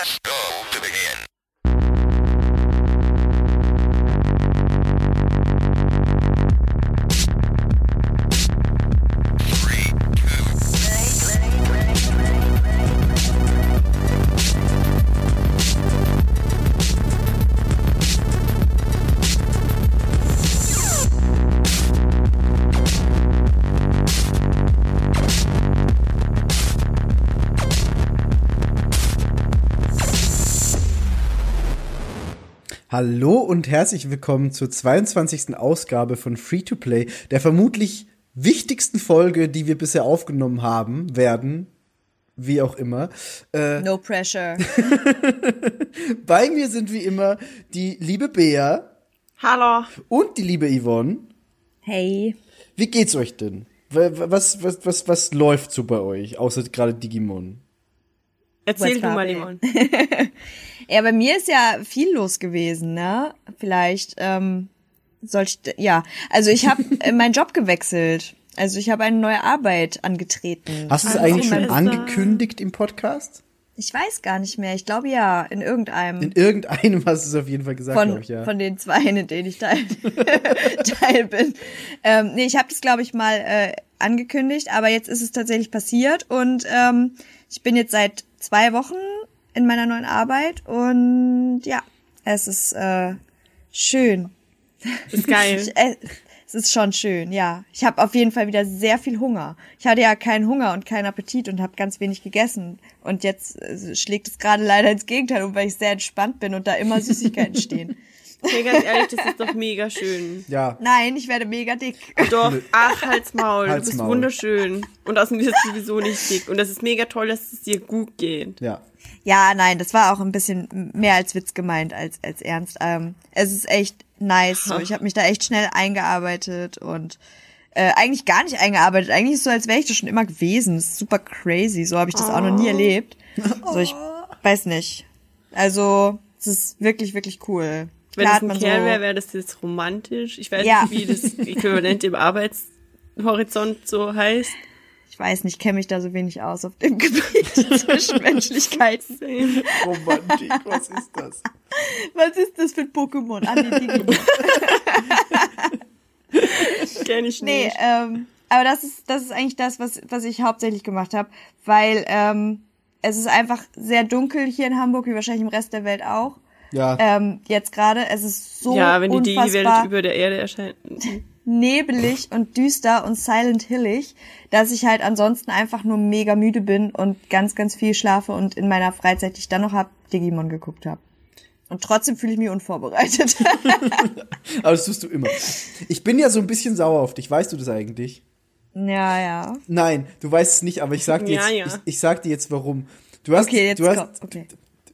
Press go to begin. Hallo und herzlich willkommen zur 22. Ausgabe von Free to Play, der vermutlich wichtigsten Folge, die wir bisher aufgenommen haben, werden. Wie auch immer. Äh, No pressure. bei mir sind wie immer die liebe Bea Hallo. und die liebe Yvonne. Hey. Wie geht's euch denn? Wa- wa- Was, was, was, was läuft so bei euch, außer gerade Digimon? Erzähl What's du mal, happening? Ja, bei mir ist ja viel los gewesen, ne? Vielleicht ähm, soll ich, ja, also ich habe meinen Job gewechselt. Also ich habe eine neue Arbeit angetreten. Hast du es eigentlich schon angekündigt im Podcast? Ich weiß gar nicht mehr. Ich glaube ja, in irgendeinem In irgendeinem hast du es auf jeden Fall gesagt, von, glaube ich, ja. von den zwei, in denen ich Teil, Teil bin. Ähm, nee, ich habe das, glaube ich, mal äh, angekündigt, aber jetzt ist es tatsächlich passiert und ähm, ich bin jetzt seit zwei Wochen in meiner neuen Arbeit und ja, es ist äh, schön. Ist geil. Ich, äh, es ist schon schön, ja. Ich habe auf jeden Fall wieder sehr viel Hunger. Ich hatte ja keinen Hunger und keinen Appetit und habe ganz wenig gegessen. Und jetzt äh, schlägt es gerade leider ins Gegenteil um, weil ich sehr entspannt bin und da immer Süßigkeiten stehen. Nee, ganz ehrlich, das ist doch mega schön. ja, Nein, ich werde mega dick. Doch, ach, halt's Maul. Halt's du bist Maul. wunderschön. Und außerdem bist du sowieso nicht dick. Und das ist mega toll, dass es dir gut geht. ja. Ja, nein, das war auch ein bisschen mehr als Witz gemeint als als ernst. Ähm, es ist echt nice. So. Ich habe mich da echt schnell eingearbeitet und äh, eigentlich gar nicht eingearbeitet. Eigentlich ist es so, als wäre ich das schon immer gewesen. Das ist super crazy. So habe ich das auch noch nie erlebt. So, ich weiß nicht. Also, es ist wirklich, wirklich cool. Wenn Klar hat ein Kerl so- wäre, wäre das jetzt romantisch. Ich weiß Ja. nicht, wie das Äquivalent im Arbeitshorizont so heißt. Ich weiß nicht, kenne mich da so wenig aus auf dem Gebiet der Zwischenmenschlichkeiten. Romantik, was ist das? Was ist das für ein Pokémon? Ah, nee. Kenn ich Nee, nicht. ähm, aber das ist, das ist eigentlich das, was, was ich hauptsächlich gemacht habe, weil ähm, es ist einfach sehr dunkel hier in Hamburg, wie wahrscheinlich im Rest der Welt auch. Ja, Ähm, jetzt gerade, es ist so ja, wenn die unfassbar Digi-Welt über der Erde erscheint. Nebelig und düster und silent hillig, dass ich halt ansonsten einfach nur mega müde bin und ganz, ganz viel schlafe und in meiner Freizeit, die ich dann noch hab, Digimon geguckt habe. Und trotzdem fühle ich mich unvorbereitet. aber das tust du immer. Ich bin ja so ein bisschen sauer auf dich, weißt du das eigentlich? ja, ja. Nein, du weißt es nicht, aber ich sag dir Ja, jetzt, ja. Ich, ich sag dir jetzt warum. Du hast, Okay, jetzt du hast, komm, okay.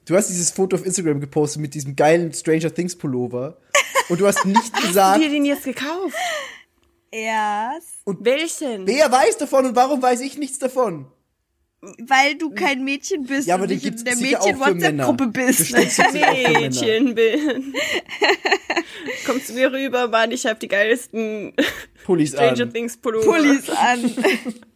Du hast dieses Foto auf Instagram gepostet mit diesem geilen Stranger Things Pullover und du hast nicht gesagt, Hast du dir den jetzt gekauft? Yes. Welchen? wer weiß davon und warum weiß ich nichts davon? Weil du kein Mädchen bist Ja, aber und nicht in der Mädchen-WhatsApp-Gruppe bist. Mädchen bin. Kommst du mir rüber, Mann, ich hab die geilsten Pullis Stranger an. Things Pullover. Pullis an.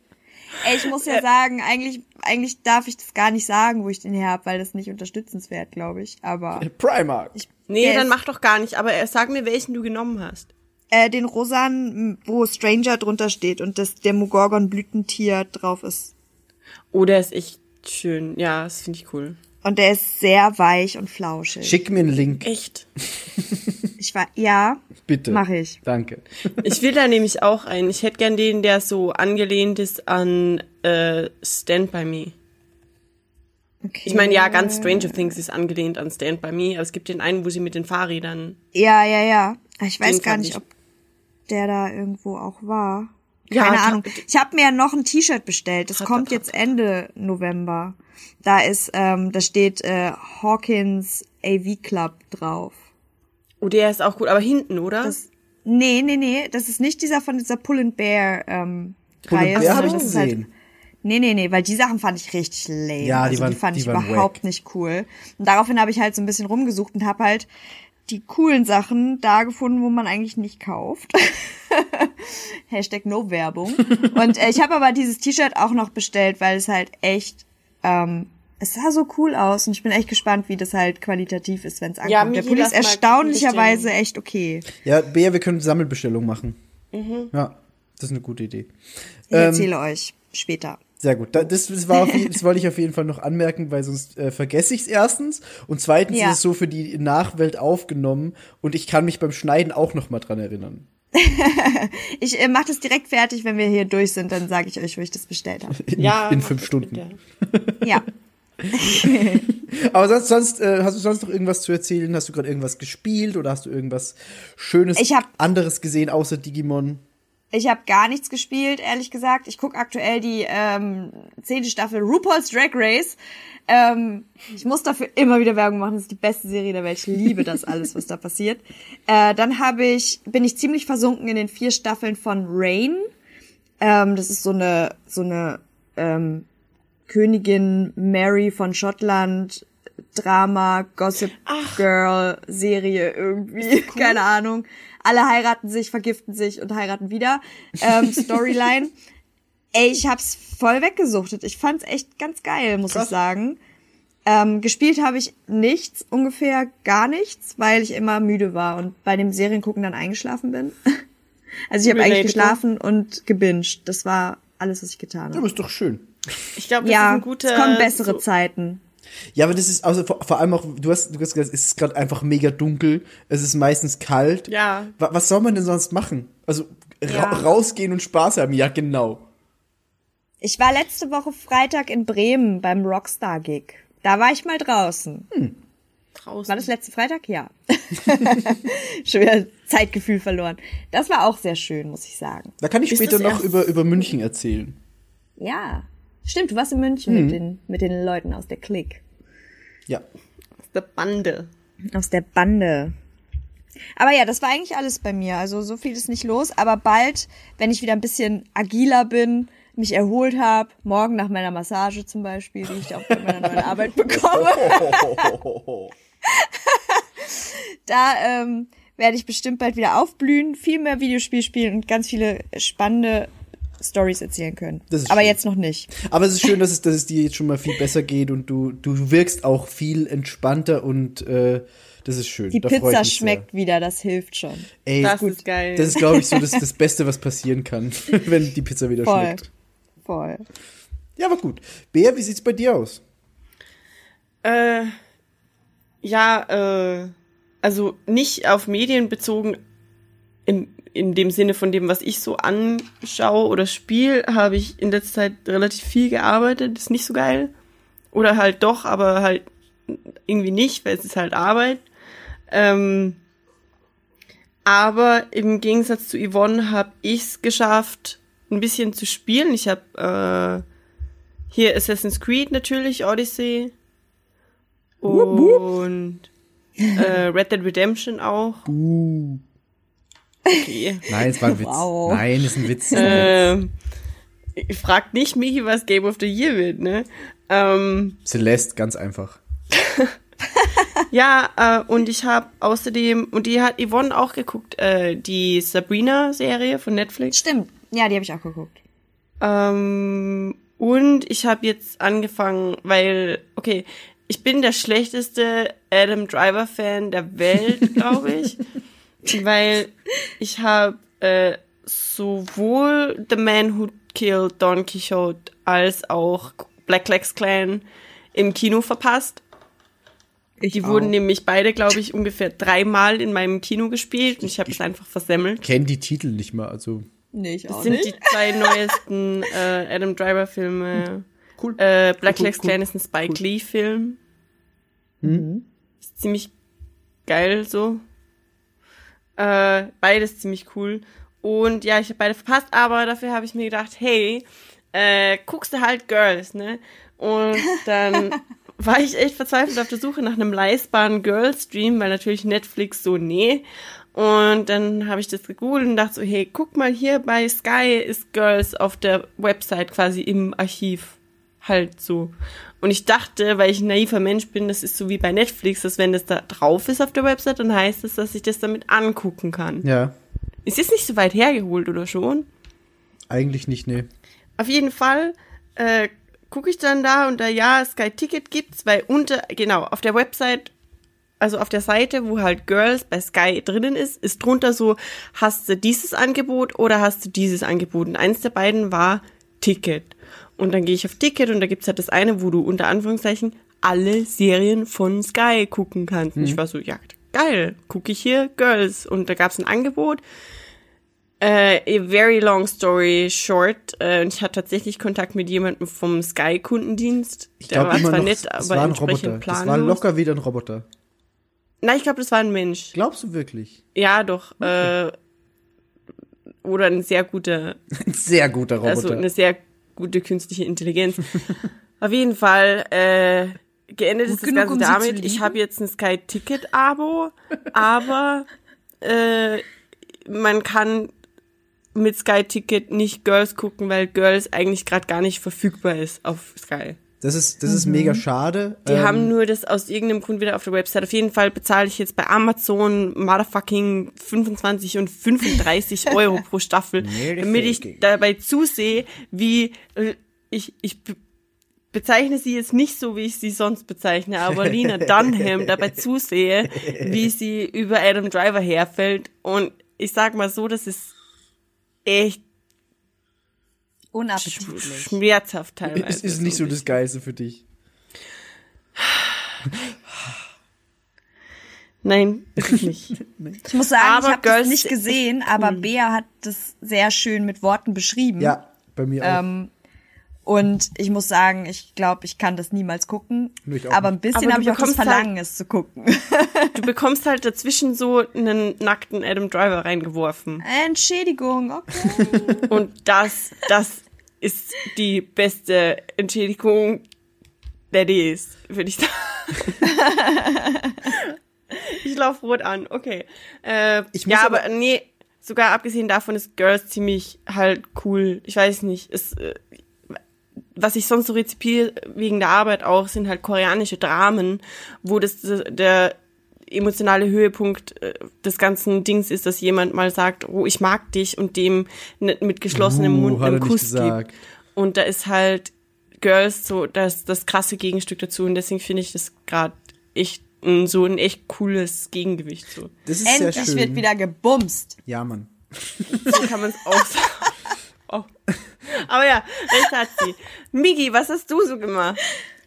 Ey, ich muss ja sagen, eigentlich, eigentlich darf ich das gar nicht sagen, wo ich den her hab, weil das nicht unterstützenswert, glaube ich. Aber Primark. Nee, Der dann ist- mach doch gar nicht, aber sag mir, welchen du genommen hast. äh, den rosan, wo Stranger drunter steht und das der Mugorgon-Blütentier drauf ist. Oh, der ist echt schön. Ja, das finde ich cool. Und der ist sehr weich und flauschig. Schick mir einen Link, Echt. Ich war, ja, bitte. Mach ich. Danke. Ich will da nämlich auch einen. Ich hätte gern den, der so angelehnt ist an äh, Stand By Me. okay. Ich meine, ja, ganz Stranger Things ist angelehnt an Stand By Me, aber es gibt den einen, wo sie mit den Fahrrädern. Ja, ja, ja. Ich weiß gar nicht, ich- ob der da irgendwo auch war. Ja, Keine ta- Ahnung. Ich habe mir noch ein T-Shirt bestellt. Das Hat- kommt hat- jetzt Ende November. Da ist, ähm, da steht äh, Hawkins AV Club drauf. Oh, der ist auch gut, aber hinten, oder? Das, nee, nee, nee. Das ist nicht dieser von dieser Pull and Bear ähm, Pull and Reihe. Bear sondern hab ich das halt- gesehen. Nee, nee, nee, weil die Sachen fand ich richtig lame. Ja, die also waren- die fand die ich waren überhaupt wack. nicht cool. Und daraufhin habe ich halt so ein bisschen rumgesucht und habe halt die coolen Sachen da gefunden, wo man eigentlich nicht kauft. Hashtag No Werbung. Und äh, ich habe aber dieses T-Shirt auch noch bestellt, weil es halt echt ähm, es sah so cool aus und ich bin echt gespannt, wie das halt qualitativ ist, wenn es ankommt. Ja, Der Miki, Pulli ist erstaunlicherweise bestellen. echt okay. Ja, Bea, wir können Sammelbestellung machen. Mhm. Ja, das ist eine gute Idee. Ich erzähle euch später. Sehr gut. Da- Das, das, war auf, das wollte ich auf jeden Fall noch anmerken, weil sonst äh, vergesse ich es erstens. Und zweitens Ja. ist es so für die Nachwelt aufgenommen und ich kann mich beim Schneiden auch noch mal dran erinnern. Ich äh, mache das direkt fertig, wenn wir hier durch sind, dann sage ich euch, wo ich das bestellt habe. In, Ja, in fünf Stunden. Ja. Aber sonst, sonst äh, hast du sonst noch irgendwas zu erzählen? Hast du gerade irgendwas gespielt oder hast du irgendwas Schönes Ich hab- anderes gesehen außer Digimon? Ich habe gar nichts gespielt, ehrlich gesagt. Ich guck aktuell die ähm, zehnte Staffel RuPaul's Drag Race. Ähm, ich muss dafür immer wieder Werbung machen. Das ist die beste Serie der Welt. Ich liebe das alles, was da passiert. Äh, dann habe ich, bin ich ziemlich versunken in den vier Staffeln von Rain. Ähm, das ist so eine, so eine ähm, Königin Mary von Schottland Drama, Gossip Girl Serie irgendwie, keine Ahnung. Alle heiraten sich, vergiften sich und heiraten wieder. Ähm, Storyline. Ey, ich hab's voll weggesuchtet. Ich fand's echt ganz geil, muss ich sagen. Ähm, gespielt habe ich nichts, ungefähr gar nichts, weil ich immer müde war und bei dem Seriengucken dann eingeschlafen bin. Also ich habe eigentlich geschlafen und gebinged. Das war alles, was ich getan Ja, habe. aber ist doch schön. Ich glaube, das ist Ja, ein guter. es kommen bessere so, Zeiten. Ja, aber das ist also vor, vor allem auch, du hast, du hast gesagt, es ist gerade einfach mega dunkel, es ist meistens kalt. Ja. Wa- Was soll man denn sonst machen? Also ra Ja. rausgehen und Spaß haben, ja genau. Ich war letzte Woche Freitag in Bremen beim Rockstar-Gig. Da war ich mal draußen. draußen. War das letzte Freitag? Ja. Schon wieder Zeitgefühl verloren. Das war auch sehr schön, muss ich sagen. Da kann ich Ist später noch über, über München erzählen. Ja. Stimmt, du warst in München mit, den, mit den Leuten aus der Clique. Ja. der Bande. Aus der Bande. Aber ja, das war eigentlich alles bei mir. Also so viel ist nicht los. Aber bald, wenn ich wieder ein bisschen agiler bin, mich erholt habe, morgen nach meiner Massage zum Beispiel, die ich auch bei meiner neuen Arbeit bekomme, da ähm, werde ich bestimmt bald wieder aufblühen, viel mehr Videospiel spielen und ganz viele spannende Stories erzählen können. Das ist Aber schön. jetzt noch nicht. Aber es ist schön, dass es, dass es dir jetzt schon mal viel besser geht und du, du wirkst auch viel entspannter und äh, das ist schön. Die da Pizza mich schmeckt wieder, das hilft schon. Ey, Das gut. ist geil. Das ist, glaube ich, so das, das Beste, was passieren kann, wenn die Pizza wieder Voll. schmeckt. Voll. Ja, aber gut. Bea, wie sieht's bei dir aus? Äh, ja, äh, also nicht auf Medien bezogen im, in dem Sinne von dem, was ich so anschaue oder spiele, habe ich in letzter Zeit relativ viel gearbeitet. Ist nicht so geil. Oder halt doch, aber halt irgendwie nicht, weil es ist halt Arbeit. Ähm, aber im Gegensatz zu Yvonne habe ich es geschafft, ein bisschen zu spielen. Ich habe äh, hier Assassin's Creed natürlich, Odyssey. Und äh, Red Dead Redemption auch. Okay. Nein, es war ein Witz. Wow. Nein, ist ein Witz. Ähm, fragt nicht Michi, was Game of the Year wird, ne? Ähm, Celeste, ganz einfach. ja, äh, und ich habe außerdem, und die hat Yvonne auch geguckt, äh, die Sabrina-Serie von Netflix. Stimmt. Ja, die habe ich auch geguckt. Ähm, und ich habe jetzt angefangen, weil, okay, ich bin der schlechteste Adam Driver-Fan der Welt, glaube ich. Weil ich habe äh, sowohl The Man Who Killed Don Quixote als auch Black Legs Clan im Kino verpasst. Die wurden nämlich beide, glaube ich, ungefähr dreimal in meinem Kino gespielt und ich habe es einfach versemmelt. Kenn die Titel nicht mal, also. Nee, ich auch Das sind nicht. die zwei neuesten äh, Adam Driver Filme. Cool. Äh, Black Cool, Legs cool, Clan ist ein Spike cool. Lee Film. Hm? Ist ziemlich geil so. Äh, beides ziemlich cool. Und ja, ich habe beide verpasst, aber dafür habe ich mir gedacht, hey, äh, guckst du halt Girls, ne? Und dann war ich echt verzweifelt auf der Suche nach einem leistbaren Girl-Stream, weil natürlich Netflix so, nee. Und dann habe ich das gegoogelt und dachte so, hey, guck mal hier bei Sky ist Girls auf der Website quasi im Archiv. Halt so. Und ich dachte, weil ich ein naiver Mensch bin, das ist so wie bei Netflix, dass wenn das da drauf ist auf der Website, dann heißt es, dass ich das damit angucken kann. Ja, Ist jetzt nicht so weit hergeholt oder schon? eigentlich nicht, nee. Auf jeden Fall äh, gucke ich dann da und da, ja, Sky Ticket gibt's, weil unter, genau, auf der Website, also auf der Seite, wo halt Girls bei Sky drinnen ist, ist drunter so, hast du dieses Angebot oder hast du dieses Angebot? Und eins der beiden war Ticket. Und dann gehe ich auf Ticket und da gibt's halt das eine, wo du unter Anführungszeichen alle Serien von Sky gucken kannst. Und ich war so, ja, geil, gucke ich hier Girls. Und da gab's ein Angebot. Äh, a very long story short. Äh, und ich hatte tatsächlich Kontakt mit jemandem vom Sky-Kundendienst. Ich Der war zwar noch, nett, das aber war ein entsprechend Roboter. planlos. Das war locker wieder ein Roboter. Nein, ich glaube, das war ein Mensch. Glaubst du wirklich? Ja, doch. Äh, oder ein sehr guter Ein sehr guter Roboter. Also eine sehr gute künstliche Intelligenz. Auf jeden Fall äh, geendet Gut ist das Ganze um damit, ich habe jetzt ein Sky-Ticket-Abo, aber äh, man kann mit Sky-Ticket nicht Girls gucken, weil Girls eigentlich gerade gar nicht verfügbar ist auf Sky. Das ist, das ist mega schade. Die Ähm, haben nur das aus irgendeinem Grund wieder auf der Website. Auf jeden Fall bezahle ich jetzt bei Amazon motherfucking 25 und 35 Euro pro Staffel, damit ich dabei zusehe, wie äh, ich, ich be- bezeichne sie jetzt nicht so, wie ich sie sonst bezeichne, aber Lina Dunham dabei zusehe, wie sie über Adam Driver herfällt. Und ich sag mal so, das ist echt Unappetitlich. schmerzhaft teilweise. es ist nicht so das Geilste für dich. Nein, es nicht. Ich muss sagen, Aber ich habe das nicht gesehen, aber Bea hat das sehr schön mit Worten beschrieben. Ja, bei mir auch. Ähm, und ich muss sagen, ich glaube, ich kann das niemals gucken. Aber ein bisschen Aber habe du ich auch das bekommst halt- Verlangen, es zu gucken. Du bekommst halt dazwischen so einen nackten Adam Driver reingeworfen. Entschädigung, okay. Und das, das ist die beste Entschädigung der die ist, würde ich sagen. ich laufe rot an, okay. Äh, Ich muss ja, aber- aber, nee, sogar abgesehen davon ist Girls ziemlich halt cool. Ich weiß nicht, es, äh, was ich sonst so rezipiere wegen der Arbeit auch, sind halt koreanische Dramen, wo das der emotionale Höhepunkt äh, des ganzen Dings ist, dass jemand mal sagt, oh, ich mag dich und dem mit mit geschlossenem Uh, Mund einen Kuss gibt. Und da ist halt Girls so das, das krasse Gegenstück dazu und deswegen finde ich das gerade echt so ein echt cooles Gegengewicht so. Das ist sehr Endlich schön. wird wieder gebumst. ja, Mann. So kann man es auch sagen. Oh. Aber ja, recht hat sie. Migi, was hast du so gemacht?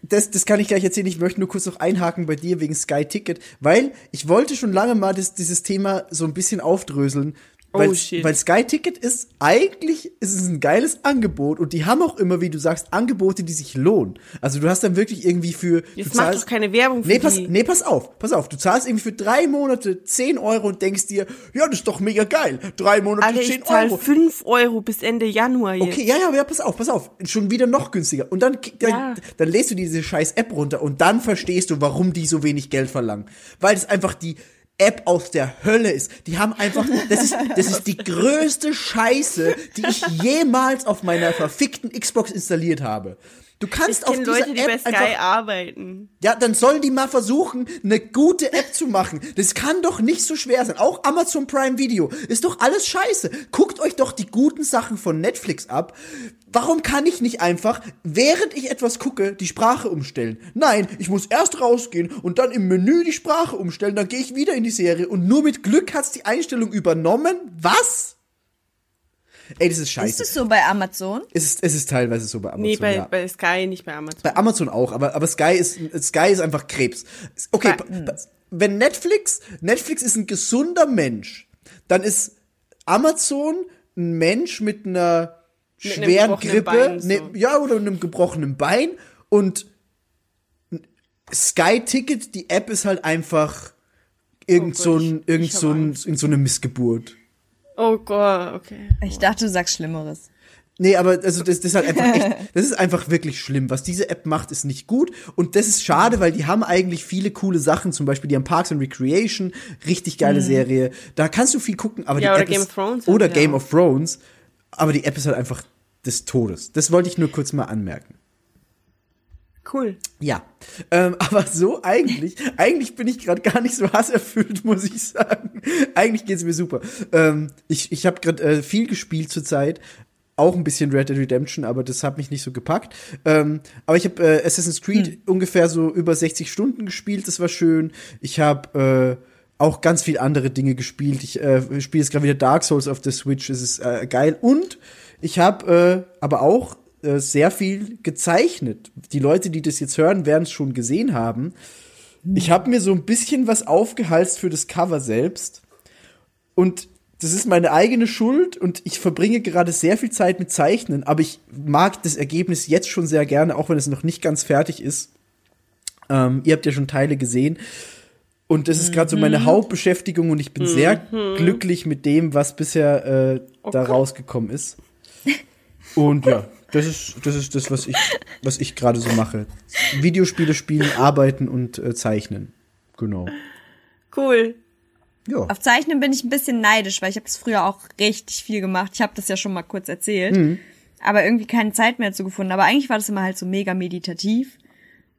Das, das kann ich gleich erzählen. Ich möchte nur kurz noch einhaken bei dir wegen Sky Ticket, weil ich wollte schon lange mal das, dieses Thema so ein bisschen aufdröseln. Weil, Oh, shit. weil Sky Ticket ist, eigentlich ist es ein geiles Angebot und die haben auch immer, wie du sagst, Angebote, die sich lohnen. Also du hast dann wirklich irgendwie für. Jetzt du mach doch keine Werbung für Nee pass, die. nee, pass auf, pass auf. Du zahlst irgendwie für drei Monate 10 Euro und denkst dir, ja, das ist doch mega geil. Drei Monate Alter, 10 ich zahle Euro. 5 Euro bis Ende Januar jetzt. Okay, ja, ja, ja, pass auf, pass auf. Schon wieder noch günstiger. Und dann, dann, Ja. dann lädst du diese scheiß App runter und dann verstehst du, warum die so wenig Geld verlangen. Weil es einfach die App aus der Hölle ist. Die haben einfach, das ist, das ist die größte Scheiße, die ich jemals auf meiner verfickten Xbox installiert habe. Du kannst Ich auf dieser Leute, die App bei Sky einfach arbeiten. ja, dann sollen die mal versuchen, eine gute App zu machen. Das kann doch nicht so schwer sein. Auch Amazon Prime Video ist doch alles scheiße. Guckt euch doch die guten Sachen von Netflix ab. Warum kann ich nicht einfach, während ich etwas gucke, die Sprache umstellen? Nein, ich muss erst rausgehen und dann im Menü die Sprache umstellen, dann gehe ich wieder in die Serie und nur mit Glück hat's die Einstellung übernommen. Was? Ey, das ist Ist scheiße. es so bei Amazon? Es ist, es ist teilweise so bei Amazon. Nee, bei, ja. bei Sky, nicht bei Amazon. Bei Amazon auch, aber, aber Sky ist, Sky ist einfach Krebs. Okay, Bei- pa- wenn Netflix, Netflix ist ein gesunder Mensch, dann ist Amazon ein Mensch mit einer Mit schweren Grippe, Bein, so. ne, ja, oder einem gebrochenen Bein und Sky Ticket, die App ist halt einfach irgend Oh so, Gott, ein, ich- irgend so, ein, irgend so eine Missgeburt. Oh Gott, okay. Ich dachte, du sagst Schlimmeres. Nee, aber also das, das ist halt einfach echt, das ist einfach wirklich schlimm. Was diese App macht, ist nicht gut. Und das ist schade, weil die haben eigentlich viele coole Sachen. Zum Beispiel, die haben Parks and Recreation, richtig geile Serie. Da kannst du viel gucken, aber Mhm. Ja, die oder App Game ist, of Thrones Oder die Game of Thrones. Aber die App ist halt einfach des Todes. Das wollte ich nur kurz mal anmerken. Cool. Ja, ähm, aber so eigentlich, eigentlich bin ich gerade gar nicht so hasserfüllt, muss ich sagen. Eigentlich geht's mir super. Ähm, ich ich habe gerade äh, viel gespielt zurzeit. auch ein bisschen Red Dead Redemption, aber das hat mich nicht so gepackt. Ähm, aber ich habe äh, Assassin's Creed Hm. ungefähr so über 60 Stunden gespielt, das war schön. Ich habe äh, auch ganz viel andere Dinge gespielt. Ich äh, spiele jetzt gerade wieder Dark Souls auf der Switch, es ist äh, geil. Und ich habe äh, aber auch äh, sehr viel gezeichnet. Die Leute, die das jetzt hören, werden es schon gesehen haben. Ich habe mir so ein bisschen was aufgehalst für das Cover selbst. Und das ist meine eigene Schuld und ich verbringe gerade sehr viel Zeit mit Zeichnen, aber ich mag das Ergebnis jetzt schon sehr gerne, auch wenn es noch nicht ganz fertig ist. Ähm, ihr habt ja schon Teile gesehen. Und das ist gerade so meine Hauptbeschäftigung und ich bin sehr glücklich mit dem, was bisher äh, da rausgekommen ist. Und ja, das ist das ist das, was ich was ich gerade so mache. Videospiele spielen, arbeiten und äh, zeichnen. Genau. Cool. Ja. Auf Zeichnen bin ich ein bisschen neidisch, weil ich habe das früher auch richtig viel gemacht. Ich habe das ja schon mal kurz erzählt, aber irgendwie keine Zeit mehr dazu gefunden. Aber eigentlich war das immer halt so mega meditativ.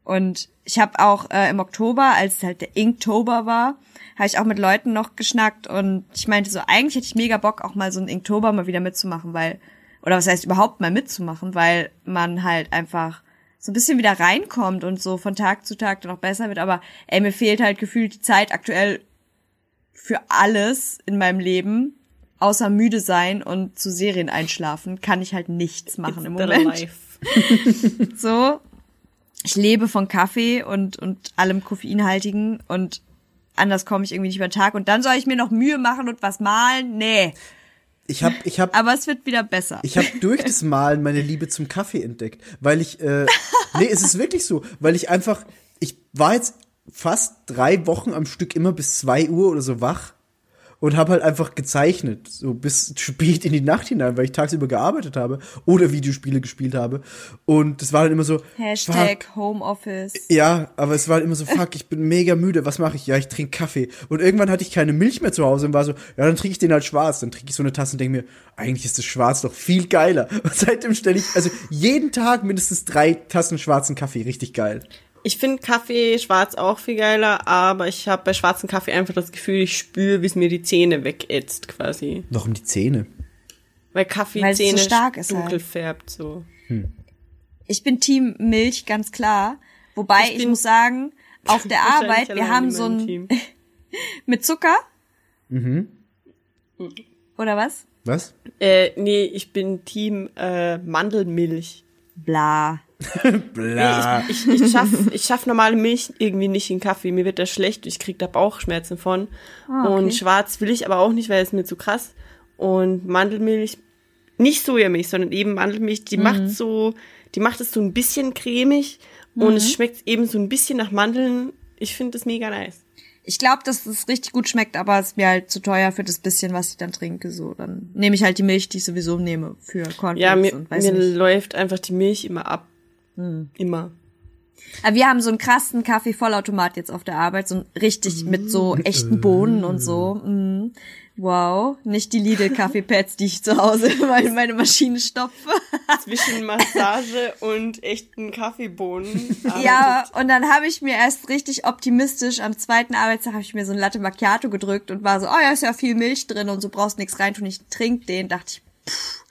Und ich habe auch äh, im Oktober, als halt der Inktober war, habe ich auch mit Leuten noch geschnackt und ich meinte so, eigentlich hätte ich mega Bock, auch mal so ein Inktober mal wieder mitzumachen, weil, oder was heißt überhaupt mal mitzumachen, weil man halt einfach so ein bisschen wieder reinkommt und so von Tag zu Tag dann auch besser wird. Aber ey, mir fehlt halt gefühlt die Zeit aktuell für alles in meinem Leben, außer müde sein und zu Serien einschlafen, kann ich halt nichts machen im It's the Moment. So, ich lebe von Kaffee und, und allem Koffeinhaltigen und anders komme ich irgendwie nicht über den Tag. Und dann soll ich mir noch Mühe machen und was malen? Nee. Ich habe ich habe Aber es wird wieder besser. Ich habe durch das Malen meine Liebe zum Kaffee entdeckt, weil ich äh, nee, es ist wirklich so, weil ich einfach ich war jetzt fast drei Wochen am Stück immer bis zwei Uhr oder so wach und habe halt einfach gezeichnet, so bis spät in die Nacht hinein, weil ich tagsüber gearbeitet habe oder Videospiele gespielt habe und das war dann immer so fuck, Hashtag Homeoffice. ja, aber es war immer so, fuck, ich bin mega müde, was mache ich? Ja, ich trinke Kaffee. Und irgendwann hatte ich keine Milch mehr zu Hause und war so, ja, dann trinke ich den halt schwarz. Dann trinke ich so eine Tasse und denke mir, eigentlich ist das Schwarz doch viel geiler. Und seitdem stelle ich, also jeden Tag mindestens drei Tassen schwarzen Kaffee, richtig geil. Ich finde Kaffee schwarz auch viel geiler, aber ich habe bei schwarzem Kaffee einfach das Gefühl, ich spüre, wie es mir die Zähne wegätzt quasi. Warum die Zähne? Weil Kaffee Weil es so Zähne stark ist dunkel halt. färbt so. Ich bin Team Milch, ganz klar. Wobei Ich ich, muss sagen, auf der Arbeit, wir haben so ein Team. mit Zucker. Oder was? Was? Äh, nee, ich bin Team äh, Mandelmilch. Bla. Bla. Ich, ich, ich schaff, ich schaff normale Milch irgendwie nicht in Kaffee. Mir wird das schlecht. Ich krieg da Bauchschmerzen von. Ah, okay. Und schwarz will ich aber auch nicht, weil es mir zu krass. Und Mandelmilch, nicht Sojamilch, sondern eben Mandelmilch, Mhm. die macht so, die macht es so ein bisschen cremig und es schmeckt eben so ein bisschen nach Mandeln. Ich finde das mega nice. Ich glaube, dass es richtig gut schmeckt, aber es ist mir halt zu teuer für das bisschen, was ich dann trinke. So, dann nehme ich halt die Milch, die ich sowieso nehme für Cornflakes Ja, mir, und weiß mir nicht. läuft einfach die Milch immer ab. Hm. Immer. Aber wir haben so einen krassen Kaffee-Vollautomat jetzt auf der Arbeit, so richtig mit so echten Bohnen und so. Mm. Wow, nicht die Lidl-Kaffeepads, die ich zu Hause in meine Maschine stopfe. Zwischen Massage und echten Kaffeebohnen. Ja, und dann habe ich mir erst richtig optimistisch am zweiten Arbeitstag habe ich mir so ein Latte Macchiato gedrückt und war so, oh ja, ist ja viel Milch drin und so brauchst nichts reintun. Ich trink den, dachte ich, pff,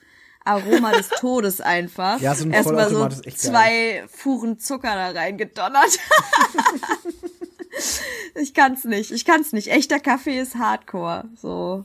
Aroma des Todes einfach. Ja, so ein Erstmal so geil. zwei Fuhren Zucker da reingedonnert. ich kann's nicht, ich kann's nicht. Echter Kaffee ist Hardcore, so.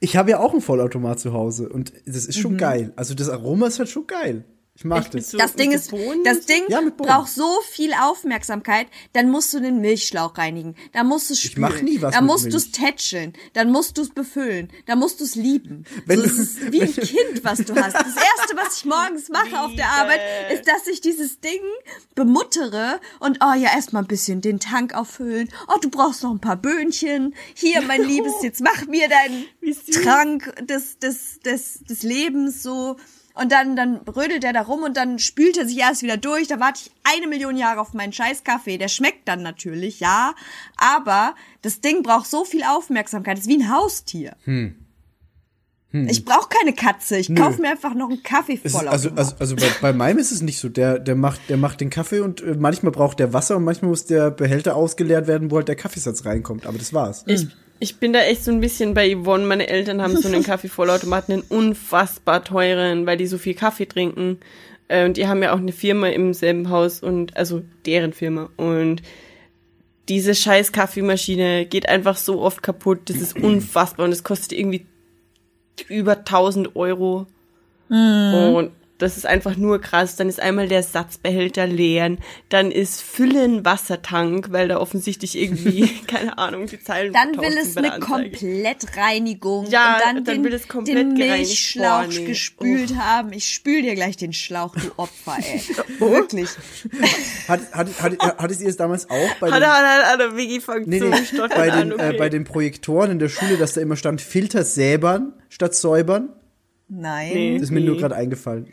Ich habe ja auch einen Vollautomat zu Hause und das ist schon Mhm. geil. Also das Aroma ist halt schon geil. Ich mag das. so- Das Ding ist, das Ding Ja, braucht so viel Aufmerksamkeit, dann musst du den Milchschlauch reinigen, dann musst du es spülen, mach nie was dann mit musst du es tätscheln, dann musst du es befüllen, dann musst du es lieben. Wenn so, du- es ist wie ein Kind, was du hast. Das erste, was ich morgens mache auf der Arbeit, ist, dass ich dieses Ding bemuttere und oh ja, erstmal ein bisschen den Tank auffüllen. Oh, du brauchst noch ein paar Böhnchen. Hier, mein Liebes, jetzt mach mir deinen. Trank des, des, des, des Lebens so. Und dann, dann rödelt er da rum und dann spült er sich erst wieder durch. Da warte ich eine Million Jahre auf meinen scheiß Kaffee. Der schmeckt dann natürlich, ja. Aber das Ding braucht so viel Aufmerksamkeit. Das ist wie ein Haustier. Ich brauche keine Katze. Ich Hm. Nö. kauf mir einfach noch einen Kaffee voll. also, also, also bei, bei meinem ist es nicht so. Der, der, macht, der macht den Kaffee und äh, manchmal braucht der Wasser und manchmal muss der Behälter ausgeleert werden, wo halt der Kaffeesatz reinkommt. Aber das war's. Ich, Ich bin da echt so ein bisschen bei Yvonne. Meine Eltern haben so einen Kaffeevollautomaten, einen unfassbar teuren, weil die so viel Kaffee trinken. Äh, Und die haben ja auch eine Firma im selben Haus und, also deren Firma. Und diese scheiß Kaffeemaschine geht einfach so oft kaputt. Das ist unfassbar und es kostet irgendwie über 1000 Euro. Und das ist einfach nur krass. Dann ist einmal der Satzbehälter leeren, dann ist Füllen Wassertank, weil da offensichtlich irgendwie, keine Ahnung, die Zeilen Dann will es eine. Komplettreinigung Ja, und dann, dann den, will es komplett den Milchschlauch vorne. gespült haben. Ich spül dir gleich den Schlauch, du Opfer, ey. Wirklich. Hat, hat, hat, hattet ihr es damals auch bei Hat den, hat hat er Wiki fängt nee, nee, bei, an, den, okay. äh, bei den Projektoren in der Schule, dass da immer stand Filter säbern statt säubern? Nein. Nee. Das ist mir nur Nee. gerade eingefallen.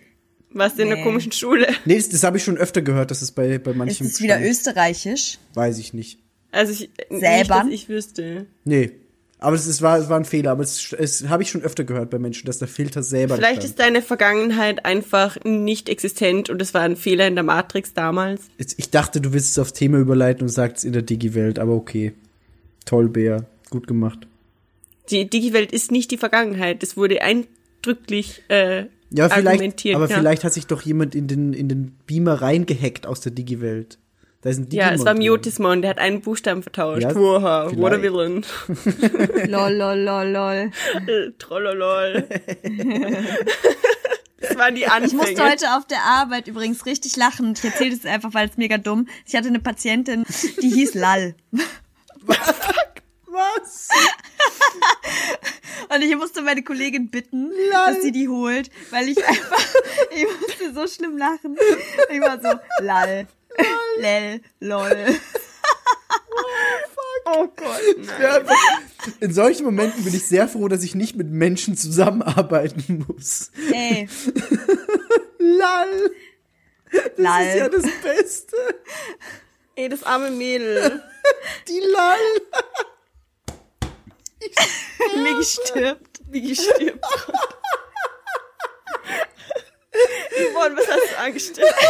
Was in Nee. der komischen Schule? Nee, das, das habe ich schon öfter gehört, dass es bei, bei Ist manchen. es wieder österreichisch? Weiß ich nicht. Also ich, nicht, Säbern? dass ich wüsste. Nee. Aber es, es, war, es war ein Fehler, aber es, es habe ich schon öfter gehört bei Menschen, dass der Filter säbern Vielleicht stand. ist deine Vergangenheit einfach nicht existent und es war ein Fehler in der Matrix damals. Jetzt- Ich dachte, du willst es aufs Thema überleiten und sagst in der Digi-Welt, aber okay. Toll, Bär. Gut gemacht. Die Digi-Welt ist nicht die Vergangenheit. Das wurde eindrücklich äh, Ja, vielleicht, argumentiert. aber ja. vielleicht hat sich doch jemand in den, in den Beamer reingehackt aus der Digi-Welt. Da ist ein Ja, es war drin. Miotismon, der hat einen Buchstaben vertauscht. Ja, Wow, what a villain. lol, lol, lol, lol. Äh, Trollolol. das waren die Anfänge. Ich musste heute auf der Arbeit übrigens richtig lachen. Ich erzähle das einfach, weil es mega dumm. Ich hatte eine Patientin, die hieß Lal. Was? Und ich musste meine Kollegin bitten, dass sie die holt, weil ich einfach, ich musste so schlimm lachen. Ich war so, lal, lel, lol. Oh Gott. Nein. Ja, einfach- in solchen Momenten bin ich sehr froh, dass ich nicht mit Menschen zusammenarbeiten muss. Ey, Lall. Das ist ja das Beste. Ey, das arme Mädel. Die Lall. Mir gestirbt. Wie gestirbt. Yvonne, was hast du angestellt?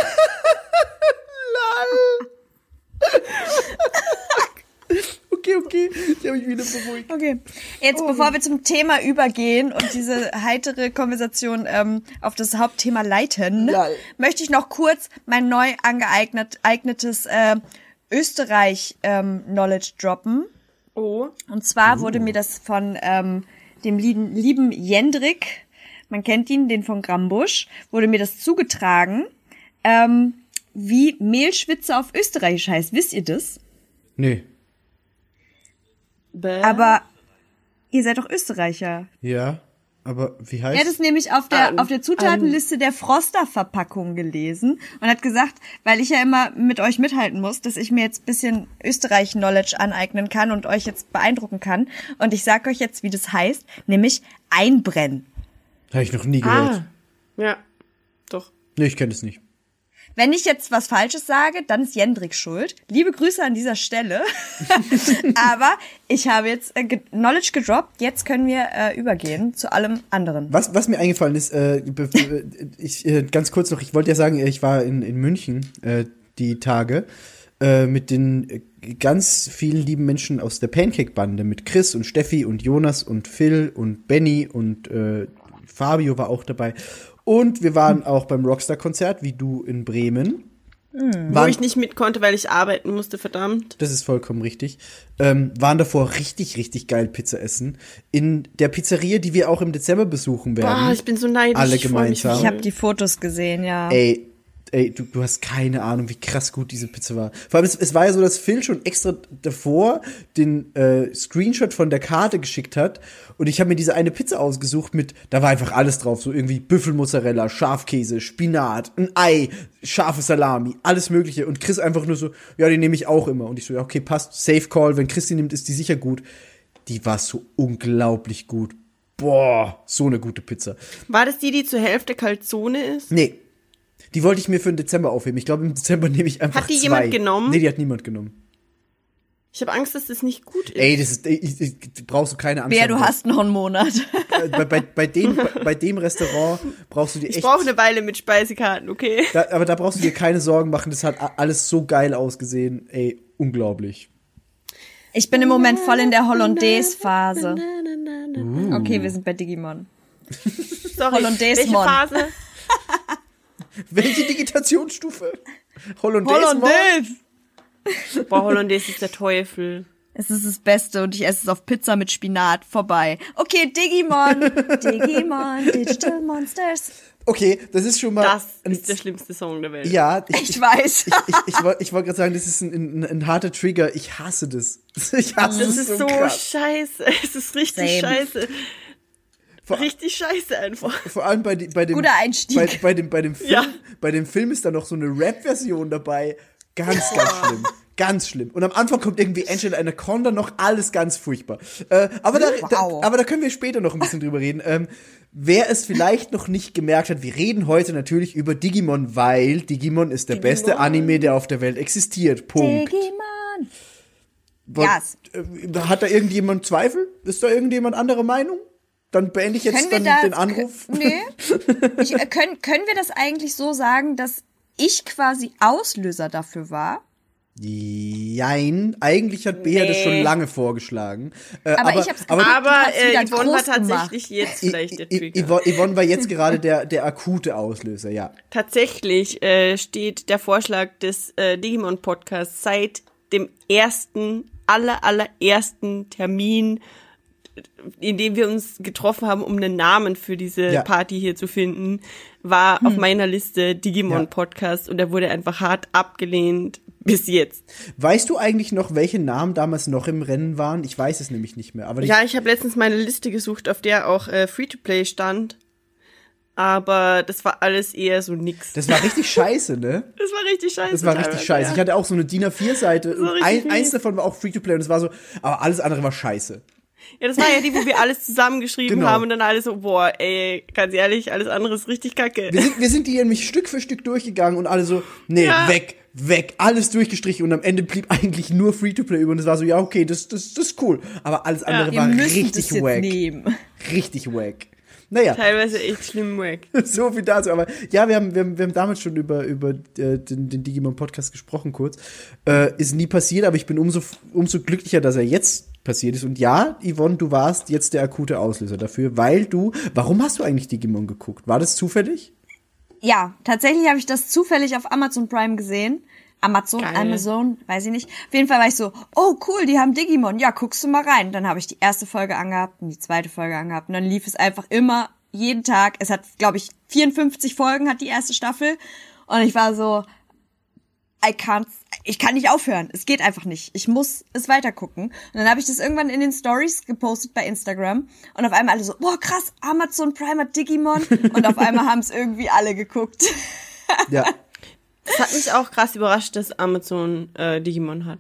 Okay, okay. Ich habe mich wieder beruhigt. Okay. Jetzt, bevor wir zum Thema übergehen und diese heitere Konversation ähm, auf das Hauptthema leiten, Lall. möchte ich noch kurz mein neu angeeignet, eignetes äh, Österreich-Knowledge droppen. Oh. Und zwar wurde mir das von ähm, dem lieben, lieben Jendrik, man kennt ihn, den von Grambusch, wurde mir das zugetragen, ähm, wie Mehlschwitze auf Österreichisch heißt. Wisst ihr das? Nee. Bäh. Aber ihr seid doch Österreicher. Ja, aber wie heißt Er hat es nämlich auf der, An- auf der Zutatenliste der Froster-Verpackung gelesen und hat gesagt, weil ich ja immer mit euch mithalten muss, dass ich mir jetzt bisschen Österreich-Knowledge aneignen kann und euch jetzt beeindrucken kann. Und ich sag euch jetzt, wie das heißt, nämlich einbrennen. Habe ich noch nie gehört. Ah. Ja. Doch. Nee, ich kenne es nicht. Wenn ich jetzt was Falsches sage, dann ist Jendrik schuld. Liebe Grüße an dieser Stelle. Aber ich habe jetzt äh, ge Knowledge gedroppt. Jetzt können wir äh, übergehen zu allem anderen. Was, was mir eingefallen ist, äh, ich, äh, ganz kurz noch, ich wollte ja sagen, ich war in, in München äh, die Tage äh, mit den ganz vielen lieben Menschen aus der Pancake-Bande, mit Chris und Steffi und Jonas und Phil und Benny und Fabio war auch dabei. Und wir waren auch beim Rockstar-Konzert, wie du in Bremen. Wo Waren- ich nicht mit konnte, weil ich arbeiten musste, verdammt. Das ist vollkommen richtig. Ähm, waren davor richtig, richtig geil Pizza essen. In der Pizzeria, die wir auch im Dezember besuchen werden. Boah, ich bin so neidisch. Alle ich gemeinsam. Ich habe die Fotos gesehen, ja. Ey, ey, du, du hast keine Ahnung, wie krass gut diese Pizza war. Vor allem, es, es war ja so, dass Phil schon extra davor den äh, Screenshot von der Karte geschickt hat. Und ich habe mir diese eine Pizza ausgesucht mit, da war einfach alles drauf. So irgendwie Büffelmozzarella, Schafkäse, Spinat, ein Ei, scharfe Salami, alles mögliche. Und Chris einfach nur so, ja, die nehme ich auch immer. Und ich so, ja, okay, passt, Safe Call. Wenn Chris die nimmt, ist die sicher gut. Die war so unglaublich gut. Boah, so eine gute Pizza. War das die, die zur Hälfte Calzone ist? Nee. Die wollte ich mir für den Dezember aufheben. Ich glaube, im Dezember nehme ich einfach Hat die zwei. jemand genommen? Nee, die hat niemand genommen. Ich habe Angst, dass das nicht gut ist. Ey, das ist, ich, ich, brauchst du keine Angst Wer, du hast noch einen Monat. Äh, Bei, bei, bei, dem, bei, bei dem Restaurant brauchst du dir ich echt, brauche eine Weile mit Speisekarten, okay? da, aber da brauchst du dir keine Sorgen machen. Das hat alles so geil ausgesehen. Ey, unglaublich. Ich bin im Moment voll in der Hollandaise-Phase. Okay, wir sind bei Digimon. Sorry, Hollandaise welche Mon. Phase? Welche Digitationsstufe? Hollandaise. Mon? Boah, Hollandaise ist der Teufel. Es ist das Beste und ich esse es auf Pizza mit Spinat. Vorbei. Okay, Digimon. Digimon, Digital Monsters. Okay, das ist schon mal. Das ein, ist der schlimmste Song der Welt. ja, ich, Ich weiß. Ich, ich, ich, wollte- ich wollte gerade sagen, das ist ein, ein, ein harter Trigger. Ich hasse das. Ich hasse Das es ist so, so scheiße. Es ist richtig Same. scheiße. Vor- Richtig scheiße einfach. Vor allem bei, bei dem Guter Einstieg. Bei, bei, dem, bei dem Film, Ja. bei dem Film ist da noch so eine Rap-Version dabei. Ganz, ganz schlimm. Ganz schlimm. Und am Anfang kommt irgendwie Angela Anaconda noch alles ganz furchtbar. Äh, aber, da, Wow. da, aber da können wir später noch ein bisschen drüber reden. Ähm, wer es vielleicht noch nicht gemerkt hat, wir reden heute natürlich über Digimon, weil Digimon ist der beste Anime, der auf der Welt existiert. Punkt. Digimon. Wo- Yes. äh, Hat da irgendjemand Zweifel? Ist da irgendjemand anderer Meinung? Dann beende ich jetzt dann da, den Anruf. Nee. Ich, äh, können, können wir das eigentlich so sagen, dass ich quasi Auslöser dafür war? Jein, eigentlich hat Bea das Nee. schon lange vorgeschlagen. Äh, Aber ich hab's aber, gemacht. Aber äh, Yvonne war groß gemacht. tatsächlich jetzt vielleicht der Trigger. Yvonne, Yvonne war jetzt gerade der, der akute Auslöser, ja. Tatsächlich äh, steht der Vorschlag des äh, Digimon Podcasts seit dem ersten, aller, allerersten Termin, in dem wir uns getroffen haben, um einen Namen für diese Ja. Party hier zu finden, war auf meiner Liste Digimon Ja. Podcast und er wurde einfach hart abgelehnt bis jetzt. Weißt du eigentlich noch, welche Namen damals noch im Rennen waren? Ich weiß es nämlich nicht mehr. Aber Ja, ich habe letztens meine Liste gesucht, auf der auch äh, Free-to-Play stand. Aber das war alles eher so nix. das war richtig scheiße, ne? Das war richtig scheiße. Das war richtig scheiße. ja. Ich hatte auch so eine DIN A4-Seite. und richtig ein, eins davon war auch Free-to-Play und es war so, aber alles andere war scheiße. Ja, das war ja die, wo wir alles zusammengeschrieben Genau. haben und dann alle so, boah, ey, ganz ehrlich, alles andere ist richtig kacke. Wir sind, wir sind die nämlich Stück für Stück durchgegangen und alle so, nee, Ja. weg, weg, alles durchgestrichen und am Ende blieb eigentlich nur Free-to-Play über und es war so, ja, okay, das, das, das ist cool. Aber alles andere Wir war richtig wack. nehmen. Richtig wack. Naja, Teilweise echt schlimm wack. so viel dazu. Aber ja, wir haben, wir haben, wir haben damals schon über, über äh, den, den Digimon-Podcast gesprochen, kurz. Äh, ist nie passiert, aber ich bin umso, umso glücklicher, dass er jetzt passiert ist. Und ja, Yvonne, du warst jetzt der akute Auslöser dafür, weil du, warum hast du eigentlich Digimon geguckt? War das zufällig? Ja, tatsächlich habe ich das zufällig auf Amazon Prime gesehen. Amazon, Geil. Amazon, weiß ich nicht. Auf jeden Fall war ich so, oh cool, die haben Digimon. Ja, guckst du mal rein. Dann habe ich die erste Folge angehabt und die zweite Folge angehabt. Und dann lief es einfach immer, jeden Tag. Es hat, glaube ich, 54 Folgen hat die erste Staffel. Und ich war so, I can't, ich kann nicht aufhören. Es geht einfach nicht. Ich muss es weitergucken. Und dann habe ich das irgendwann in den Stories gepostet bei Instagram. Und auf einmal alle so, boah, krass, Amazon Prime hat Digimon. Und auf einmal haben es irgendwie alle geguckt. Ja. Das hat mich auch krass überrascht, dass Amazon äh, Digimon hat.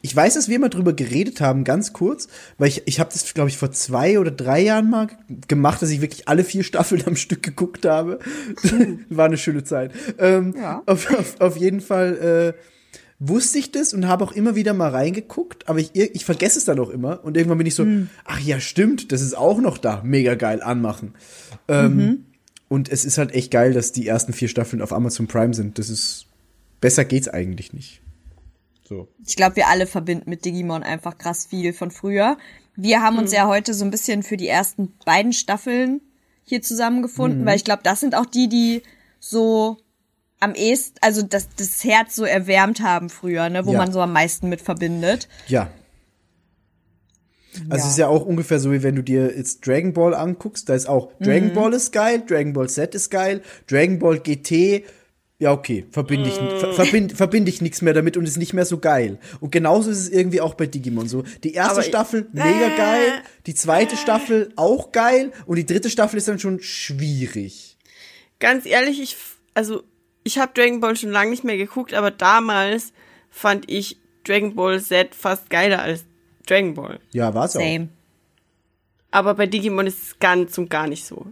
Ich weiß, dass wir mal drüber geredet haben, ganz kurz, weil ich, ich habe das, glaube ich, vor zwei oder drei Jahren mal gemacht, dass ich wirklich alle vier Staffeln am Stück geguckt habe. War eine schöne Zeit. Ähm, Ja. auf, auf, auf jeden Fall äh, wusste ich das und habe auch immer wieder mal reingeguckt, aber ich, ich vergesse es dann auch immer und irgendwann bin ich so, ach ja, stimmt, das ist auch noch da, mega geil, anmachen. Ähm, Und es ist halt echt geil, dass die ersten vier Staffeln auf Amazon Prime sind. Das ist, besser geht's eigentlich nicht. So. Ich glaube, wir alle verbinden mit Digimon einfach krass viel von früher. Wir haben uns ja heute so ein bisschen für die ersten beiden Staffeln hier zusammengefunden, weil ich glaube, das sind auch die, die so am ehesten, also das, das Herz so erwärmt haben früher, ne, wo Ja. man so am meisten mit verbindet. Ja. Also Ja. es ist ja auch ungefähr so, wie wenn du dir jetzt Dragon Ball anguckst, da ist auch Dragon Mhm. Ball ist geil, Dragon Ball Z ist geil, Dragon Ball GT, ja okay, verbinde ich, ver, verbind, verbinde ich nichts mehr damit und ist nicht mehr so geil. Und genauso ist es irgendwie auch bei Digimon so. Die erste Aber- Staffel mega geil, die zweite Staffel auch geil und die dritte Staffel ist dann schon schwierig. Ganz ehrlich, ich, also, ich habe Dragon Ball schon lange nicht mehr geguckt, aber damals fand ich Dragon Ball Z fast geiler als Dragon Ball. Ja, war's auch. Same. Aber bei Digimon ist es ganz und gar nicht so.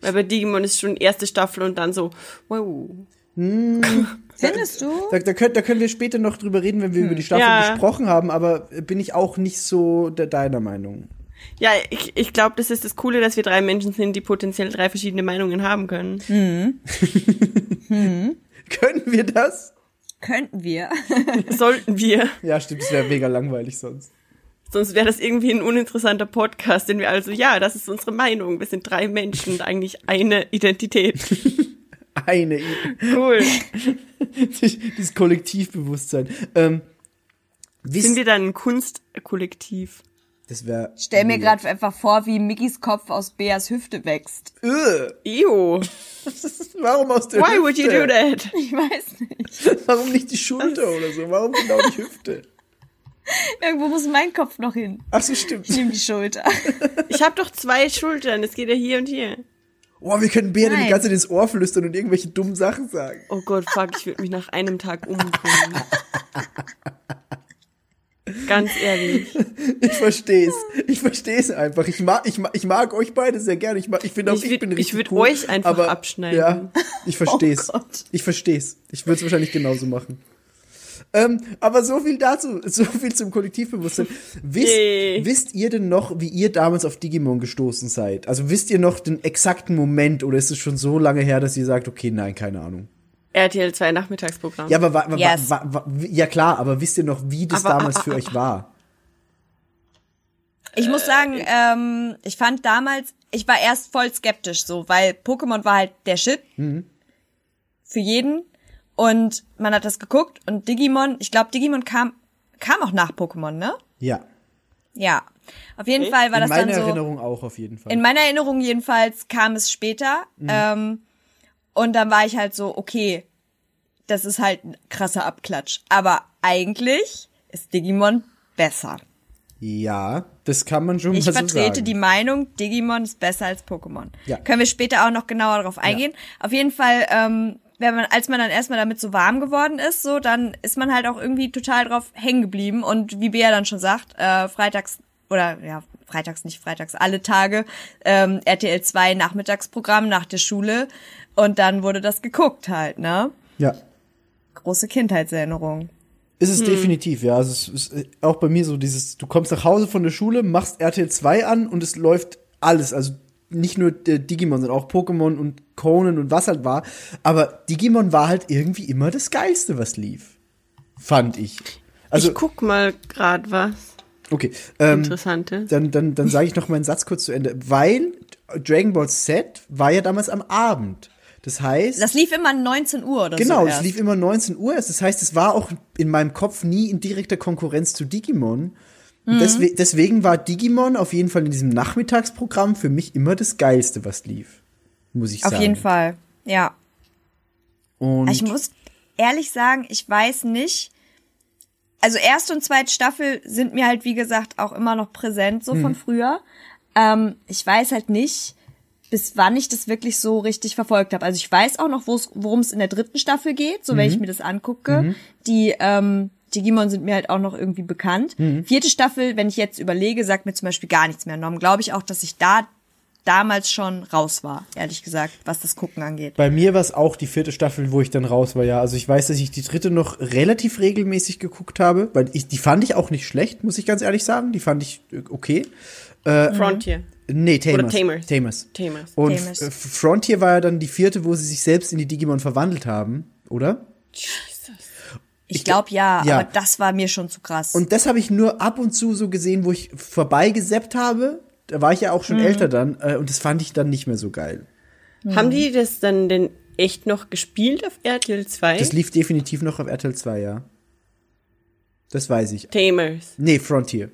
Weil bei Digimon ist schon erste Staffel und dann so, wow. Findest du? Da, da, können, da können wir später noch drüber reden, wenn wir über die Staffel Ja. gesprochen haben, aber bin ich auch nicht so de deiner Meinung. Ja, ich, ich glaube, das ist das Coole, dass wir drei Menschen sind, die potenziell drei verschiedene Meinungen haben können. Können wir das? Könnten wir. Sollten wir. Ja, stimmt, das wäre mega langweilig sonst. Sonst wäre das irgendwie ein uninteressanter Podcast, den wir also, ja, das ist unsere Meinung. Wir sind drei Menschen und eigentlich eine Identität. Eine Idee. Cool. Dieses Kollektivbewusstsein. Ähm, Sind wir dann ein Kunstkollektiv? das wäre. Stell mir gerade einfach vor, wie Mickys Kopf aus Beas Hüfte wächst. Ew. Warum aus der Why Hüfte? would you do that? Ich weiß nicht. Warum nicht die Schulter oder so? Warum genau die Hüfte? Irgendwo muss mein Kopf noch hin. Ach so, stimmt. Ich nehme die Schulter. Ich habe doch zwei Schultern. Es geht ja hier und hier. Oh, wir können dann die ganze Zeit ins Ohr flüstern und irgendwelche dummen Sachen sagen. Oh Gott, fuck, ich würde mich nach einem Tag umbringen. Ganz ehrlich. Ich versteh's. Ich versteh's einfach. Ich mag, ich mag, ich mag euch beide sehr gerne. Ich mag, ich finde auch, Ich ich, würd- bin ich richtig würd cool, euch einfach aber, abschneiden. Ja, ich versteh's. Oh Gott. ich versteh's. Ich würde es wahrscheinlich genauso machen. Ähm, aber so viel dazu, so viel zum Kollektivbewusstsein. Wisst, Yay. wisst ihr denn noch, wie ihr damals auf Digimon gestoßen seid? Also wisst ihr noch den exakten Moment oder ist es schon so lange her, dass ihr sagt, okay, nein, keine Ahnung? RTL 2 Nachmittagsprogramm. Ja, aber wa, wa, Yes. wa, wa, ja klar, aber wisst ihr noch, wie das Aber- damals ah, für ah, euch war? Ich muss sagen, ähm, ich fand damals, ich war erst voll skeptisch so, weil Pokémon war halt der Shit. Für jeden. Und man hat das geguckt und Digimon, ich glaube, Digimon kam, kam auch nach Pokémon, ne? Ja, Ja. Auf jeden Okay. Fall war in das dann meiner so. Erinnerung auch auf jeden Fall. In meiner Erinnerung jedenfalls kam es später. Ähm, und dann war ich halt so, okay, das ist halt ein krasser Abklatsch. Aber eigentlich ist Digimon besser. Ja, das kann man schon Ich mal so vertrete sagen. die Meinung, Digimon ist besser als Pokémon. Ja. Können wir später auch noch genauer darauf eingehen. Auf jeden Fall, ähm, wenn man, als man dann erstmal damit so warm geworden ist, so, dann ist man halt auch irgendwie total drauf hängen geblieben. Und wie Bea dann schon sagt, äh, freitags oder ja, freitags nicht freitags, alle Tage, ähm, RTL 2 Nachmittagsprogramm nach der Schule. Und dann wurde das geguckt halt, ne? ja, Große Kindheitserinnerung. ist Hm. es definitiv, ja. Also es ist äh, auch bei mir so dieses, du kommst nach Hause von der Schule, machst RTL 2 an und es läuft alles. Also nicht nur äh, Digimon, sondern auch Pokémon und Conan und was halt war. Aber Digimon war halt irgendwie immer das Geilste, was lief. Fand ich. Also, ich guck mal grad was okay. Ähm, Interessantes. dann, dann, dann sage ich noch meinen Satz kurz zu Ende. Weil Dragon Ball Z war ja damals am Abend. Das heißt. Das lief immer 19 Uhr oder Genau, so. das erst. lief immer 19 Uhr. Das heißt, es war auch in meinem Kopf nie in direkter Konkurrenz zu Digimon. Mhm. deswe deswegen war Digimon auf jeden Fall in diesem Nachmittagsprogramm für mich immer das Geilste, was lief. Muss ich Auf sagen. jeden Fall, ja. Und Ich muss ehrlich sagen, ich weiß nicht. Also erste und zweite Staffel sind mir halt, wie gesagt, auch immer noch präsent, so Mhm. von früher. Ähm, ich weiß halt nicht, bis wann ich das wirklich so richtig verfolgt habe. Also ich weiß auch noch, worum es in der dritten Staffel geht, so wenn Mhm. ich mir das angucke. Die ähm, Digimon sind mir halt auch noch irgendwie bekannt. Mhm. Vierte Staffel, wenn ich jetzt überlege, sagt mir zum Beispiel gar nichts mehr. Darum glaube ich auch, dass ich da damals schon raus war, ehrlich gesagt, was das Gucken angeht. bei mir war es auch die vierte Staffel, wo ich dann raus war, ja. Also ich weiß, dass ich die dritte noch relativ regelmäßig geguckt habe, weil ich, die fand ich auch nicht schlecht, muss ich ganz ehrlich sagen. Die fand ich äh, okay. Frontier. Nee, Tamers. Tamers. Tamers. Tamers. Und Tamers. äh, Frontier war ja dann die vierte, wo sie sich selbst in die Digimon verwandelt haben, oder? Ich glaube ja, ja. aber das war mir schon zu krass. Und das habe ich nur ab und zu so gesehen, wo ich vorbeigeseppt habe. Da war ich ja auch Mhm. schon älter dann. Äh, und das fand ich dann nicht mehr so geil. Haben die das dann denn echt noch gespielt auf RTL 2? Das lief definitiv noch auf RTL 2, ja. Das weiß ich. Tamers. Nee, Frontier.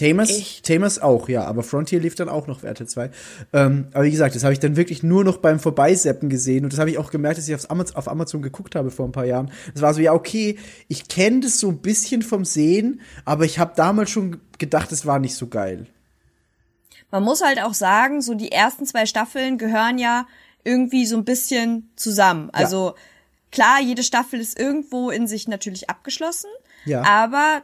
Tamers? Tamers auch, ja, aber Frontier lief dann auch noch RTL 2. Ähm, aber wie gesagt, das habe ich dann wirklich nur noch beim Vorbeiseppen gesehen und das habe ich auch gemerkt, dass ich aufs Amaz auf Amazon geguckt habe vor ein paar Jahren. Das war so, ja, okay, ich kenne das so ein bisschen vom Sehen, aber ich habe damals schon gedacht, es war nicht so geil. Man muss halt auch sagen, so die ersten zwei Staffeln gehören ja irgendwie so ein bisschen zusammen. Also klar, jede Staffel ist irgendwo in sich natürlich abgeschlossen, Ja. aber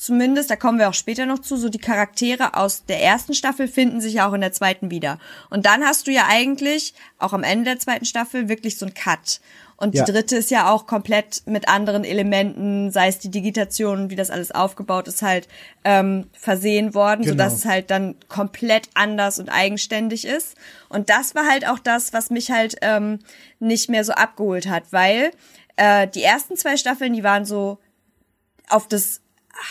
zumindest, da kommen wir auch später noch zu, so die Charaktere aus der ersten Staffel finden sich ja auch in der zweiten wieder. Und dann hast du ja eigentlich auch am Ende der zweiten Staffel wirklich so ein Cut. Und Ja. die dritte ist ja auch komplett mit anderen Elementen, sei es die Digitation, wie das alles aufgebaut ist, halt ähm, versehen worden, Genau. sodass es halt dann komplett anders und eigenständig ist. Und das war halt auch das, was mich halt ähm, nicht mehr so abgeholt hat, weil äh, die ersten zwei Staffeln, die waren so auf das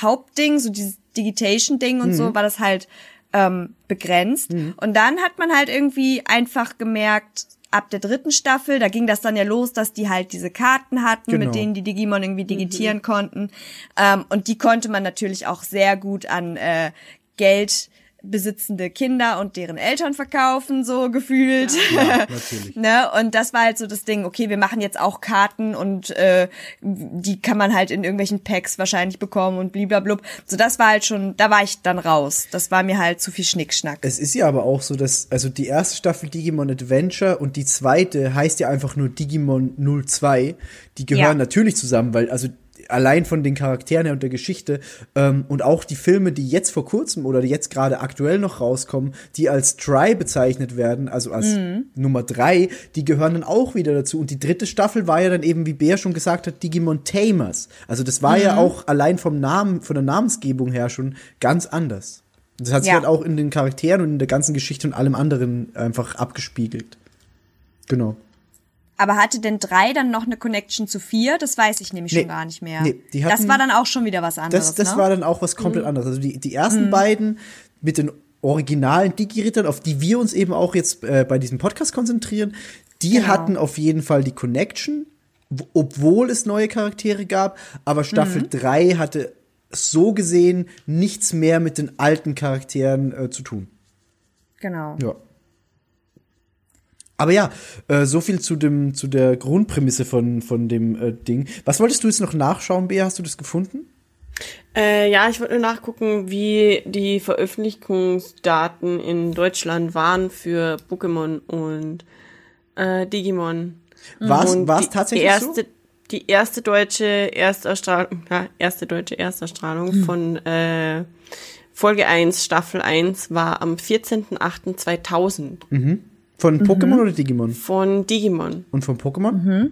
Hauptding, so dieses Digitation-Ding und so, war das halt ähm, begrenzt. Und dann hat man halt irgendwie einfach gemerkt, ab der dritten Staffel, da ging das dann ja los, dass die halt diese Karten hatten, Genau. mit denen die Digimon irgendwie digitieren konnten. Ähm, und die konnte man natürlich auch sehr gut an äh, Geld besitzende Kinder und deren Eltern verkaufen, so gefühlt. natürlich. ne? Und das war halt so das Ding, okay, wir machen jetzt auch Karten und äh, die kann man halt in irgendwelchen Packs wahrscheinlich bekommen und bliblablub. So, das war halt schon, da war ich dann raus. Das war mir halt zu viel Schnickschnack. Es ist ja aber auch so, dass, also die erste Staffel Digimon Adventure und die zweite heißt ja einfach nur Digimon 02. Die gehören Ja. natürlich zusammen, weil, also allein von den Charakteren her und der Geschichte ähm, und auch die Filme, die jetzt vor kurzem oder die jetzt gerade aktuell noch rauskommen, die als Try bezeichnet werden, also als Nummer drei, die gehören dann auch wieder dazu. Und die dritte Staffel war ja dann eben, wie Bär schon gesagt hat, Digimon Tamers. Also das war ja auch allein vom Namen, von der Namensgebung her schon ganz anders. Das hat sich Ja. halt auch in den Charakteren und in der ganzen Geschichte und allem anderen einfach abgespiegelt. Genau. Aber hatte denn drei dann noch eine Connection zu vier? Das weiß ich nämlich Nee. schon gar nicht mehr. Nee, die das hatten- war dann auch schon wieder was anderes. Das, das ne? war dann auch was komplett anderes. Also die, die ersten beiden mit den originalen Digi-Rittern, auf die wir uns eben auch jetzt äh, bei diesem Podcast konzentrieren, die Genau. hatten auf jeden Fall die Connection, obwohl es neue Charaktere gab, aber Staffel Mhm. 3 hatte so gesehen nichts mehr mit den alten Charakteren äh, zu tun. Genau. Ja. Aber ja, äh, so viel zu dem zu der Grundprämisse von von dem äh, Ding. Was wolltest du jetzt noch nachschauen, Bea? Hast du das gefunden? Äh, ja, ich wollte nur nachgucken, wie die Veröffentlichungsdaten in Deutschland waren für Pokémon und äh, Digimon. War's- Und war's die tatsächlich erste, so? Die erste deutsche Erstausstrahlung, ja, erste deutsche Erstausstrahlung Hm. von äh, Folge 1, Staffel 1 war am 14.08.2000 Von Pokémon oder Digimon? von Digimon. Und von Pokémon?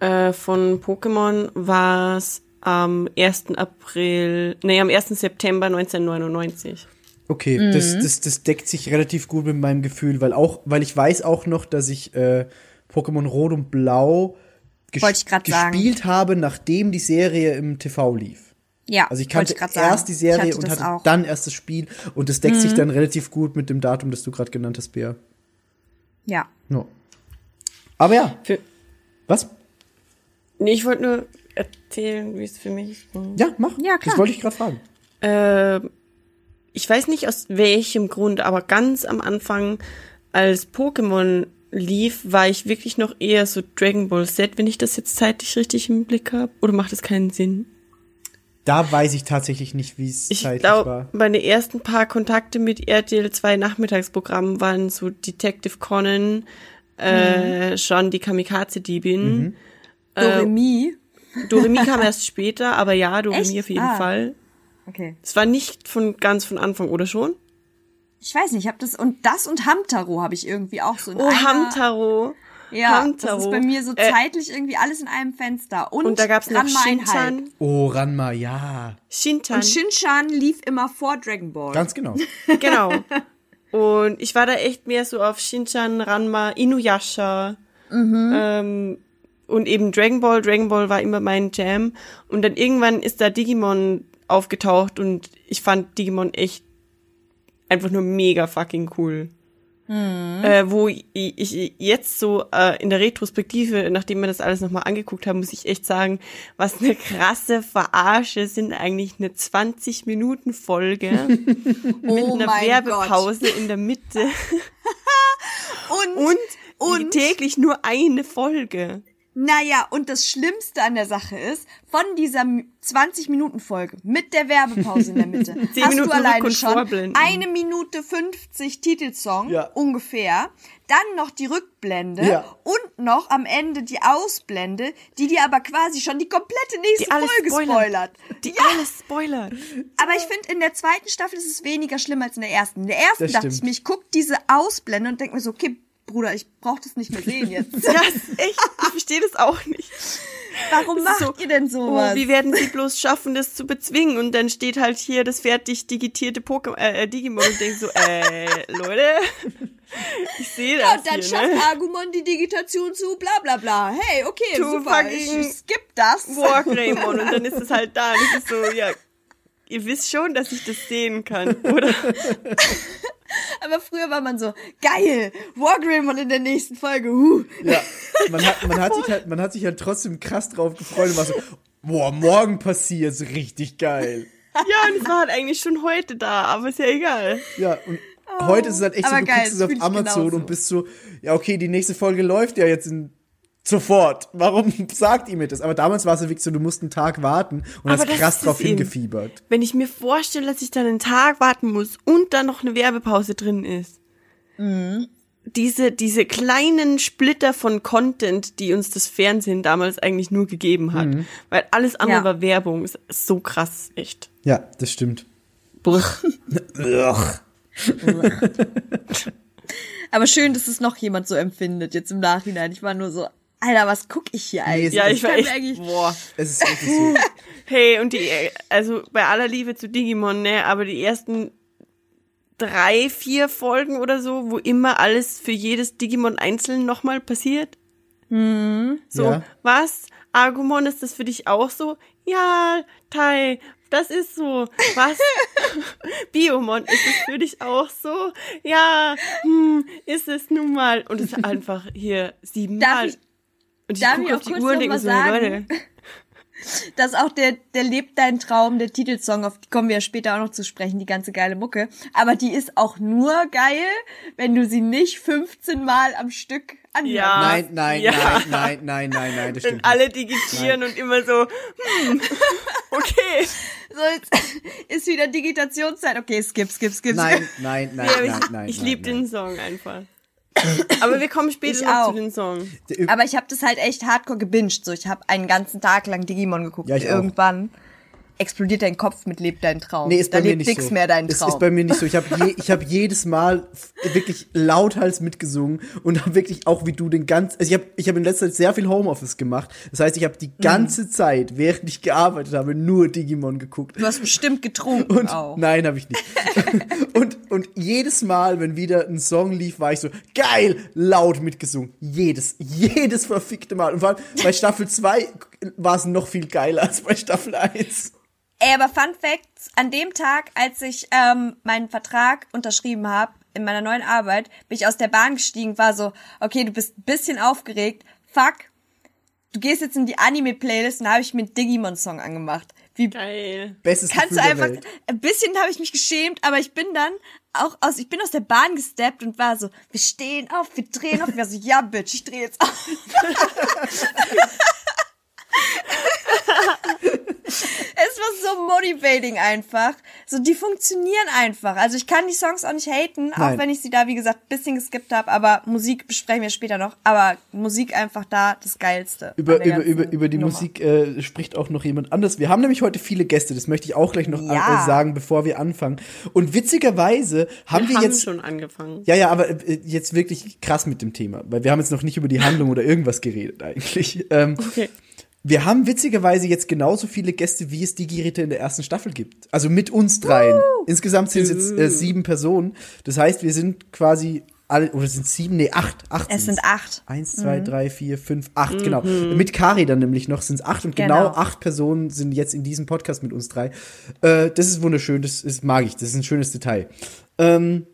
Äh, von Pokémon war es am 1. April, nee, am 1. September 1999. Okay, das, das, das deckt sich relativ gut mit meinem Gefühl, weil auch, weil ich weiß auch noch, dass ich äh, Pokémon Rot und Blau ges ich grad sagen. gespielt habe, nachdem die Serie im TV lief. Ja, Also ich kannte sagen. erst die Serie Ich und hatte auch. Mhm. dann erst das Spiel und das deckt sich dann relativ gut mit dem Datum, das du gerade genannt hast, Bea. Ja. No. Aber ja, Für, was? nee, ich wollte nur erzählen, wie es für mich war. Ja, mach. Ja, klar. Das wollte ich gerade fragen. Äh, ich weiß nicht aus welchem Grund, aber ganz am Anfang, als Pokémon lief, war ich wirklich noch eher so Dragon Ball Z, wenn ich das jetzt zeitlich richtig im Blick habe. Oder macht das keinen Sinn? Da weiß ich tatsächlich nicht, wie es Ich zeitlich glaube, war. meine ersten paar Kontakte mit RTL 2 Nachmittagsprogrammen waren so Detective Conan, äh, schon die Kamikaze-Diebin. Mhm. Doremi. Doremi kam erst später, aber ja, Doremi Echt? auf jeden Ah. Fall. Okay. Es war nicht von ganz von Anfang, oder schon? Ich weiß nicht, ich habe das und das und Hamtaro habe ich irgendwie auch so in Oh, einer, Hamtaro. Ja, Hamtaro. das ist bei mir so Äh, zeitlich irgendwie alles in einem Fenster. Und, Und da gab's noch Ranma. Shinchan. Oh, Ranma, ja. Shintan. Und Shinchan lief immer vor Dragon Ball. Ganz genau. genau. Und ich war da echt mehr so auf Shinchan, Ranma, Inuyasha. Ähm, und eben Dragon Ball. Dragon Ball war immer mein Jam. Und dann irgendwann ist da Digimon aufgetaucht und ich fand Digimon echt einfach nur mega fucking cool. Äh, wo ich, ich jetzt so äh, in der Retrospektive, nachdem wir das alles nochmal angeguckt haben, muss ich echt sagen, was eine krasse Verarsche sind eigentlich eine 20-Minuten-Folge mit Oh einer mein Werbepause in der Mitte Und, und, Und? täglich nur eine Folge. Naja, und das Schlimmste an der Sache ist, von dieser 20-Minuten-Folge mit der Werbepause in der Mitte, hast Minuten du alleine schon eine Minute 50 Titelsong Ja. ungefähr, dann noch die Rückblende Ja. und noch am Ende die Ausblende, die dir aber quasi schon die komplette nächste Die alles Folge spoilert. spoilert. Die alles spoilert. Aber ich finde, in der zweiten Staffel ist es weniger schlimm als in der ersten. In der ersten Das dachte ich stimmt. mir, ich guck diese Ausblende und denk mir so, okay, Bruder, ich brauch das nicht mehr sehen jetzt. Ja, ist echt. Ich verstehe das auch nicht. Warum Das macht ihr denn Oh, sowas? wie werden sie bloß schaffen, das zu bezwingen? Und dann steht halt hier das fertig digitierte Pokémon, äh, äh, Digimon und denkt so, äh, Leute, ich sehe das Ja, und dann hier, schafft ne? Argumon die Digitation zu bla bla bla. Hey, okay, Du super, ich skip das. Wargreymon und dann ist es halt da. Und es ist so, ja, ihr wisst schon, dass ich das sehen kann, oder? Aber früher war man so, geil, Wargreymon in der nächsten Folge, huh. Ja, man hat, man, hat sich halt, man hat sich halt trotzdem krass drauf gefreut und war so, boah, morgen passiert's richtig geil. Ja, und es war halt eigentlich schon heute da, aber ist ja egal. Ja, und heute ist es halt echt so, aber du geil, guckst es auf Amazon genauso. und bist so, ja, okay, die nächste Folge läuft ja jetzt in, sofort. Warum sagt ihr mir das? Aber damals war es ja wirklich so, du musst einen Tag warten und Aber hast das krass drauf es eben. hingefiebert. Wenn ich mir vorstelle, dass ich dann einen Tag warten muss und dann noch eine Werbepause drin ist. Diese, diese kleinen Splitter von Content, die uns das Fernsehen damals eigentlich nur gegeben hat. Weil alles andere Ja. war Werbung. Ist so krass, echt. Ja, das stimmt. Aber schön, dass es noch jemand so empfindet, jetzt im Nachhinein. Ich war nur so, Alter, was guck ich hier eigentlich? Ja, ich war echt, eigentlich boah. Es ist wirklich so. Hey, und die, also bei aller Liebe zu Digimon, ne, aber die ersten drei, vier Folgen oder so, wo immer alles für jedes Digimon einzeln nochmal passiert. So, Ja. was? Argumon, ist das für dich auch so? Ja, Tai, das ist so. Was? Biomon, ist es für dich auch so? Ja, hm, ist es nun mal. Und es ist einfach hier Darf siebenmal. ich- Und ich darf gucke ich auf auch die Uhr und denke so, sagen? Leute. dass auch der, der lebt dein Traum, der Titelsong, auf die kommen wir ja später auch noch zu sprechen, die ganze geile Mucke. Aber die ist auch nur geil, wenn du sie nicht 15 Mal am Stück anhörst. Ja. Nein, nein, Ja. nein, nein, nein, nein, nein, das Wenn stimmt. alle digitieren und immer so, hm, okay. So, jetzt ist wieder Digitationszeit. Okay, skip, skip, skip. nicht. Nein, nein, nein, nein, ich nein. ich nein, liebe nein. den Song einfach. Aber wir kommen später noch auch. zu den Song. Der- Aber ich habe das halt echt hardcore gebinged. So, ich habe einen ganzen Tag lang Digimon geguckt. Ja, ich auch. Irgendwann explodiert dein Kopf mit Lebt dein Traum. Nee, ist da bei mir lebt nicht nix so. mehr dein Traum. ist bei mir nicht so. Ich habe je, ich hab jedes Mal wirklich lauthals mitgesungen und habe wirklich auch wie du den ganzen. Also ich habe ich hab in letzter Zeit sehr viel Homeoffice gemacht. Das heißt, ich habe die ganze Mhm. Zeit, während ich gearbeitet habe, nur Digimon geguckt. du hast bestimmt getrunken Und auch. nein, habe ich nicht. und, und jedes Mal, wenn wieder ein Song lief, war ich so, geil, laut mitgesungen. Jedes, jedes verfickte Mal. Und vor allem bei Staffel 2 war es noch viel geiler als bei Staffel 1. Ey, aber Fun Fact, an dem Tag, als ich ähm, meinen Vertrag unterschrieben habe, in meiner neuen Arbeit, bin ich aus der Bahn gestiegen, war so, okay, du bist ein bisschen aufgeregt, fuck, du gehst jetzt in die Anime-Playlist und da habe ich mir einen Digimon-Song angemacht. Wie Geil. Bestes kannst du Gefühl der einfach, Welt. ein bisschen habe ich mich geschämt, aber ich bin dann auch aus, ich bin aus der Bahn gesteppt und war so, wir stehen auf, wir drehen auf, ich war so, ja, Bitch, ich drehe jetzt auf. Es war so motivating einfach. So, die funktionieren einfach. Also ich kann die Songs auch nicht haten, auch Nein. wenn ich sie da, wie gesagt, ein bisschen geskippt habe. Aber Musik besprechen wir später noch. Aber Musik einfach da das Geilste. Über, über, über, über die Nummer. Musik äh, spricht auch noch jemand anders. Wir haben nämlich heute viele Gäste, das möchte ich auch gleich noch Ja. äh, sagen, bevor wir anfangen. Und witzigerweise haben Wir wir, haben jetzt. schon angefangen. Ja, ja, aber äh, jetzt wirklich krass mit dem Thema, weil wir haben jetzt noch nicht über die Handlung oder irgendwas geredet eigentlich. Ähm, Okay. Wir haben witzigerweise jetzt genauso viele Gäste, wie es Digi-Ritter in der ersten Staffel gibt. Also mit uns dreien. Insgesamt sind es jetzt äh, sieben Personen. Das heißt, wir sind quasi alle, oder sind sieben, nee, acht. acht Es sind acht. Eins, zwei, drei, vier, fünf, acht, genau. Mit Kari dann nämlich noch sind es acht und genau. Genau. acht Personen sind jetzt in diesem Podcast mit uns drei. Äh, das ist wunderschön, das, das mag ich, das ist ein schönes Detail. Ähm,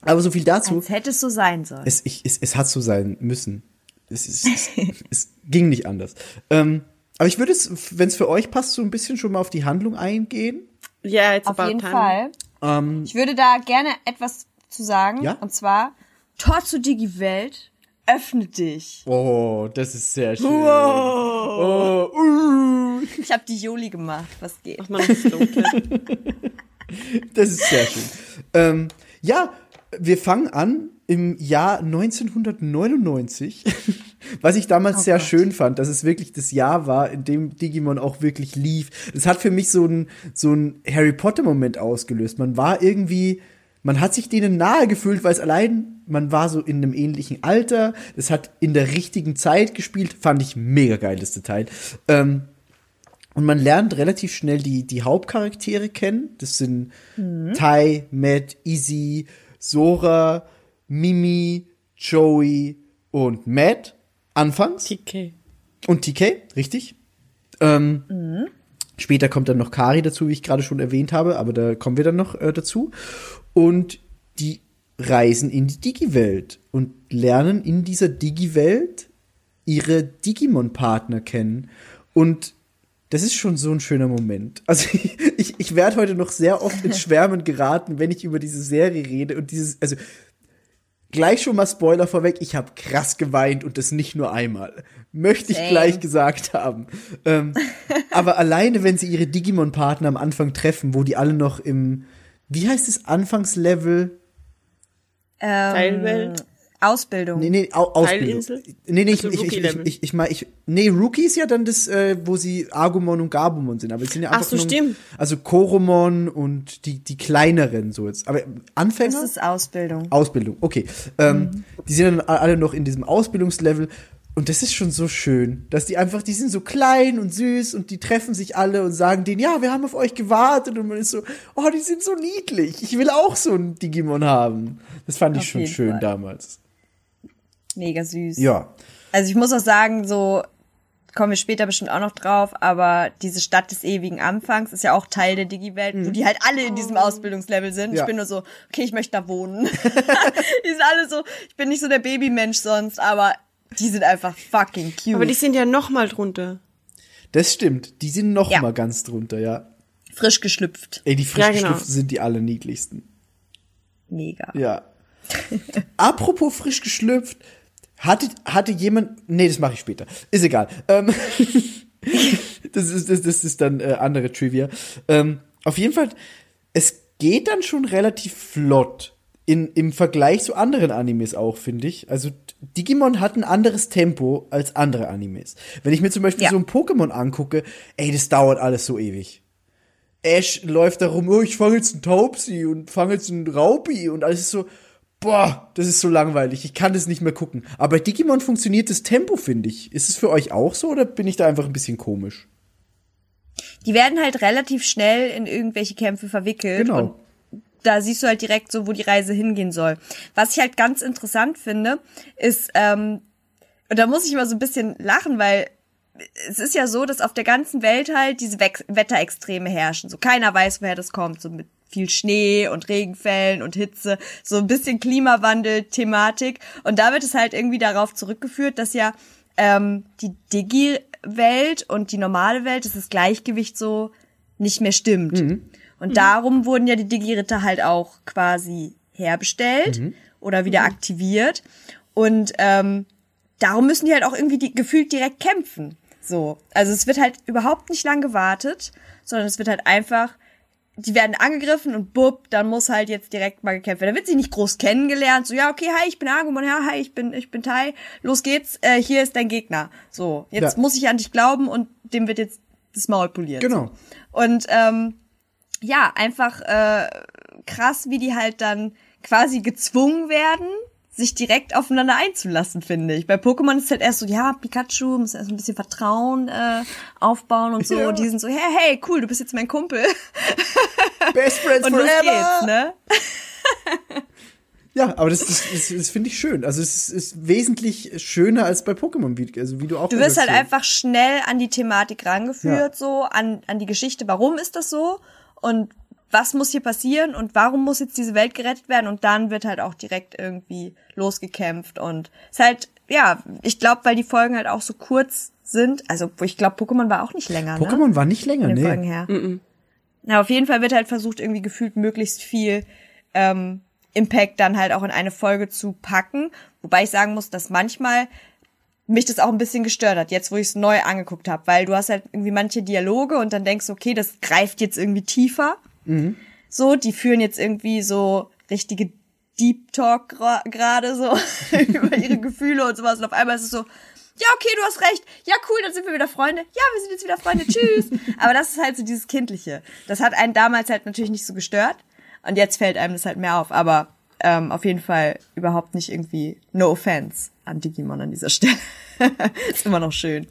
aber so viel dazu. Als hätte es so sein sollen. Es, ich, es, es hat so sein müssen. Es, es, es, es ging nicht anders. Ähm, aber ich würde es, wenn es für euch passt, so ein bisschen schon mal auf die Handlung eingehen. Ja, jetzt Auf jeden time. Fall. Ähm, Ich würde da gerne etwas zu sagen. Ja? Und zwar, Tor zur Digi-Welt, öffne dich. oh, das ist sehr schön. Oh, uh, Ich habe die Joli gemacht. Was geht? Mach mal noch das Dunkle. das ist sehr schön. Ähm, ja, wir fangen an im Jahr 1999, was ich damals sehr schön fand, dass es wirklich das Jahr war, in dem Digimon auch wirklich lief. Das hat für mich so ein so ein Harry Potter Moment ausgelöst. Man war irgendwie man hat sich denen nahe gefühlt, weil es allein, man war so in einem ähnlichen Alter, es hat in der richtigen Zeit gespielt, fand ich mega geiles Detail. Ähm, und man lernt relativ schnell die, die Hauptcharaktere kennen. Das sind Tai, Matt, Izzy, Sora, Mimi, Joey und Matt. Anfangs. TK. Und TK, richtig. Ähm, Später kommt dann noch Kari dazu, wie ich gerade schon erwähnt habe, aber da kommen wir dann noch äh, dazu. Und die reisen in die Digi-Welt und lernen in dieser Digi-Welt ihre Digimon-Partner kennen. Und das ist schon so ein schöner Moment. Also ich, ich, ich werde heute noch sehr oft ins Schwärmen geraten, wenn ich über diese Serie rede und dieses, also gleich schon mal Spoiler vorweg, ich habe krass geweint und das nicht nur einmal. Möchte ich Same. gleich gesagt haben. Ähm, aber alleine, wenn sie ihre Digimon-Partner am Anfang treffen, wo die alle noch im, wie heißt es, Anfangslevel? Ähm, Teilwelt? Ausbildung. Nee, nee, Au Ausbildung. Teilinsel? Nee, nee, ich, Also ich, ich, ich, ich, ich, mein, ich, nee, Rookie ist ja dann das, äh, wo sie Agumon und Gabumon sind, aber es sind ja Ach einfach so, nur, stimmt. also Koromon und die, die kleineren so jetzt. Aber Anfänger? Das ist Ausbildung. Ausbildung, okay. Ähm, Die sind dann alle noch in diesem Ausbildungslevel. Und das ist schon so schön, dass die einfach, die sind so klein und süß und die treffen sich alle und sagen denen, ja, wir haben auf euch gewartet. Und man ist so, oh, die sind so niedlich. Ich will auch so ein Digimon haben. Das fand ich Auf schon schön Fall. damals. Mega süß. Ja. Also ich muss auch sagen, so kommen wir später bestimmt auch noch drauf, aber diese Stadt des ewigen Anfangs ist ja auch Teil der Digi-Welt, wo die halt alle in diesem Ausbildungslevel sind. Ja. Ich bin nur so, okay, ich möchte da wohnen. die sind alle so, ich bin nicht so der Babymensch sonst, aber die sind einfach fucking cute. Aber die sind ja noch mal drunter. Das stimmt. Die sind noch Ja. mal ganz drunter, ja. frisch geschlüpft. Ey, die frisch Ja, genau. geschlüpften sind die allerniedlichsten. Mega. Ja. Apropos frisch geschlüpft, hatte, hatte jemand. Nee, das mache ich später. Ist egal. Ähm, das, ist, das, das ist dann äh, andere Trivia. Ähm, auf jeden Fall, es geht dann schon relativ flott. In, Im Vergleich zu anderen Animes auch, finde ich. Also Digimon hat ein anderes Tempo als andere Animes. Wenn ich mir zum Beispiel Ja. so ein Pokémon angucke, ey, das dauert alles so ewig. Ash läuft da rum, oh, ich fange jetzt einen Taubsi und fange jetzt einen Raupi und alles ist so, boah, das ist so langweilig, ich kann das nicht mehr gucken. Aber bei Digimon funktioniert das Tempo, finde ich. Ist es für euch auch so oder bin ich da einfach ein bisschen komisch? Die werden halt relativ schnell in irgendwelche Kämpfe verwickelt. Genau. Und da siehst du halt direkt so, wo die Reise hingehen soll. Was ich halt ganz interessant finde, ist, ähm, und da muss ich immer so ein bisschen lachen, weil es ist ja so, dass auf der ganzen Welt halt diese Wex- Wetterextreme herrschen. So keiner weiß, woher das kommt. So mit viel Schnee und Regenfällen und Hitze. So ein bisschen Klimawandel-Thematik. Und da wird es halt irgendwie darauf zurückgeführt, dass ja ähm, die Digi-Welt und die normale Welt, dass das Gleichgewicht so nicht mehr stimmt. Und darum wurden ja die Digi-Ritter halt auch quasi herbestellt oder wieder aktiviert. Und ähm, darum müssen die halt auch irgendwie die, gefühlt direkt kämpfen. So. Also es wird halt überhaupt nicht lang gewartet, sondern es wird halt einfach, die werden angegriffen und bupp, dann muss halt jetzt direkt mal gekämpft werden. Da wird sie nicht groß kennengelernt, so, ja, okay, hi, ich bin Agumon, ja, hi, ich bin, ich bin Tai, los geht's, äh, hier ist dein Gegner. So, jetzt Ja. muss ich an dich glauben und dem wird jetzt das Maul poliert. Genau. So. Und ähm, ja, einfach äh, krass, wie die halt dann quasi gezwungen werden, sich direkt aufeinander einzulassen, finde ich. Bei Pokémon ist es halt erst so, ja, Pikachu, muss erst ein bisschen Vertrauen äh, aufbauen und so. Ja. Die sind so, hey, hey, cool, du bist jetzt mein Kumpel. Best Friends Und forever! geht's, ne? Ja, aber das, das, das, das finde ich schön. Also es ist, ist wesentlich schöner als bei Pokémon, wie, also wie du auch Du wirst halt einfach schnell an die Thematik rangeführt, Ja. so, an, an die Geschichte, warum ist das so und was muss hier passieren und warum muss jetzt diese Welt gerettet werden und dann wird halt auch direkt irgendwie losgekämpft und es ist halt, ja, ich glaube, weil die Folgen halt auch so kurz sind, also ich glaube, Pokémon war auch nicht länger, ne? Pokémon war nicht länger, den Folgen nee. her. Na, auf jeden Fall wird halt versucht, irgendwie gefühlt möglichst viel ähm, Impact dann halt auch in eine Folge zu packen. Wobei ich sagen muss, dass manchmal mich das auch ein bisschen gestört hat, jetzt wo ich es neu angeguckt habe, weil du hast halt irgendwie manche Dialoge und dann denkst du, okay, das greift jetzt irgendwie tiefer. So, die führen jetzt irgendwie so richtige Deep Talk gerade so über ihre Gefühle und sowas. Und auf einmal ist es so, ja, okay, du hast recht. Ja, cool, dann sind wir wieder Freunde. Ja, wir sind jetzt wieder Freunde. Tschüss. Aber das ist halt so dieses Kindliche. Das hat einen damals halt natürlich nicht so gestört. Und jetzt fällt einem das halt mehr auf. Aber ähm, auf jeden Fall überhaupt nicht irgendwie no offense an Digimon an dieser Stelle. ist immer noch schön.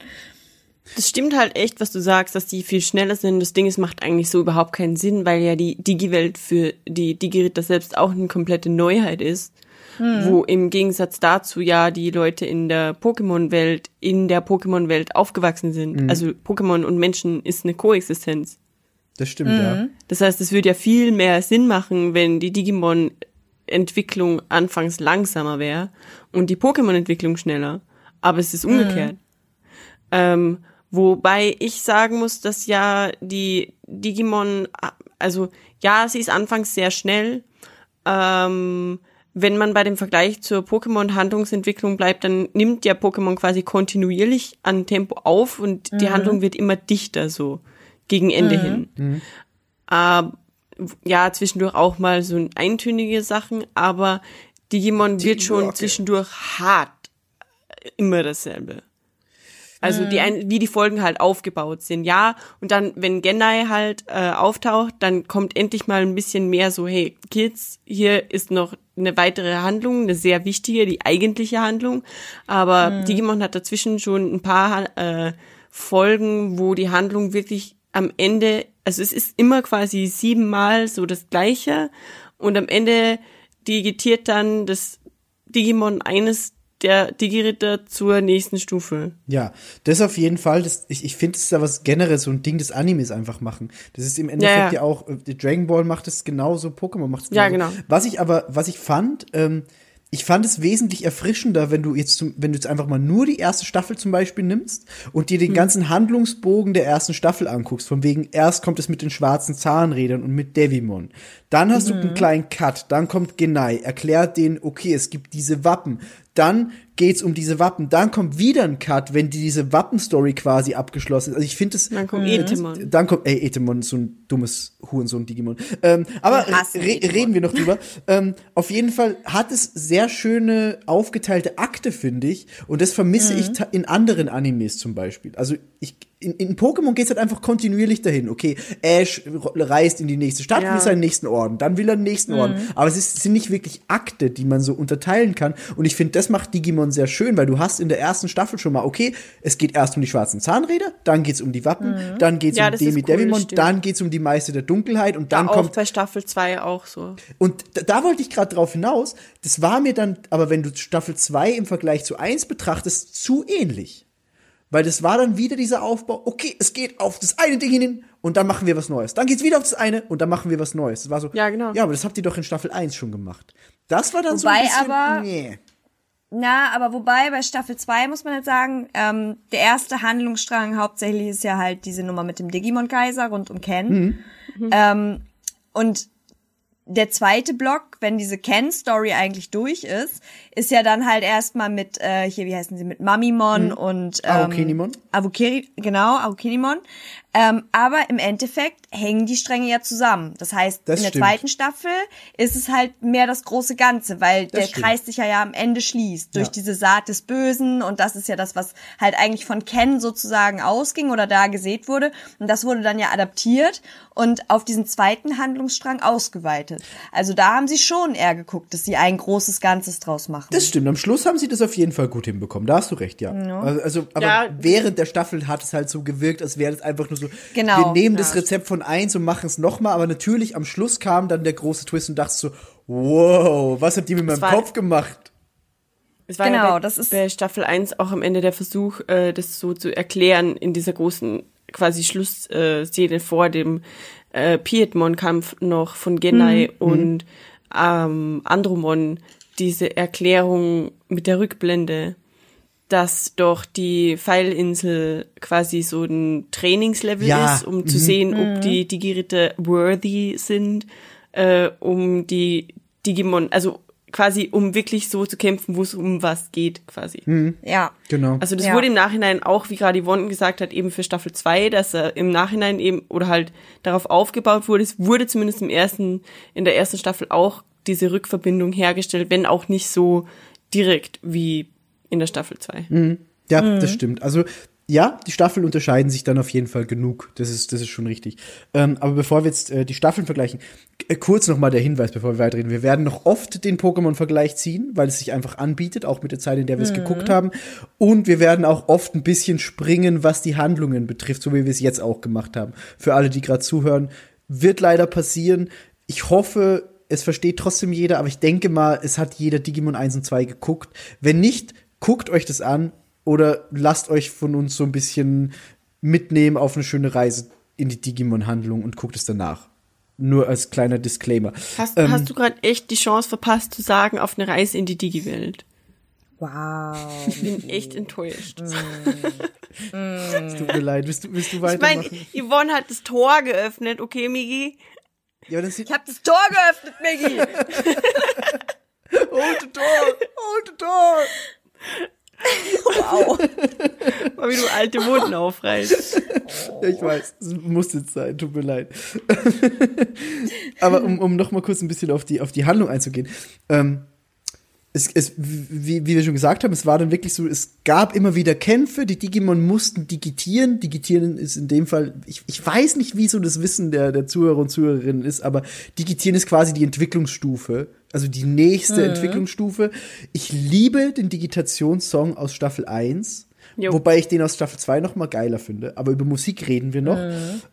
Das stimmt halt echt, was du sagst, dass die viel schneller sind. Das Ding ist, macht eigentlich so überhaupt keinen Sinn, weil ja die Digi-Welt für die Digi-Ritter selbst auch eine komplette Neuheit ist. Wo im Gegensatz dazu ja die Leute in der Pokémon-Welt, in der Pokémon-Welt aufgewachsen sind. Also Pokémon und Menschen ist eine Koexistenz. Das stimmt, ja. Das heißt, es würde ja viel mehr Sinn machen, wenn die Digimon-Entwicklung anfangs langsamer wäre und die Pokémon-Entwicklung schneller. Aber es ist umgekehrt. Ähm, wobei ich sagen muss, dass ja die Digimon, also ja, sie ist anfangs sehr schnell. Ähm, wenn man bei dem Vergleich zur Pokémon-Handlungsentwicklung bleibt, dann nimmt ja Pokémon quasi kontinuierlich an Tempo auf und die Handlung wird immer dichter so gegen Ende hin. Ähm, ja, zwischendurch auch mal so eintönige Sachen, aber Digimon wird schon Rocket. zwischendurch hart immer dasselbe. Also die ein, wie die Folgen halt aufgebaut sind, ja. Und dann, wenn Genai halt äh, auftaucht, dann kommt endlich mal ein bisschen mehr so, hey Kids, hier ist noch eine weitere Handlung, eine sehr wichtige, die eigentliche Handlung. Aber Digimon hat dazwischen schon ein paar äh, Folgen, wo die Handlung wirklich am Ende, also es ist immer quasi siebenmal so das Gleiche und am Ende digitiert dann das Digimon eines der Digiritter zur nächsten Stufe. Ja, das auf jeden Fall. Das, ich ich finde, das ist da was generell so ein Ding des Animes einfach machen. Das ist im Endeffekt ja, ja. auch, äh, Dragon Ball macht es genauso, Pokémon macht es Ja, genauso. genau. Was ich aber, was ich fand, ähm, ich fand es wesentlich erfrischender, wenn du jetzt, wenn du jetzt einfach mal nur die erste Staffel zum Beispiel nimmst und dir den Hm. ganzen Handlungsbogen der ersten Staffel anguckst. Von wegen, erst kommt es mit den schwarzen Zahnrädern und mit Devimon. Dann hast du einen kleinen Cut, dann kommt Genai, erklärt denen, okay, es gibt diese Wappen. Dann geht's um diese Wappen. Dann kommt wieder ein Cut, wenn die diese Wappenstory quasi abgeschlossen ist. Also ich finde es. Dann kommt Etemon. Dann kommt, ey, Etemon ist so ein dummes Hurensohn-Digimon. Ähm, aber re Etemon. reden wir noch drüber. ähm, auf jeden Fall hat es sehr schöne aufgeteilte Akte, finde ich. Und das vermisse ich ta- in anderen Animes zum Beispiel. Also ich, in, in Pokémon geht's halt einfach kontinuierlich dahin. Okay, Ash reist in die nächste Stadt, Ja. will seinen nächsten Orden, dann will er den nächsten Orden. Aber es ist, sind nicht wirklich Akte, die man so unterteilen kann. Und ich finde, das macht Digimon sehr schön, weil du hast in der ersten Staffel schon mal, okay, es geht erst um die schwarzen Zahnräder, dann geht's um die Wappen, dann geht's Ja, um Demi cool, Devimon, dann geht's um die Meister der Dunkelheit und dann auch kommt bei Staffel 2 auch so. und da, da wollte ich gerade drauf hinaus. Das war mir dann, aber wenn du Staffel 2 im Vergleich zu 1 betrachtest, zu ähnlich. Weil das war dann wieder dieser Aufbau, okay, es geht auf das eine Ding hin und dann machen wir was Neues. Dann geht's wieder auf das eine und dann machen wir was Neues. Das war so, Ja, genau. Ja, aber das habt ihr doch in Staffel 1 schon gemacht. Das war dann Wobei so ein bisschen, aber- nee. Na, aber wobei bei Staffel 2 muss man jetzt sagen, ähm, der erste Handlungsstrang hauptsächlich ist ja halt diese Nummer mit dem Digimon-Kaiser rund um Ken. Ähm, und der zweite Block, wenn diese Ken-Story eigentlich durch ist, ist ja dann halt erstmal mit, äh, hier, wie heißen sie, mit Mamimon und ähm, Aokenimon. Avukeri, genau, Aokenimon. Ähm, aber im Endeffekt hängen die Stränge ja zusammen. Das heißt, Das in der stimmt. zweiten Staffel ist es halt mehr das große Ganze, weil der stimmt. Kreis sich ja, ja am Ende schließt durch Ja. diese Saat des Bösen und das ist ja das, was halt eigentlich von Ken sozusagen ausging oder da gesät wurde und das wurde dann ja adaptiert und auf diesen zweiten Handlungsstrang ausgeweitet. Also da haben sie schon eher geguckt, dass sie ein großes Ganzes draus machen. Das stimmt. Am Schluss haben sie das auf jeden Fall gut hinbekommen. Da hast du recht, ja. Also, also, aber Ja. während der Staffel hat es halt so gewirkt, als wäre das einfach nur so, Genau, wir nehmen ja. das Rezept von eins und machen es nochmal. Aber natürlich am Schluss kam dann der große Twist und dachte so, wow, was habt ihr mit meinem war- Kopf gemacht? Es war Genau, ja bei, das ist- bei Staffel 1 auch am Ende der Versuch, äh, das so zu erklären in dieser großen quasi Schlussszene vor dem äh, Piedmon-Kampf noch von Genai Mhm. und ähm, Andromon, diese Erklärung mit der Rückblende, dass doch die Pfeilinsel quasi so ein Trainingslevel Ja, ist, um zu sehen, ob die Digiritter worthy sind, äh, um die Digimon, also quasi um wirklich so zu kämpfen, wo es um was geht, quasi. ja. Genau. Also das Ja. wurde im Nachhinein auch, wie gerade Yvonne gesagt hat, eben für Staffel 2, dass er im Nachhinein eben oder halt darauf aufgebaut wurde. Es wurde zumindest im ersten, in der ersten Staffel auch diese Rückverbindung hergestellt, wenn auch nicht so direkt wie in der Staffel 2. ja, Mhm. das stimmt. Also ja, die Staffeln unterscheiden sich dann auf jeden Fall genug. Das ist, das ist schon richtig. Ähm, aber bevor wir jetzt äh, die Staffeln vergleichen, äh, kurz nochmal der Hinweis, bevor wir weiterreden. Wir werden noch oft den Pokémon-Vergleich ziehen, weil es sich einfach anbietet, auch mit der Zeit, in der wir es geguckt haben. Und wir werden auch oft ein bisschen springen, was die Handlungen betrifft, so wie wir es jetzt auch gemacht haben. Für alle, die gerade zuhören, wird leider passieren. Ich hoffe, es versteht trotzdem jeder, aber ich denke mal, es hat jeder Digimon 1 und 2 geguckt. Wenn nicht, guckt euch das an oder lasst euch von uns so ein bisschen mitnehmen auf eine schöne Reise in die Digimon-Handlung und guckt es danach. Nur als kleiner Disclaimer. Hast, Ähm, hast du gerade echt die Chance verpasst zu sagen, auf eine Reise in die Digi-Welt? Wow. Ich bin echt enttäuscht. Es tut mir leid. Willst du, willst du Ich meine, weitermachen? Yvonne hat das Tor geöffnet, okay, Migi? ja, das Ich hab das Tor geöffnet, Maggie. Hold the door! Hold the door! Wow. Mal wie du alte Wunden aufreißt. Ja, ich weiß, es muss jetzt sein, tut mir leid. Aber um, um noch mal kurz ein bisschen auf die, auf die Handlung einzugehen. Ähm, es, es, wie, wie wir schon gesagt haben, es war dann wirklich so, es gab immer wieder Kämpfe, die Digimon mussten digitieren. Digitieren ist in dem Fall, ich, ich weiß nicht, wie so das Wissen der, der Zuhörer und Zuhörerinnen ist, aber digitieren ist quasi die Entwicklungsstufe, also die nächste Entwicklungsstufe. Ich liebe den Digitationssong aus Staffel 1. Jo. Wobei ich den aus Staffel 2 noch mal geiler finde. Aber über Musik reden wir noch.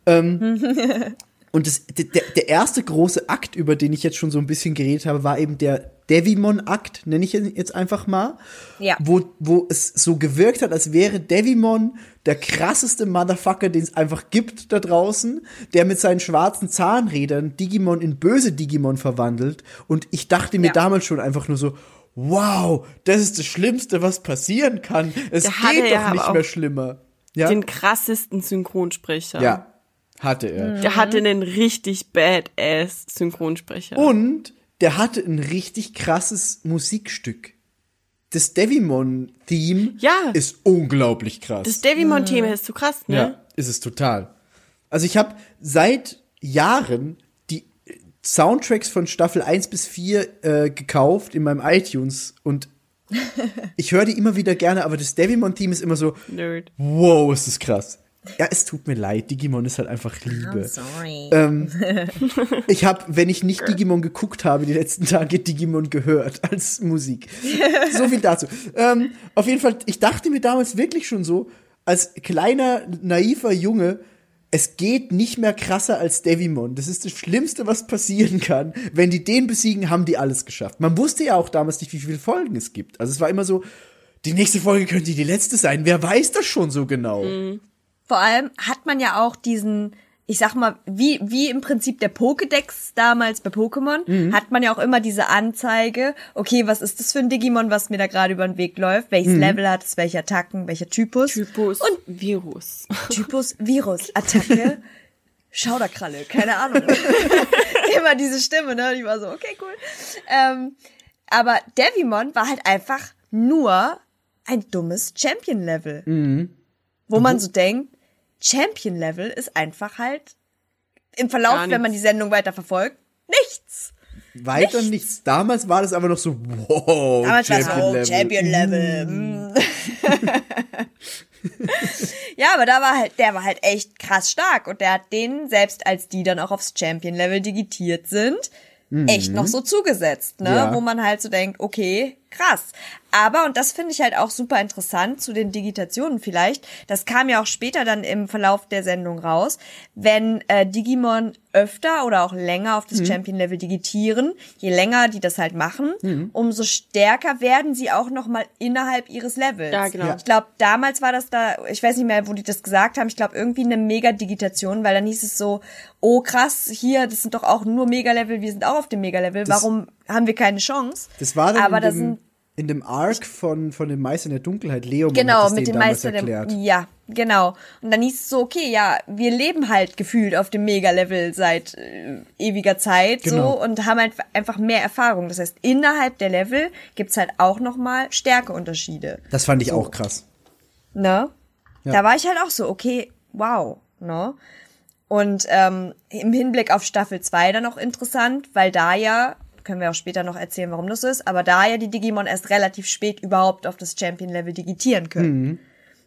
Ähm, und das, der, der erste große Akt, über den ich jetzt schon so ein bisschen geredet habe, war eben der Devimon-Akt, nenne ich ihn jetzt einfach mal. Ja. Wo, wo es so gewirkt hat, als wäre Devimon der krasseste Motherfucker, den es einfach gibt da draußen, der mit seinen schwarzen Zahnrädern Digimon in böse Digimon verwandelt. Und ich dachte mir Ja. damals schon einfach nur so, wow, das ist das Schlimmste, was passieren kann. Es Der geht doch nicht mehr schlimmer. Ja, Den krassesten Synchronsprecher. ja hatte er. Der hatte einen richtig badass Synchronsprecher. Und der hatte ein richtig krasses Musikstück. Das Devimon-Theme Ja. ist unglaublich krass. Das Devimon-Thema ist so krass, ne? ja, ist es total. Also ich habe seit Jahren die Soundtracks von Staffel 1 bis 4 äh, gekauft in meinem iTunes und ich höre die immer wieder gerne, aber das Devimon-Theme ist immer so, Nerd. wow, ist das krass. Ja, es tut mir leid, Digimon ist halt einfach Liebe. Sorry. Ähm, ich habe, wenn ich nicht Digimon geguckt habe, die letzten Tage Digimon gehört als Musik. So viel dazu. Ähm, auf jeden Fall, ich dachte mir damals wirklich schon so, als kleiner, naiver Junge, es geht nicht mehr krasser als Devimon. Das ist das Schlimmste, was passieren kann. Wenn die den besiegen, haben die alles geschafft. Man wusste ja auch damals nicht, wie viele Folgen es gibt. Also es war immer so, die nächste Folge könnte die letzte sein. Wer weiß das schon so genau? Vor allem hat man ja auch diesen, ich sag mal, wie, wie im Prinzip der Pokédex damals bei Pokémon, hat man ja auch immer diese Anzeige, okay, was ist das für ein Digimon, was mir da gerade über den Weg läuft, welches Level hat es, welche Attacken, welcher Typus. Typus Und Virus. Typus, Virus, Attacke, Schauderkralle, keine Ahnung. immer diese Stimme, ne? Die war so, okay, cool. Ähm, aber Devimon war halt einfach nur ein dummes Champion-Level. Wo man so denkt, Champion-Level ist einfach halt im Verlauf, wenn man die Sendung weiter verfolgt, nichts. Weiter nichts. Damals war das aber noch so, wow, Damals war es Champion Level. Mm. ja, aber da war halt, der war halt echt krass stark und der hat denen, selbst als die dann auch aufs Champion-Level digitiert sind, echt noch so zugesetzt, ne? Ja. Wo man halt so denkt, okay, krass. Aber, und das finde ich halt auch super interessant zu den Digitationen vielleicht, das kam ja auch später dann im Verlauf der Sendung raus, wenn äh, Digimon öfter oder auch länger auf das Mhm. Champion-Level digitieren, je länger die das halt machen, umso stärker werden sie auch nochmal innerhalb ihres Levels. Ja, genau. Ja. Ich glaube, damals war das da, ich weiß nicht mehr, wo die das gesagt haben, ich glaube irgendwie eine Mega-Digitation, weil dann hieß es so, oh krass, hier, das sind doch auch nur Mega-Level, wir sind auch auf dem Mega-Level, warum haben wir keine Chance? Das war dann Aber in, da dem, sind in dem Arc von, von dem Meister in der Dunkelheit, Leomon Genau, mit dem Meister der, erklärt. Ja, genau. Und dann hieß es so, okay, ja, wir leben halt gefühlt auf dem Mega-Level seit äh, ewiger Zeit Genau. so und haben halt einfach mehr Erfahrung. Das heißt, innerhalb der Level gibt's halt auch nochmal Stärkeunterschiede. Das fand ich auch krass. Ne? Ja. Da war ich halt auch so, okay, wow, ne? Und ähm, im Hinblick auf Staffel 2 dann auch interessant, weil da ja, können wir auch später noch erzählen, warum das so ist, aber da ja die Digimon erst relativ spät überhaupt auf das Champion-Level digitieren können.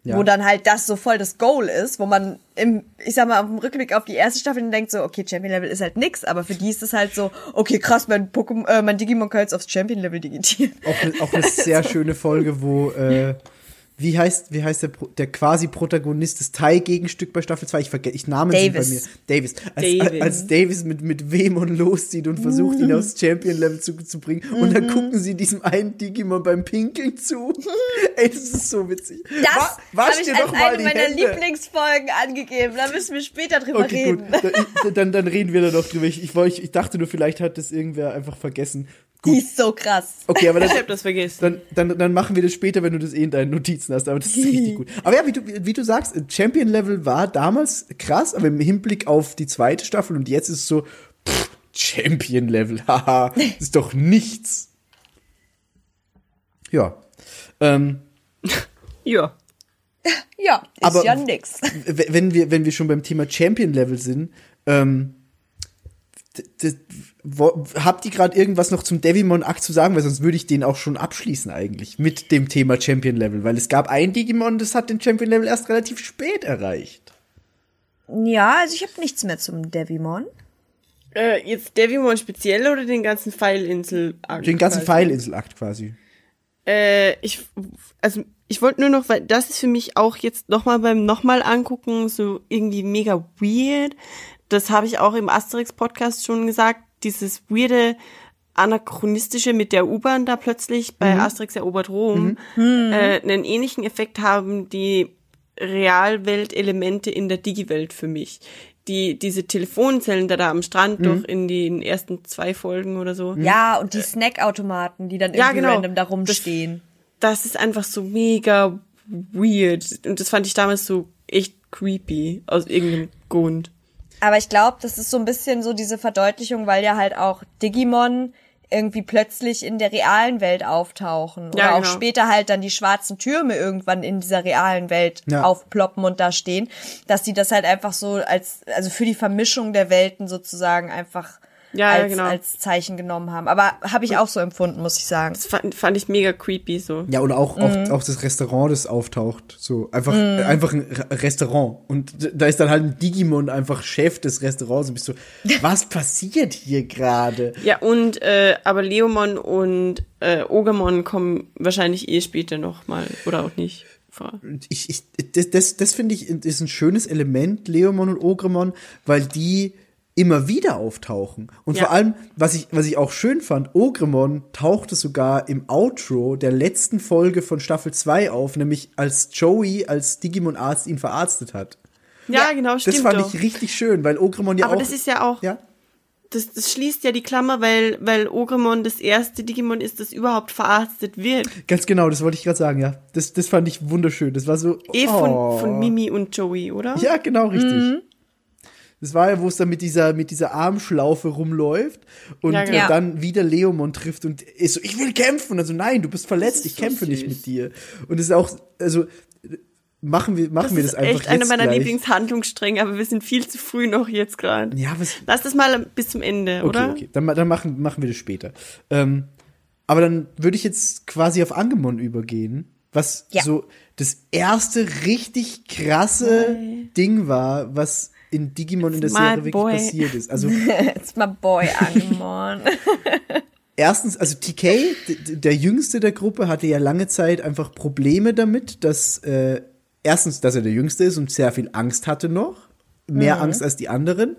Ja. wo dann halt das so voll das Goal ist, wo man im, ich sag mal, auf dem Rückblick auf die erste Staffel denkt so, okay, Champion Level ist halt nix, aber für die ist es halt so, okay, krass, mein Pokémon, äh, mein Digimon kann jetzt aufs Champion Level digitieren. Auch, auch eine sehr schöne Folge, wo, äh, wie heißt, wie heißt der, der quasi Protagonist, das Thai-Gegenstück bei Staffel 2? Ich vergesse, ich Namen sind bei Davis. mir. Davis. Als, Davis. als Davis mit, mit Wehmon loszieht und versucht, ihn aufs Champion-Level zu, zu bringen. Und dann gucken sie diesem einen Digimon beim Pinkeln zu. Ey, das ist so witzig. Das Wa- habe ich als eine meiner Hände. Lieblingsfolgen angegeben. Da müssen wir später drüber Okay, reden. gut. Dann, dann, dann reden wir da noch drüber. Ich, ich, ich dachte nur, vielleicht hat das irgendwer einfach vergessen. Die ist so krass. Okay, aber dann, Ich hab das vergessen. dann, dann, dann machen wir das später, wenn du das eh in deinen Notizen hast. Aber das ist richtig gut. Aber ja, wie du, wie du sagst, Champion Level war damals krass, aber im Hinblick auf die zweite Staffel und jetzt ist es so, pff, Champion Level, haha, ist doch nichts. Ja. Ähm, Ja. Ja, ist Aber- ja nix. wenn wir, wenn wir schon beim Thema Champion Level sind, ähm, d- d- wo, habt ihr gerade irgendwas noch zum Devimon Akt zu sagen? Weil sonst würde ich den auch schon abschließen eigentlich mit dem Thema Champion Level, weil es gab ein Digimon, das hat den Champion Level erst relativ spät erreicht. Ja, also ich habe nichts mehr zum Devimon. Äh, jetzt Devimon speziell oder den ganzen Pfeilinsel? Den ganzen Pfeilinsel-Akt quasi. Äh, ich, also ich wollte nur noch, weil das ist für mich auch jetzt nochmal beim nochmal angucken so irgendwie mega weird. Das habe ich auch im Asterix-Podcast schon gesagt. Dieses weirde anachronistische mit der U-Bahn da plötzlich bei Asterix erobert Rom äh, einen ähnlichen Effekt haben die Realwelt-Elemente in der Digi-Welt für mich. Die, diese Telefonzellen da, da am Strand doch in den ersten zwei Folgen oder so. Ja, und die Snackautomaten, die dann Ja, irgendwie genau. random da rumstehen. das ist einfach so mega weird. Und das fand ich damals so echt creepy, aus irgendeinem Grund. Aber ich glaube, das ist so ein bisschen so diese Verdeutlichung, weil ja halt auch Digimon irgendwie plötzlich in der realen Welt auftauchen. Oder Ja, auch genau. später halt dann die schwarzen Türme irgendwann in dieser realen Welt Ja. aufploppen und da stehen. Dass die das halt einfach so als, also für die Vermischung der Welten sozusagen einfach Ja, ja, als, genau. als Zeichen genommen haben. Aber habe ich auch so empfunden, muss ich sagen. Das fand, fand ich mega creepy so. Ja, und auch, auch, auch das Restaurant, das auftaucht. So, einfach, äh, einfach ein Re- Restaurant. Und da ist dann halt ein Digimon einfach Chef des Restaurants und bist so, was passiert hier gerade? Ja, und äh, aber Leomon und äh, Ogamon kommen wahrscheinlich eh später noch mal oder auch nicht vor. ich, ich, das, das, das finde ich ist ein schönes Element, Leomon und Ogremon, weil die immer wieder auftauchen. Und Ja. vor allem, was ich, was ich auch schön fand, Ogremon tauchte sogar im Outro der letzten Folge von Staffel 2 auf, nämlich als Joey als Digimon-Arzt ihn verarztet hat. Ja, genau, stimmt Das fand doch. ich richtig schön, weil Ogremon ja aber auch. das ist ja auch, ja, das, das schließt ja die Klammer, weil, weil Ogremon das erste Digimon ist, das überhaupt verarztet wird. ganz genau, das wollte ich gerade sagen, ja. Das, das fand ich wunderschön. Das war so. Eh von, oh. von Mimi und Joey, oder? Ja, genau, richtig. Das war ja, wo es dann mit dieser, mit dieser Armschlaufe rumläuft und Ja, genau. dann wieder Leomon trifft und ist so, ich will kämpfen. Also nein, du bist verletzt, ist ich so kämpfe nicht süß. mit dir. Und es ist auch, also machen wir, machen Das wir ist das einfach echt einer jetzt meiner gleich. Lieblingshandlungsstränge, aber wir sind viel zu früh noch jetzt gerade. Ja, was, Lass das mal bis zum Ende, okay, oder? okay, dann, dann machen, machen wir das später. Ähm, aber dann würde ich jetzt quasi auf Angemon übergehen, was Ja. so das erste richtig krasse Ding war, was in Digimon in der Serie wirklich boy. passiert ist. Also It's my boy Angemon. erstens, also TK, der jüngste der Gruppe, hatte ja lange Zeit einfach Probleme damit, dass äh, erstens, dass er der jüngste ist und sehr viel Angst hatte noch, mehr Angst als die anderen,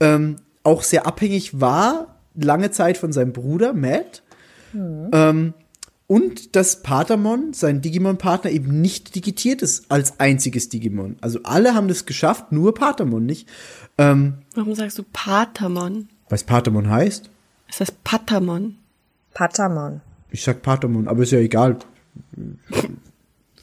ähm, auch sehr abhängig war lange Zeit von seinem Bruder Matt. Ähm, und dass Patamon, sein Digimon-Partner, eben nicht digitiert ist als einziges Digimon. Also alle haben das geschafft, nur Patamon nicht. Ähm, Warum sagst du Patamon? was Patamon heißt? Es heißt Patamon. Patamon. Ich sag Patamon, aber ist ja egal.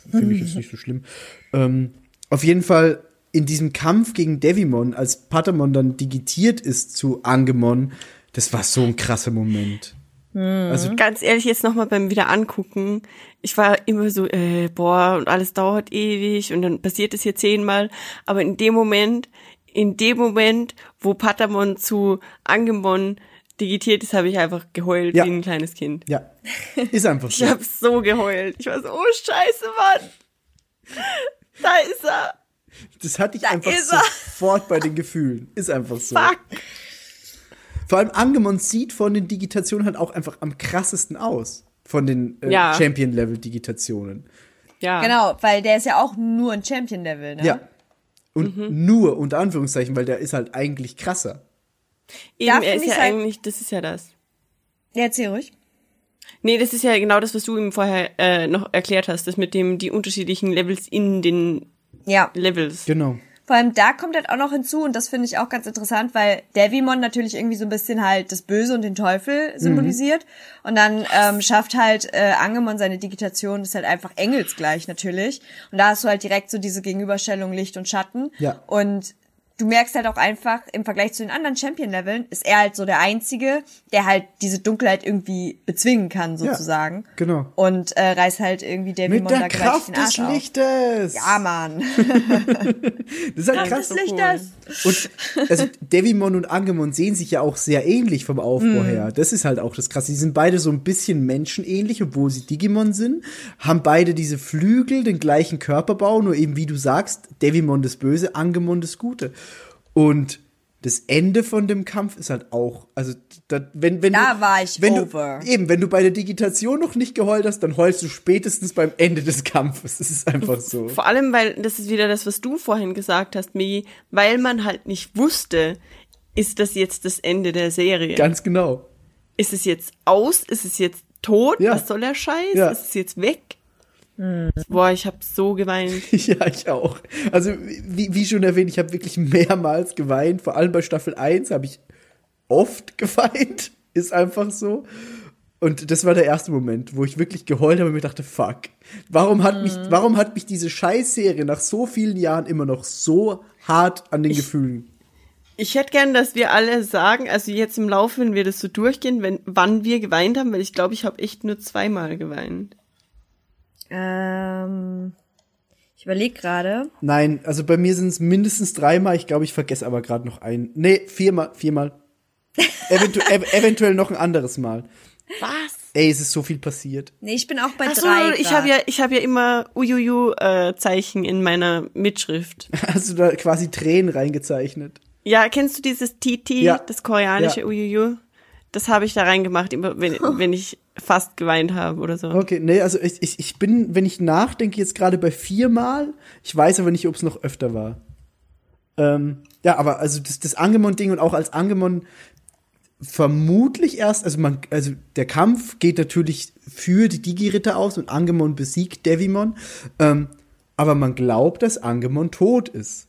Finde ich jetzt nicht so schlimm. Ähm, auf jeden Fall in diesem Kampf gegen Devimon, als Patamon dann digitiert ist zu Angemon, das war so ein krasser Moment. Also, Ganz ehrlich, jetzt nochmal beim wieder angucken. Ich war immer so, äh, boah, und alles dauert ewig und dann passiert es hier zehnmal. Aber in dem Moment, in dem Moment, wo Patamon zu Angemon digitiert ist, habe ich einfach geheult Ja. wie ein kleines Kind. ja, ist einfach so. Ich habe so geheult. Ich war so, oh Scheiße, Mann. Da ist er. Das hatte ich Da einfach sofort bei den Gefühlen. Ist einfach so. Fuck. Vor allem Angemon sieht von den Digitationen halt auch einfach am krassesten aus. Von den äh, Ja. Champion-Level-Digitationen. Ja. Genau, weil der ist ja auch nur ein Champion-Level, ne? Ja. Und Mhm. nur unter Anführungszeichen, weil der ist halt eigentlich krasser. Eben, Da er ist ja halt- eigentlich, das ist ja das. Ja, erzähl ruhig. Nee, das ist ja genau das, was du ihm vorher äh, noch erklärt hast, das mit dem die unterschiedlichen Levels in den Ja. Levels. Genau. Vor allem da kommt halt auch noch hinzu, und das finde ich auch ganz interessant, weil Devimon natürlich irgendwie so ein bisschen halt das Böse und den Teufel symbolisiert. Und dann ähm, schafft halt äh, Angemon seine Digitation, das ist halt einfach engelsgleich natürlich. Und da hast du halt direkt so diese Gegenüberstellung Licht und Schatten. Ja. Und du merkst halt auch einfach, im Vergleich zu den anderen Champion-Leveln, ist er halt so der Einzige, der halt diese Dunkelheit irgendwie bezwingen kann, sozusagen. genau. Und äh, reißt halt irgendwie Devimon da gewaltig Kraft den Arsch des auf. Lichtes. Ja, Mann. Das ist halt krass. so Lichtes. Und also Devimon und Angemon sehen sich ja auch sehr ähnlich vom Aufbau Mhm. her. Das ist halt auch das Krasse. Die sind beide so ein bisschen menschenähnlich, obwohl sie Digimon sind. Haben beide diese Flügel, den gleichen Körperbau, nur eben wie du sagst, Devimon das Böse, Angemon das Gute. Und das Ende von dem Kampf ist halt auch, also da, wenn wenn Da du, war ich wenn over. Du, eben, wenn du bei der Digitation noch nicht geheult hast, dann heulst du spätestens beim Ende des Kampfes. Das ist einfach so. Vor allem, weil das ist wieder das, was du vorhin gesagt hast, Migi, weil man halt nicht wusste, ist das jetzt das Ende der Serie? Ganz genau. Ist es jetzt aus? Ist es jetzt tot? Ja. Was soll der Scheiß? Ja. Ist es jetzt weg? Boah, ich hab so geweint. Ja, ich auch. Also, wie, wie schon erwähnt, ich habe wirklich mehrmals geweint. Vor allem bei Staffel 1 habe ich oft geweint. Ist einfach so. Und das war der erste Moment, wo ich wirklich geheult habe und mir dachte, fuck. Warum hat mich, warum hat mich diese Scheißserie nach so vielen Jahren immer noch so hart an den Gefühlen? Ich hätte gern, dass wir alle sagen, also jetzt im Laufe, wenn wir das so durchgehen, wenn, wann wir geweint haben, weil ich glaube, ich habe echt nur zweimal geweint. Ähm, ich überlege gerade. Nein, also bei mir sind es mindestens dreimal. Ich glaube, ich vergesse aber gerade noch einen. Nee, viermal, viermal. Eventu ev eventuell noch ein anderes Mal. Was? Ey, es ist so viel passiert. Nee, ich bin auch bei Ach so, drei. ich habe ja, ich habe ja immer Ujuju-Zeichen in meiner Mitschrift. Hast du da quasi Tränen reingezeichnet? Ja, kennst du dieses TT, Ja. das koreanische Ja. Ujuju? Das habe ich da reingemacht, wenn, wenn ich fast geweint habe oder so. Okay, nee, also ich, ich, ich bin, wenn ich nachdenke, jetzt gerade bei viermal. Ich weiß aber nicht, ob es noch öfter war. Ähm, ja, aber also das, das Angemon-Ding und auch als Angemon vermutlich erst, also man, also der Kampf geht natürlich für die Digi-Ritter aus und Angemon besiegt Devimon. Ähm, aber man glaubt, dass Angemon tot ist.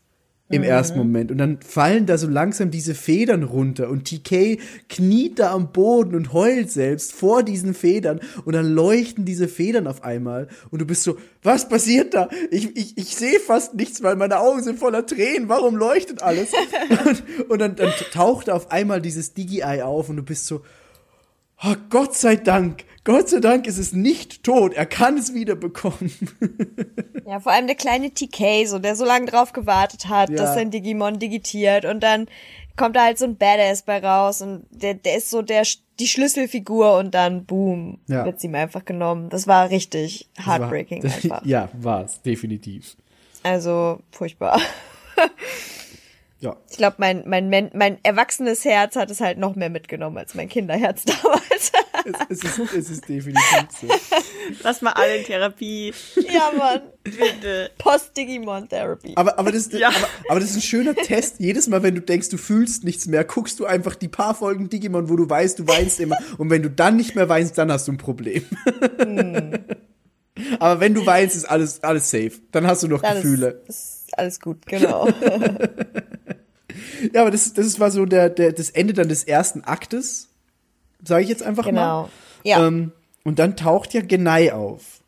Im ersten Moment. Und dann fallen da so langsam diese Federn runter und TK kniet da am Boden und heult selbst vor diesen Federn und dann leuchten diese Federn auf einmal und du bist so, was passiert da? Ich, ich, ich sehe fast nichts, weil meine Augen sind voller Tränen. Warum leuchtet alles? und und dann, dann taucht auf einmal dieses Digi-Eye auf und du bist so, oh, Gott sei Dank, Gott sei Dank ist es nicht tot. Er kann es wieder bekommen. Ja, vor allem der kleine TK, so, der so lange drauf gewartet hat, Ja. dass sein Digimon digitiert und dann kommt da halt so ein Badass bei raus und der, der ist so der, die Schlüsselfigur und dann boom, Ja. wird's ihm einfach genommen. Das war richtig Das war- heartbreaking das, einfach. Ja, war es, definitiv. Also, furchtbar. Ja. Ich glaube, mein, mein, Men- mein erwachsenes Herz hat es halt noch mehr mitgenommen als mein Kinderherz damals. Es, es, ist, es ist definitiv so. Lass mal alle in Therapie, ja, Mann. bitte. Post-Digimon-Therapy. Aber, aber, das, Ja. aber, aber das ist ein schöner Test. Jedes Mal, wenn du denkst, du fühlst nichts mehr, guckst du einfach die paar Folgen Digimon, wo du weißt, du weinst immer. Und wenn du dann nicht mehr weinst, dann hast du ein Problem. aber wenn du weinst, ist alles, alles safe. Dann hast du noch Alles- Gefühle. Ist alles gut, genau. Ja, aber das, das war so der, der, das Ende dann des ersten Aktes. Sage ich jetzt einfach genau. mal. Ja, Ähm, und dann taucht ja Genai auf.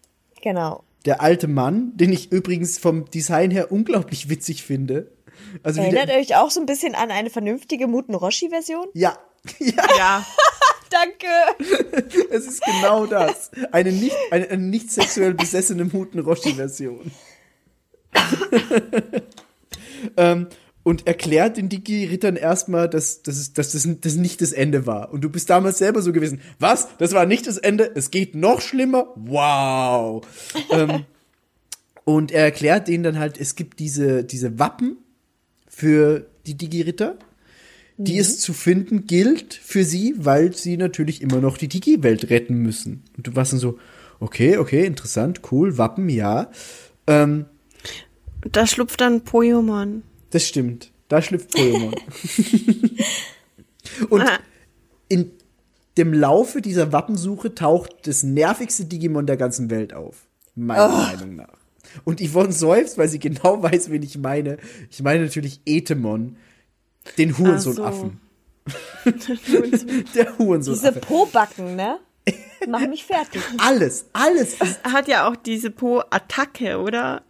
genau. Der alte Mann, den ich übrigens vom Design her unglaublich witzig finde. Also Erinnert der, euch auch so ein bisschen an eine vernünftige Muten Roshi-Version? ja, ja, Ja, Danke. es ist genau das. Eine nicht, eine, eine nicht sexuell besessene Muten Roshi-Version. ähm, und erklärt den Digi-Rittern erstmal, dass, dass, dass das, das nicht das Ende war. Und du bist damals selber so gewesen. Was? Das war nicht das Ende? Es geht noch schlimmer? Wow. ähm, Und er erklärt denen dann halt, es gibt diese, diese Wappen für die Digi-Ritter, die es zu finden gilt für sie, weil sie natürlich immer noch die Digi-Welt retten müssen. Und du warst dann so, okay, okay, interessant, cool, Wappen, ja. Ähm, Da schlupft dann Poyomon. Das stimmt. Da schlüpft Pokémon. Und Ah. in dem Laufe dieser Wappensuche taucht das nervigste Digimon der ganzen Welt auf. Meiner Meinung nach. Und Yvonne seufzt, weil sie genau weiß, wen ich meine. Ich meine natürlich Etemon, den Hurensohn-Affen. Der Hurensohn. Diese Po-Backen, ne? Machen mich fertig. Alles, alles. Er hat ja auch diese Po-Attacke, oder?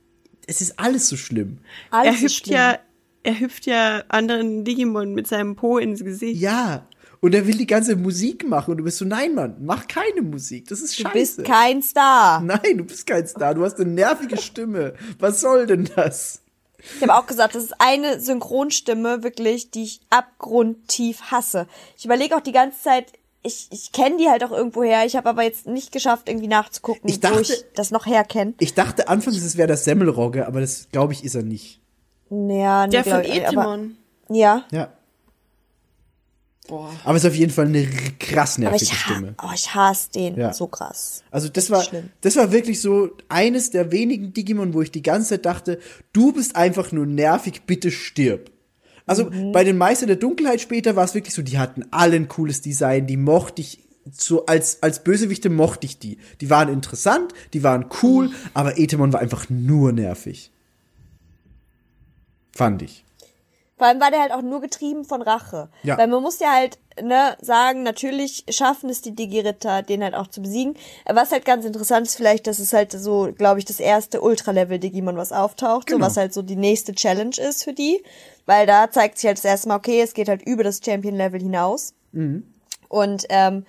es ist alles so schlimm. Alles er ist hüpft schlimm. ja, er hüpft ja anderen Digimon mit seinem Po ins Gesicht. Ja. Und er will die ganze Musik machen und du bist so, nein, Mann, mach keine Musik. Das ist Du scheiße. bist kein Star. Nein, du bist kein Star. Du hast eine nervige Stimme. Was soll denn das? Ich habe auch gesagt, das ist eine Synchronstimme wirklich, die ich abgrundtief hasse. Ich überlege auch die ganze Zeit, ich, ich kenne die halt auch irgendwoher. Ich habe aber jetzt nicht geschafft, irgendwie nachzugucken, Ich wo dachte- ich das noch herkenne. Ich dachte anfangs, es wäre das Semmelrogge, aber das glaube ich ist er nicht. Ja, nee, Der von aber- Etemon. Ja. Ja. Boah. Aber es ist auf jeden Fall eine krass Aber nervige ich, ha Stimme. oh, ich hasse den Ja. so krass. Also das war, Schlimm. das war wirklich so eines der wenigen Digimon, wo ich die ganze Zeit dachte, du bist einfach nur nervig, bitte stirb. Also Mhm. bei den Meister der Dunkelheit später war es wirklich so, die hatten alle ein cooles Design, die mochte ich so als als Bösewichte mochte ich die. Die waren interessant, die waren Mhm. cool, aber Etemon war einfach nur nervig. Fand ich. Vor allem war der halt auch nur getrieben von Rache. Ja. Weil man muss ja halt, ne, sagen, natürlich schaffen es die Digi-Ritter, den halt auch zu besiegen. Was halt ganz interessant ist vielleicht, dass es halt so, glaube ich, das erste Ultra-Level-Digimon, was auftaucht, Genau. so was halt so die nächste Challenge ist für die. Weil da zeigt sich halt das erste Mal, okay, es geht halt über das Champion-Level hinaus. Und ähm,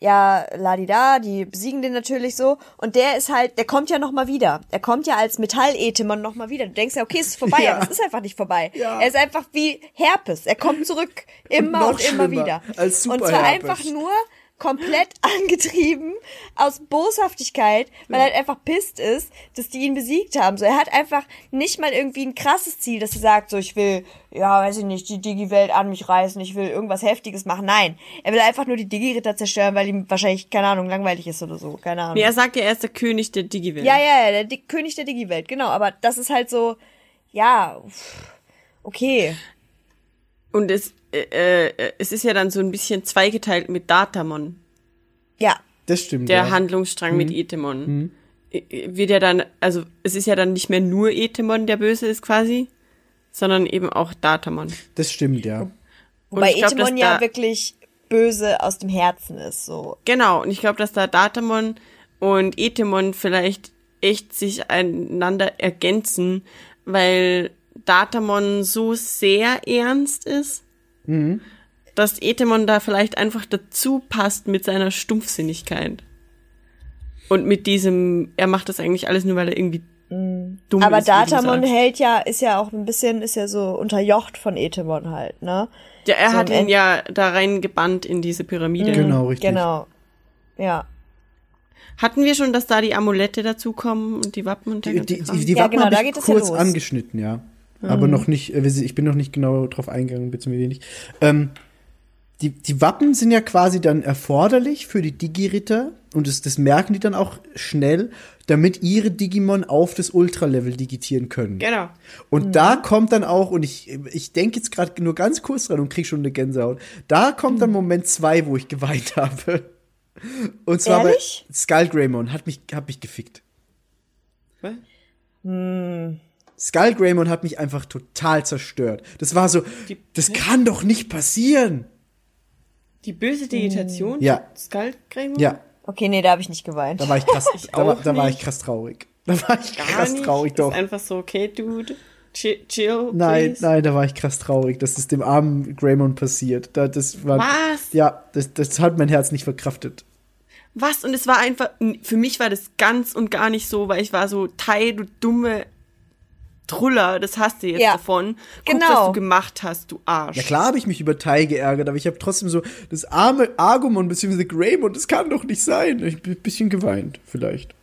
ja, ladida, die besiegen den natürlich so. Und der ist halt, der kommt ja noch mal wieder. Er kommt ja als Metall-Etemon noch mal wieder. Du denkst ja, okay, es ist vorbei, Ja. aber es ist einfach nicht vorbei. Ja. Er ist einfach wie Herpes. Er kommt zurück immer noch und, immer wieder. als und zwar einfach nur komplett angetrieben aus Boshaftigkeit, weil er halt einfach pisst ist, dass die ihn besiegt haben. So, er hat einfach nicht mal irgendwie ein krasses Ziel, dass er sagt, so, ich will, ja, weiß ich nicht, die Digi-Welt an mich reißen, ich will irgendwas Heftiges machen. Nein, er will einfach nur die Digi-Ritter zerstören, weil ihm wahrscheinlich, keine Ahnung, langweilig ist oder so. Keine Ahnung. Nee, er sagt ja, er ist der König der Digi-Welt. Ja, ja, ja, der Di König der Digi-Welt, genau. Aber das ist halt so, ja, pff, okay. Und es, äh, äh, es ist ja dann so ein bisschen zweigeteilt mit Datamon. Ja, Das stimmt. Der ja. Handlungsstrang mit Etemon. Äh, Wird ja dann, also es ist ja dann nicht mehr nur Etemon, der böse ist quasi, sondern eben auch Datamon. Das stimmt, ja. wobei glaub, Etemon ja wirklich böse aus dem Herzen ist, so. Genau, und ich glaube, dass da Datamon und Etemon vielleicht echt sich einander ergänzen, weil Datamon so sehr ernst ist, dass Etemon da vielleicht einfach dazu passt mit seiner Stumpfsinnigkeit. Und mit diesem, er macht das eigentlich alles nur, weil er irgendwie dumm Aber ist. du Datamon hält ja, ist ja auch ein bisschen, ist ja so unterjocht von Etemon halt, ne? Ja, er so hat ihn ja da rein gebannt in diese Pyramide. Genau, richtig. Genau. Ja. Hatten wir schon, dass da die Amulette dazukommen und die Wappen und der Die, die, die, die Ja, Wappen genau, habe da ich geht es ja kurz los. angeschnitten, ja. Aber noch nicht, äh, ich bin noch nicht genau drauf eingegangen, beziehungsweise wenig. Ähm, die, die Wappen sind ja quasi dann erforderlich für die Digi-Ritter und das, das merken die dann auch schnell, damit ihre Digimon auf das Ultra-Level digitieren können. Genau. Und da kommt dann auch, und ich, ich denke jetzt gerade nur ganz kurz dran und krieg schon eine Gänsehaut, da kommt dann Moment zwei, wo ich geweint habe. Und zwar Ehrlich? bei Skull Greymon hat mich, hat mich gefickt. Was? Skull Greymon hat mich einfach total zerstört. Das war so, Die- das kann doch nicht passieren. Die böse Digitation? Ja. Skullgrämon? Ja, Okay, nee, da habe ich nicht geweint. da war ich krass, da, war, auch da war ich krass traurig. Da war ich Gar krass nicht. traurig, Das doch. Ist einfach so, okay, dude, chill, chill Nein, please. nein, da war ich krass traurig, dass es dem armen Greymon passiert. Da, das war, Was? Ja, das, das hat mein Herz nicht verkraftet. Was? Und es war einfach, für mich war das ganz und gar nicht so, weil ich war so, Tai, du dumme Truller, das hast du jetzt Ja. davon. Guck, Genau. was du gemacht hast, du Arsch. Ja klar habe ich mich über Tai geärgert, aber ich habe trotzdem so das arme Argumon bzw. Greymon, das kann doch nicht sein. Ich bin ein bisschen geweint, vielleicht.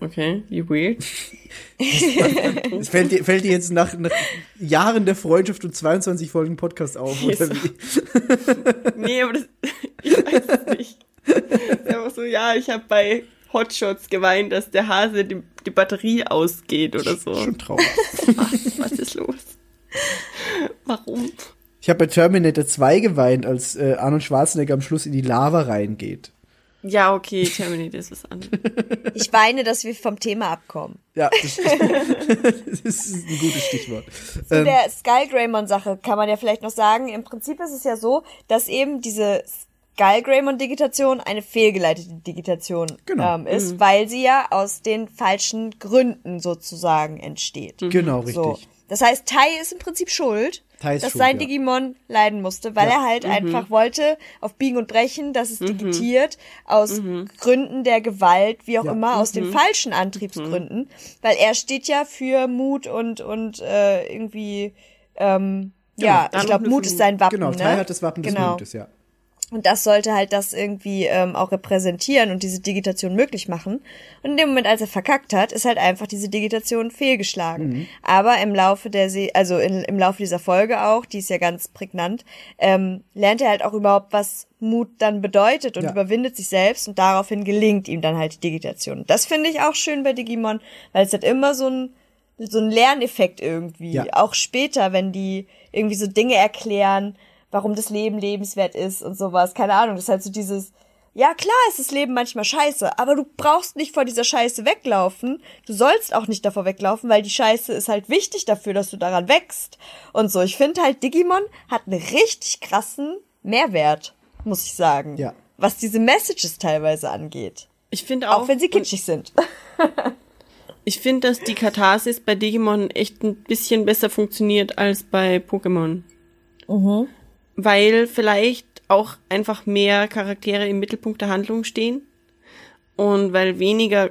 Okay, wie weird. Es fällt dir, fällt dir jetzt nach, nach Jahren der Freundschaft und 22 Folgen Podcast auf, oder wie? Nee, aber das, ich weiß es nicht. Das ist einfach so, ja, ich habe bei Hotshots geweint, dass der Hase die, die Batterie ausgeht oder so. Schon traurig. Was, was ist los? Warum? Ich habe bei Terminator 2 geweint, als äh, Arnold Schwarzenegger am Schluss in die Lava reingeht. Ja, okay, Terminator ist was anderes. Ich weine, dass wir vom Thema abkommen. Ja, das, das ist ein gutes Stichwort. Zu Ähm, der Skull Greymon-Sache kann man ja vielleicht noch sagen, im Prinzip ist es ja so, dass eben diese Skull Greymon-Digitation eine fehlgeleitete Digitation Genau. ähm, ist, weil sie ja aus den falschen Gründen sozusagen entsteht. genau, richtig. So. Das heißt, Tai ist im Prinzip schuld, dass schuld, sein ja. Digimon leiden musste, weil Ja. er halt einfach wollte auf Biegen und Brechen, dass es digitiert aus Gründen der Gewalt, wie auch Ja. immer, aus den falschen Antriebsgründen, weil er steht ja für Mut und und äh, irgendwie ähm, ja, dann ich glaube, Mut ist sein Wappen. Genau, ne? Tai hat das Wappen des genau. Mutes, ja. Und das sollte halt das irgendwie ähm, auch repräsentieren und diese Digitation möglich machen. Und in dem Moment, als er verkackt hat, ist halt einfach diese Digitation fehlgeschlagen. Mhm. Aber im Laufe der Se also in, im Laufe dieser Folge auch, die ist ja ganz prägnant, ähm, lernt er halt auch überhaupt, was Mut dann bedeutet und Ja. überwindet sich selbst und daraufhin gelingt ihm dann halt die Digitation. Das finde ich auch schön bei Digimon, weil es hat immer so ein so ein Lerneffekt irgendwie. Ja. Auch später, wenn die irgendwie so Dinge erklären, warum das Leben lebenswert ist und sowas. Keine Ahnung. Das ist halt so dieses, ja klar ist das Leben manchmal scheiße, aber du brauchst nicht vor dieser Scheiße weglaufen. Du sollst auch nicht davor weglaufen, weil die Scheiße ist halt wichtig dafür, dass du daran wächst. Und so. Ich finde halt, Digimon hat einen richtig krassen Mehrwert, muss ich sagen. Ja. Was diese Messages teilweise angeht. Ich finde auch, Auch wenn sie kitschig sind. ich finde, dass die Katharsis bei Digimon echt ein bisschen besser funktioniert als bei Pokémon. Weil vielleicht auch einfach mehr Charaktere im Mittelpunkt der Handlung stehen und weil weniger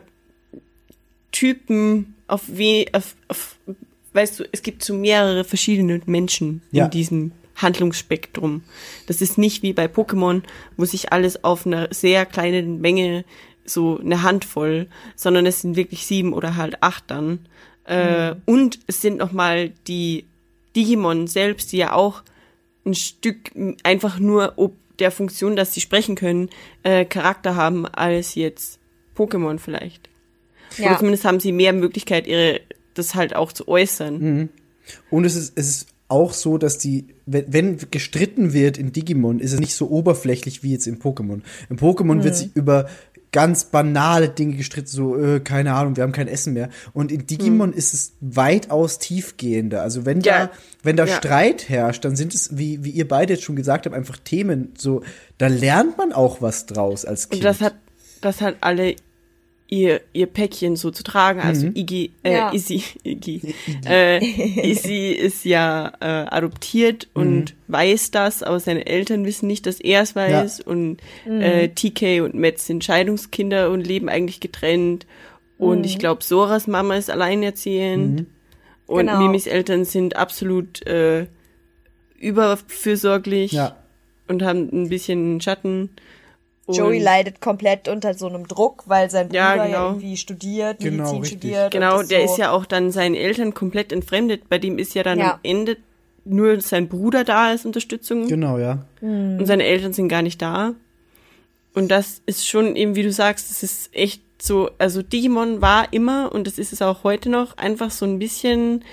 Typen auf, we auf, auf weißt du, es gibt so mehrere verschiedene Menschen Ja. in diesem Handlungsspektrum. Das ist nicht wie bei Pokémon, wo sich alles auf einer sehr kleinen Menge so eine Handvoll, sondern es sind wirklich sieben oder halt acht dann. Äh, und es sind nochmal die Digimon selbst, die ja auch ein Stück einfach nur ob der Funktion, dass sie sprechen können, äh, Charakter haben als jetzt Pokémon vielleicht. Oder zumindest haben sie mehr Möglichkeit, ihre das halt auch zu äußern. Und es ist, es ist auch so, dass die, wenn, wenn gestritten wird in Digimon, ist es nicht so oberflächlich wie jetzt in Pokémon. In Pokémon wird sich über ganz banale Dinge gestritten, so, äh, keine Ahnung, wir haben kein Essen mehr. Und in Digimon ist es weitaus tiefgehender. Also wenn Ja. da, wenn da Ja. Streit herrscht, dann sind es, wie, wie ihr beide jetzt schon gesagt habt, einfach Themen, so, da lernt man auch was draus als Kind. Und das hat, das hat alle ihr, ihr Päckchen so zu tragen. Also Iggy, äh, Ja. Izzy, Iggy, äh, Izzy ist ja äh, adoptiert und weiß das, aber seine Eltern wissen nicht, dass er es weiß. Und äh, TK und Matt sind Scheidungskinder und leben eigentlich getrennt. Und ich glaube, Soras Mama ist alleinerziehend. Und Genau. Mimis Eltern sind absolut äh, überfürsorglich ja. und haben ein bisschen Schatten. Joey leidet komplett unter so einem Druck, weil sein Bruder Ja, ja, genau. irgendwie studiert, Genau, Medizin richtig. studiert. Genau, der so, ist ja auch dann seinen Eltern komplett entfremdet. Bei dem ist ja dann Ja. am Ende nur sein Bruder da als Unterstützung Genau, ja. und seine Eltern sind gar nicht da. Und das ist schon eben, wie du sagst, es ist echt so, also Digimon war immer, und das ist es auch heute noch, einfach so ein bisschen,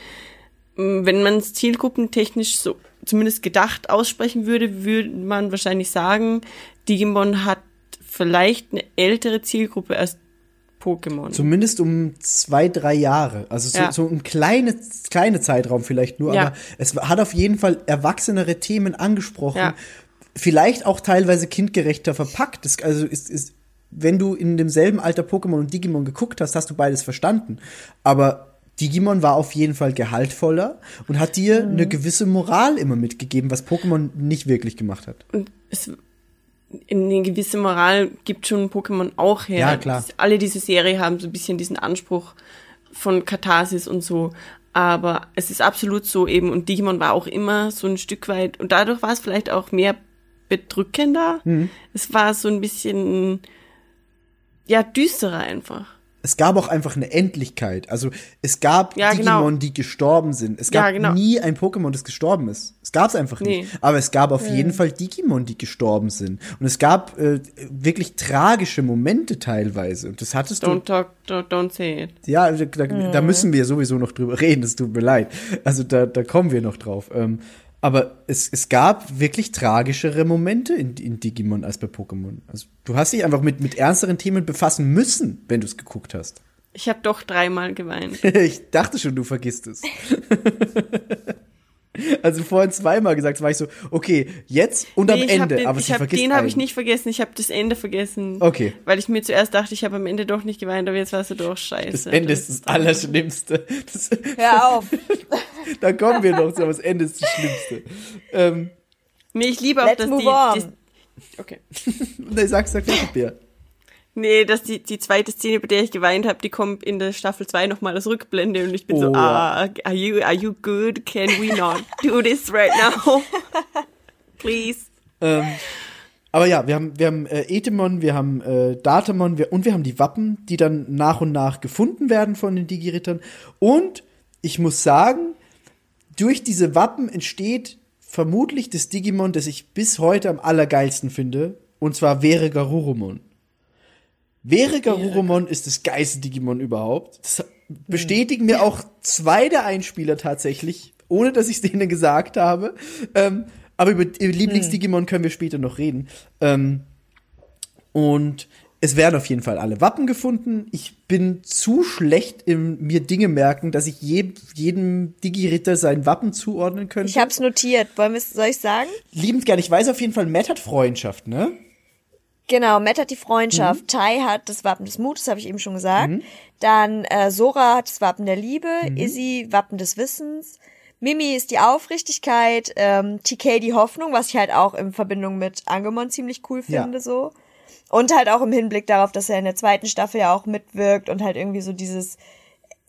mh, wenn man es zielgruppentechnisch so zumindest gedacht aussprechen würde, würde man wahrscheinlich sagen, Digimon hat vielleicht eine ältere Zielgruppe als Pokémon. Zumindest um zwei, drei Jahre. Also so, Ja. so ein kleine, kleine Zeitraum vielleicht nur, Ja. aber es hat auf jeden Fall erwachsenere Themen angesprochen. Ja. Vielleicht auch teilweise kindgerechter verpackt. Das, also ist, ist, wenn du in demselben Alter Pokémon und Digimon geguckt hast, hast du beides verstanden. Aber Digimon war auf jeden Fall gehaltvoller und hat dir Mhm. eine gewisse Moral immer mitgegeben, was Pokémon nicht wirklich gemacht hat. Und es eine gewisse Moral gibt schon Pokémon auch her. Ja, klar. Alle diese Serie haben so ein bisschen diesen Anspruch von Katharsis und so. Aber es ist absolut so eben, und Digimon war auch immer so ein Stück weit, und dadurch war es vielleicht auch mehr bedrückender. Mhm. Es war so ein bisschen, ja, düsterer einfach. Es gab auch einfach eine Endlichkeit. Also es gab Ja, genau. Digimon, die gestorben sind. Es Ja, gab genau. nie ein Pokémon, das gestorben ist. Es gab es einfach Nee. nicht. Aber es gab auf jeden Fall Digimon, die gestorben sind. Und es gab äh, wirklich tragische Momente teilweise. Und das hattest du Don't talk, don't, don't say it. ja, da, da, da müssen wir sowieso noch drüber reden, es tut mir leid. Also da, da kommen wir noch drauf. Ähm, aber es, es gab wirklich tragischere Momente in, in Digimon als bei Pokémon. Also du hast dich einfach mit, mit ernsteren Themen befassen müssen, wenn du es geguckt hast. Ich habe doch dreimal geweint. ich dachte schon, du vergisst es. also vorhin zweimal gesagt, war ich so, okay, jetzt und am Nee, hab Ende, den, aber ich hab, den habe ich nicht vergessen, ich habe das Ende vergessen. Okay. Weil ich mir zuerst dachte, ich habe am Ende doch nicht geweint, aber jetzt war es so doch scheiße. Das Ende ist das Allerschlimmste. Das, Hör auf. da kommen wir noch zu, aber das Ende ist das Schlimmste. Ähm, Nee, ich liebe auch, Let's dass move die, on. die okay. nee, sag's, sag fertig, Bär. Nee, dass die, die zweite Szene, bei der ich geweint habe, die kommt in der Staffel 2 nochmal als Rückblende und ich bin so, Oh, ah, are you, are you good? Can we not do this right now? Please. Ähm, aber ja, wir haben, wir haben äh, Etemon, wir haben äh, Datamon wir, und wir haben die Wappen, die dann nach und nach gefunden werden von den Digi-Rittern. Und ich muss sagen, durch diese Wappen entsteht vermutlich das Digimon, das ich bis heute am allergeilsten finde. Und zwar Vere Garurumon. Vere Garurumon ist das geilste Digimon überhaupt. Das bestätigen mir auch zwei der Einspieler tatsächlich, ohne dass ich es denen gesagt habe. Ähm, aber über Lieblings-Digimon können wir später noch reden. Ähm, und es werden auf jeden Fall alle Wappen gefunden. Ich bin zu schlecht im mir Dinge merken, dass ich je, jedem Digi-Ritter sein Wappen zuordnen könnte. Ich hab's notiert. Wollen wir, soll ich sagen? Liebend gern. Ich weiß auf jeden Fall, Matt hat Freundschaft, ne? Genau, Matt hat die Freundschaft. Mhm. Tai hat das Wappen des Mutes, habe ich eben schon gesagt. Dann äh, Sora hat das Wappen der Liebe. Mhm. Izzy Wappen des Wissens. Mimi ist die Aufrichtigkeit. Ähm, TK die Hoffnung, was ich halt auch in Verbindung mit Angemon ziemlich cool Ja. finde so. Und halt auch im Hinblick darauf, dass er in der zweiten Staffel ja auch mitwirkt und halt irgendwie so dieses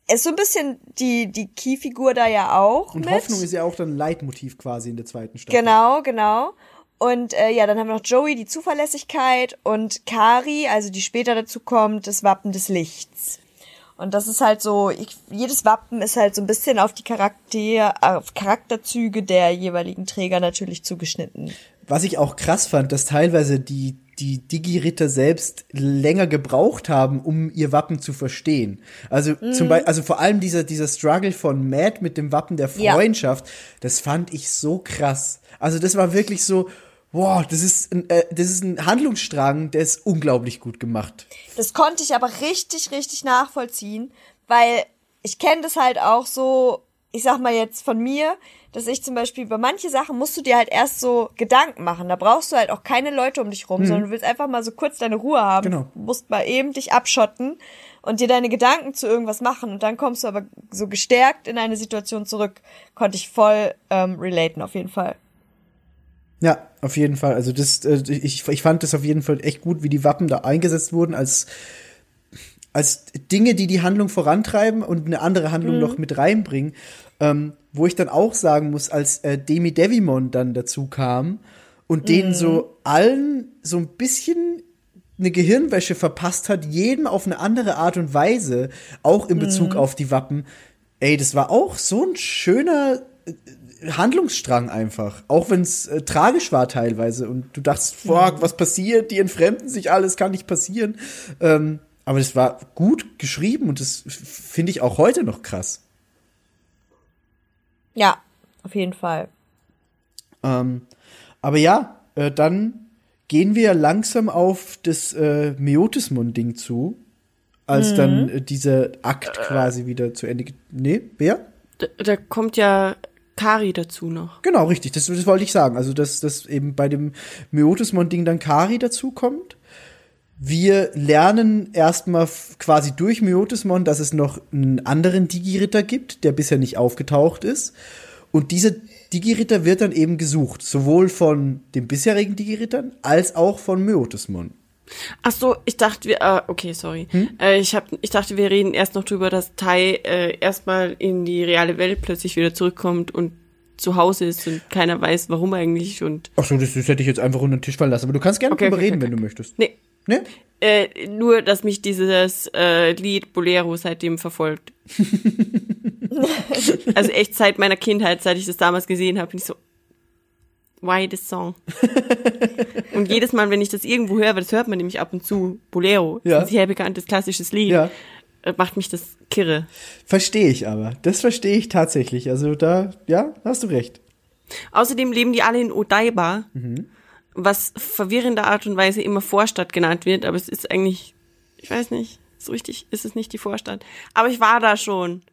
ist so ein bisschen die die Key-Figur da ja auch Und mit. Hoffnung ist ja auch dann Leitmotiv quasi in der zweiten Staffel. Genau, genau. Und äh, ja, dann haben wir noch Joey, die Zuverlässigkeit und Kari, also die später dazu kommt, das Wappen des Lichts. Und das ist halt so, ich, jedes Wappen ist halt so ein bisschen auf die Charakter, auf Charakterzüge der jeweiligen Träger natürlich zugeschnitten. Was ich auch krass fand, dass teilweise die, die Digi-Ritter selbst länger gebraucht haben, um ihr Wappen zu verstehen. Also Mhm. zum Beispiel, also vor allem dieser, dieser Struggle von Matt mit dem Wappen der Ja. Freundschaft, das fand ich so krass. Also das war wirklich so, wow, das ist ein, äh, das ist ein Handlungsstrang, der ist unglaublich gut gemacht. Das konnte ich aber richtig, richtig nachvollziehen, weil ich kenne das halt auch so, ich sag mal jetzt von mir, dass ich zum Beispiel über manche Sachen musst du dir halt erst so Gedanken machen. Da brauchst du halt auch keine Leute um dich rum, sondern du willst einfach mal so kurz deine Ruhe haben. Genau. Du musst mal eben dich abschotten und dir deine Gedanken zu irgendwas machen und dann kommst du aber so gestärkt in eine Situation zurück. Konnte ich voll ähm, relaten auf jeden Fall. Ja, auf jeden Fall. Also das, äh, ich, ich fand das auf jeden Fall echt gut, wie die Wappen da eingesetzt wurden als als Dinge, die die Handlung vorantreiben und eine andere Handlung noch mit reinbringen. Ähm, wo ich dann auch sagen muss, als äh, Demi Devimon dann dazu kam und denen so allen so ein bisschen eine Gehirnwäsche verpasst hat, jedem auf eine andere Art und Weise, auch in Bezug auf die Wappen. Ey, das war auch so ein schöner Handlungsstrang einfach. Auch wenn es äh, tragisch war teilweise und du dachtest, fuck, was passiert? Die entfremden sich alles, kann nicht passieren. Ähm, aber das war gut geschrieben und das finde ich auch heute noch krass. Ja, auf jeden Fall. Ähm, aber ja, äh, dann gehen wir langsam auf das äh, Meotismon-Ding zu, als dann äh, dieser Akt quasi wieder zu Ende geht. Nee, wer? Da, da kommt ja Kari dazu noch. Genau, richtig, das, das wollte ich sagen. Also, dass, dass eben bei dem Meotismon-Ding dann Kari dazu kommt. Wir lernen erstmal quasi durch Meotismon, dass es noch einen anderen Digi-Ritter gibt, der bisher nicht aufgetaucht ist. Und dieser Digi-Ritter wird dann eben gesucht, sowohl von den bisherigen Digi-Rittern als auch von Meotismon. Ach so, ich dachte wir, äh, okay, sorry. Äh, ich hab, ich dachte, wir reden erst noch drüber, dass Tai äh, erstmal in die reale Welt plötzlich wieder zurückkommt und zu Hause ist und keiner weiß, warum eigentlich und Ach so, das, das hätte ich jetzt einfach unter den Tisch fallen lassen. Aber du kannst gerne Okay, drüber okay, reden, okay, wenn du möchtest. nee, Ne? äh, nur, dass mich dieses äh, Lied Bolero seitdem verfolgt. also echt seit meiner Kindheit, seit ich das damals gesehen habe, bin ich so, why this song? und jedes Mal, wenn ich das irgendwo höre, weil das hört man nämlich ab und zu, Bolero, Ja. ein sehr bekanntes klassisches Lied, Ja. äh, macht mich das kirre. Verstehe ich aber. Das verstehe ich tatsächlich. Also da, ja, hast du recht. Außerdem leben die alle in Odaiba, was verwirrender Art und Weise immer Vorstadt genannt wird, aber es ist eigentlich, ich weiß nicht, so richtig ist es nicht die Vorstadt. Aber ich war da schon.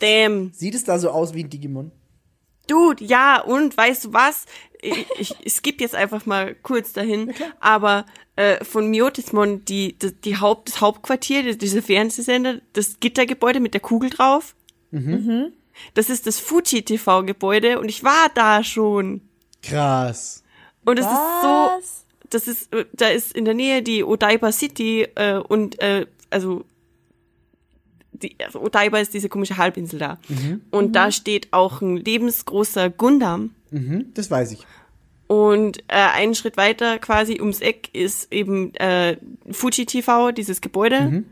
Damn. Sieht es da so aus wie ein Digimon? Dude, ja, und weißt du was? Ich, ich, ich skippe jetzt einfach mal kurz dahin, aber äh, von Miotismon, die, die, die Haupt, das Hauptquartier, das- dieser Fernsehsender, das Gittergebäude mit der Kugel drauf, das ist das Fuji TV-Gebäude und ich war da schon. Krass. Und es ist so, das ist, äh, da ist in der Nähe die Odaiba City äh, und äh, also die, also Odaiba ist diese komische Halbinsel da. Und da steht auch ein lebensgroßer Gundam. Mhm, das weiß ich. Und äh, einen Schritt weiter quasi ums Eck ist eben äh, Fuji TV, dieses Gebäude.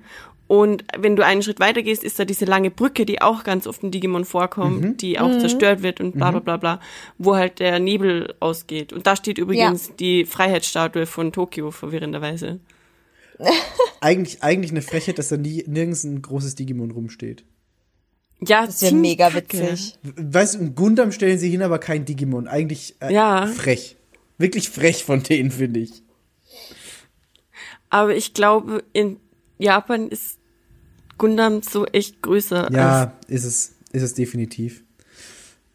Und wenn du einen Schritt weiter gehst, ist da diese lange Brücke, die auch ganz oft in Digimon vorkommt, die auch zerstört wird und bla bla bla bla, wo halt der Nebel ausgeht. Und da steht übrigens die Freiheitsstatue von Tokio, verwirrenderweise. Eigentlich, eigentlich eine Frechheit, dass da nie, nirgends ein großes Digimon rumsteht. Ja, Das wäre mega witzig. Weißt du, ein Gundam stellen sie hin, aber kein Digimon. Eigentlich äh, Ja. frech. Wirklich frech von denen, finde ich. Aber ich glaube, in Japan ist Gundam so echt größer. als Ja, ist es, ist es definitiv.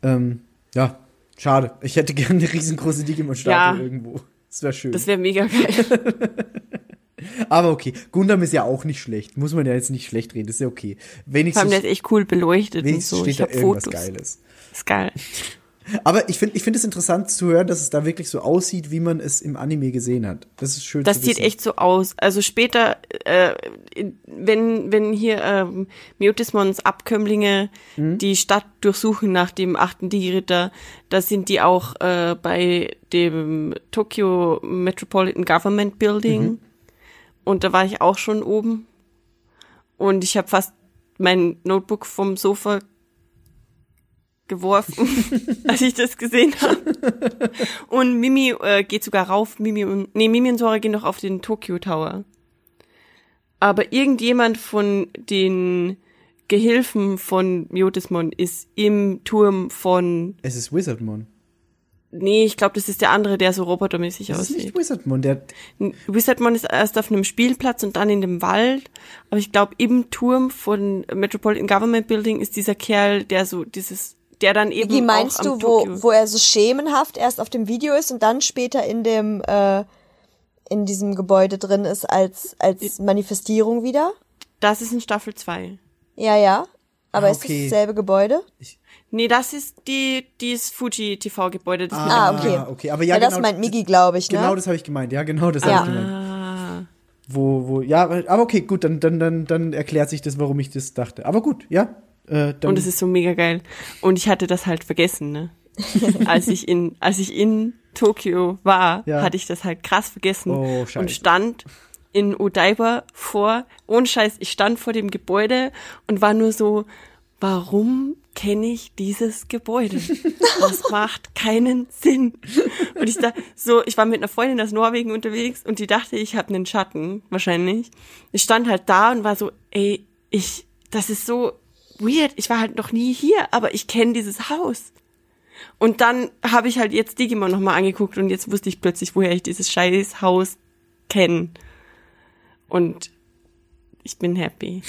Ähm, ja, schade. Ich hätte gerne eine riesengroße Digimon-Statue Ja. irgendwo. Das wäre schön. Das wäre mega geil. aber okay, Gundam ist ja auch nicht schlecht. Muss man ja jetzt nicht schlecht reden. Das ist ja okay. Vor allem, Wenigstens, der ist echt cool beleuchtet und wenigstens so. steht Ich da irgendwas Fotos. Geiles. Ist geil. Aber ich finde ich finde es interessant zu hören, dass es da wirklich so aussieht, wie man es im Anime gesehen hat. Das ist schön Das sieht wissen. echt so aus. Also später, äh, wenn, wenn hier ähm, Miotismons Abkömmlinge Mhm. die Stadt durchsuchen nach dem achten Digi-Ritter, da sind die auch äh, bei dem Tokyo Metropolitan Government Building. Mhm. Und da war ich auch schon oben. Und ich habe fast mein Notebook vom Sofa geworfen, als ich das gesehen habe. Und Mimi äh, geht sogar rauf. Mimi und nee, Mimi und Sora gehen doch auf den Tokyo Tower. Aber irgendjemand von den Gehilfen von Miotismon ist im Turm von Es ist Wizardmon. Nee, ich glaube, das ist der andere, der so robotermäßig Das ist aussieht. nicht Wizardmon, der Wizardmon ist erst auf einem Spielplatz und dann in dem Wald. Aber ich glaube, im Turm von Metropolitan Government Building ist dieser Kerl, der so dieses, der dann eben Wie meinst auch du, am wo, wo er so schemenhaft erst auf dem Video ist und dann später in dem äh, in diesem Gebäude drin ist als als Manifestierung wieder? Das ist in Staffel 2. Ja, ja. Aber Ah, ist das okay. dasselbe Gebäude? Nee, das ist die, dieses Fuji TV-Gebäude. Das mit Ah, okay. okay. Aber ja, Ja, das genau, meint Migi, glaube ich, ne? Genau das habe ich gemeint. Ja, genau das Ja. habe ich gemeint. Ah. Wo, wo, ja, aber okay, gut, dann, dann, dann, dann erklärt sich das, warum ich das dachte. Aber gut, ja. Äh, Und es ist so mega geil. Und ich hatte das halt vergessen, ne? als ich in, als ich in Tokio war, Ja. hatte ich das halt krass vergessen. Oh, scheiße. und stand in Odaiba vor, ohne Scheiß, ich stand vor dem Gebäude und war nur so, warum kenne ich dieses Gebäude? Das macht keinen Sinn. Und ich da so, ich war mit einer Freundin aus Norwegen unterwegs und die dachte, ich habe einen Schatten, wahrscheinlich. Ich stand halt da und war so, ey, ich, das ist so weird. Ich war halt noch nie hier, aber ich kenne dieses Haus. Und dann habe ich halt jetzt Digimon nochmal angeguckt und jetzt wusste ich plötzlich, woher ich dieses scheiß Haus kenne. Und ich bin happy.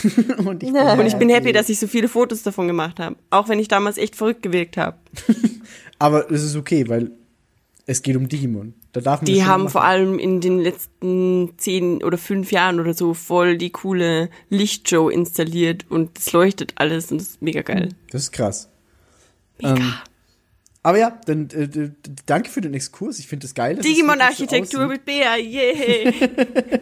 und ich, Und ich bin happy, dass ich so viele Fotos davon gemacht habe. Auch wenn ich damals echt verrückt gewirkt habe. aber es ist okay, weil es geht um Digimon. Da darf man das Die haben machen. vor allem in den letzten zehn oder fünf Jahren oder so voll die coole Lichtshow installiert und es leuchtet alles und das ist mega geil. Das ist krass. Mega. Ähm, aber ja, dann äh, danke für den Exkurs. Ich finde es geil. es so Digimon-Architektur aussieht. mit Bea, yay!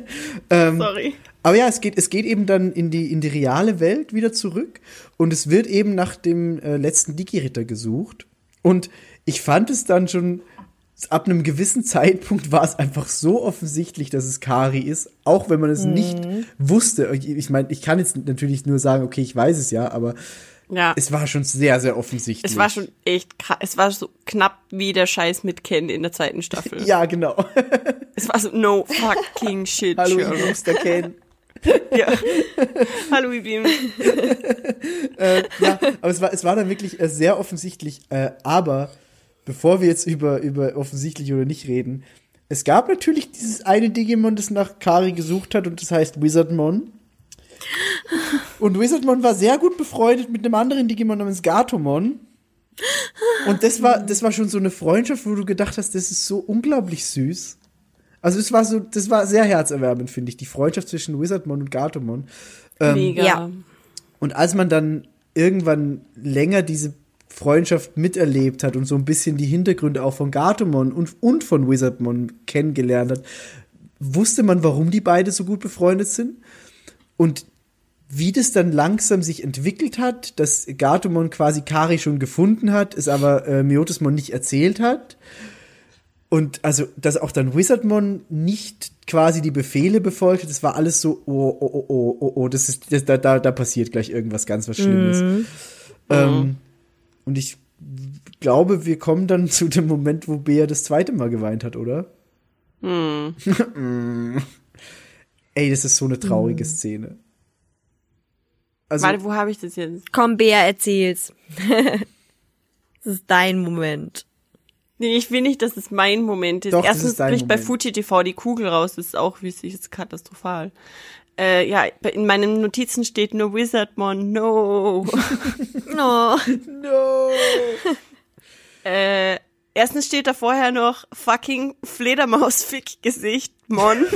Ähm, Sorry. Aber ja, es geht, es geht eben dann in die, in die reale Welt wieder zurück und es wird eben nach dem äh, letzten Digi-Ritter gesucht. Und ich fand es dann schon, ab einem gewissen Zeitpunkt war es einfach so offensichtlich, dass es Kari ist, auch wenn man es nicht wusste. Ich meine, ich kann jetzt natürlich nur sagen, okay, ich weiß es ja, aber Ja. es war schon sehr, sehr offensichtlich. Es war schon echt. Es war so knapp wie der Scheiß mit Ken in der zweiten Staffel. Ja, genau. Es war so, no fucking shit, Hallo, Sherlock. Liebster Ken. Ja. Hallo, Ibim. äh, ja, aber es war, es war dann wirklich äh, sehr offensichtlich. Äh, aber bevor wir jetzt über, über offensichtlich oder nicht reden, es gab natürlich dieses eine Digimon, das nach Kari gesucht hat und das heißt Wizardmon. Und Wizardmon war sehr gut befreundet mit einem anderen Digimon namens Gatomon. Und das war, das war schon so eine Freundschaft, wo du gedacht hast, das ist so unglaublich süß. Also es war so, das war sehr herzerwärmend, finde ich, die Freundschaft zwischen Wizardmon und Gatomon. Mega. ja. Und als man dann irgendwann länger diese Freundschaft miterlebt hat und so ein bisschen die Hintergründe auch von Gatomon und, und von Wizardmon kennengelernt hat, wusste man, warum die beide so gut befreundet sind. Und wie das dann langsam sich entwickelt hat, dass Gatomon quasi Kari schon gefunden hat, es aber äh, Miotismon nicht erzählt hat. Und also, dass auch dann Wizardmon nicht quasi die Befehle befolgte, das war alles so, oh, oh, oh, oh, oh, oh, das ist, das, da, da, da passiert gleich irgendwas ganz was Schlimmes. Ähm, und ich glaube, wir kommen dann zu dem Moment, wo Bea das zweite Mal geweint hat, oder? Ey, das ist so eine traurige Szene. Also, Warte, wo habe ich das jetzt? Komm, Bea, erzähl's. das ist dein Moment. Nee, ich will nicht, dass es mein Moment ist. Doch, Erstens ist bricht bei Moment. Fuji TV die Kugel raus. Das ist auch wichtig, das ist katastrophal. Äh, ja, in meinen Notizen steht nur Wizardmon, no. No. no. äh, erstens steht da vorher noch fucking Fledermaus-Fick-Gesicht, Mon.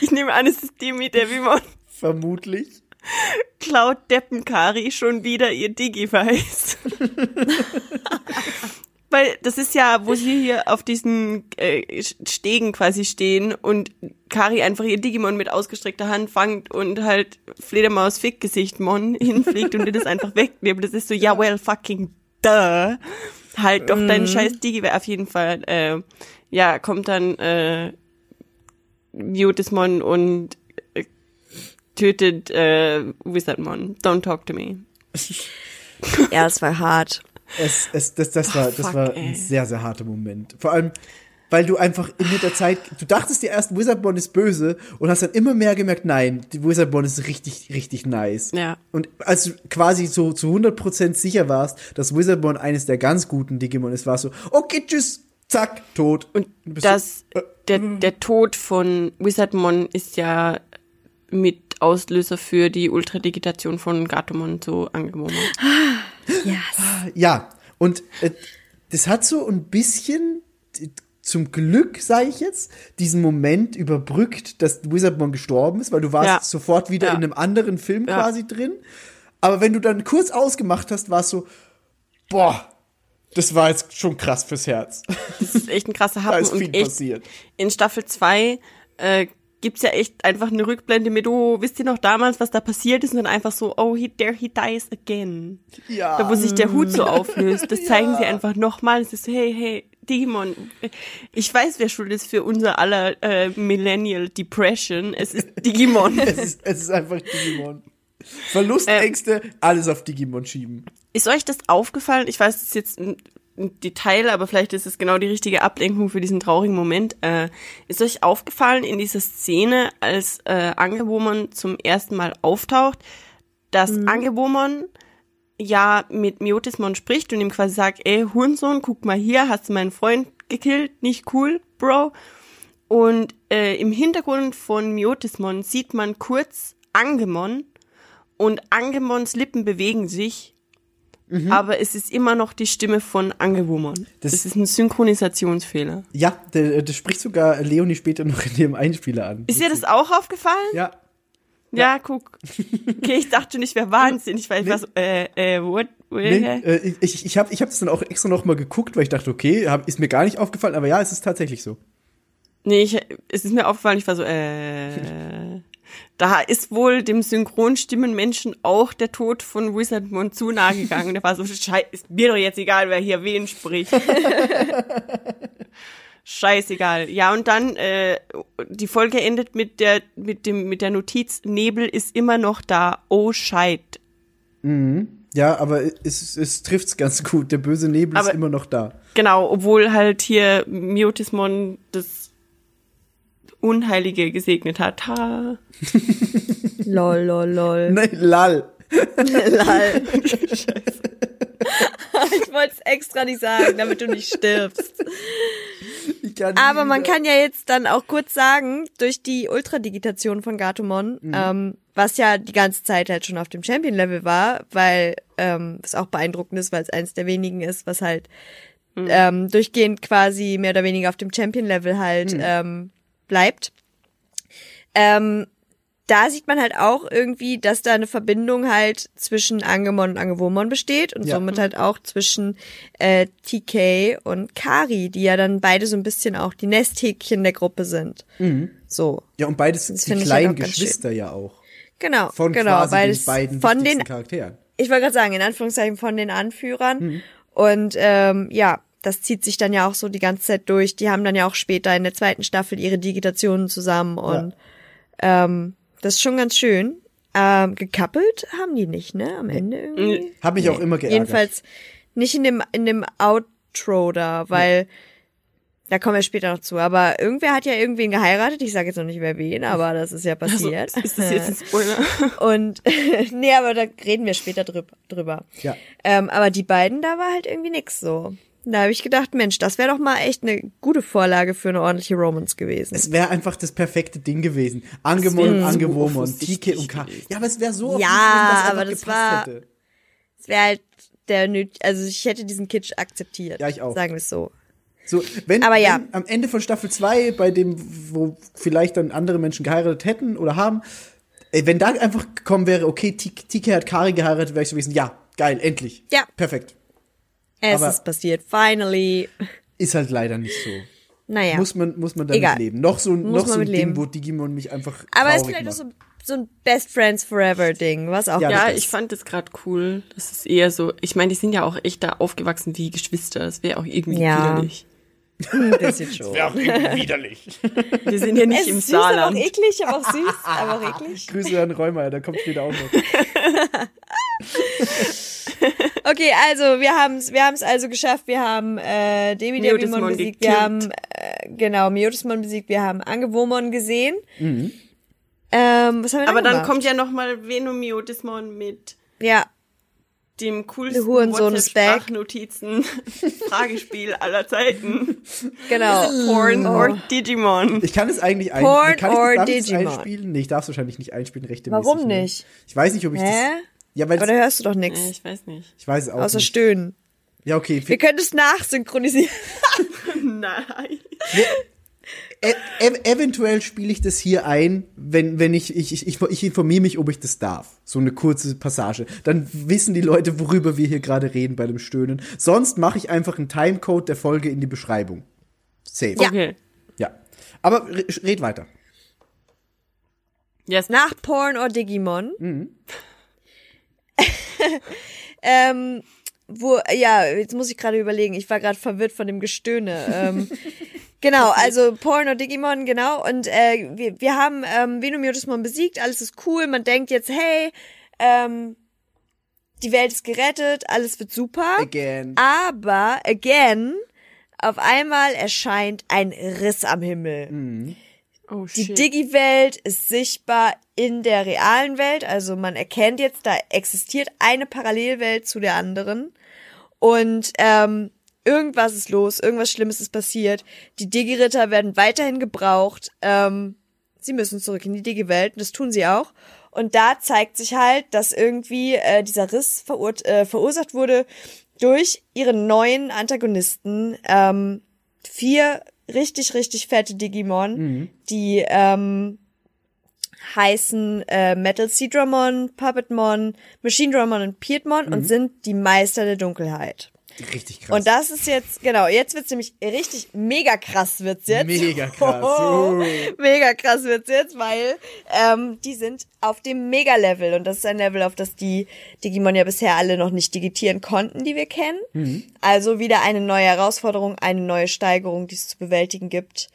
ich nehme an, es ist die mit der wie Mon Vermutlich. Cloud Deppenkari schon wieder ihr Digi weiß. Weil das ist ja, wo sie hier auf diesen äh, Stegen quasi stehen und Kari einfach ihr Digimon mit ausgestreckter Hand fangt und halt Fledermaus Fick-Gesicht Mon hinfliegt und ihr das einfach wegnimmt. Das ist so, ja, well, fucking duh. Halt doch deinen scheiß Digi auf jeden Fall. Äh, ja, kommt dann äh, Mutismon und tötet äh, Wizardmon. Don't talk to me. Ja, das war hart. Es, es, das, das war, das fuck, war ey. ein sehr, sehr harter Moment. Vor allem, weil du einfach in der Zeit, du dachtest dir erst, Wizardborn ist böse und hast dann immer mehr gemerkt, nein, die Wizardborn ist richtig, richtig nice. Ja. Und als du quasi so zu 100% sicher warst, dass Wizardborn eines der ganz guten Digimon ist, warst du, okay, tschüss, zack, tot. Und das, so, äh, der, der Tod von Wizardmon ist ja mit Auslöser für die Ultradigitation von Gatomon so angeworben. Yes. Ja, und äh, das hat so ein bisschen zum Glück, sage ich jetzt, diesen Moment überbrückt, dass Wizardmon gestorben ist, weil du warst Ja. sofort wieder Ja. in einem anderen Film Ja. quasi drin. Aber wenn du dann kurz ausgemacht hast, war es so, boah, das war jetzt schon krass fürs Herz. Das ist echt ein krasser da Happen. ist viel und echt, passiert. in Staffel 2 äh, gibt's ja echt einfach eine Rückblende mit, oh, wisst ihr noch damals, was da passiert ist? Und dann einfach so, oh, he, there he dies again. Ja. Da, wo sich der Hut so auflöst. Das zeigen sie einfach nochmal. Es ist so, hey, hey, Digimon. Ich weiß, wer schuld ist für unser aller äh, Millennial Depression. Es ist Digimon. es, ist, es ist einfach Digimon. Verlustängste, alles auf Digimon schieben. Ist euch das aufgefallen? Ich weiß, es ist jetzt ein Detail, aber vielleicht ist es genau die richtige Ablenkung für diesen traurigen Moment. Äh, ist euch aufgefallen in dieser Szene, als äh, Angebomon zum ersten Mal auftaucht, dass Angebomon ja mit Miotismon spricht und ihm quasi sagt, ey, Hurensohn, guck mal hier, hast du meinen Freund gekillt, nicht cool, Bro. Und äh, im Hintergrund von Miotismon sieht man kurz Angemon und Angemons Lippen bewegen sich, aber es ist immer noch die Stimme von Angewomon. Das- Das, ist ein Synchronisationsfehler. Ja, der- das spricht sogar Leonie später noch in dem Einspieler an. Ist dir das auch aufgefallen? Ja, Ja, guck. Okay, ich dachte schon, ich wäre wahnsinnig, weil ich Nee. war so, äh, äh, what? Nee, Äh, äh, ich ich habe ich hab das dann auch extra noch mal geguckt, weil ich dachte, okay, hab, ist mir gar nicht aufgefallen, aber ja, es ist tatsächlich so. Nee, ich, es ist mir aufgefallen, ich war so, äh. da ist wohl dem Synchronstimmenmenschen auch der Tod von Wizardmon zu nahe gegangen. Der war so, scheiße, ist mir doch jetzt egal, wer hier wen spricht. Scheißegal. Ja, und dann, äh, die Folge endet mit der, mit dem, mit der Notiz, Nebel ist immer noch da. Oh, Scheit. Ja, aber es, es trifft's ganz gut. Der böse Nebel Aber- ist immer noch da. Genau, obwohl halt hier Miotismon das Unheilige gesegnet hat. Ha. Lol, lol, lol. Nein, lal. Lol. ich wollte es extra nicht sagen, damit du nicht stirbst. Ich kann Aber man kann ja jetzt dann auch kurz sagen, durch die Ultradigitation von Gatomon, ähm, was ja die ganze Zeit halt schon auf dem Champion-Level war, weil ähm, was auch beeindruckend ist, weil es eins der wenigen ist, was halt ähm, durchgehend quasi mehr oder weniger auf dem Champion-Level halt ähm, bleibt. Ähm, da sieht man halt auch irgendwie, dass da eine Verbindung halt zwischen Angemon und Angewomon besteht und Ja. somit halt auch zwischen äh, TK und Kari, die ja dann beide so ein bisschen auch die Nesthäkchen der Gruppe sind. So. Ja, und beides sind die halt kleinen ganz Geschwister ja auch. Genau, Von genau, beides den beiden von den Charakteren. ich wollte gerade sagen, in Anführungszeichen von den Anführern. Mhm. Und ähm, ja, das zieht sich dann ja auch so die ganze Zeit durch. Die haben dann ja auch später in der zweiten Staffel ihre Digitationen zusammen und ähm, das ist schon ganz schön. Ähm, gekappelt haben die nicht, ne? Am Ende irgendwie. Hab mich auch immer geärgert. Jedenfalls nicht in dem in dem Outro da, weil da kommen wir später noch zu. Aber irgendwer hat ja irgendwen geheiratet. Ich sage jetzt noch nicht mehr wen, aber das ist ja passiert. Also, Ist das jetzt ein Spoiler? Und nee, aber da reden wir später drüber. drüber. Ja. Ähm, aber die beiden, da war halt irgendwie nix so. Da habe ich gedacht, Mensch, das wäre doch mal echt eine gute Vorlage für eine ordentliche Romance gewesen. Es wäre einfach das perfekte Ding gewesen. Angemon und Angewomon, TK und K. Ja, aber es wäre so Ja, aber das war- hätte. Es wäre halt der also ich hätte diesen Kitsch akzeptiert. Ja, ich auch. Sagen wir es so. So, wenn, Aber ja. wenn am Ende von Staffel 2, bei dem, wo vielleicht dann andere Menschen geheiratet hätten oder haben, wenn da einfach gekommen wäre, okay, T- TK hat Kari geheiratet, wäre ich so gewesen, ja, geil, endlich. Ja. Perfekt. Es Aber- ist passiert, finally. Ist halt leider nicht so. Naja. Muss man, muss man damit Egal. leben. Noch so, ein- Muss noch so ein Ding, leben. wo Digimon mich einfach aber es ist vielleicht macht. so, so ein Best Friends Forever Ding, was auch Ja, Ja, ist. ich fand das gerade cool. Das ist eher so, ich meine, die sind ja auch echt da aufgewachsen wie Geschwister. Das wäre auch irgendwie Ja. widerlich. ein bisschen schon. Wäre auch irgendwie widerlich. Wir sind ja nicht Es im ist süß, aber auch Saarland. eklig, aber auch süß, aber auch eklig. Grüße an Räumer, da kommt später auch noch. Okay, also wir haben es wir haben's also geschafft. Wir haben äh, Demi Devimon besiegt. gekillt. Wir haben äh, genau Miotismon besiegt. Wir haben Angewomon gesehen. Ähm, was haben wir Aber dann gemacht? kommt ja noch mal Venomiotismon mit ja dem Der coolsten Hurensohn ist back. WhatsApp-Sprachnotizen Fragespiel aller Zeiten. genau. Porn or Digimon. Ich kann es eigentlich ein, Porn kann ich or Digimon? einspielen? Nee, ich darf es wahrscheinlich nicht einspielen. Warum ne? nicht? Ich weiß nicht, ob ich Hä? das. Ja, weil Aber da hörst du doch nichts. Ich weiß nicht. ich weiß es auch Außer nicht. Stöhnen. Ja, okay. Wir können es nachsynchronisieren. Nein. E ev eventuell spiele ich das hier ein, wenn, wenn ich, ich, ich, ich, informiere mich, ob ich das darf. So eine kurze Passage. Dann wissen die Leute, worüber wir hier gerade reden bei dem Stöhnen. Sonst mache ich einfach einen Timecode der Folge in die Beschreibung. Safe. Ja. Okay. ja. Aber re red weiter. Yes. Nach Porn or Digimon. Mhm. ähm, wo, ja, jetzt muss ich gerade überlegen. Ich war gerade verwirrt von dem Gestöhne. Ähm, genau, also Porn or Digimon, genau. Und äh, wir, wir haben ähm, Venomiotismon besiegt. Alles ist cool. Man denkt jetzt, hey, ähm, die Welt ist gerettet. Alles wird super. Again. Aber, again, auf einmal erscheint ein Riss am Himmel. Oh Die. Digi-Welt ist sichtbar in der realen Welt, also man erkennt jetzt, da existiert eine Parallelwelt zu der anderen und ähm, irgendwas ist los, irgendwas Schlimmes ist passiert. Die Digi-Ritter werden weiterhin gebraucht. Ähm, sie müssen zurück in die Digi-Welt und das tun sie auch. Und da zeigt sich halt, dass irgendwie äh, dieser Riss verur äh, verursacht wurde durch ihren neuen Antagonisten. Ähm, vier richtig, richtig fette Digimon, die ähm, heißen äh, Metal Seedramon, Puppetmon, Machine Dramon und Piedmon und sind die Meister der Dunkelheit. Richtig krass. Und das ist jetzt, genau, jetzt wird's nämlich richtig mega krass wird's jetzt. Mega krass. Uh. mega krass wird's jetzt, weil ähm, die sind auf dem Mega-Level und das ist ein Level, auf das die Digimon ja bisher alle noch nicht digitieren konnten, die wir kennen. Mhm. Also wieder eine neue Herausforderung, eine neue Steigerung, die es zu bewältigen gibt.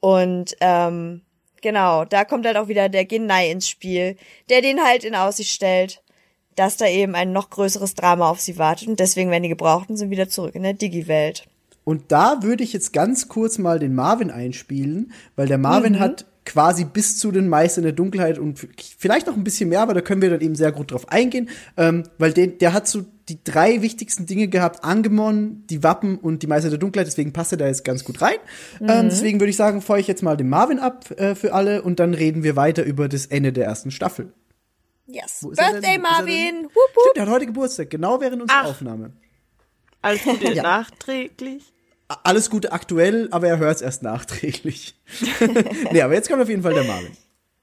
Und ähm, genau, da kommt halt auch wieder der Genai ins Spiel, der den halt in Aussicht stellt dass da eben ein noch größeres Drama auf sie wartet und deswegen werden die Gebrauchten sind wieder zurück in der Digi-Welt. Und da würde ich jetzt ganz kurz mal den Marvin einspielen, weil der Marvin Mhm. hat quasi bis zu den Meister in der Dunkelheit und vielleicht noch ein bisschen mehr, aber da können wir dann eben sehr gut drauf eingehen, ähm, weil den, der hat so die drei wichtigsten Dinge gehabt, Angemon, die Wappen und die Meister der Dunkelheit, deswegen passt er da jetzt ganz gut rein. Mhm. Ähm, deswegen würde ich sagen, feuere ich jetzt mal den Marvin ab äh, für alle und dann reden wir weiter über das Ende der ersten Staffel. Yes. Wo ist er denn? Birthday er Marvin! denn? Wup, wup. Stimmt, er hat heute Geburtstag, genau während unserer Ach. Aufnahme. Alles Gute Ja. nachträglich. Alles Gute aktuell, aber er hört es erst nachträglich. nee, aber jetzt kommt auf jeden Fall der Marvin.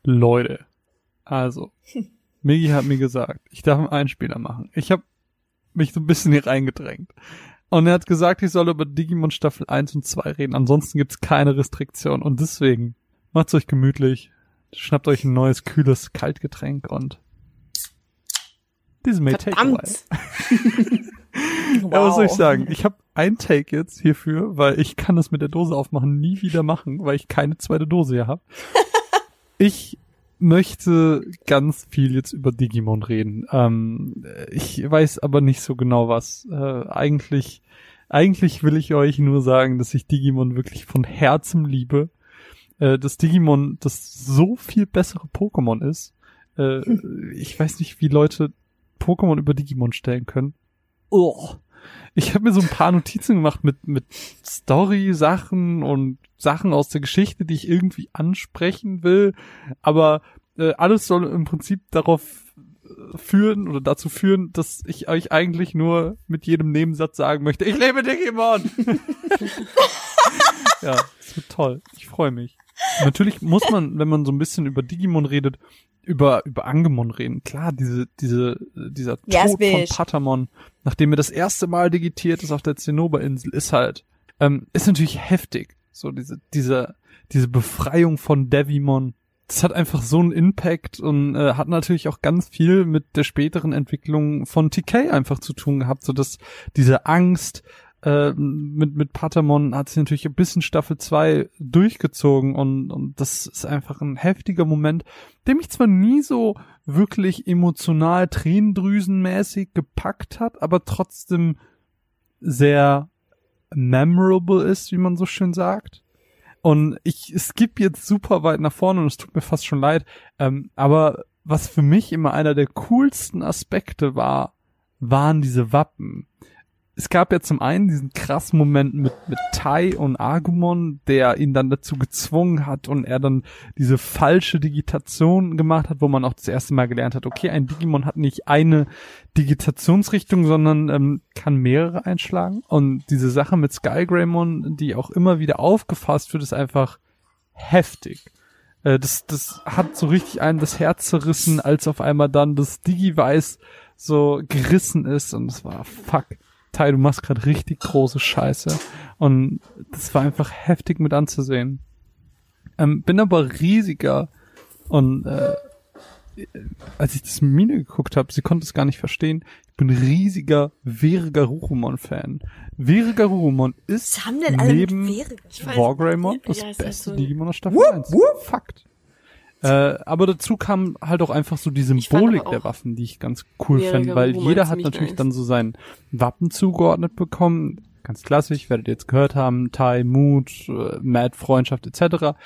Leute, also, Migi hat mir gesagt, ich darf einen Einspieler machen. Ich habe mich so ein bisschen hier reingedrängt. Und er hat gesagt, ich soll über Digimon Staffel 1 und 2 reden. Ansonsten gibt's keine Restriktion. Und deswegen, macht's euch gemütlich, schnappt euch ein neues, kühles Kaltgetränk und this may take a while. Verdammt. Ja, was soll ich sagen? Ich habe ein Take jetzt hierfür, weil ich kann das mit der Dose aufmachen nie wieder machen, weil ich keine zweite Dose hier habe. ich möchte ganz viel jetzt über Digimon reden. Ähm, ich weiß aber nicht so genau was. Äh, eigentlich, eigentlich will ich euch nur sagen, dass ich Digimon wirklich von Herzen liebe. Äh, dass Digimon das so viel bessere Pokémon ist. Äh, ich weiß nicht, wie Leute Pokémon über Digimon stellen können. Oh. Ich habe mir so ein paar Notizen gemacht mit, mit Story-Sachen und Sachen aus der Geschichte, die ich irgendwie ansprechen will. Aber äh, alles soll im Prinzip darauf führen oder dazu führen, dass ich euch eigentlich nur mit jedem Nebensatz sagen möchte, ich lebe Digimon! ja, das wird toll. Ich freue mich. Natürlich muss man, wenn man so ein bisschen über Digimon redet, über, über Angemon reden. Klar, diese, diese, dieser Tod von Speech. Patamon, nachdem er das erste Mal digitiert ist auf der Zinnoberinsel, ist halt, ähm, ist natürlich heftig. So diese, diese, diese Befreiung von Devimon. Das hat einfach so einen Impact und äh, hat natürlich auch ganz viel mit der späteren Entwicklung von TK einfach zu tun gehabt, so dass diese Angst äh, mit mit Patamon hat sich natürlich ein bisschen Staffel 2 durchgezogen und und das ist einfach ein heftiger Moment, der mich zwar nie so wirklich emotional tränendrüsenmäßig gepackt hat, aber trotzdem sehr memorable ist, wie man so schön sagt. Und ich skippe jetzt super weit nach vorne und es tut mir fast schon leid. Ähm, aber was für mich immer einer der coolsten Aspekte war, waren diese Wappen. Es gab ja zum einen diesen krassen Moment mit, mit Tai und Agumon, der ihn dann dazu gezwungen hat und er dann diese falsche Digitation gemacht hat, wo man auch das erste Mal gelernt hat, okay, ein Digimon hat nicht eine Digitationsrichtung, sondern ähm, kann mehrere einschlagen. Und diese Sache mit Skygreymon, die auch immer wieder aufgefasst wird, ist einfach heftig. Äh, das, das hat so richtig einem das Herz zerrissen, als auf einmal dann das Digivice so gerissen ist und es war fuck. Tai, du machst gerade richtig große Scheiße. Und das war einfach heftig mit anzusehen. Ähm, bin aber riesiger und äh, als ich das Mine geguckt habe, sie konnte es gar nicht verstehen. Ich bin riesiger ist Was haben denn alle mit neben Wargreymon das Ja, ist das beste so- Digimon aus Staffel 1. Fakt. Äh, aber dazu kam halt auch einfach so die Symbolik der Waffen, die ich ganz cool fand, weil jeder hat natürlich nice. dann so sein Wappen zugeordnet bekommen. Ganz klassisch, werdet ihr jetzt gehört haben, Tai, Mut, äh, Mad, Freundschaft etc.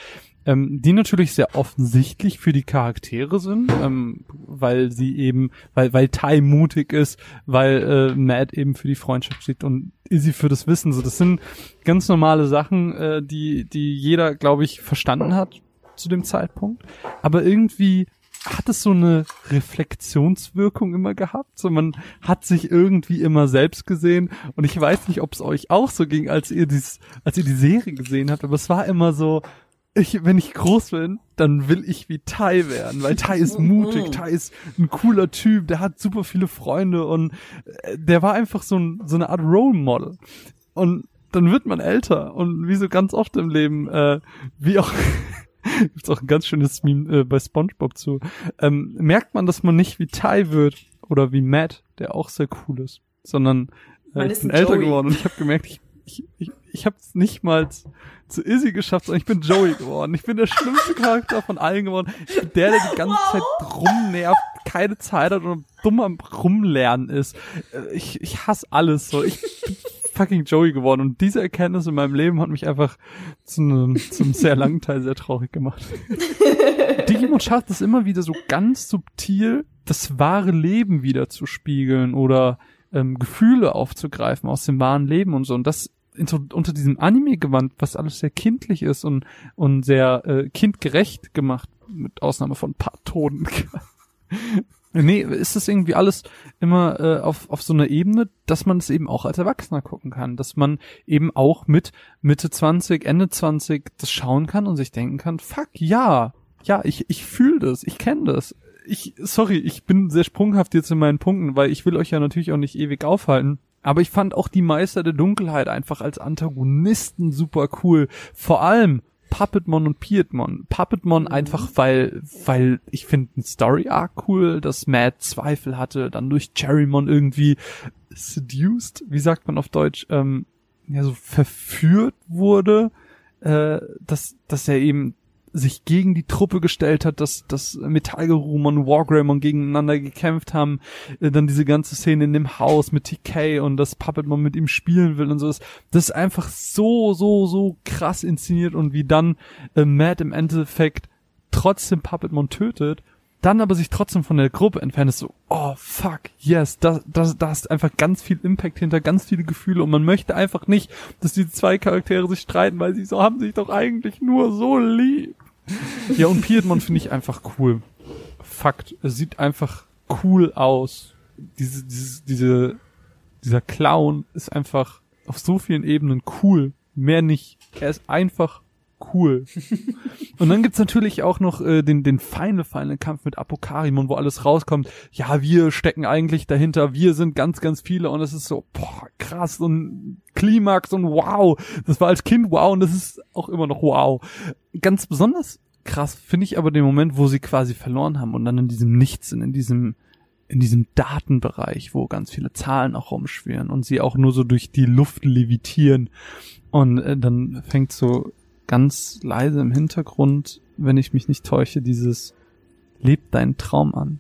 Ähm, die natürlich sehr offensichtlich für die Charaktere sind, ähm, weil sie eben, weil, weil Tai mutig ist, weil äh, Mad eben für die Freundschaft steht und Izzy für das Wissen. So, das sind ganz normale Sachen, äh, die, die jeder, glaube ich, verstanden hat zu dem Zeitpunkt. Aber irgendwie hat es so eine Reflexionswirkung immer gehabt. So man hat sich irgendwie immer selbst gesehen. Und ich weiß nicht, ob es euch auch so ging, als ihr dies, als ihr die Serie gesehen habt, aber es war immer so, ich, wenn ich groß bin, dann will ich wie Ty werden, weil Ty ist mutig, Ty ist ein cooler Typ, der hat super viele Freunde und äh, der war einfach so, ein, so eine Art Role Model. Und dann wird man älter und wie so ganz oft im Leben, äh, wie auch gibt's auch ein ganz schönes Meme äh, bei SpongeBob zu, ähm, merkt man, dass man nicht wie Ty wird oder wie Matt, der auch sehr cool ist, sondern äh, Man ich bin älter Joey. geworden und ich habe gemerkt, ich, ich, ich, ich habe es nicht mal zu, Izzy geschafft, sondern ich bin Joey geworden. Ich bin der schlimmste Charakter von allen geworden. Ich bin der, der die ganze Zeit rumnervt, keine Zeit hat und dumm am Rumlernen ist. Äh, Ich, ich hasse alles so. Ich bin fucking Joey geworden und diese Erkenntnis in meinem Leben hat mich einfach zu einem, zu einem sehr langen Teil sehr traurig gemacht. Digimon schafft es immer wieder so ganz subtil, das wahre Leben wieder zu spiegeln oder ähm, Gefühle aufzugreifen aus dem wahren Leben und so. Und das unter diesem Anime-Gewand, was alles sehr kindlich ist und, und sehr äh, kindgerecht gemacht, mit Ausnahme von ein paar Toten. nee, ist das irgendwie alles immer äh, auf, auf so einer Ebene, dass man es eben auch als Erwachsener gucken kann, dass man eben auch mit Mitte 20, Ende 20 das schauen kann und sich denken kann, fuck, ja, ja, ich, ich fühle das, ich kenne das. Ich, sorry, ich bin sehr sprunghaft jetzt in meinen Punkten, weil ich will euch ja natürlich auch nicht ewig aufhalten. Aber ich fand auch die Meister der Dunkelheit einfach als Antagonisten super cool. Vor allem Puppetmon und Pietmon. Puppetmon einfach, weil, weil ich finde ein Story Arc cool, dass Mad Zweifel hatte, dann durch Cherrymon irgendwie seduced, wie sagt man auf Deutsch, ähm, ja, so verführt wurde, äh, dass, dass er eben sich gegen die Truppe gestellt hat, dass, dass Metallgerumon und Wargreymon gegeneinander gekämpft haben, äh, dann diese ganze Szene in dem Haus mit TK und dass Puppetmon mit ihm spielen will und so. Das, das ist einfach so, so, so krass inszeniert und wie dann äh, Matt im Endeffekt trotzdem Puppetmon tötet, dann aber sich trotzdem von der Gruppe entfernt, ist so, oh fuck, yes, da, da, da ist einfach ganz viel Impact hinter, ganz viele Gefühle und man möchte einfach nicht, dass die zwei Charaktere sich streiten, weil sie so haben sich doch eigentlich nur so lieb. Ja, und Piedmon finde ich einfach cool. Fakt, es sieht einfach cool aus. Diese, diese, diese, dieser Clown ist einfach auf so vielen Ebenen cool. Mehr nicht. Er ist einfach cool. Und dann gibt's natürlich auch noch äh, den, den feine, feine Kampf mit Apokarimon, wo alles rauskommt. Ja, wir stecken eigentlich dahinter, wir sind ganz, ganz viele und es ist so, boah, krass und Klimax und wow. Das war als Kind wow und das ist auch immer noch wow. Ganz besonders krass finde ich aber den Moment, wo sie quasi verloren haben und dann in diesem Nichts sind, in diesem in diesem Datenbereich, wo ganz viele Zahlen auch rumschwirren und sie auch nur so durch die Luft levitieren. Und äh, dann fängt so ganz leise im Hintergrund, wenn ich mich nicht täusche, dieses Lebt deinen Traum an.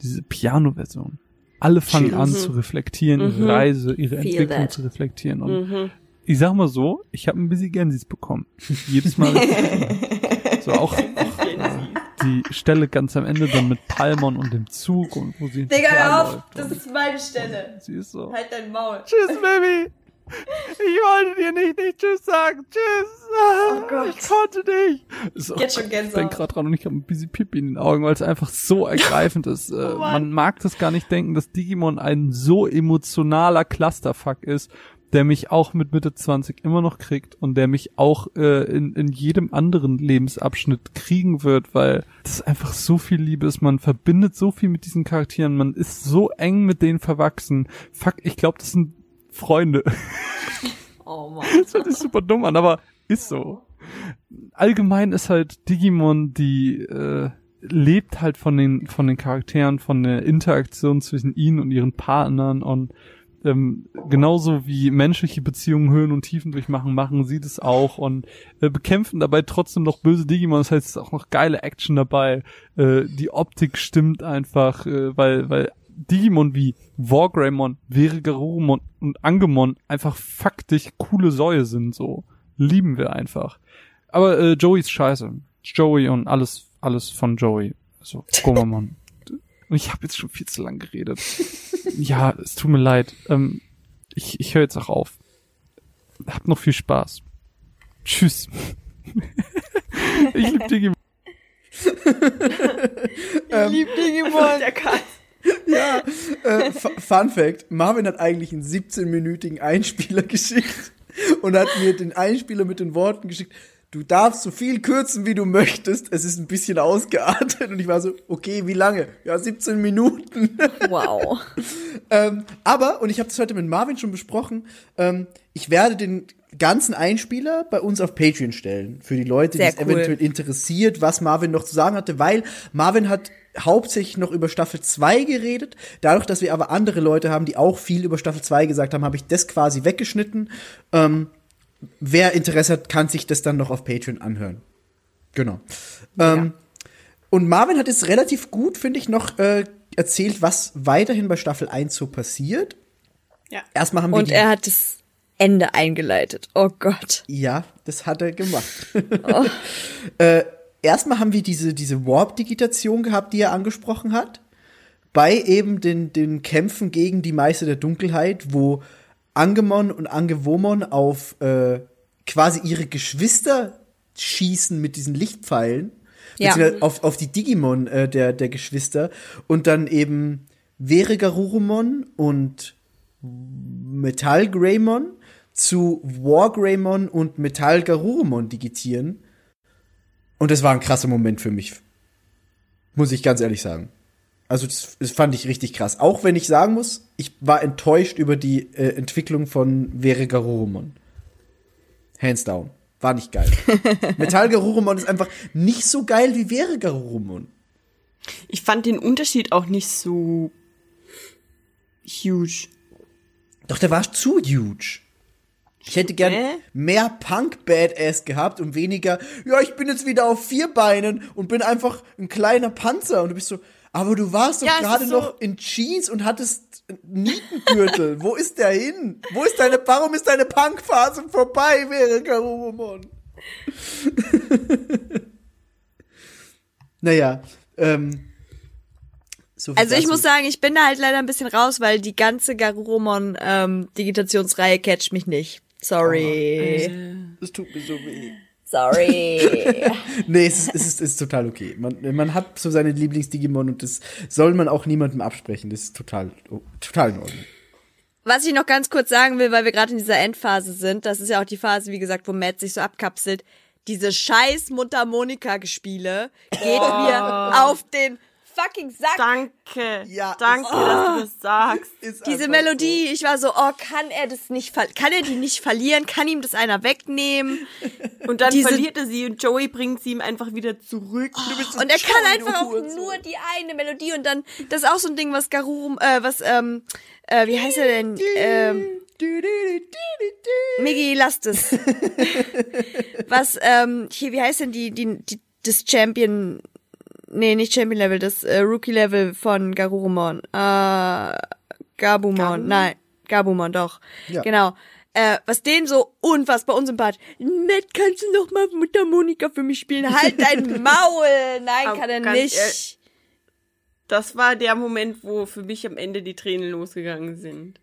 Diese Piano-Version. Alle fangen an zu reflektieren, ihre Reise, ihre Feel Entwicklung that. zu reflektieren. Und ich sag mal so, ich habe ein bisschen Gänsis bekommen. Jedes Mal. so auch, auch äh, die Stelle ganz am Ende dann mit Palmon und dem Zug und wo sie Digga, hör auf, das ist meine Stelle. sie ist so. Halt dein Maul. Tschüss, Baby. Ich wollte dir nicht, nicht Tschüss sagen. Tschüss. Oh Gott. Ich konnte nicht. Auch- Jetzt schon Ich bin Gänsehaut. gerade dran und ich habe ein bisschen Pipi in den Augen, weil es einfach so ergreifend ist. Äh, man mag das gar nicht denken, dass Digimon ein so emotionaler Clusterfuck ist, der mich auch mit Mitte 20 immer noch kriegt und der mich auch äh, in, in jedem anderen Lebensabschnitt kriegen wird, weil das einfach so viel Liebe ist. Man verbindet so viel mit diesen Charakteren, man ist so eng mit denen verwachsen. Fuck, ich glaube, das sind Freunde. Oh Mann. Das hört sich super dumm an, aber ist so. Allgemein ist halt Digimon, die äh, lebt halt von den von den Charakteren, von der Interaktion zwischen ihnen und ihren Partnern und ähm, genauso wie menschliche Beziehungen Höhen und Tiefen durchmachen, machen sie das auch und äh, bekämpfen dabei trotzdem noch böse Digimon. Das heißt, es ist auch noch geile Action dabei. Äh, die Optik stimmt einfach, äh, weil weil Digimon wie Wargreymon, Verigarurumon und Angemon einfach faktisch coole Säue sind, so. Lieben wir einfach. Aber äh, Joey ist scheiße. Joey und alles, alles von Joey. Also, Gomamon. Und ich habe jetzt schon viel zu lang geredet. ja, es tut mir leid. Ähm, ich ich höre jetzt auch auf. Habt noch viel Spaß. Tschüss. ich liebe Digimon. Lieb Digimon. Der Kat. Ja, äh, Fun Fact: Marvin hat eigentlich einen 17-minütigen Einspieler geschickt und hat mir den Einspieler mit den Worten geschickt. du darfst so viel kürzen, wie du möchtest. Es ist ein bisschen ausgeartet. Und ich war so, okay, wie lange? Ja, 17 Minuten. Wow. ähm, aber, und ich habe das heute mit Marvin schon besprochen, ähm, ich werde den ganzen Einspieler bei uns auf Patreon stellen. Für die Leute, die Sehr es cool. eventuell interessiert, was Marvin noch zu sagen hatte, weil Marvin hat hauptsächlich noch über Staffel 2 geredet. Dadurch, dass wir aber andere Leute haben, die auch viel über Staffel 2 gesagt haben, habe ich das quasi weggeschnitten. Ähm, wer Interesse hat, kann sich das dann noch auf Patreon anhören. Genau. Ähm, und Marvin hat jetzt relativ gut, finde ich, noch äh, erzählt, was weiterhin bei Staffel 1 so passiert. Ja. Erstmal haben wir Und er hat das Ende eingeleitet. Oh Gott. Ja, das hat er gemacht. äh, erstmal haben wir diese, diese Warp-Digitation gehabt, die er angesprochen hat. Bei eben den, den Kämpfen gegen die Meister der Dunkelheit, wo Angemon und Angewomon auf äh, quasi ihre Geschwister schießen mit diesen Lichtpfeilen. Ja. Auf, auf die Digimon äh, der, der Geschwister. Und dann eben Veregarurumon und Metall Greymon zu War Greymon und Metall Garurumon digitieren. Und das war ein krasser Moment für mich. Muss ich ganz ehrlich sagen. Also das, das fand ich richtig krass. Auch wenn ich sagen muss, ich war enttäuscht über die äh, Entwicklung von Vere Garurumon. Hands down. War nicht geil. Metall Garurumon ist einfach nicht so geil wie Vere Garurumon. Ich fand den Unterschied auch nicht so huge. Doch der war zu huge. Ich hätte gern Hä? mehr Punk-Badass gehabt und weniger, ja, ich bin jetzt wieder auf vier Beinen und bin einfach ein kleiner Panzer. Und du bist so, aber du warst doch Ja, gerade so- noch in Jeans und hattest Nietengürtel. Wo ist der hin? Wo ist deine, warum ist deine Punk-Phase vorbei, wäre Garurumon? naja, ähm. So Also ich muss sagen, ich bin da halt leider ein bisschen raus, weil die ganze Garurumon ähm, Digitationsreihe catcht mich nicht. Sorry. es tut mir so weh. Sorry. Nee, es ist, es ist, es ist total okay. Man, man hat so seine Lieblings-Digimon und das soll man auch niemandem absprechen. Das ist total, oh, total in Ordnung. Was ich noch ganz kurz sagen will, weil wir gerade in dieser Endphase sind, das ist ja auch die Phase, wie gesagt, wo Matt sich so abkapselt. Diese scheiß Mundharmonika-Gespiele geht mir auf den fucking Sack. Danke. Ja, Danke, es- dass du das sagst. Diese Melodie, ich war so, oh, kann er das nicht, kann er die nicht verlieren? Kann ihm das einer wegnehmen? Und dann Diese- verliert er sie und Joey bringt sie ihm einfach wieder zurück. Und er kann Joey, einfach auch nur die eine Melodie und dann, das ist auch so ein Ding, was Garum, äh, was, ähm, äh, wie heißt er denn? Ähm, Miggi, lasst es. was, ähm, hier, wie heißt denn die, die, die das Champion, nee, nicht Champion Level, das äh, Rookie Level von Garurumon, äh, Gabumon, nein, Gabumon, doch, Ja. genau. Äh, was den so unfassbar unsympathisch. Matt, kannst du noch mal Mundharmonika für mich spielen? Halt dein Maul! Nein, Aber kann er ganz nicht. ehrlich- Das war der Moment, wo für mich am Ende die Tränen losgegangen sind.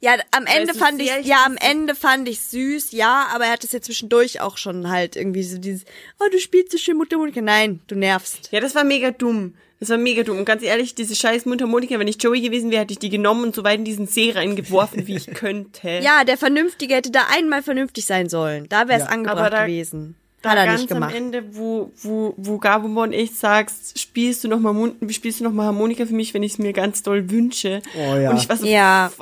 Ja, am Ende fand ich, ja, am Ende fand ich süß, ja, aber er hat es ja zwischendurch auch schon halt irgendwie so dieses, oh, du spielst so schön Mundharmonika. Nein, du nervst. Ja, das war mega dumm. Das war mega dumm. Und ganz ehrlich, diese scheiß Mundharmonika, wenn ich Joey gewesen wäre, hätte ich die genommen und so weit in diesen See reingeworfen, wie ich könnte. Ja, der Vernünftige hätte da einmal vernünftig sein sollen. Da wäre es Ja. angebracht Aber da- gewesen. Da Hat er ganz nicht gemacht. am Ende, wo, wo, wo Gabumon echt sagst, spielst du noch mal Mund, spielst du noch mal Harmonika für mich, wenn ich es mir ganz doll wünsche. Oh ja. Und ich war so, Ja. fuck.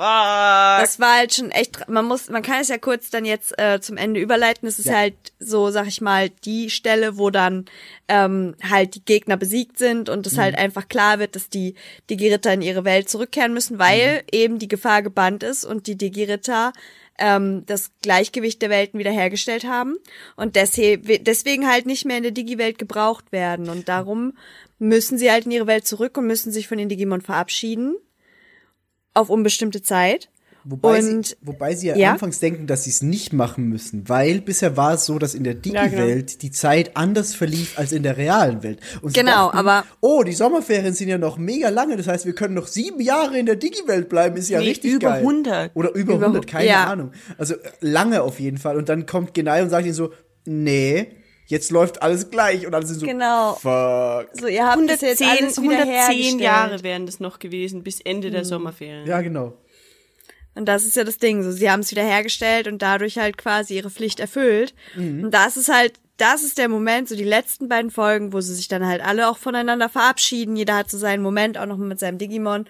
Das war halt schon echt, man muss, man kann es ja kurz dann jetzt äh, zum Ende überleiten. Es ist Ja. halt so, sag ich mal, die Stelle, wo dann ähm, halt die Gegner besiegt sind und es halt einfach klar wird, dass die Digi-Ritter in ihre Welt zurückkehren müssen, weil eben die Gefahr gebannt ist und die Digi-Ritter ähm, das Gleichgewicht der Welten wiederhergestellt haben und deswegen halt nicht mehr in der Digi-Welt gebraucht werden und darum müssen sie halt in ihre Welt zurück und müssen sich von den Digimon verabschieden auf unbestimmte Zeit. Wobei, Und- sie, wobei sie ja, ja? anfangs denken, dass sie es nicht machen müssen, weil bisher war es so, dass in der Digi-Welt die Zeit anders verlief als in der realen Welt. Und sie Genau, dachten, aber- oh, die Sommerferien sind ja noch mega lange, das heißt, wir können noch sieben Jahre in der Digi-Welt bleiben, ist ja Nee, richtig über geil. 100. Oder über, Über 100, keine ja. Ahnung. Also äh, lange auf jeden Fall. Und dann kommt Genai und sagt ihnen so, nee, jetzt läuft alles gleich. Und alle sind so, Genau. fuck. So, ihr habt das jetzt 110, alles 110 wiederhergestellt. Jahre wären das noch gewesen, bis Ende Mhm. der Sommerferien. Ja, genau. Und das ist ja das Ding. So, sie haben es wiederhergestellt und dadurch halt quasi ihre Pflicht erfüllt. Und das ist halt das ist der Moment, so die letzten beiden Folgen, wo sie sich dann halt alle auch voneinander verabschieden. Jeder hat so seinen Moment, auch noch mit seinem Digimon.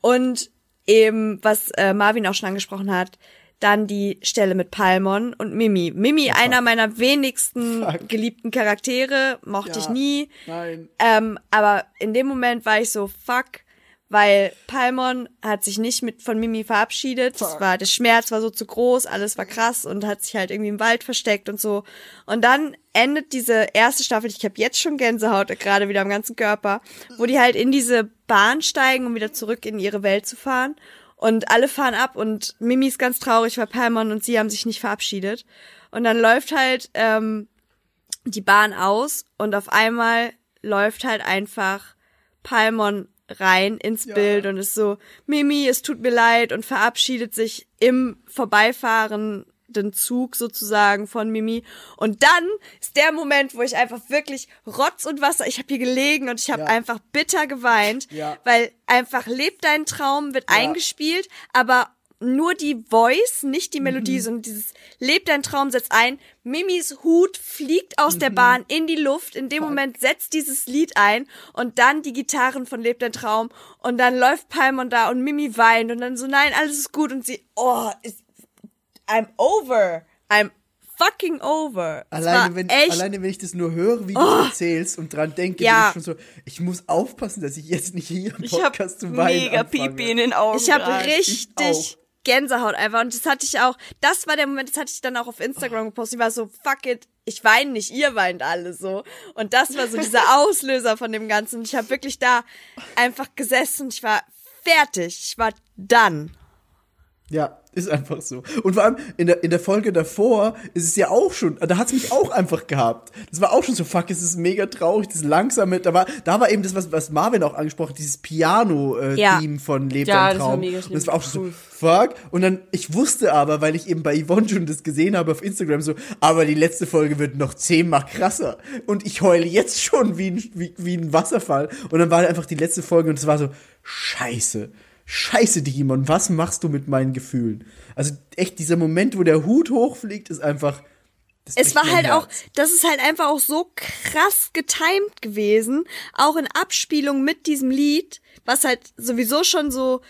Und eben, was äh, Marvin auch schon angesprochen hat, dann die Stelle mit Palmon und Mimi. Mimi, einer meiner wenigsten Fuck. geliebten Charaktere, mochte ich Ja. nie. Nein. Ähm, aber in dem Moment war ich so, fuck, weil Palmon hat sich nicht mit von Mimi verabschiedet. Es war, der Schmerz war so zu groß, alles war krass und hat sich halt irgendwie im Wald versteckt und so. Und dann endet diese erste Staffel, ich habe jetzt schon Gänsehaut, gerade wieder am ganzen Körper, wo die halt in diese Bahn steigen, um wieder zurück in ihre Welt zu fahren. Und alle fahren ab und Mimi ist ganz traurig, weil Palmon und sie haben sich nicht verabschiedet. Und dann läuft halt ähm, die Bahn aus und auf einmal läuft halt einfach Palmon rein ins Bild und ist so, Mimi, es tut mir leid und verabschiedet sich im vorbeifahrenden Zug sozusagen von Mimi. Und dann ist der Moment, wo ich einfach wirklich Rotz und Wasser, ich habe hier gelegen und ich habe Ja. einfach bitter geweint, Ja. weil einfach Lebt dein Traum wird eingespielt, aber nur die Voice, nicht die Melodie, Mhm. sondern dieses Lebt dein Traum setzt ein. Mimis Hut fliegt aus Mhm. der Bahn in die Luft. In dem Moment setzt dieses Lied ein und dann die Gitarren von Lebt dein Traum und dann läuft Palmon da und Mimi weint und dann so, nein, alles ist gut und sie, oh, ist, I'm over. I'm fucking over. Alleine wenn, echt, alleine wenn ich das nur höre, wie du es erzählst und dran denke, Ja. bin ich schon so, ich muss aufpassen, dass ich jetzt nicht hier im Ich hab Podcast zu weinen mega anfange. Pipi in den Augen. Ich habe richtig. Gänsehaut einfach. Und das hatte ich auch, das war der Moment, das hatte ich dann auch auf Instagram gepostet. Ich war so, fuck it, ich weine nicht, ihr weint alle so. Und das war so dieser Auslöser von dem Ganzen. Und ich habe wirklich da einfach gesessen und ich war fertig. Ich war done. Ja, ist einfach so. Und vor allem in der, in der Folge davor ist es ja auch schon, da hat's mich auch einfach gehabt. Das war auch schon so, fuck, es ist mega traurig, das langsame, da war, da war eben das, was, was Marvin auch angesprochen hat, dieses Piano-Theme äh, Ja. Von Lebt Ja, dein das war Traum. mega Und schlimm. das war auch schon Cool. so, fuck. Und dann, ich wusste aber, weil ich eben bei Yvonne schon das gesehen habe auf Instagram, so, aber die letzte Folge wird noch zehnmal krasser. Und ich heule jetzt schon wie ein, wie, wie ein Wasserfall. Und dann war einfach die letzte Folge und es war so, scheiße. Scheiße, Digimon, was machst du mit meinen Gefühlen? Also echt, dieser Moment, wo der Hut hochfliegt, ist einfach. Es war halt auch, das ist halt einfach auch so krass getimed gewesen, auch in Abspielung mit diesem Lied, was halt sowieso schon so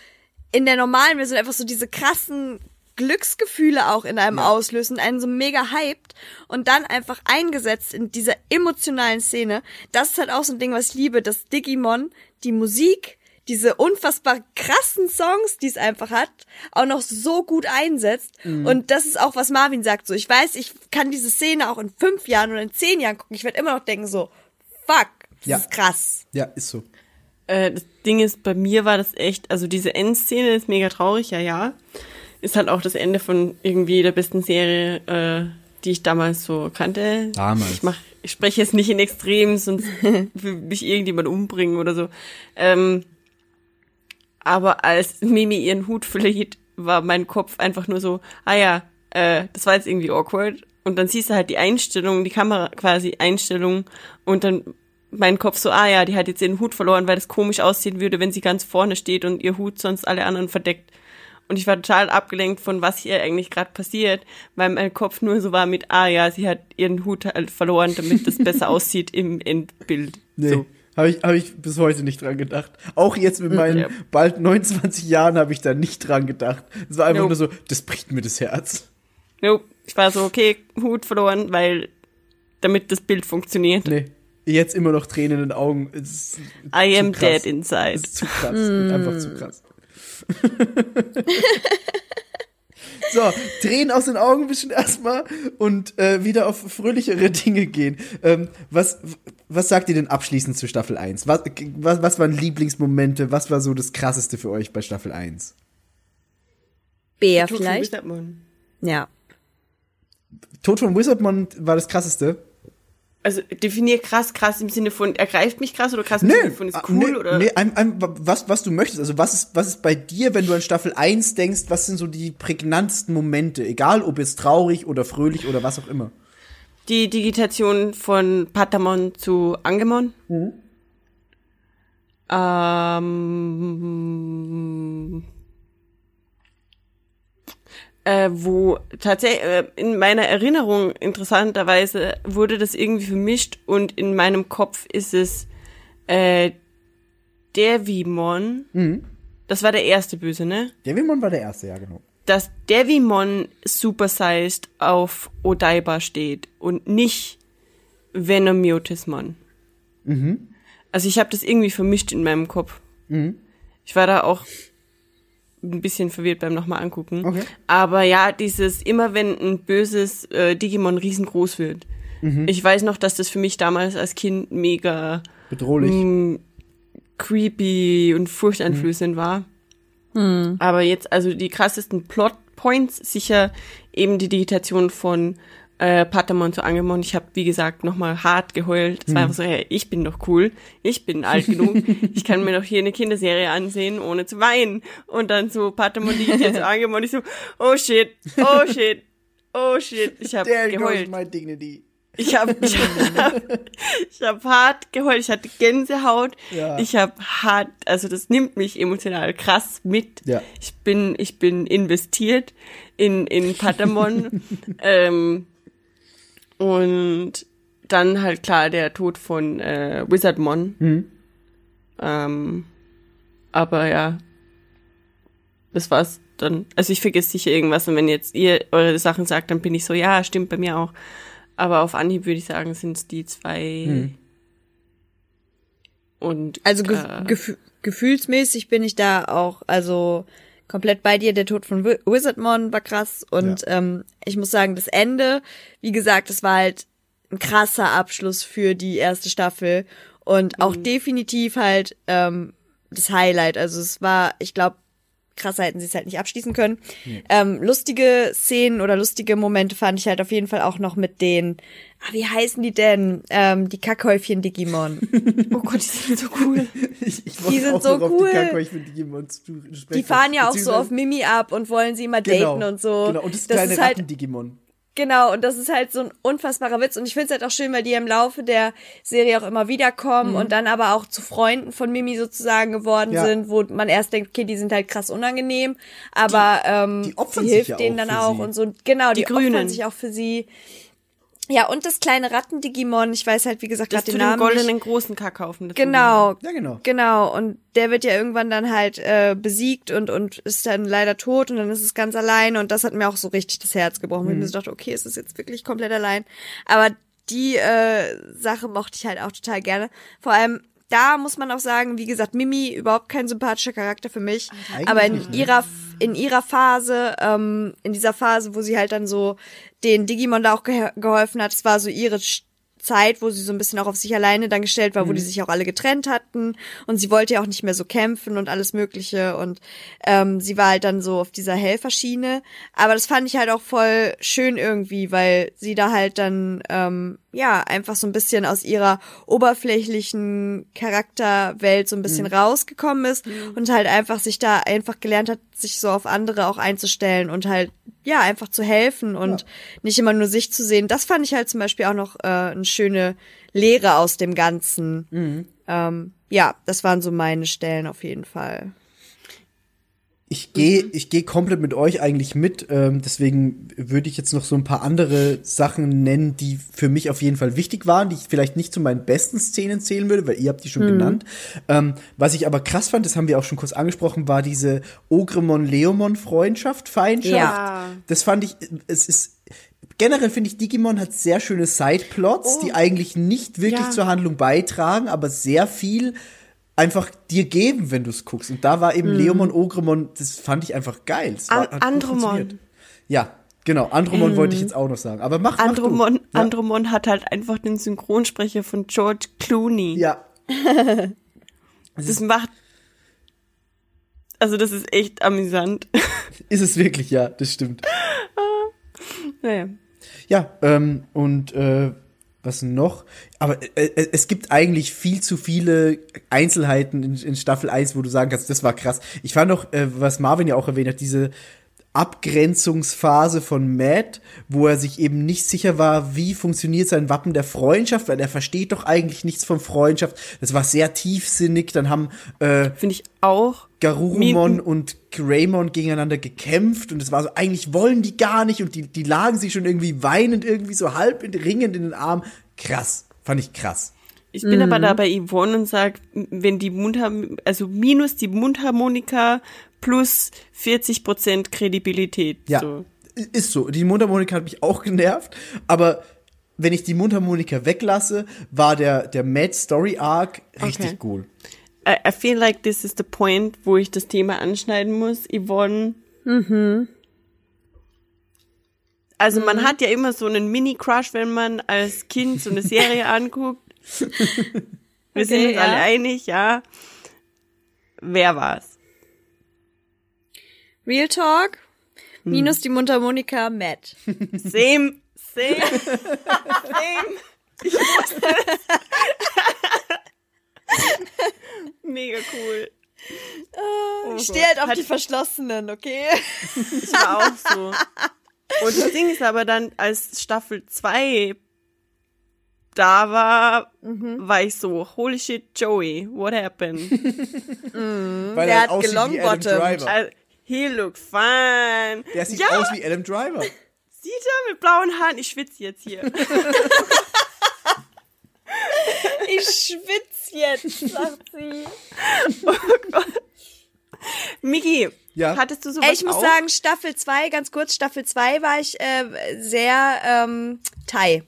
in der normalen Version einfach so diese krassen Glücksgefühle auch in einem auslösen, einen so mega hyped und dann einfach eingesetzt in dieser emotionalen Szene. Das ist halt auch so ein Ding, was ich liebe, dass Digimon die Musik, diese unfassbar krassen Songs, die es einfach hat, auch noch so gut einsetzt. Mhm. Und das ist auch, was Marvin sagt. So, ich weiß, ich kann diese Szene auch in fünf Jahren oder in zehn Jahren gucken. Ich werde immer noch denken so, fuck, das Ja. ist krass. Ja, ist so. Äh, das Ding ist, bei mir war das echt, also diese Endszene ist mega traurig, ja, ja. Ist halt auch das Ende von irgendwie der besten Serie, äh, die ich damals so kannte. Damals. Ich mach, ich spreche jetzt nicht in Extremen, sonst will mich irgendjemand umbringen oder so. Ähm, aber als Mimi ihren Hut verliert, war mein Kopf einfach nur so, ah ja, äh, das war jetzt irgendwie awkward. Und dann siehst du halt die Einstellung, die Kamera quasi Einstellung und dann mein Kopf so, ah ja, die hat jetzt ihren Hut verloren, weil das komisch aussehen würde, wenn sie ganz vorne steht und ihr Hut sonst alle anderen verdeckt. Und ich war total abgelenkt von, was hier eigentlich gerade passiert, weil mein Kopf nur so war mit, ah ja, sie hat ihren Hut halt verloren, damit das besser aussieht im Endbild. Nee. So. Habe ich, hab ich bis heute nicht dran gedacht. Auch jetzt mit meinen Ja. bald 29 Jahren habe ich da nicht dran gedacht. Es war einfach Nope. nur so, das bricht mir das Herz. Nope. Ich war so, okay, Hut verloren, weil damit das Bild funktioniert. Nee. Jetzt immer noch Tränen in den Augen. Es ist I am krass. dead inside. Es ist zu krass. Einfach zu krass. so, Tränen aus den Augen wischen erstmal und äh, wieder auf fröhlichere Dinge gehen. Ähm, was, was sagt ihr denn abschließend zu Staffel 1? Was, was, was waren Lieblingsmomente? Was war so das krasseste für euch bei Staffel 1? Bär Tod von vielleicht? Wizardmon. Ja. Tod von Wizardmon war das krasseste? Also definier krass, krass im Sinne von, ergreift mich krass oder krass im Sinne von, ist ah, cool nee, oder? Nee, ein, ein, was, was du möchtest. Also was ist, was ist bei dir, wenn du an Staffel 1 denkst, was sind so die prägnantesten Momente? Egal, ob jetzt traurig oder fröhlich oder was auch immer. Die Digitation von Patamon zu Angemon. Ähm, äh, wo tatsächlich äh, in meiner Erinnerung interessanterweise wurde das irgendwie vermischt und in meinem Kopf ist es äh, Devimon. Das war der erste Böse, ne? Devimon war der erste, ja, genau. Dass Devimon supersized auf Odaiba steht und nicht Venomiotismon. Also ich habe das irgendwie vermischt in meinem Kopf. Ich war da auch ein bisschen verwirrt beim nochmal angucken. Okay. Aber ja, dieses, immer wenn ein böses äh, Digimon riesengroß wird. Ich weiß noch, dass das für mich damals als Kind mega Bedrohlich. mm, creepy und furchteinflößend war. Aber jetzt, also die krassesten Plot-Points, sicher eben die Digitation von äh, Patamon zu Angemon. Ich habe, wie gesagt, nochmal hart geheult. Es war einfach so, hey, ich bin doch cool, ich bin alt genug, ich kann mir doch hier eine Kinderserie ansehen, ohne zu weinen. Und dann so Patamon digitiert zu Angemon. Ich so, oh shit, oh shit, oh shit. Ich habe geheult. goes my dignity. Ich habe ich hab, ich hab hart geheult, ich hatte Gänsehaut. Ja. Ich habe hart, also das nimmt mich emotional krass mit. Ja. Ich bin ich bin investiert in in Patamon ähm, und dann halt klar der Tod von äh, Wizardmon. Mhm. Ähm, aber ja, das war's dann. Also ich vergesse sicher irgendwas und wenn jetzt ihr eure Sachen sagt, dann bin ich so, ja, stimmt bei mir auch. Aber auf Anhieb würde ich sagen, sind es die zwei. Hm. Und Also ge äh, gef gefühlsmäßig bin ich da auch, also komplett bei dir. Der Tod von Wi- Wizardmon war krass und ähm, ich muss sagen, das Ende, wie gesagt, das war halt ein krasser Abschluss für die erste Staffel und auch definitiv halt ähm, das Highlight. Also es war, ich glaube, krasser hätten sie es halt nicht abschließen können. Ähm, lustige Szenen oder lustige Momente fand ich halt auf jeden Fall auch noch mit den, ah, wie heißen die denn? Ähm, die Kackhäufchen Digimon. oh Gott, die sind so cool. Ich, ich Die sind auch so cool. Die Kackhäufchen Digimon zu sprechen. Die fahren ja auch so auf Mimi ab und wollen sie immer daten genau, und so. Genau, und das, das kleine ist halt, Ratten-Digimon. Genau, und das ist halt so ein unfassbarer Witz. Und ich finde es halt auch schön, weil die im Laufe der Serie auch immer wiederkommen und dann aber auch zu Freunden von Mimi sozusagen geworden Mhm. Ja. sind, wo man erst denkt, okay, die sind halt krass unangenehm, aber ähm, die opfern sie hilft ja denen dann auch sie. und so. Genau, die, Die opfern Grünen. sich auch für sie. Ja, und das kleine Ratten-Digimon, ich weiß halt, wie gesagt, Das gerade den Namen nicht. goldenen großen Kackhaufen. dazu Genau, Ja, genau. Genau, und der wird ja irgendwann dann halt äh, besiegt und, und ist dann leider tot und dann ist es ganz allein und das hat mir auch so richtig das Herz gebrochen. weil Ich mir so dachte, okay, es ist jetzt wirklich komplett allein. Aber die äh, Sache mochte ich halt auch total gerne. Vor allem, da muss man auch sagen, wie gesagt, Mimi überhaupt kein sympathischer Charakter für mich. Eigentlich Aber in nicht, ne? ihrer in ihrer Phase, ähm, in dieser Phase, wo sie halt dann so den Digimon da auch ge geholfen hat, es war so ihre Zeit, wo sie so ein bisschen auch auf sich alleine dann gestellt war, wo die sich auch alle getrennt hatten. Und sie wollte ja auch nicht mehr so kämpfen und alles Mögliche. Und ähm, sie war halt dann so auf dieser Helferschiene. Aber das fand ich halt auch voll schön irgendwie, weil sie da halt dann ähm, ja einfach so ein bisschen aus ihrer oberflächlichen Charakterwelt so ein bisschen rausgekommen ist und halt einfach sich da einfach gelernt hat, sich so auf andere auch einzustellen und halt ja einfach zu helfen und nicht immer nur sich zu sehen. Das fand ich halt zum Beispiel auch noch äh, eine schöne Lehre aus dem Ganzen. Ähm, ja, das waren so meine Stellen auf jeden Fall. Ich gehe, ich gehe komplett mit euch eigentlich mit. Ähm, deswegen würde ich jetzt noch so ein paar andere Sachen nennen, die für mich auf jeden Fall wichtig waren, die ich vielleicht nicht zu meinen besten Szenen zählen würde, weil ihr habt die schon genannt. Ähm, was ich aber krass fand, das haben wir auch schon kurz angesprochen, war diese Ogremon-Leomon-Freundschaft, Feindschaft. Ja. Das fand ich, es ist generell finde ich, Digimon hat sehr schöne Sideplots, die eigentlich nicht wirklich Ja. zur Handlung beitragen, aber sehr viel einfach dir geben, wenn du es guckst. Und da war eben Leomon, Ogremon, das fand ich einfach geil. War, An- Andromon. Ja, genau. Andromon wollte ich jetzt auch noch sagen. Aber mach, Andromon, mach du. Ja. Andromon hat halt einfach den Synchronsprecher von George Clooney. Ja, Das macht. Also, das ist echt amüsant. ist es wirklich, ja, das stimmt. naja. Ja, ähm, und äh, was noch? Aber äh, äh, es gibt eigentlich viel zu viele Einzelheiten in, in Staffel 1, wo du sagen kannst, das war krass. Ich fand noch, äh, was Marvin ja auch erwähnt hat, diese Abgrenzungsphase von Matt, wo er sich eben nicht sicher war, wie funktioniert sein Wappen der Freundschaft, weil er versteht doch eigentlich nichts von Freundschaft. Das war sehr tiefsinnig. Dann haben äh, Finde ich auch. Garurumon und Greymon gegeneinander gekämpft und es war so, eigentlich wollen die gar nicht und die, die lagen sich schon irgendwie weinend, irgendwie so halb in, ringend in den Arm. Krass. Fand ich krass. Ich bin aber da bei Yvonne und sag, wenn die Mundhar also minus die Mundharmonika plus 40% Kredibilität. Ja. So. Ist so. Die Mundharmonika hat mich auch genervt, aber wenn ich die Mundharmonika weglasse, war der, der Mad Story Arc richtig Okay. cool. I, I feel like this is the point, wo ich das Thema anschneiden muss. Yvonne. Mhm. Also man hat ja immer so einen Mini-Crush, wenn man als Kind so eine Serie anguckt. Wir sind Okay, uns ja. alle einig, ja. Wer war's? Real Talk. Minus die Mundharmonika, Matt. Same, same, same. Ich wusste. Mega cool. Oh Ich stehe halt auf Hat- die Verschlossenen, okay? Ich war auch so. Und das Ding ist aber dann, als Staffel 2 da war, war ich so, holy shit, Joey, what happened? Weil Der er hat gelongbottomt. He look fine. Der sieht ja, aus wie Adam Driver. sieht er mit blauen Haaren? Ich schwitze jetzt hier. Ich schwitz jetzt, sagt sie. Miki, Ja. hattest du sowas ich muss auch? sagen, Staffel 2, ganz kurz, Staffel 2 war ich äh, sehr ähm, Thai.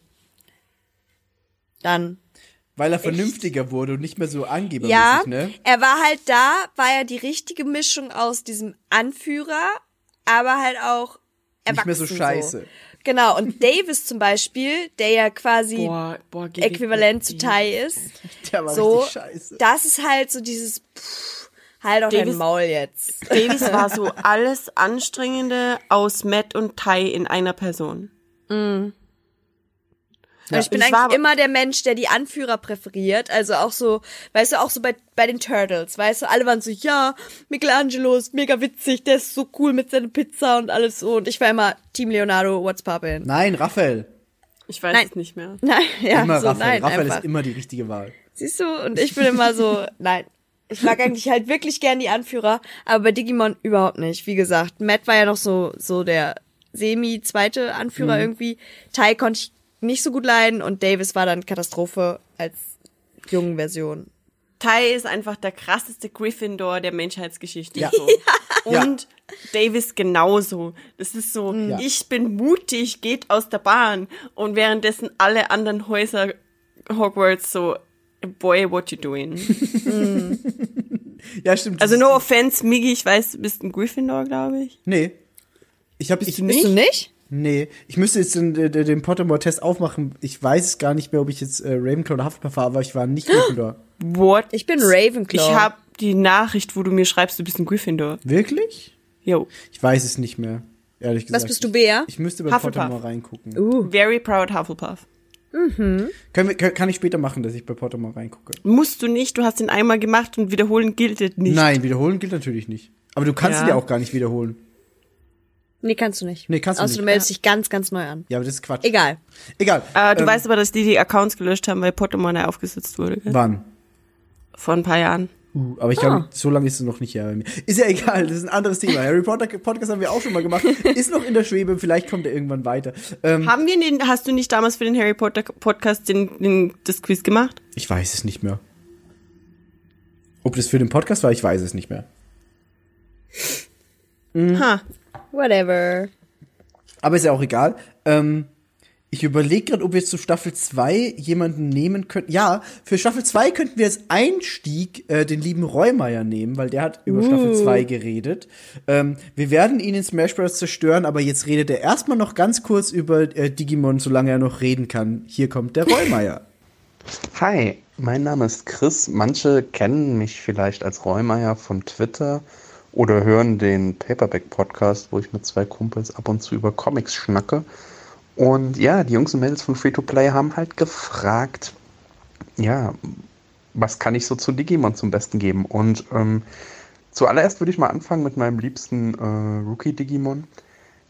Dann. Weil er vernünftiger wurde und nicht mehr so angebermäßig, Ja, ne? er war halt da, war ja die richtige Mischung aus diesem Anführer, aber halt auch Nicht erwachsen. mehr so scheiße. Genau, und Davis zum Beispiel, der ja quasi Boah, boah, äquivalent zu. Thai ist, Der war so, richtig scheiße. das ist halt so dieses, pff, halt doch dein Davis- Maul jetzt. Davis war so alles Anstrengende aus Matt und Ty in einer Person. Und ich bin Ich eigentlich immer der Mensch, der die Anführer präferiert. Also auch so, weißt du, auch so bei, bei den Turtles, weißt du, alle waren so, ja, Michelangelo ist mega witzig, der ist so cool mit seiner Pizza und alles so. Und ich war immer Team Leonardo, what's poppin'? Nein, Raphael. Ich weiß Nein. es nicht mehr. Nein, ja, Immer so, Raphael. nein, Raphael einfach. ist immer die richtige Wahl. Siehst du? Und ich bin immer so, nein. Ich mag eigentlich halt wirklich gern die Anführer, aber bei Digimon überhaupt nicht. Wie gesagt, Matt war ja noch so, so der semi-zweite Mhm. Anführer irgendwie. Tai konnte ich nicht so gut leiden und Davis war dann Katastrophe als jungen Version. Ty ist einfach der krasseste Gryffindor der Menschheitsgeschichte. Ja. So. Ja. Und Davis genauso. Das ist so, Ja. ich bin mutig, geht aus der Bahn. Und währenddessen alle anderen Häuser Hogwarts so, boy, what you doing? Ja, stimmt. Also no offense, Miggy, ich weiß, du bist ein Gryffindor, glaube ich. Nee. Ich habe ich, du Bist du nicht? Nee, ich müsste jetzt den, den, den Pottermore-Test aufmachen. Ich weiß es gar nicht mehr, ob ich jetzt äh, Ravenclaw oder Hufflepuff war, aber ich war nicht Gryffindor. What? Ich bin Ravenclaw. Ich habe die Nachricht, wo du mir schreibst, du bist ein Gryffindor. Wirklich? Yo. Ich weiß es nicht mehr, ehrlich gesagt. Was bist du, Bea? Ich müsste bei Hufflepuff. Pottermore reingucken. Uh. Very proud Hufflepuff. Können wir, kann, kann ich später machen, dass ich bei Pottermore reingucke? Musst du nicht, du hast den einmal gemacht und wiederholen gilt nicht. Nein, wiederholen gilt natürlich nicht. Aber du kannst Ja. ihn ja auch gar nicht wiederholen. Nee, kannst du nicht. Nee, kannst du Außer nicht. du meldest dich ganz, ganz neu an. Ja, aber das ist Quatsch. Egal. Egal. Äh, du Ähm, weißt aber, dass die die Accounts gelöscht haben, weil neu aufgesetzt wurde. Gell? Wann? Vor ein paar Jahren. Uh, aber ich glaube, so lange ist es noch nicht her bei mir. Ist ja egal, das ist ein anderes Thema. Harry Potter Podcast haben wir auch schon mal gemacht. Ist noch in der Schwebe, vielleicht kommt er irgendwann weiter. Ähm, Haben wir den, hast du nicht damals für den Harry Potter Podcast den, den, das Quiz gemacht? ich weiß es nicht mehr. Ob das für den Podcast war, ich weiß es nicht mehr. Ha. Whatever. Aber ist ja auch egal. Ähm, ich überlege gerade, ob wir jetzt zu Staffel 2 jemanden nehmen könnten. Ja, für Staffel 2 könnten wir als Einstieg äh, den lieben Reumeier nehmen, weil der hat über Staffel 2 geredet. Ähm, wir werden ihn in Smash Bros. zerstören, aber jetzt redet er erstmal noch ganz kurz über äh, Digimon, solange er noch reden kann. Hier kommt der Reumeier. Hi, mein Name ist Chris. Manche kennen mich vielleicht als Reumeier von Twitter oder hören den Paperback-Podcast, wo ich mit zwei Kumpels ab und zu über Comics schnacke. Und ja, die Jungs und Mädels von Free-to-Play haben halt gefragt, ja, was kann ich so zu Digimon zum Besten geben? Und ähm, zuallererst würde ich mal anfangen mit meinem liebsten äh, Rookie-Digimon.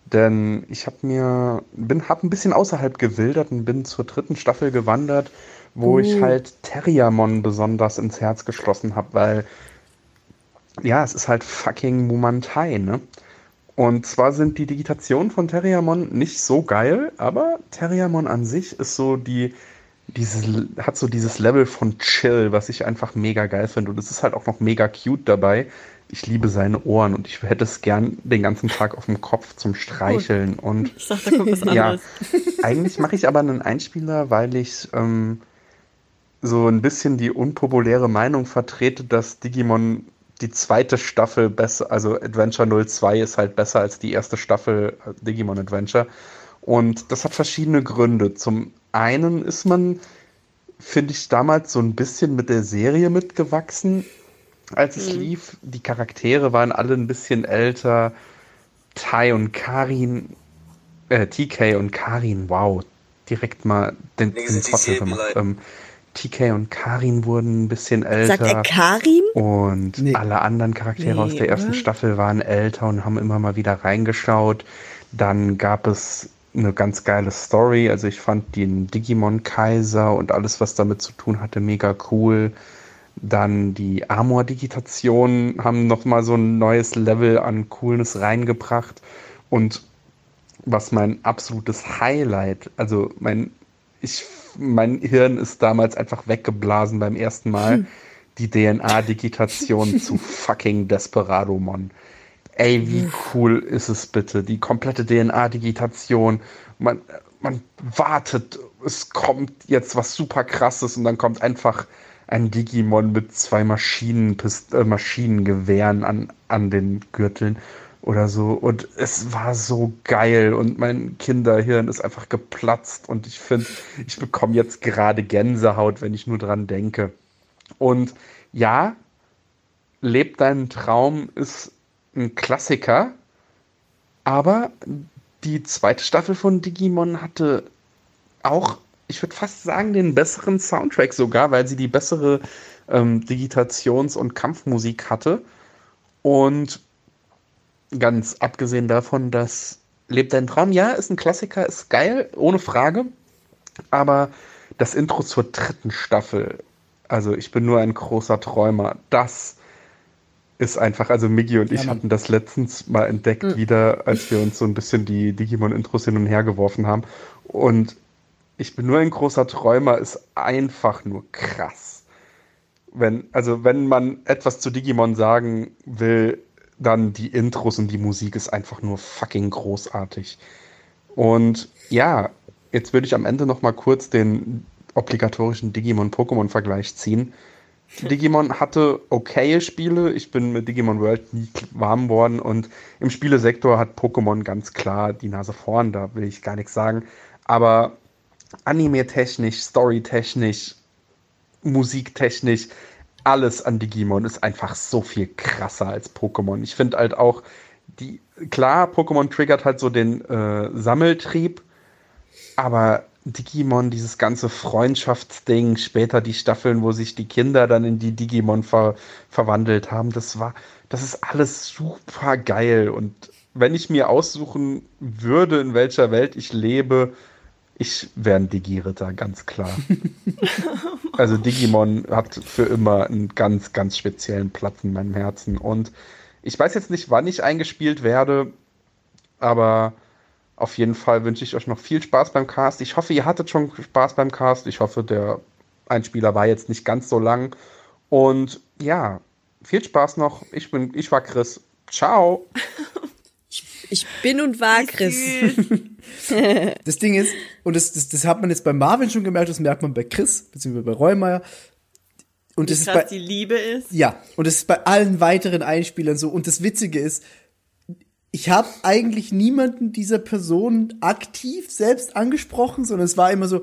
Denn ich habe mir, bin, hab ein bisschen außerhalb gewildert und bin zur dritten Staffel gewandert, wo ich halt Terriermon besonders ins Herz geschlossen habe, weil, ja, es ist halt fucking Mumantai, ne? Und zwar sind die Digitationen von Terriermon nicht so geil, aber Terriermon an sich ist so die, dieses, hat so dieses Level von Chill, was ich einfach mega geil finde. Und es ist halt auch noch mega cute dabei. Ich liebe seine Ohren und ich hätte es gern den ganzen Tag auf dem Kopf zum Streicheln. Und Ich dachte, da kommt was ja, anderes. eigentlich mache ich aber einen Einspieler, weil ich ähm, so ein bisschen die unpopuläre Meinung vertrete, dass Digimon die zweite Staffel besser, also Adventure 02 ist halt besser als die erste Staffel äh, Digimon Adventure. Und das hat verschiedene Gründe. Zum einen ist man, finde ich, damals so ein bisschen mit der Serie mitgewachsen, als es lief. Die Charaktere waren alle ein bisschen älter. Tai und Karin, äh, TK und Karin, wow, direkt mal den, den Trottel gemacht. Ähm, TK und Karin wurden ein bisschen älter. Sagt er Karim? Und Nee. alle anderen Charaktere Nee, aus der ersten oder? Staffel waren älter und haben immer mal wieder reingeschaut. Dann gab es eine ganz geile Story. Also ich fand den Digimon-Kaiser und alles, was damit zu tun hatte, mega cool. Dann die Armor-Digitationen haben nochmal so ein neues Level an Coolness reingebracht. Und was mein absolutes Highlight, also mein, ich, mein Hirn ist damals einfach weggeblasen beim ersten Mal, die DNA-Digitation zu fucking Desperadomon. Ey, wie cool ist es bitte? Die komplette DNA-Digitation. Man, man wartet, es kommt jetzt was super krasses und dann kommt einfach ein Digimon mit zwei Maschinen, äh, Maschinengewehren an, an den Gürteln oder so. Und es war so geil und mein Kinderhirn ist einfach geplatzt und ich finde, ich bekomme jetzt gerade Gänsehaut, wenn ich nur dran denke. Und ja, Leb deinen Traum ist ein Klassiker, aber die zweite Staffel von Digimon hatte auch, ich würde fast sagen, den besseren Soundtrack sogar, weil sie die bessere ähm, Digitations- und Kampfmusik hatte. Und ganz abgesehen davon, dass Leb dein Traum, ja, ist ein Klassiker, ist geil, ohne Frage. Aber das Intro zur dritten Staffel, also ich bin nur ein großer Träumer, das ist einfach, also Miggy und ich Ja, Mann. hatten das letztens mal entdeckt wieder, als wir uns so ein bisschen die Digimon-Intros hin und her geworfen haben. Und ich bin nur ein großer Träumer ist einfach nur krass. Wenn, also wenn man etwas zu Digimon sagen will, dann die Intros und die Musik ist einfach nur fucking großartig. Und ja, jetzt würde ich am Ende noch mal kurz den obligatorischen Digimon-Pokémon-Vergleich ziehen. Digimon hatte okaye Spiele. Ich bin mit Digimon World nie warm worden und im Spielesektor hat Pokémon ganz klar die Nase vorn, da will ich gar nichts sagen. Aber anime-technisch, story-technisch, musiktechnisch, alles an Digimon ist einfach so viel krasser als Pokémon. Ich finde halt auch, die, klar, Pokémon triggert halt so den äh, Sammeltrieb, aber Digimon, dieses ganze Freundschaftsding, später die Staffeln, wo sich die Kinder dann in die Digimon ver verwandelt haben, das war, das ist alles super geil. Und wenn ich mir aussuchen würde, in welcher Welt ich lebe, ich wäre ein Digi-Ritter, ganz klar. also Digimon hat für immer einen ganz, ganz speziellen Platz in meinem Herzen. Und ich weiß jetzt nicht, wann ich eingespielt werde, aber auf jeden Fall wünsche ich euch noch viel Spaß beim Cast. Ich hoffe, ihr hattet schon Spaß beim Cast. Ich hoffe, der Einspieler war jetzt nicht ganz so lang. Und ja, viel Spaß noch. Ich bin, ich war Chris. Ciao. Ich bin und war Chris. Das Ding ist, und das, das, das hat man jetzt bei Marvin schon gemerkt, das merkt man bei Chris, beziehungsweise bei Reumeier. Und das Wie ist krass bei, die Liebe ist. ja, und das ist bei allen weiteren Einspielern so. Und das Witzige ist, ich habe eigentlich niemanden dieser Person aktiv selbst angesprochen, sondern es war immer so,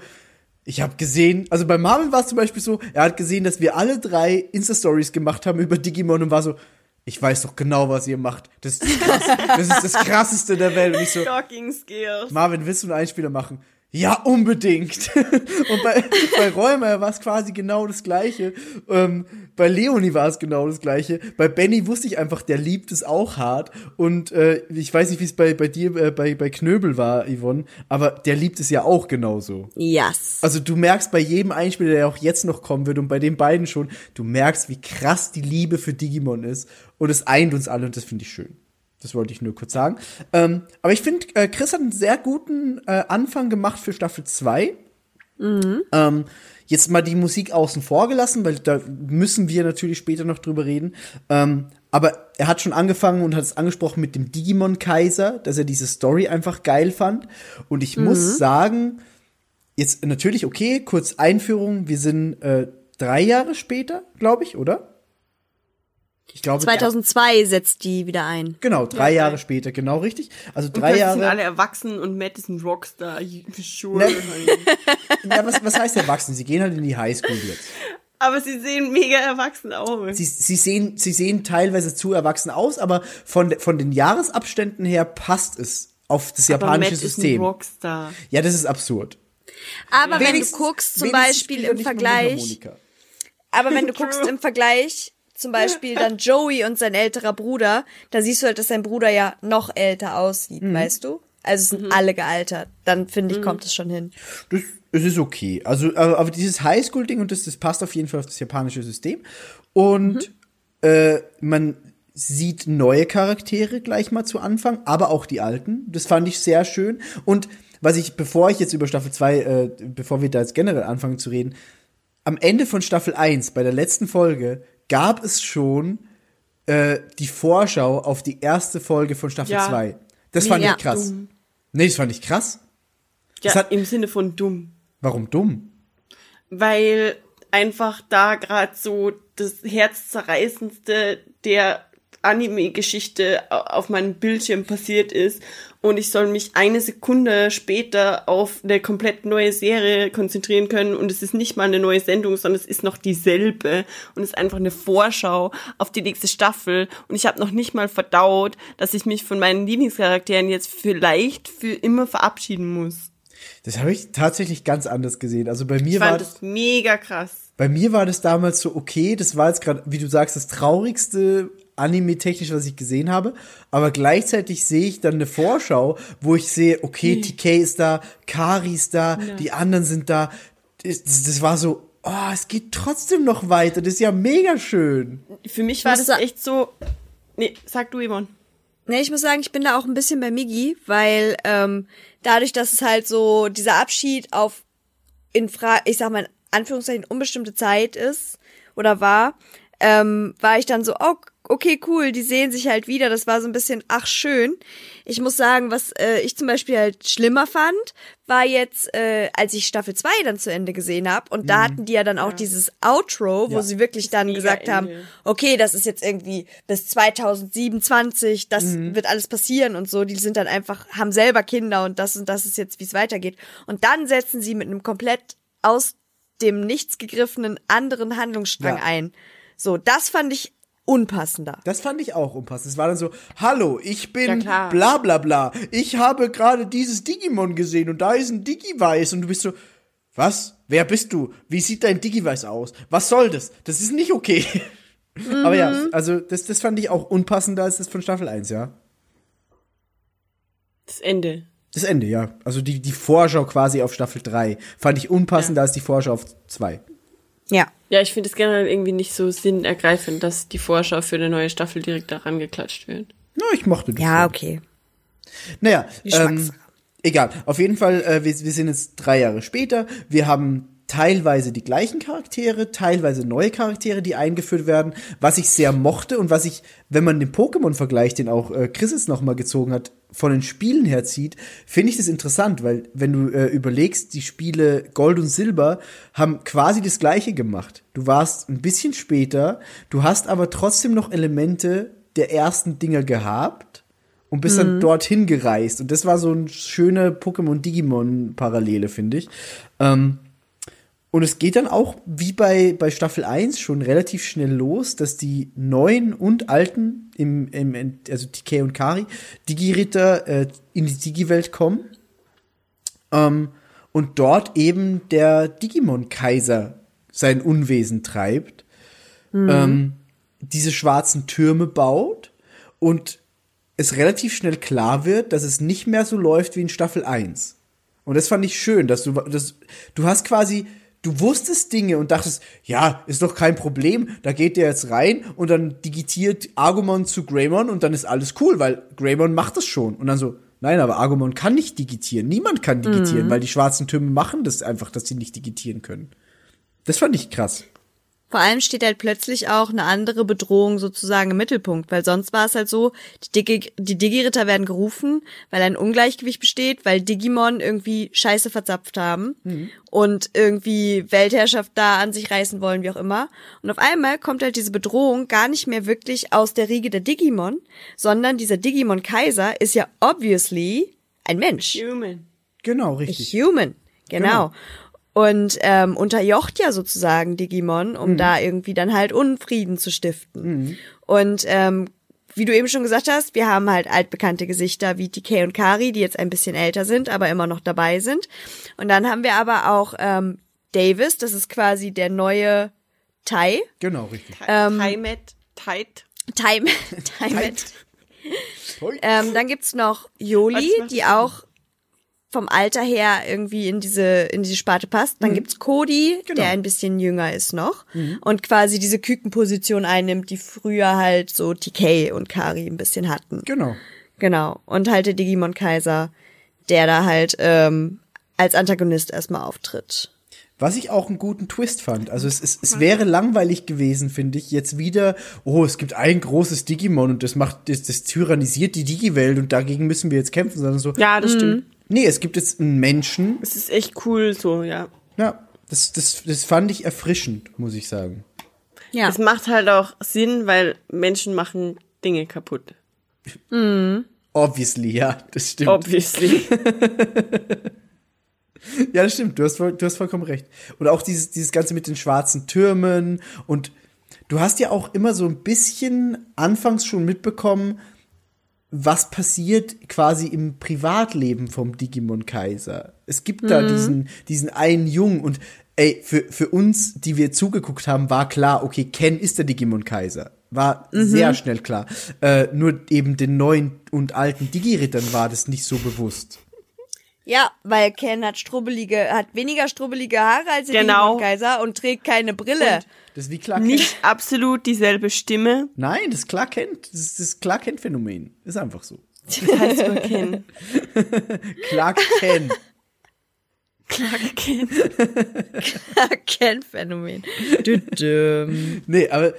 ich habe gesehen, also bei Marvin war es zum Beispiel so, er hat gesehen, dass wir alle drei Insta-Stories gemacht haben über Digimon und war so, ich weiß doch genau, was ihr macht. Das ist, das, krass, das, ist das krasseste der Welt. Und ich so, Stalking Skills. Marvin, willst du einen Einspieler machen? Ja, unbedingt. Und bei, bei Räumer war es quasi genau das Gleiche. Ähm, bei Leonie war es genau das Gleiche. Bei Benny wusste ich einfach, der liebt es auch hart. Und äh, ich weiß nicht, wie es bei, bei dir, äh, bei, bei Knöbel war, Yvonne, aber der liebt es ja auch genauso. Yes. Also du merkst bei jedem Einspieler, der auch jetzt noch kommen wird und bei den beiden schon, du merkst, wie krass die Liebe für Digimon ist. Und es eint uns alle und das finde ich schön. Das wollte ich nur kurz sagen. Ähm, aber ich finde, äh, Chris hat einen sehr guten äh, Anfang gemacht für Staffel 2. Ähm, jetzt mal die Musik außen vor gelassen, weil da müssen wir natürlich später noch drüber reden. Ähm, aber er hat schon angefangen und hat es angesprochen mit dem Digimon Kaiser, dass er diese Story einfach geil fand. Und ich muss sagen, jetzt natürlich okay, kurz Einführung. Wir sind äh, drei Jahre später, glaube ich, oder? Ich glaube, 2002 setzt die wieder ein. Genau, drei Ja, Jahre später, genau richtig. Also Und drei sind Jahre. alle erwachsen und Matt ist ein Rockstar. Sure. Ne? Ja, was, was heißt erwachsen? Sie gehen halt in die Highschool jetzt. Aber sie sehen mega erwachsen aus. Sie, sie, sehen, sie sehen teilweise zu erwachsen aus, aber von, von den Jahresabständen her passt es auf das Aber japanische Matt ist ein System. Rockstar. Ja, das ist absurd. Aber wenn du guckst, zum Beispiel im Vergleich, aber wenn du guckst im Vergleich, zum Beispiel dann Joey und sein älterer Bruder, da siehst du halt, dass sein Bruder ja noch älter aussieht, Mhm. weißt du? Also es sind alle gealtert. Dann finde ich, kommt es schon hin. Das, es ist okay. Also, aber, aber dieses Highschool-Ding und das, das passt auf jeden Fall auf das japanische System. Und äh, man sieht neue Charaktere gleich mal zu Anfang, aber auch die alten. Das fand ich sehr schön. Und was ich, bevor ich jetzt über Staffel 2, äh, bevor wir da jetzt generell anfangen zu reden, am Ende von Staffel 1, bei der letzten Folge, gab es schon äh, die Vorschau auf die erste Folge von Staffel Ja. 2. Das fand Mega ich krass. dumm. Nee, das fand ich krass. Ja, Das hat- im Sinne von dumm. Warum dumm? Weil einfach da gerade so das herzzerreißendste der Anime-Geschichte au- auf meinem Bildschirm passiert ist und ich soll mich eine Sekunde später auf eine komplett neue Serie konzentrieren können und es ist nicht mal eine neue Sendung, sondern es ist noch dieselbe und es ist einfach eine Vorschau auf die nächste Staffel und ich habe noch nicht mal verdaut, dass ich mich von meinen Lieblingscharakteren jetzt vielleicht für immer verabschieden muss. Das habe ich tatsächlich ganz anders gesehen. Also bei mir Ich war fand das mega krass. bei mir war das damals so okay. Das war jetzt gerade, wie du sagst, das traurigste Anime technisch, was ich gesehen habe. Aber gleichzeitig sehe ich dann eine Vorschau, wo ich sehe, okay, Hm. TK ist da, Kari ist da, die anderen sind da. Das, das, war so, oh, es geht trotzdem noch weiter. Das ist ja mega schön. Für mich war das echt so. Nee, sag du, Yvonne. Ne, ich muss sagen, ich bin da auch ein bisschen bei Migi, weil ähm, dadurch, dass es halt so dieser Abschied auf in Fra ich sag mal in Anführungszeichen unbestimmte Zeit ist oder war, ähm, war ich dann so, oh, okay, cool, die sehen sich halt wieder. Das war so ein bisschen, ach schön. Ich muss sagen, was äh, ich zum Beispiel halt schlimmer fand, war jetzt, äh, als ich Staffel 2 dann zu Ende gesehen habe. Und da hatten die ja dann auch dieses Outro, wo Ja. sie wirklich dann gesagt haben, Ende. okay, das ist jetzt irgendwie bis 2027, das wird alles passieren und so. Die sind dann einfach, haben selber Kinder und das und das ist jetzt, wie es weitergeht. Und dann setzen sie mit einem komplett aus dem Nichts gegriffenen anderen Handlungsstrang Ja. ein. So, das fand ich unpassender. Das fand ich auch unpassend. Es war dann so, hallo, ich Ja, bin klar. bla bla bla. Ich habe gerade dieses Digimon gesehen und da ist ein Digivice und du bist so, was? Wer bist du? Wie sieht dein Digivice aus? Was soll das? Das ist nicht okay. Aber ja, also das, das fand ich auch unpassender als das von Staffel 1, ja. Das Ende. Das Ende, ja. Also die, die Vorschau quasi auf Staffel 3 fand ich unpassender als die Vorschau auf 2. Ja. Ja, ich finde es generell irgendwie nicht so sinnergreifend, dass die Vorschau für eine neue Staffel direkt daran geklatscht wird. Na, ich mochte das. Ja, schon. okay. Naja, ähm, egal. Auf jeden Fall, äh, wir, wir sind jetzt drei Jahre später. Wir haben teilweise die gleichen Charaktere, teilweise neue Charaktere, die eingeführt werden, was ich sehr mochte und was ich, wenn man den Pokémon-Vergleich, den auch äh, Chris jetzt noch mal gezogen hat, von den Spielen her zieht, finde ich das interessant, weil wenn du äh, überlegst, die Spiele Gold und Silber haben quasi das gleiche gemacht. Du warst ein bisschen später, du hast aber trotzdem noch Elemente der ersten Dinger gehabt und bist dann dorthin gereist. Und das war so eine schöne Pokémon-Digimon-Parallele, finde ich. Ähm, und es geht dann auch, wie bei, bei Staffel 1, schon relativ schnell los, dass die neuen und alten, im, im, also TK und Kari, Digi-Ritter äh, in die Digi-Welt kommen. Ähm, und dort eben der Digimon-Kaiser sein Unwesen treibt, ähm, diese schwarzen Türme baut und es relativ schnell klar wird, dass es nicht mehr so läuft wie in Staffel 1. Und das fand ich schön, dass du, das, du hast quasi, du wusstest Dinge und dachtest, ja, ist doch kein Problem, da geht der jetzt rein und dann digitiert Agumon zu Greymon und dann ist alles cool, weil Greymon macht das schon. Und dann so, nein, aber Agumon kann nicht digitieren, niemand kann digitieren, weil die schwarzen Türme machen das einfach, dass sie nicht digitieren können. Das fand ich krass. Vor allem steht halt plötzlich auch eine andere Bedrohung sozusagen im Mittelpunkt, weil sonst war es halt so, die, Digi die Digi-Ritter werden gerufen, weil ein Ungleichgewicht besteht, weil Digimon irgendwie Scheiße verzapft haben und irgendwie Weltherrschaft da an sich reißen wollen, wie auch immer. Und auf einmal kommt halt diese Bedrohung gar nicht mehr wirklich aus der Riege der Digimon, sondern dieser Digimon-Kaiser ist ja obviously ein Mensch. Human. Genau, richtig. Human, genau. Und ähm, unterjocht ja sozusagen Digimon, um da irgendwie dann halt Unfrieden zu stiften. Und ähm, wie du eben schon gesagt hast, wir haben halt altbekannte Gesichter wie TK und Kari, die jetzt ein bisschen älter sind, aber immer noch dabei sind. Und dann haben wir aber auch ähm, Davis, das ist quasi der neue Tai. Genau, richtig. Ähm, Timet, tight. Tai, Tai ähm, dann gibt's noch macht die auch vom Alter her irgendwie in diese in diese Sparte passt. Dann gibt's Cody, Genau. der ein bisschen jünger ist noch und quasi diese Kükenposition einnimmt, die früher halt so TK und Kari ein bisschen hatten. Genau. Genau. Und halt der Digimon Kaiser, der da halt ähm, als Antagonist erstmal auftritt. Was ich auch einen guten Twist fand. Also es, es, es wäre langweilig gewesen, finde ich, jetzt wieder, oh, es gibt ein großes Digimon und das macht, das, das tyrannisiert die Digi-Welt und dagegen müssen wir jetzt kämpfen, sondern so, Ja, das stimmt. Nee, es gibt jetzt einen Menschen. Es ist echt cool so, ja. Ja, das, das, das fand ich erfrischend, muss ich sagen. Ja. Es macht halt auch Sinn, weil Menschen machen Dinge kaputt. Obviously, ja, das stimmt. Obviously. Ja, das stimmt, du hast, du hast vollkommen recht. Und auch dieses, dieses Ganze mit den schwarzen Türmen und du hast ja auch immer so ein bisschen anfangs schon mitbekommen, was passiert quasi im Privatleben vom Digimon Kaiser. Es gibt da diesen, diesen einen Jungen und ey, für, für uns, die wir zugeguckt haben, war klar, okay, Ken ist der Digimon Kaiser. War sehr schnell klar. Äh, nur eben den neuen und alten Digi-Rittern war das nicht so bewusst. Ja, weil Ken hat strubbelige, hat weniger strubbelige Haare als der Genau. Digimon Kaiser und trägt keine Brille. Das ist wie Clark Kent. Nicht absolut dieselbe Stimme. Nein, das Clark Kent, das ist das Clark Kent Phänomen. Ist einfach so. Heißt nur Ken. Clark Kent. Clark Ken. Ken-Phänomen. Düdüm. nee, aber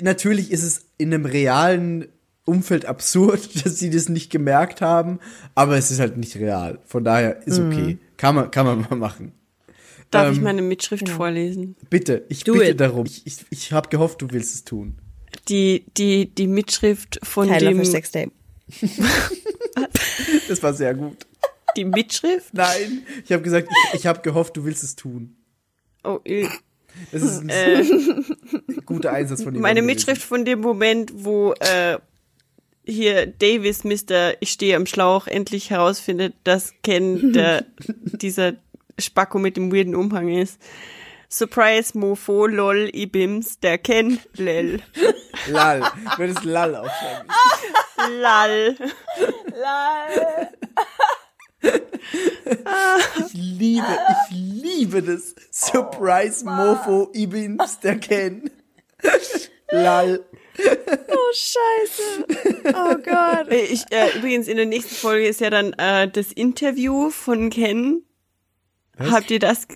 natürlich ist es in einem realen Umfeld absurd, dass sie das nicht gemerkt haben, aber es ist halt nicht real. Von daher ist okay. Kann man kann man mal machen. Darf Ähm, ich meine Mitschrift vorlesen? Bitte, ich Do bitte it. darum. Ich, ich, ich habe gehofft, du willst es tun. Die, die, die Mitschrift von Tyler dem, Sextape. Das war sehr gut. die Mitschrift? Nein, ich habe gesagt, ich, ich habe gehofft, du willst es tun. Oh, äh, Das ist ein guter Einsatz von dir. meine Mitschrift von dem Moment, wo, äh, hier Davis, Mr. Ich stehe am Schlauch, endlich herausfindet, dass Ken der, dieser Spacko mit dem weirden Umhang ist. Surprise, Mofo, lol, Ibims, der Ken, lel. Lal. Ich würde es Lal aufschreiben. Lal. Ich liebe, ich liebe das. Surprise Mofo Ibins der Ken. Lal. Oh, scheiße. Oh Gott. Äh, Ich, äh, übrigens, in der nächsten Folge ist ja dann äh, das Interview von Ken. Habt ihr das,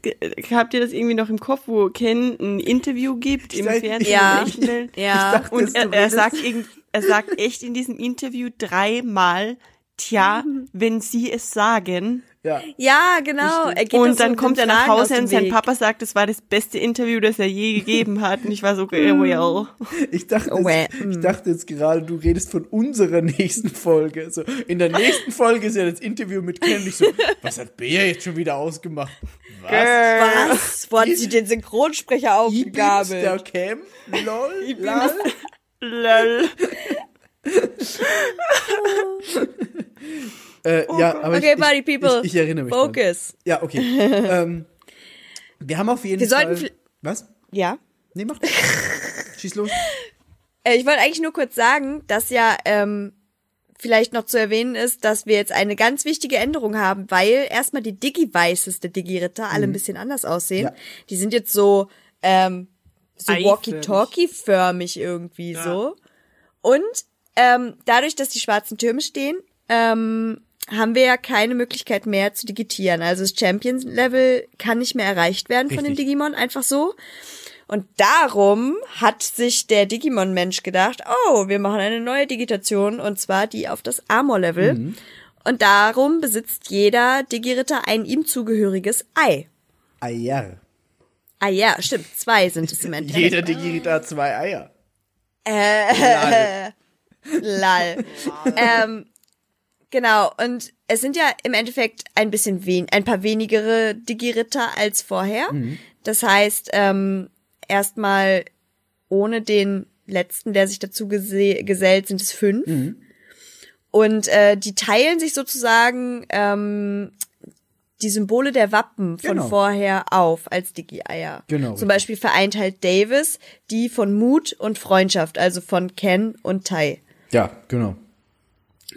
habt ihr das irgendwie noch im Kopf, wo Ken ein Interview gibt im sag- Fernsehen? Ja. Welt? Ja. dachte, Und er, er sagt irgend, er sagt echt in diesem Interview dreimal, tja, wenn sie es sagen. Ja. Ja, genau. Er Und dann kommt er nach Hause und sein Weg. Papa sagt, das war das beste Interview, das er je gegeben hat. Und ich war so, äh, well. Ich dachte, Oh, jetzt, ich dachte jetzt gerade, du redest von unserer nächsten Folge. So, in der nächsten Folge ist ja das Interview mit Ken. Und Ich so, was hat Bea jetzt schon wieder ausgemacht? Was? Was? Wo hat sie den Synchronsprecher Ibins der aufgegabelt? Cam? Lol? Lal? Lol. Äh, ja, aber Okay, ich, Party ich, People. Ich, ich erinnere mich. dran. Focus. Ja, okay. ähm, wir haben auf jeden Wir Fall. sollten Was? Ja. Nee, mach. Schieß los. Äh, Ich wollte eigentlich nur kurz sagen, dass ja ähm, vielleicht noch zu erwähnen ist, dass wir jetzt eine ganz wichtige Änderung haben, weil erstmal die Digi-Vices der Digi-Ritter alle ein bisschen anders aussehen. Ja. Die sind jetzt so, ähm, so. Walkie-Talkie-förmig irgendwie so. Und ähm, dadurch, dass die schwarzen Türme stehen, ähm, haben wir ja keine Möglichkeit mehr zu digitieren. Also das Champion-Level kann nicht mehr erreicht werden von den Richtig. Digimon, einfach so. Und darum hat sich der Digimon-Mensch gedacht, oh, wir machen eine neue Digitation und zwar die auf das Armor-Level. Und darum besitzt jeder Digi-Ritter ein ihm zugehöriges Ei. Eier. Ah ja, stimmt, zwei sind es im Endeffekt. Jeder Digirita hat zwei Eier. Äh, lal. ähm, genau, und es sind ja im Endeffekt ein bisschen wen ein paar wenigere Digi-Ritter als vorher. Das heißt, ähm, erstmal ohne den letzten, der sich dazu gese gesellt, sind es fünf. Und äh, die teilen sich sozusagen ähm, die Symbole der Wappen von Genau. vorher auf als Digi-Eier. Genau, Zum richtig. Beispiel vereint halt Davis die von Mut und Freundschaft, also von Ken und Tai. Ja, genau.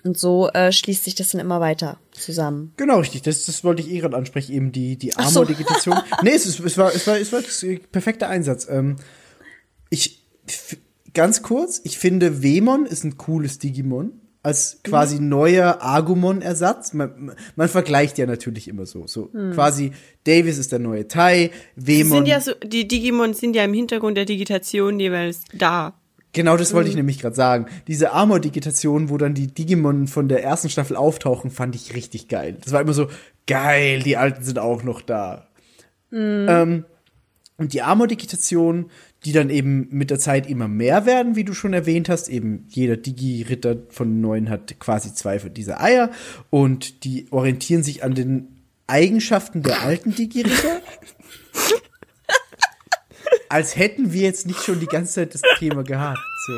Und so äh, schließt sich das dann immer weiter zusammen. Genau, richtig. Das, das wollte ich eh gerade ansprechen, eben die, die Ach so. Armor-Digitation. nee, es, ist, es, war, es, war, es war das perfekte Einsatz. Ähm, ich, ganz kurz, ich finde, Wemon ist ein cooles Digimon. Als quasi neuer Agumon-Ersatz. Man, man vergleicht ja natürlich immer so. So quasi Davis ist der neue Tai, Die Wemon. sind ja so, die Digimon sind ja im Hintergrund der Digitation jeweils da. Genau, das wollte ich nämlich gerade sagen. Diese Armor-Digitation, wo dann die Digimon von der ersten Staffel auftauchen, fand ich richtig geil. Das war immer so, geil, die Alten sind auch noch da. Ähm, und die Armor-Digitation, die dann eben mit der Zeit immer mehr werden, wie du schon erwähnt hast. Eben jeder Digi-Ritter von neuen hat quasi zwei von dieser Eier. Und die orientieren sich an den Eigenschaften der alten Digi-Ritter. Als hätten wir jetzt nicht schon die ganze Zeit das Thema gehabt. So.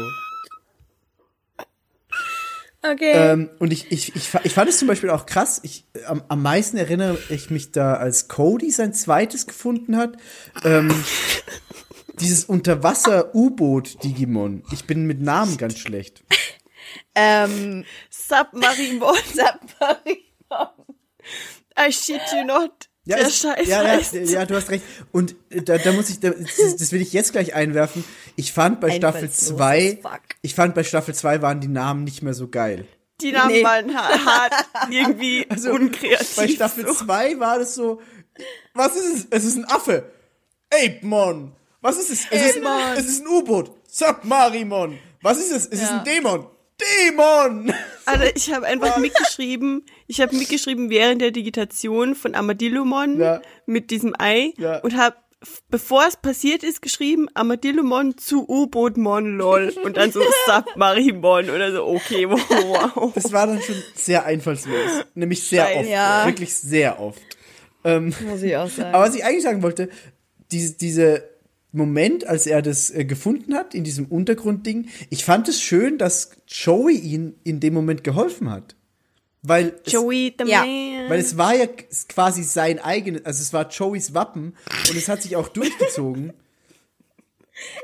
Okay. Ähm, und ich, ich, ich, ich fand es zum Beispiel auch krass. Ich, am, am meisten erinnere ich mich da, als Cody sein zweites gefunden hat. Ähm, dieses Unterwasser-U-Boot-Digimon. Ich bin mit Namen ganz schlecht. ähm, Submarinebon. I shit you not. Ja, der Scheiß ja, heißt. ja, ja, du hast recht. Und äh, da, da muss ich, da, das, das will ich jetzt gleich einwerfen. Ich fand bei Staffel Einfallslos 2, as fuck. ich fand bei Staffel 2 waren die Namen nicht mehr so geil. Die Namen Nee. waren ha- hart irgendwie unkreativ. Bei Staffel so. 2 war das so, was ist es? Es ist ein Affe. Apemon. Was ist es? Es, ist, es ist ein U-Boot. Submarimon. Was ist es? Es ist ein Dämon. Dämon! Also ich habe einfach mitgeschrieben, ich habe mitgeschrieben während der Digitation von Armadillomon Ja. mit diesem Ei Ja. und habe bevor es passiert ist geschrieben Armadillomon zu U-Bootmon lol und dann so Submarimon oder so okay wow. Das war dann schon sehr einfallslos. Nämlich sehr Scheiße. oft. Ja. Wirklich sehr oft. Ähm, muss ich auch sagen. Aber was ich eigentlich sagen wollte, diese, diese Moment, als er das äh, gefunden hat, in diesem Untergrundding, ich fand es schön, dass Joey ihn in dem Moment geholfen hat. Weil es, Joey the Ja. Man. weil es war ja quasi sein eigenes, also es war Joeys Wappen und es hat sich auch durchgezogen.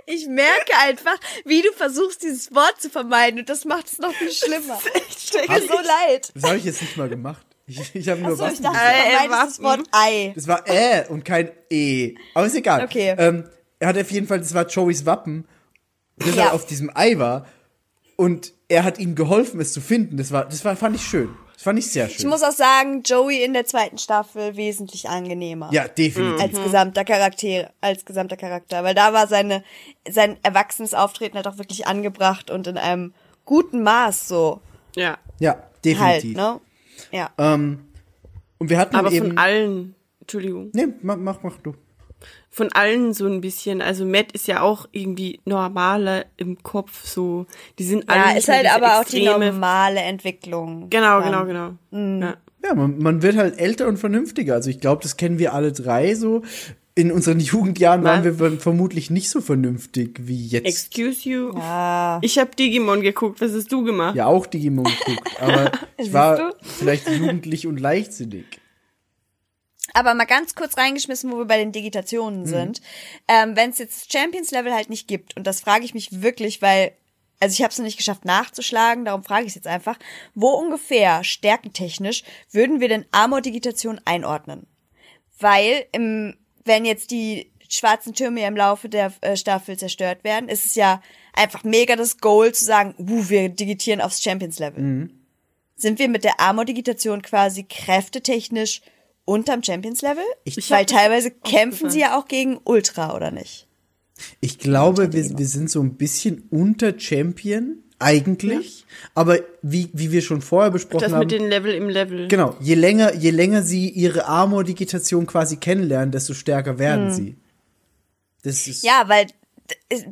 Ich merke einfach, wie du versuchst, dieses Wort zu vermeiden und das macht es noch viel schlimmer. Tut mir so leid. Das habe ich jetzt nicht mal gemacht. Ich, ich habe nur Achso, ich Wappen dachte, gesagt. du Äh, vermeidest das Waffen. Wort Ei. Das war äh und kein e. Aber ist egal. Okay. Ähm, er hat auf jeden Fall, das war Joeys Wappen, das Ja. er auf diesem Ei war. Und er hat ihm geholfen, es zu finden. Das war, das war, fand ich schön. Das fand ich sehr schön. Ich muss auch sagen, Joey in der zweiten Staffel wesentlich angenehmer. ja, definitiv. Als gesamter Charakter, als gesamter Charakter, weil da war seine, sein erwachsenes Auftreten halt auch wirklich angebracht und in einem guten Maß so ja, Ja, halt, definitiv. ne? Ja. ähm, und wir hatten aber eben. von allen Entschuldigung. nee, mach, mach, mach du. Von allen so ein bisschen. Also Matt ist ja auch irgendwie normaler im Kopf, so. Die sind alle Ja, ist halt aber auch die normale Entwicklung. Genau, genau, genau. Ja. Ja, man, man wird halt älter und vernünftiger. Also ich glaube, das kennen wir alle drei so. in unseren Jugendjahren waren wir vermutlich nicht so vernünftig wie jetzt. Excuse you. Ah, Ich habe Digimon geguckt. Was hast du gemacht? ja, auch Digimon geguckt, aber ich war vielleicht jugendlich und leichtsinnig. Aber mal ganz kurz reingeschmissen, wo wir bei den Digitationen sind. Ähm, Wenn es jetzt Champions Level halt nicht gibt, und das frage ich mich wirklich, weil, also ich habe es noch nicht geschafft nachzuschlagen, darum frage ich es jetzt einfach, wo ungefähr stärkentechnisch würden wir denn Armor-Digitation einordnen? Weil im, wenn jetzt die schwarzen Türme ja im Laufe der äh, Staffel zerstört werden, ist es ja einfach mega das Goal zu sagen, uh, wir digitieren aufs Champions Level. Sind wir mit der Armor-Digitation quasi kräftetechnisch unterm Champions Level? Ich Weil das teilweise kämpfen sie ja auch gegen Ultra, oder nicht? Ich glaube, wir, wir sind so ein bisschen unter Champion, eigentlich. Aber wie, wie wir schon vorher besprochen Das haben. mit den Level im Level. Genau, je länger, je länger sie ihre Armor-Digitation quasi kennenlernen, desto stärker werden sie. Das ist, Ja, weil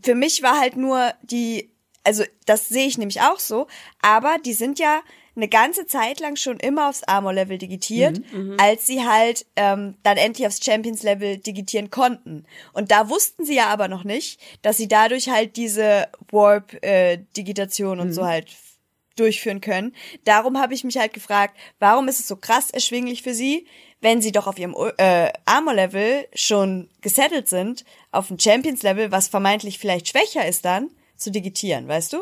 für mich war halt nur die, also das sehe ich nämlich auch so, aber die sind ja eine ganze Zeit lang schon immer aufs Armor-Level digitiert, als sie halt ähm, dann endlich aufs Champions-Level digitieren konnten. Und da wussten sie ja aber noch nicht, dass sie dadurch halt diese Warp-Digitation und so halt durchführen können. Darum habe ich mich halt gefragt, warum ist es so krass erschwinglich für sie, wenn sie doch auf ihrem äh, Armor-Level schon gesettelt sind, auf dem Champions-Level, was vermeintlich vielleicht schwächer ist dann, zu digitieren, weißt du?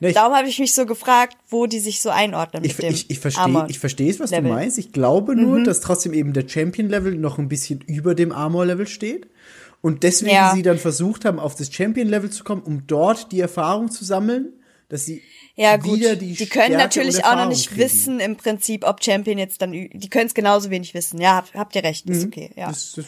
Ne, ich- Darum habe ich mich so gefragt, wo die sich so einordnen Ich, mit dem ich, ich verstehe, ich verstehe es, was Level. du meinst. Ich glaube nur, dass trotzdem eben der Champion-Level noch ein bisschen über dem Armor-Level steht. Und deswegen Ja. sie dann versucht haben, auf das Champion-Level zu kommen, um dort die Erfahrung zu sammeln, dass sie Ja gut, wieder die, die, können Stärke natürlich auch noch nicht kriegen. wissen im Prinzip, ob Champion jetzt dann, die können es genauso wenig wissen. Ja, habt, habt ihr recht, ist okay, ja. Mhm. Das,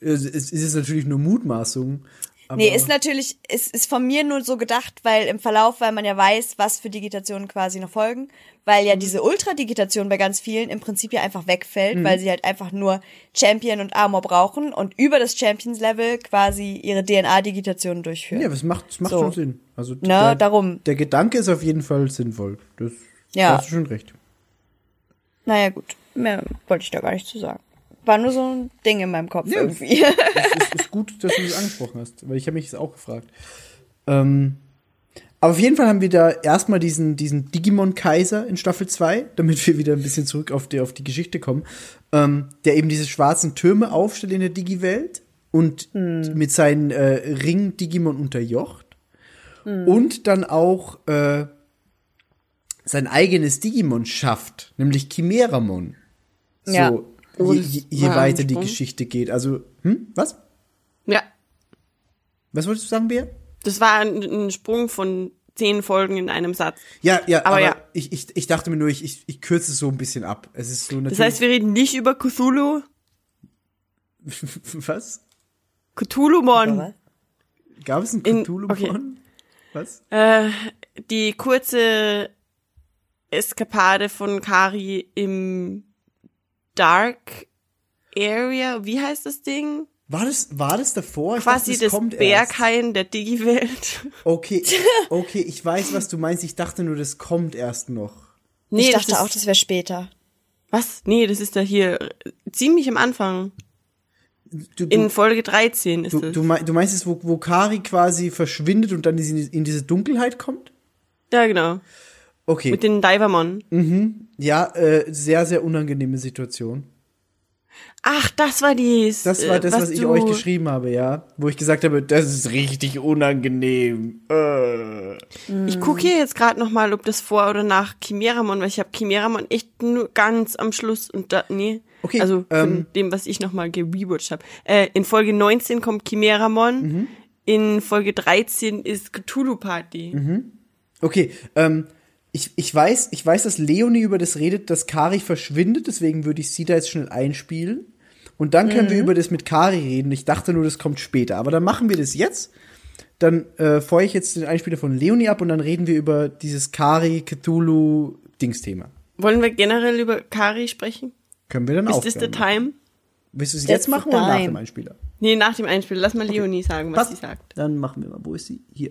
das, es ist natürlich nur Mutmaßung. Aber Nee, ist natürlich, ist, ist von mir nur so gedacht, weil im Verlauf, weil man ja weiß, was für Digitationen quasi noch folgen, weil Mhm. ja diese Ultra-Digitation bei ganz vielen im Prinzip ja einfach wegfällt, Mhm. weil sie halt einfach nur Champion und Armor brauchen und über das Champions-Level quasi ihre DNA-Digitationen durchführen. Ja, das macht, das macht So. schon Sinn. Also Na, der, darum. Der Gedanke ist auf jeden Fall sinnvoll. Das Ja. hast du schon recht. Naja, gut. Mehr wollte ich da gar nicht zu sagen. War nur so ein Ding in meinem Kopf irgendwie. Es ist, ist gut, dass du das angesprochen hast, weil ich habe mich das auch gefragt. Ähm, aber auf jeden Fall haben wir da erstmal diesen, diesen Digimon-Kaiser in Staffel 2, damit wir wieder ein bisschen zurück auf die, auf die Geschichte kommen, ähm, der eben diese schwarzen Türme aufstellt in der Digi-Welt und mit seinen äh, Ring-Digimon unterjocht. Und dann auch äh, sein eigenes Digimon schafft, nämlich Chimeramon. So, Ja. Je, je, je weiter die. Geschichte geht. Also, hm, was? Ja, Was wolltest du sagen, Bea? das war ein, ein Sprung von zehn Folgen in einem Satz. Ja, ja, aber, Aber ja. Ich, ich, ich dachte mir nur, ich, ich, ich kürze es so ein bisschen ab. Es ist so natürlich. Das heißt, wir reden nicht über Cthulhu. was? Cthulhu-Mon. Gab es einen In- Cthulhu okay. Was? Äh, die kurze Eskapade von Kari im Dark Area, wie heißt das Ding? War das, war das davor? Ich Quasi dachte, das kommt erst. Berghain der Digi-Welt. Okay, okay, ich weiß, was du meinst. Ich dachte nur, das kommt erst noch. Nee, ich das dachte ist, auch, das wäre später. Was? Nee, das ist da hier ziemlich am Anfang. Du, In du, Folge 13 ist du, es. du, mei- du meinst es, wo, wo Kari quasi verschwindet und dann in diese- in diese Dunkelheit kommt? ja, genau. Okay. Mit den Divermon. Ja, äh, sehr, sehr unangenehme Situation. Ach, das war dies. Das war das, was, ich du- euch geschrieben habe, ja. Wo ich gesagt habe, das ist richtig unangenehm. Äh. Ich gucke hier jetzt gerade noch mal, ob das vor oder nach Chimeramon, weil ich habe Chimeramon echt nur ganz am Schluss und da, nee. Okay, Also von ähm, dem, was ich noch mal gerewatcht habe. Äh, in Folge 19 kommt Chimeramon. Mhm. In Folge 13 ist Cthulhu Party. Mhm. Okay, ähm, ich, ich weiß, ich weiß, dass Leonie über das redet, dass Kari verschwindet, deswegen würde ich sie da jetzt schnell einspielen. Und dann können wir über das mit Kari reden. Ich dachte nur, das kommt später. Aber dann machen wir das jetzt. Dann äh, feuere ich jetzt den Einspieler von Leonie ab und dann reden wir über dieses Kari Cthulhu Dings-Thema. Wollen wir generell über Kari sprechen? Können wir dann auch. Ist this the time? Willst du sie That's jetzt machen oder nach dem Einspieler? Nee, nach dem Einspiel. Lass mal Leonie sagen, was Passt. sie sagt. Dann machen wir mal. Wo ist sie? Hier.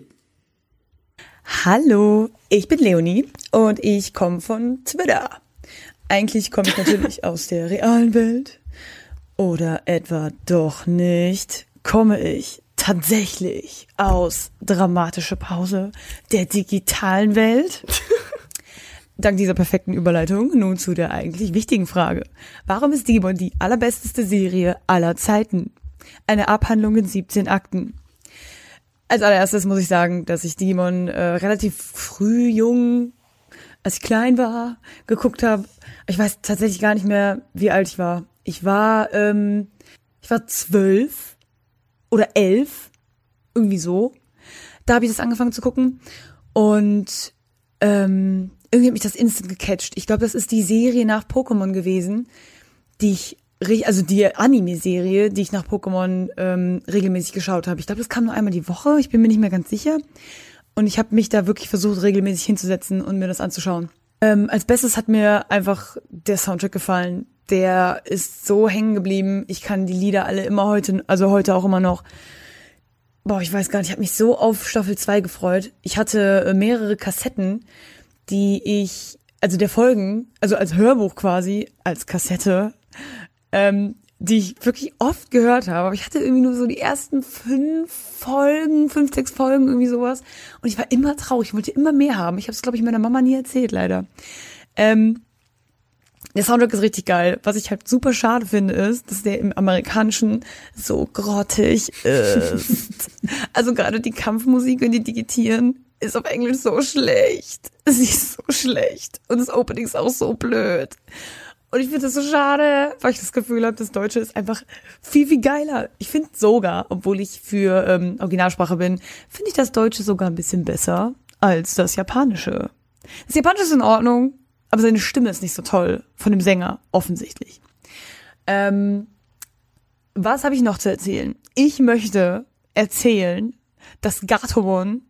Hallo, ich bin Leonie und ich komme von Twitter. Eigentlich komme ich natürlich aus der realen Welt Oder etwa doch nicht? Komme ich tatsächlich aus dramatische Pause der digitalen Welt? Dank dieser perfekten Überleitung nun zu der eigentlich wichtigen Frage. Warum ist Digimon die allerbesteste Serie aller Zeiten? Eine Abhandlung in 17 Akten. Als allererstes muss ich sagen, dass ich Digimon äh, relativ früh, jung, als ich klein war, geguckt habe. Ich weiß tatsächlich gar nicht mehr, wie alt ich war. Ich war, ähm, ich war zwölf oder elf, irgendwie so. Da habe ich das angefangen zu gucken und ähm, irgendwie hat mich das instant gecatcht. Ich glaube, das ist die Serie nach Pokémon gewesen, die ich also die Anime-Serie, die ich nach Pokémon ähm, regelmäßig geschaut habe. Ich glaube, das kam nur einmal die Woche. Ich bin mir nicht mehr ganz sicher. Und ich habe mich da wirklich versucht, regelmäßig hinzusetzen und mir das anzuschauen. Ähm, als Bestes hat mir einfach der Soundtrack gefallen. Der ist so hängen geblieben. Ich kann die Lieder alle immer heute, also heute auch immer noch. Boah, ich weiß gar nicht, ich habe mich so auf Staffel 2 gefreut. Ich hatte äh, mehrere Kassetten, die ich, also der Folgen, also als Hörbuch quasi, als Kassette, ähm, die ich wirklich oft gehört habe. Aber ich hatte irgendwie nur so die ersten fünf Folgen, fünf, sechs Folgen, irgendwie sowas. Und ich war immer traurig, ich wollte immer mehr haben. Ich habe es, glaube ich, meiner Mama nie erzählt, leider. Ähm, der Soundtrack ist richtig geil. Was ich halt super schade finde, ist, dass der im Amerikanischen so grottig ist. also gerade die Kampfmusik und die Digitieren ist auf Englisch so schlecht. Sie ist so schlecht. Und das Opening ist auch so blöd. Und ich finde das so schade, weil ich das Gefühl habe, das Deutsche ist einfach viel, viel geiler. Ich finde sogar, obwohl ich für ähm, Originalsprache bin, finde ich das Deutsche sogar ein bisschen besser als das Japanische. Das Japanische ist in Ordnung, aber seine Stimme ist nicht so toll von dem Sänger, offensichtlich. Ähm, was habe ich noch zu erzählen? Ich möchte erzählen, dass Gatomon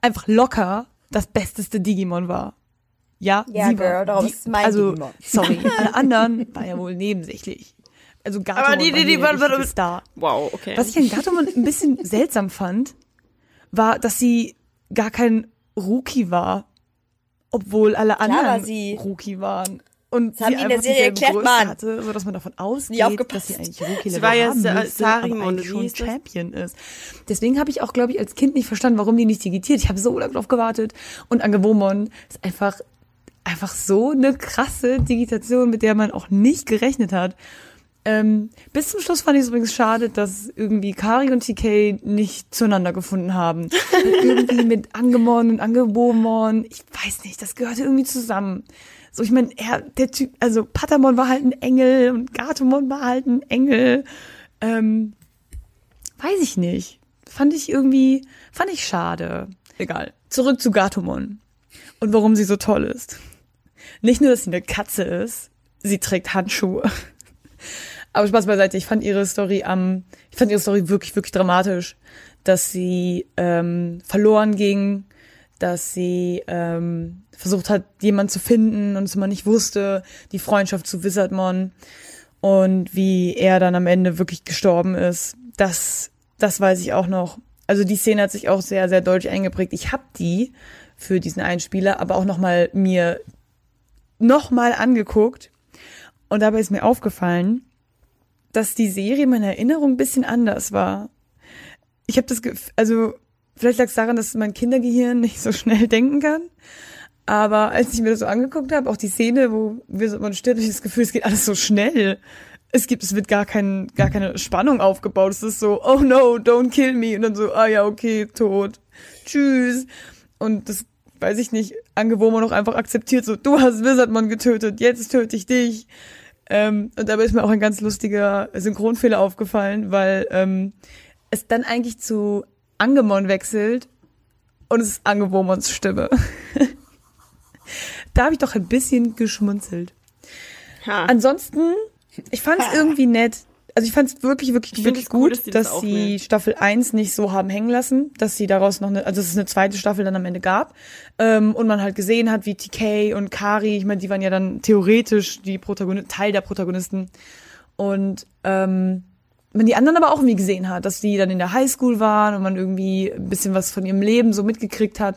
einfach locker das besteste Digimon war. Ja, Ja, sie Girl, war darum die, ist mein also, Digimon. Sorry, alle anderen war ja wohl nebensächlich. Also Gatomon Aber die- war die- die- warte, warte, richtige Star. Wow, okay. Was ich an Gatomon ein bisschen seltsam fand, war, dass sie gar kein Rookie war, obwohl alle anderen war sie. Rookie waren. Und Das haben die in der Serie erklärt, Größe Mann. hatte, so dass man davon ausgeht, dass sie eigentlich Rookie Sie war ja haben müsste, aber eigentlich schon? Champion ist. Deswegen habe ich auch, glaube ich, als Kind nicht verstanden, warum die nicht digitiert. Ich habe so lange drauf gewartet. Und Angewomon ist einfach einfach so eine krasse Digitation, mit der man auch nicht gerechnet hat. Ähm, bis zum Schluss fand ich es übrigens schade, dass irgendwie Kari und TK nicht zueinander gefunden haben. irgendwie mit Angemon und Angebomon, ich weiß nicht, das gehörte irgendwie zusammen. So, ich meine, er, der Typ, also Patamon war halt ein Engel und Gatomon war halt ein Engel. Ähm, weiß ich nicht. Fand ich irgendwie, fand ich schade. Egal. Zurück zu Gatomon. Und warum sie so toll ist. Nicht nur, dass sie eine Katze ist, sie trägt Handschuhe. Aber Spaß beiseite, ich fand ihre Story am, ich fand ihre Story wirklich, wirklich dramatisch, dass sie ähm, verloren ging, dass sie ähm, versucht hat, jemanden zu finden und es immer nicht wusste, die Freundschaft zu Wizardmon und wie er dann am Ende wirklich gestorben ist. Das, das weiß ich auch noch. Also die Szene hat sich auch sehr, sehr deutlich eingeprägt. Ich habe die für diesen Einspieler, aber auch noch mal mir noch mal angeguckt und dabei ist mir aufgefallen, dass die Serie in meiner Erinnerung ein bisschen anders war. Ich habe das, also vielleicht lag es daran, dass mein Kindergehirn nicht so schnell denken kann. Aber als ich mir das so angeguckt habe, auch die Szene, wo wir so, man stirbt, ich das Gefühl, es geht alles so schnell. Es gibt, es wird gar kein, gar keine Spannung aufgebaut. Es ist so, oh no, don't kill me. Und dann so, ah ja, okay, tot. Tschüss. Und das, weiß ich nicht, Angewohner noch einfach akzeptiert, so, du hast Wizardmon getötet, jetzt töte ich dich. Ähm, und dabei ist mir auch ein ganz lustiger Synchronfehler aufgefallen, weil ähm, es dann eigentlich zu Angemon wechselt und es ist Angewomons Stimme. da habe ich doch ein bisschen geschmunzelt. Ha. Ansonsten, ich fand es irgendwie nett. Also ich fand es wirklich, wirklich, Ich wirklich es cool, gut, dass das dass sie aufnehmen. Staffel 1 nicht so haben hängen lassen, dass sie daraus noch eine, also dass es eine zweite Staffel dann am Ende gab. Ähm, und man halt gesehen hat, wie TK und Kari, ich meine, die waren ja dann theoretisch die Protagonisten, Teil der Protagonisten. Und ähm, man die anderen aber auch irgendwie gesehen hat, dass die dann in der Highschool waren und man irgendwie ein bisschen was von ihrem Leben so mitgekriegt hat.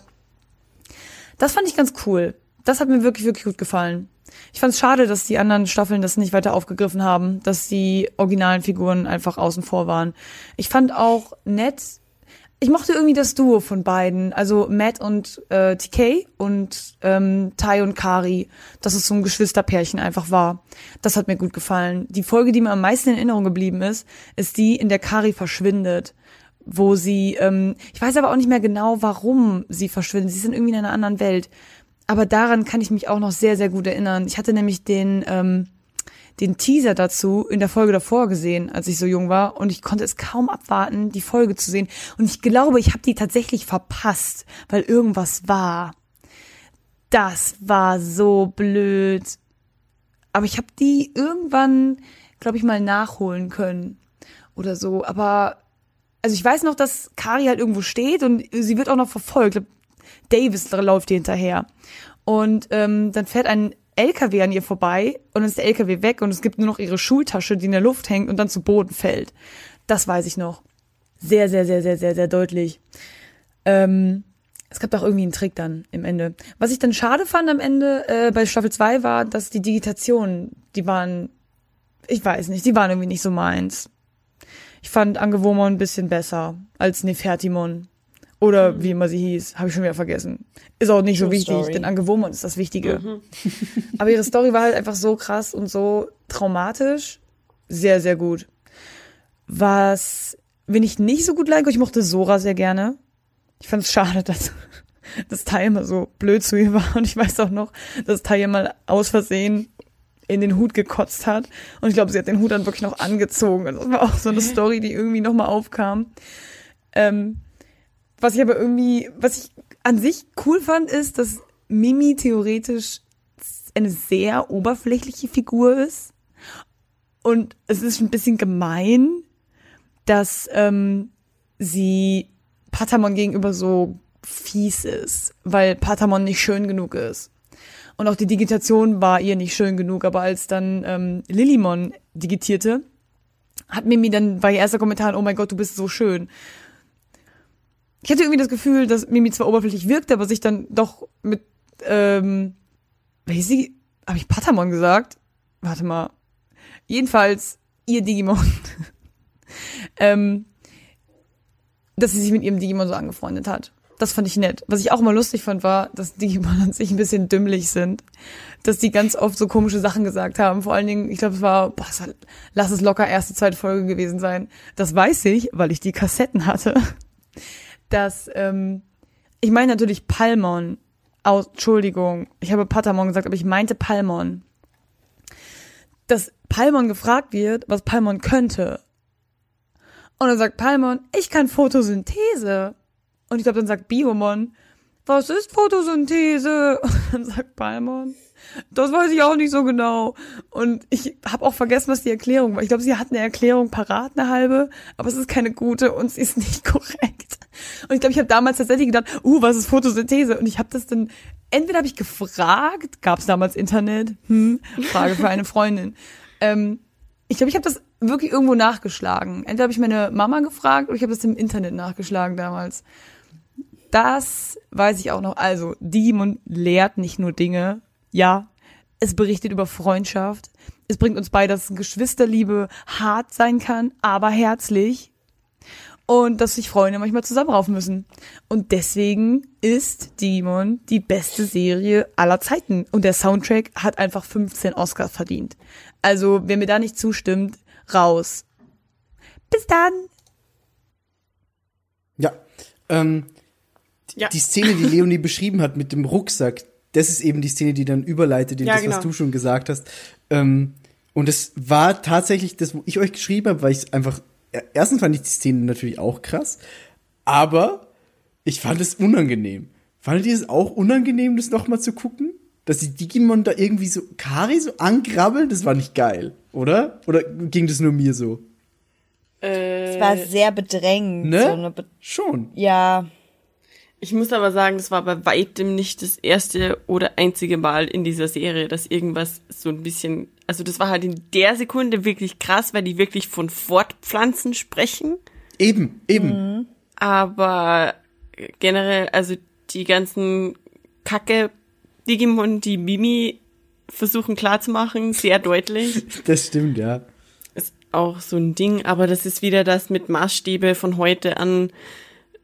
Das fand ich ganz cool. Das hat mir wirklich, wirklich gut gefallen. Ich fand es schade, dass die anderen Staffeln das nicht weiter aufgegriffen haben, dass die originalen Figuren einfach außen vor waren. Ich fand auch nett, ich mochte irgendwie das Duo von beiden, also Matt und äh, TK und ähm, Tai und Kari, dass es so ein Geschwisterpärchen einfach war. Das hat mir gut gefallen. Die Folge, die mir am meisten in Erinnerung geblieben ist, ist die, in der Kari verschwindet, wo sie, ähm, ich weiß aber auch nicht mehr genau, warum sie verschwindet. Sie sind irgendwie in einer anderen Welt. Aber daran kann ich mich auch noch sehr, sehr gut erinnern. Ich hatte nämlich den, ähm, den Teaser dazu in der Folge davor gesehen, als ich so jung war. Und ich konnte es kaum abwarten, die Folge zu sehen. Und ich glaube, ich habe die tatsächlich verpasst, weil irgendwas war. Das war so blöd. Aber ich habe die irgendwann, glaube ich, mal nachholen können. Oder so. Aber, also ich weiß noch, dass Kari halt irgendwo steht und sie wird auch noch verfolgt. Davis läuft ihr hinterher. Und ähm, dann fährt ein LKW an ihr vorbei und dann ist der LKW weg und es gibt nur noch ihre Schultasche, die in der Luft hängt und dann zu Boden fällt. Das weiß ich noch. Sehr, sehr, sehr, sehr, sehr, sehr deutlich. Ähm, es gab auch irgendwie einen Trick dann im Ende. Was ich dann schade fand am Ende äh, bei Staffel 2 war, dass die Digitationen, die waren, ich weiß nicht, die waren irgendwie nicht so meins. Ich fand Angewomon ein bisschen besser als Nefertimon. Oder wie immer sie hieß, habe ich schon wieder vergessen. Ist auch nicht so True wichtig, Story. denn Angewomon ist das Wichtige. Aber ihre Story war halt einfach so krass und so traumatisch. Sehr, sehr gut. Was, wenn ich nicht so gut like, ich mochte Sora sehr gerne. Ich fand es schade, dass das Tai immer so blöd zu ihr war. Und ich weiß auch noch, dass Tai mal aus Versehen in den Hut gekotzt hat. Und ich glaube, sie hat den Hut dann wirklich noch angezogen. Und das war auch so eine Story, die irgendwie nochmal aufkam. Ähm, was ich aber irgendwie, was ich an sich cool fand, ist, dass Mimi theoretisch eine sehr oberflächliche Figur ist. Und es ist ein bisschen gemein, dass ähm, sie Patamon gegenüber so fies ist, weil Patamon nicht schön genug ist. Und auch die Digitation war ihr nicht schön genug, aber als dann ähm, Lillimon digitierte, hat Mimi dann, war ihr erster Kommentar, oh mein Gott, du bist so schön. Ich hatte irgendwie das Gefühl, dass Mimi zwar oberflächlich wirkte, aber sich dann doch mit, ähm, welche sie, habe ich Patamon gesagt? Warte mal. Jedenfalls ihr Digimon. ähm, dass sie sich mit ihrem Digimon so angefreundet hat. Das fand ich nett. Was ich auch immer lustig fand, war, dass Digimon an sich ein bisschen dümmlich sind. Dass die ganz oft so komische Sachen gesagt haben. Vor allen Dingen, ich glaube, es war, boah, war, lass es locker erste, zweite Folge gewesen sein. Das weiß ich, weil ich die Kassetten hatte. Dass, ähm, ich meine natürlich Palmon. Aus, Entschuldigung, ich habe Patamon gesagt, aber ich meinte Palmon. Dass Palmon gefragt wird, was Palmon könnte. Und dann sagt Palmon, ich kann Photosynthese. Und ich glaube, dann sagt Biomon, was ist Photosynthese? Und dann sagt Palmon, das weiß ich auch nicht so genau. Und ich habe auch vergessen, was die Erklärung war. Ich glaube, sie hat eine Erklärung parat, eine halbe, aber es ist keine gute und sie ist nicht korrekt. Und ich glaube, ich habe damals tatsächlich gedacht, uh, was ist Photosynthese? Und ich habe das dann, entweder habe ich gefragt, gab es damals Internet? Hm, Frage für eine Freundin. Ähm, ich glaube, ich habe das wirklich irgendwo nachgeschlagen. Entweder habe ich meine Mama gefragt oder ich habe das im Internet nachgeschlagen damals. Das weiß ich auch noch. Also, Digimon lehrt nicht nur Dinge. Ja, es berichtet über Freundschaft. Es bringt uns bei, dass Geschwisterliebe hart sein kann, aber herzlich. Und dass sich Freunde manchmal zusammenraufen müssen. Und deswegen ist Digimon die beste Serie aller Zeiten. Und der Soundtrack hat einfach 15 Oscars verdient. Also, wer mir da nicht zustimmt, raus. Bis dann. Ja. Ähm, Ja. Die Szene, die Leonie beschrieben hat mit dem Rucksack, das ist eben die Szene, die dann überleitet in Ja, das, genau. was du schon gesagt hast. Ähm, und es war tatsächlich das, wo ich euch geschrieben habe, weil ich einfach, erstens fand ich die Szene natürlich auch krass, aber ich fand es unangenehm. Fandet ihr es auch unangenehm, das nochmal zu gucken? Dass die Digimon da irgendwie so Kari so angrabbeln, das war nicht geil, oder? Oder ging das nur mir so? Äh, Es war sehr bedrängend. Ne? So eine Be Schon. ja, Ich muss aber sagen, das war bei weitem nicht das erste oder einzige Mal in dieser Serie, dass irgendwas so ein bisschen, also das war halt in der Sekunde wirklich krass, weil die wirklich von Fortpflanzen sprechen. Eben, eben. Aber generell, also die ganzen Kacke Digimon, die Mimi versuchen klarzumachen, sehr deutlich. Das stimmt, ja. Ist auch so ein Ding, aber das ist wieder das mit Maßstäbe von heute an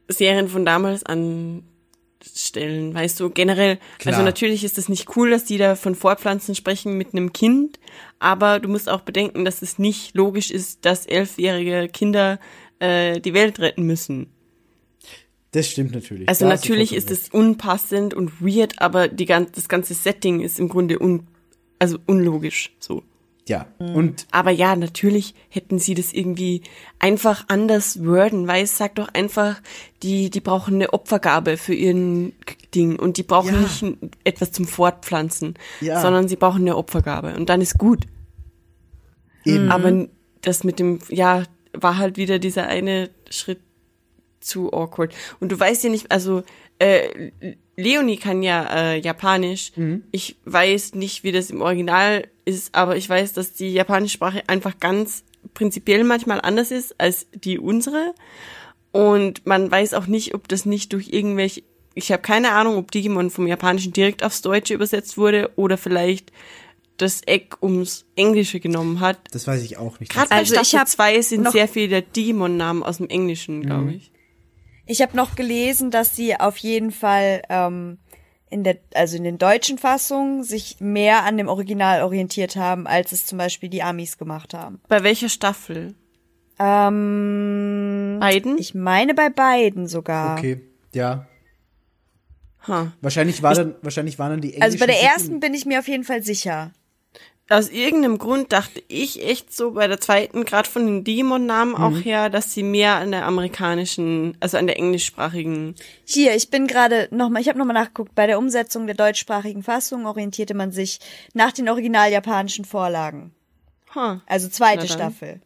Serien von damals anstellen, weißt du, generell, Klar. also natürlich ist es nicht cool, dass die da von Fortpflanzen sprechen mit einem Kind, aber du musst auch bedenken, dass es nicht logisch ist, dass elfjährige Kinder äh, die Welt retten müssen. Das stimmt natürlich. Also Da natürlich ist es unpassend und weird, aber die, das ganze Setting ist im Grunde un, also unlogisch, so. Ja. Und Aber ja, natürlich hätten sie das irgendwie einfach anders worden, weil es sagt doch einfach, die, die brauchen eine Opfergabe für ihren Ding und die brauchen Ja. nicht etwas zum Fortpflanzen, Ja. sondern sie brauchen eine Opfergabe und dann ist gut. eben. Aber n- das mit dem, ja, war halt wieder dieser eine Schritt zu awkward. Und du weißt ja nicht, also äh, Leonie kann ja äh, Japanisch. Ich weiß nicht, wie das im Original ist, aber ich weiß, dass die japanische Sprache einfach ganz prinzipiell manchmal anders ist als die unsere. Und man weiß auch nicht, ob das nicht durch irgendwelche, ich habe keine Ahnung, ob Digimon vom Japanischen direkt aufs Deutsche übersetzt wurde oder vielleicht das Eck ums Englische genommen hat. das weiß ich auch nicht. Gerade bei Also ich Staffel hab 2 sind sehr viele Digimon-Namen aus dem Englischen, glaube ich. Ich habe noch gelesen, dass sie auf jeden Fall ähm, in der, also in den deutschen Fassungen sich mehr an dem Original orientiert haben, als es zum Beispiel die Amis gemacht haben. Bei welcher Staffel? Ähm, Beiden? ich meine bei beiden sogar. Okay, ja. Ha. Wahrscheinlich war dann, wahrscheinlich waren dann die englischen Also bei der ersten bin ich mir auf jeden Fall sicher. Aus irgendeinem Grund dachte ich echt so bei der zweiten, gerade von den Digimon-Namen auch her, dass sie mehr an der amerikanischen, also an der englischsprachigen. Hier, ich bin gerade nochmal, ich habe nochmal nachgeguckt, bei der Umsetzung der deutschsprachigen Fassung orientierte man sich nach den original japanischen Vorlagen. Ha. Also zweite. Staffel.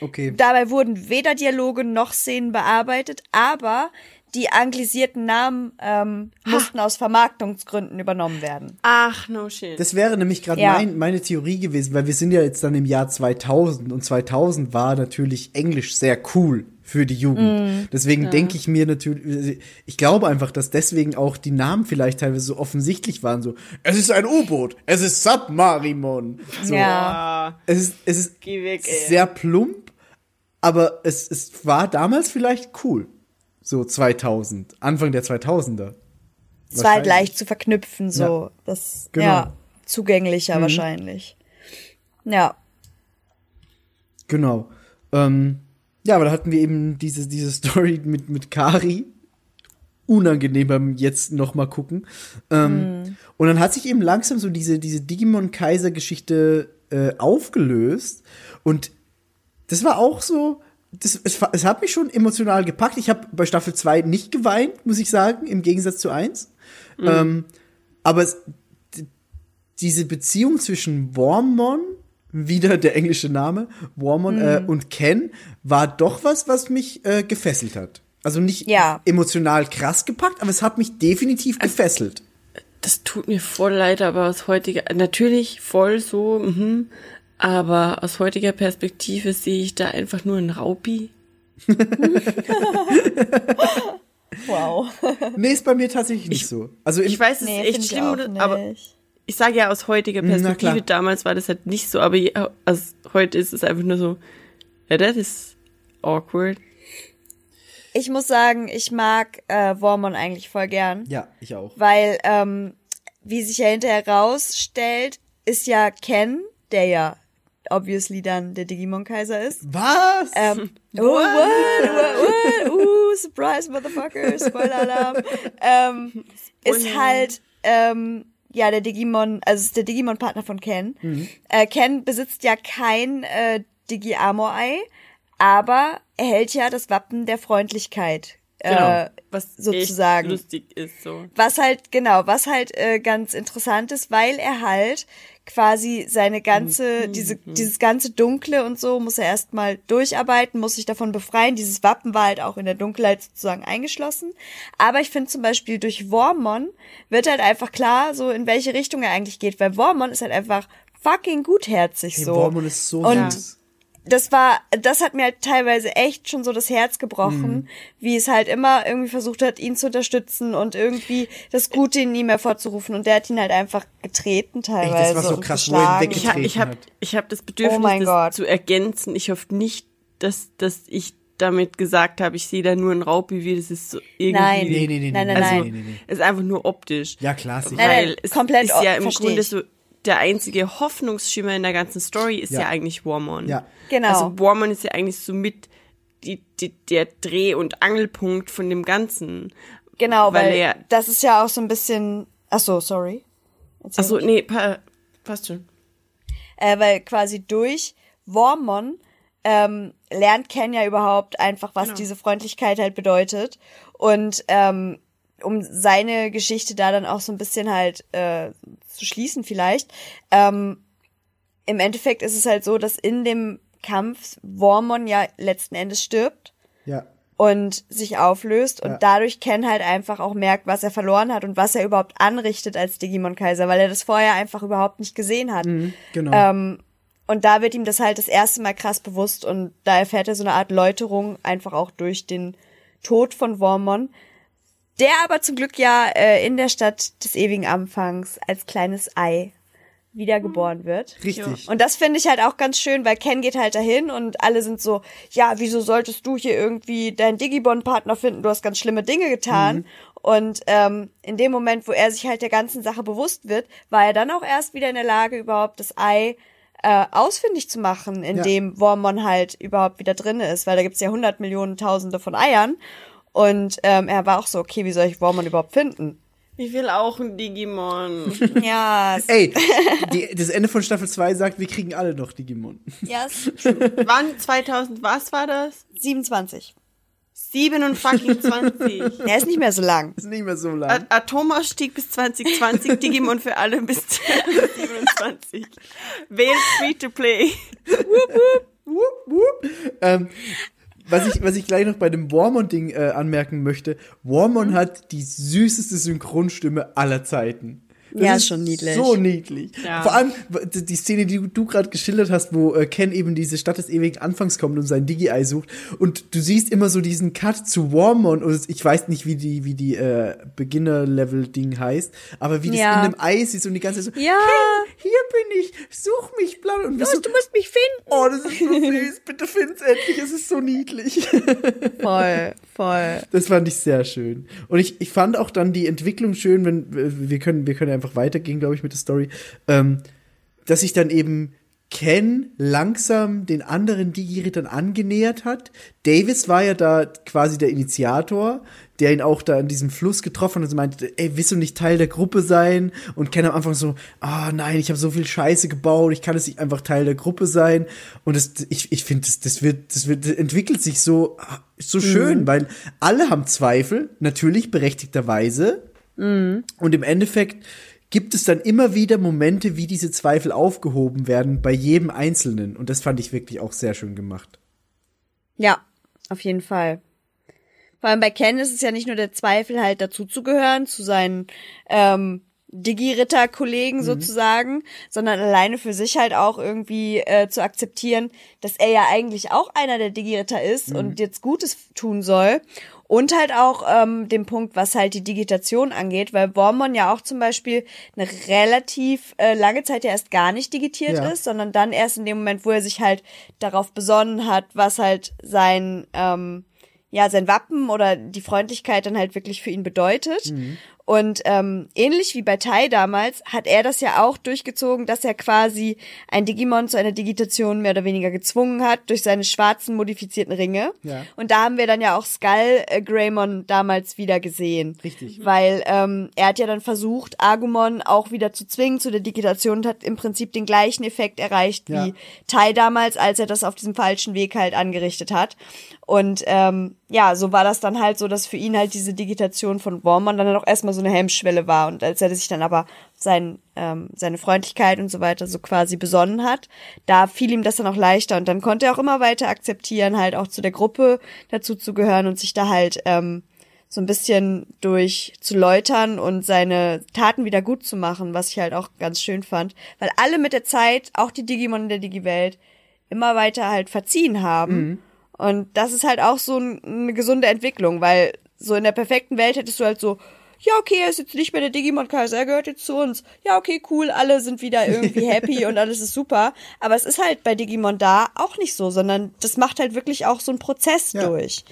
Okay. Dabei wurden weder Dialoge noch Szenen bearbeitet, aber die anglisierten Namen ähm, mussten aus Vermarktungsgründen übernommen werden. Ach, no shit. Das wäre nämlich gerade Ja. mein, meine Theorie gewesen, weil wir sind ja jetzt dann im Jahr 2000 und 2000 war natürlich Englisch sehr cool für die Jugend. Deswegen denke ich mir natürlich, ich glaube einfach, dass deswegen auch die Namen vielleicht teilweise so offensichtlich waren, so, es ist ein U-Boot, es ist Submarimon. So, Ja. Es ist, es ist weg, sehr plump, aber es, es war damals vielleicht cool. So 2000, Anfang der 2000er. Es war halt leicht zu verknüpfen, so. Ja. Das, Genau. ja, zugänglicher wahrscheinlich. Ja. Genau. Ähm, ja, aber da hatten wir eben diese, diese Story mit, mit Kari. Unangenehm beim jetzt noch mal gucken. Ähm, Und dann hat sich eben langsam so diese, diese Digimon-Kaiser-Geschichte äh, aufgelöst. Und das war auch so, das, es, es hat mich schon emotional gepackt. Ich habe bei Staffel 2 nicht geweint, muss ich sagen, im Gegensatz zu 1. Ähm, aber es, diese Beziehung zwischen Wormmon, wieder der englische Name, Wormmon äh, und Ken, war doch was, was mich äh, gefesselt hat. Also nicht Ja. emotional krass gepackt, aber es hat mich definitiv gefesselt. das tut mir voll leid, aber aus heutiger, natürlich voll so, mhm, aber aus heutiger Perspektive sehe ich da einfach nur einen Raupi. Wow. Nee, ist bei mir tatsächlich nicht so. Also Ich weiß, es Nee, ist echt ich schlimm, nicht. aber ich sage ja aus heutiger. Perspektive, damals war das halt nicht so, aber also heute ist es einfach nur so, ja, das ist awkward. Ich muss sagen, ich mag äh, Wormon eigentlich voll gern. ja, ich auch. Weil, ähm, wie sich ja hinterher rausstellt, ist ja Ken, der ja obviously dann der Digimon-Kaiser ist. Was? Ähm, oh, what, what, what, uh, surprise, motherfucker, Spoiler-Alarm. ähm, ist halt, ähm, ja, der Digimon, also ist der Digimon-Partner von Ken. Äh, Ken besitzt ja kein äh, Digi-Amor-Ei, aber er hält ja das Wappen der Freundlichkeit. Äh, was sozusagen. echt lustig ist so. was halt, genau, was halt äh, ganz interessant ist, weil er halt quasi seine ganze, diese, dieses ganze Dunkle und so muss er erstmal durcharbeiten, muss sich davon befreien. Dieses Wappen war halt auch in der Dunkelheit sozusagen eingeschlossen. Aber ich finde zum Beispiel durch Wormon wird halt einfach klar, so in welche Richtung er eigentlich geht, weil Wormon ist halt einfach fucking gutherzig Hey, so. Wormon ist so Und süß. Das war, das hat mir halt teilweise echt schon so das Herz gebrochen, Mhm. wie es halt immer irgendwie versucht hat, ihn zu unterstützen und irgendwie das Gute in ihm hervorzurufen. Und der hat ihn halt einfach getreten teilweise. war so und krass, wo ihn. Ich, ha, ich habe hat. ich hab das Bedürfnis, Oh mein das Gott. zu ergänzen. Ich hoffe nicht, dass, dass ich damit gesagt habe, ich sehe da nur ein Raubüwi, das ist so irgendwie. Nein. Nee, nee, nee, Nein, nee, nein, nee, nein. nee, nee, nee. Es ist einfach nur optisch. Ja, klar, sicher. Nein, nein, Weil es komplett ist ja im Grunde so, der einzige Hoffnungsschimmer in der ganzen Story ist ja, Ja. eigentlich Warmon. Ja. Genau. Also Warmon ist ja eigentlich so mit die, die, der Dreh- und Angelpunkt von dem Ganzen. Genau, weil weil, er- das ist ja auch so ein bisschen. Ach so, sorry. Erzähl Achso, ruhig. nee, pa passt schon. äh, weil quasi durch Wormon ähm, lernt Ken ja überhaupt einfach, was Genau. diese Freundlichkeit halt bedeutet. Und ähm, um seine Geschichte da dann auch so ein bisschen halt äh, zu schließen vielleicht, ähm, im Endeffekt ist es halt so, dass in dem Kampf Wormon ja letzten Endes stirbt Ja. und sich auflöst und Ja. dadurch Ken halt einfach auch merkt, was er verloren hat und was er überhaupt anrichtet als Digimon Kaiser, weil er das vorher einfach überhaupt nicht gesehen hat. Genau. Ähm, und da wird ihm das halt das erste Mal krass bewusst und da erfährt er so eine Art Läuterung einfach auch durch den Tod von Wormon, der aber zum Glück ja äh, in der Stadt des ewigen Anfangs als kleines Ei wiedergeboren wird. Richtig. Und das finde ich halt auch ganz schön, weil Ken geht halt dahin und alle sind so, ja, wieso solltest du hier irgendwie deinen Digibon-Partner finden? Du hast ganz schlimme Dinge getan. Und ähm, in dem Moment, wo er sich halt der ganzen Sache bewusst wird, war er dann auch erst wieder in der Lage, überhaupt das Ei äh, ausfindig zu machen, in Ja. dem Wormon halt überhaupt wieder drin ist, weil da gibt's ja hundert Millionen Tausende von Eiern. Und ähm, er war auch so, okay, wie soll ich Wormon überhaupt finden? Ich will auch ein Digimon. Ja, s- Ey, die, das Ende von Staffel 2 sagt, wir kriegen alle noch Digimon. ja, s- Wann? 2000, was war das? 27. 27. Er ist nicht mehr so lang. Ist nicht mehr so lang. A- Atomausstieg bis 2020, Digimon für alle bis 2027. Wählt Free to Play. Wup, wup. Ähm, was ich, was ich gleich noch bei dem Warmon-Ding äh, anmerken möchte, Warmon hat die süßeste Synchronstimme aller Zeiten. Das Ja, ist schon niedlich. So niedlich. Ja. Vor allem die Szene, die du, gerade geschildert hast, wo äh, Ken eben diese Stadt des ewigen Anfangs kommt und sein Digi-Ei sucht. Und du siehst immer so diesen Cut zu Warmon. Und ich weiß nicht, wie die, wie die äh, Beginner-Level-Ding heißt, aber wie das Ja. in dem Ei ist und die ganze Zeit so, Ja. Ken, hier bin ich, such mich, bla. Und wir so, du musst mich finden. Oh, das ist so süß. Bitte find's endlich. Es ist so niedlich. Voll, voll. Das fand ich sehr schön. Und ich, ich fand auch dann die Entwicklung schön, wenn wir können, wir können einfach weitergehen, glaube ich, mit der Story, ähm, dass sich dann eben Ken langsam den anderen Digi-Rittern angenähert hat. Davis war ja da quasi der Initiator, der ihn auch da in diesem Fluss getroffen hat und meinte, ey, willst du nicht Teil der Gruppe sein? Und Ken am Anfang so, ah nein, ich habe so viel Scheiße gebaut, ich kann es nicht einfach Teil der Gruppe sein. Und das, ich, ich finde, das, das wird, das wird, das entwickelt sich so, so schön, weil alle haben Zweifel, natürlich berechtigterweise. Und im Endeffekt gibt es dann immer wieder Momente, wie diese Zweifel aufgehoben werden bei jedem Einzelnen. Und das fand ich wirklich auch sehr schön gemacht. Ja, auf jeden Fall. Vor allem bei Ken ist es ja nicht nur der Zweifel, halt dazuzugehören, zu seinen ähm, Digi-Ritter-Kollegen sozusagen, sondern alleine für sich halt auch irgendwie äh, zu akzeptieren, dass er ja eigentlich auch einer der Digi-Ritter ist und jetzt Gutes tun soll. Und halt auch ähm, den Punkt, was halt die Digitation angeht, weil Wormon ja auch zum Beispiel eine relativ äh, lange Zeit ja erst gar nicht digitiert Ja. ist, sondern dann erst in dem Moment, wo er sich halt darauf besonnen hat, was halt sein ähm, ja sein Wappen oder die Freundlichkeit dann halt wirklich für ihn bedeutet. Und ähm, ähnlich wie bei Tai damals hat er das ja auch durchgezogen, dass er quasi ein Digimon zu einer Digitation mehr oder weniger gezwungen hat durch seine schwarzen modifizierten Ringe. Ja. Und da haben wir dann ja auch Skull äh, Greymon damals wieder gesehen. Richtig. Weil ähm, er hat ja dann versucht, Agumon auch wieder zu zwingen zu der Digitation und hat im Prinzip den gleichen Effekt erreicht Ja. wie Tai damals, als er das auf diesem falschen Weg halt angerichtet hat. Und ähm, ja, so war das dann halt so, dass für ihn halt diese Digitation von Wormon dann auch erstmal so eine Hemmschwelle war. Und als er sich dann aber sein, ähm, seine Freundlichkeit und so weiter so quasi besonnen hat, da fiel ihm das dann auch leichter. Und dann konnte er auch immer weiter akzeptieren, halt auch zu der Gruppe dazu zu gehören und sich da halt ähm, so ein bisschen durch zu läutern und seine Taten wieder gut zu machen, was ich halt auch ganz schön fand. Weil alle mit der Zeit, auch die Digimon in der Digi-Welt, immer weiter halt verziehen haben. Und das ist halt auch so ein, eine gesunde Entwicklung, weil so in der perfekten Welt hättest du halt so, ja, okay, er ist jetzt nicht mehr der Digimon-Kaiser, er gehört jetzt zu uns. Ja, okay, cool, alle sind wieder irgendwie happy und alles ist super. Aber es ist halt bei Digimon da auch nicht so, sondern das macht halt wirklich auch so einen Prozess Ja. durch.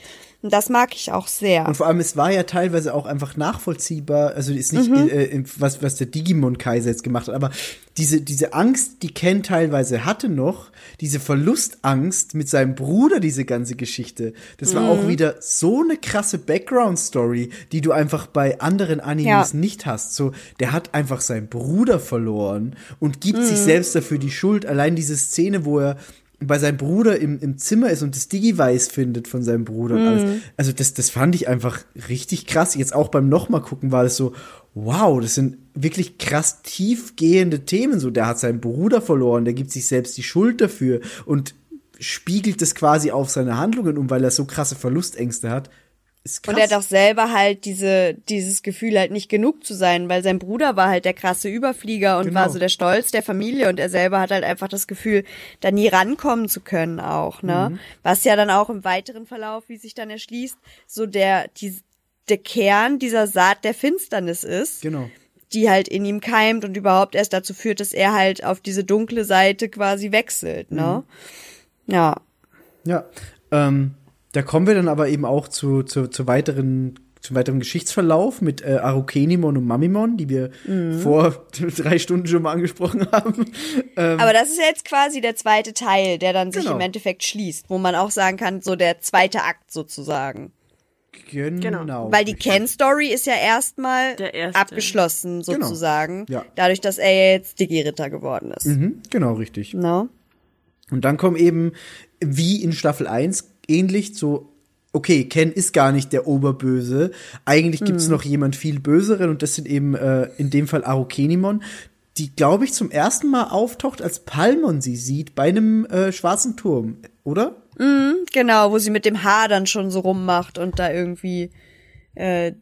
Und das mag ich auch sehr. Und vor allem, es war ja teilweise auch einfach nachvollziehbar, also ist nicht Mhm. äh, was, was der Digimon-Kaiser jetzt gemacht hat, aber diese, diese Angst, die Ken teilweise hatte noch, diese Verlustangst mit seinem Bruder, diese ganze Geschichte, das war Mhm. auch wieder so eine krasse Background-Story, die du einfach bei anderen Animes Ja. nicht hast. So, der hat einfach seinen Bruder verloren und gibt sich Mhm. selbst dafür die Schuld. Allein diese Szene, wo er bei seinem Bruder im, im Zimmer ist und das Digi-Weiß findet von seinem Bruder und Mhm. alles. Also das, das fand ich einfach richtig krass. Jetzt auch beim nochmal gucken war das so, wow, das sind wirklich krass tiefgehende Themen. So, der hat seinen Bruder verloren, der gibt sich selbst die Schuld dafür und spiegelt das quasi auf seine Handlungen um, weil er so krasse Verlustängste hat. Und er hat auch selber halt diese, dieses Gefühl halt nicht genug zu sein, weil sein Bruder war halt der krasse Überflieger und Genau. war so der Stolz der Familie und er selber hat halt einfach das Gefühl, da nie rankommen zu können auch, ne? Mhm. Was ja dann auch im weiteren Verlauf, wie sich dann erschließt, so der, die, der Kern dieser Saat der Finsternis ist. Genau. die halt in ihm keimt und überhaupt erst dazu führt, dass er halt auf diese dunkle Seite quasi wechselt, ne? Ja. Ja, ähm, da kommen wir dann aber eben auch zu, zu, zu weiteren zum weiteren Geschichtsverlauf mit äh, Arukenimon und Mamimon, die wir Mhm. vor drei Stunden schon mal angesprochen haben. Ähm, Aber das ist ja jetzt quasi der zweite Teil, der dann sich Genau. im Endeffekt schließt, wo man auch sagen kann, so der zweite Akt sozusagen. genau. Weil die Ken-Story ist ja erstmal abgeschlossen Genau. sozusagen. Ja. Dadurch, dass er jetzt Digi-Ritter geworden ist. Mhm, genau, richtig. Ne? Und dann kommen eben, wie in Staffel 1, ähnlich so, okay, Ken ist gar nicht der Oberböse. Eigentlich gibt's noch jemand viel Böseren und das sind eben äh, in dem Fall Arukenimon, die, glaube ich, zum ersten Mal auftaucht, als Palmon sie sieht bei einem äh, schwarzen Turm, oder? Genau, wo sie mit dem Haar dann schon so rummacht und da irgendwie äh,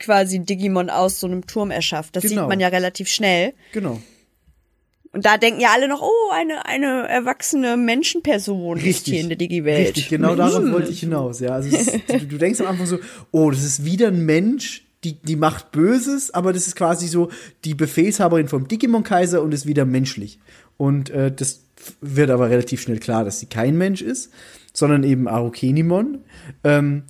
quasi Digimon aus so einem Turm erschafft. Das Genau. sieht man ja relativ schnell. Genau. Und da denken ja alle noch, oh, eine, eine erwachsene Menschenperson ist hier in der Digi-Welt. Richtig, genau darauf wollte ich hinaus. Ja, also ist, du, du denkst am Anfang so, oh, das ist wieder ein Mensch, die, die macht Böses, aber das ist quasi so die Befehlshaberin vom Digimon-Kaiser und ist wieder menschlich. Und äh, das wird aber relativ schnell klar, dass sie kein Mensch ist, sondern eben Arukenimon. Ähm,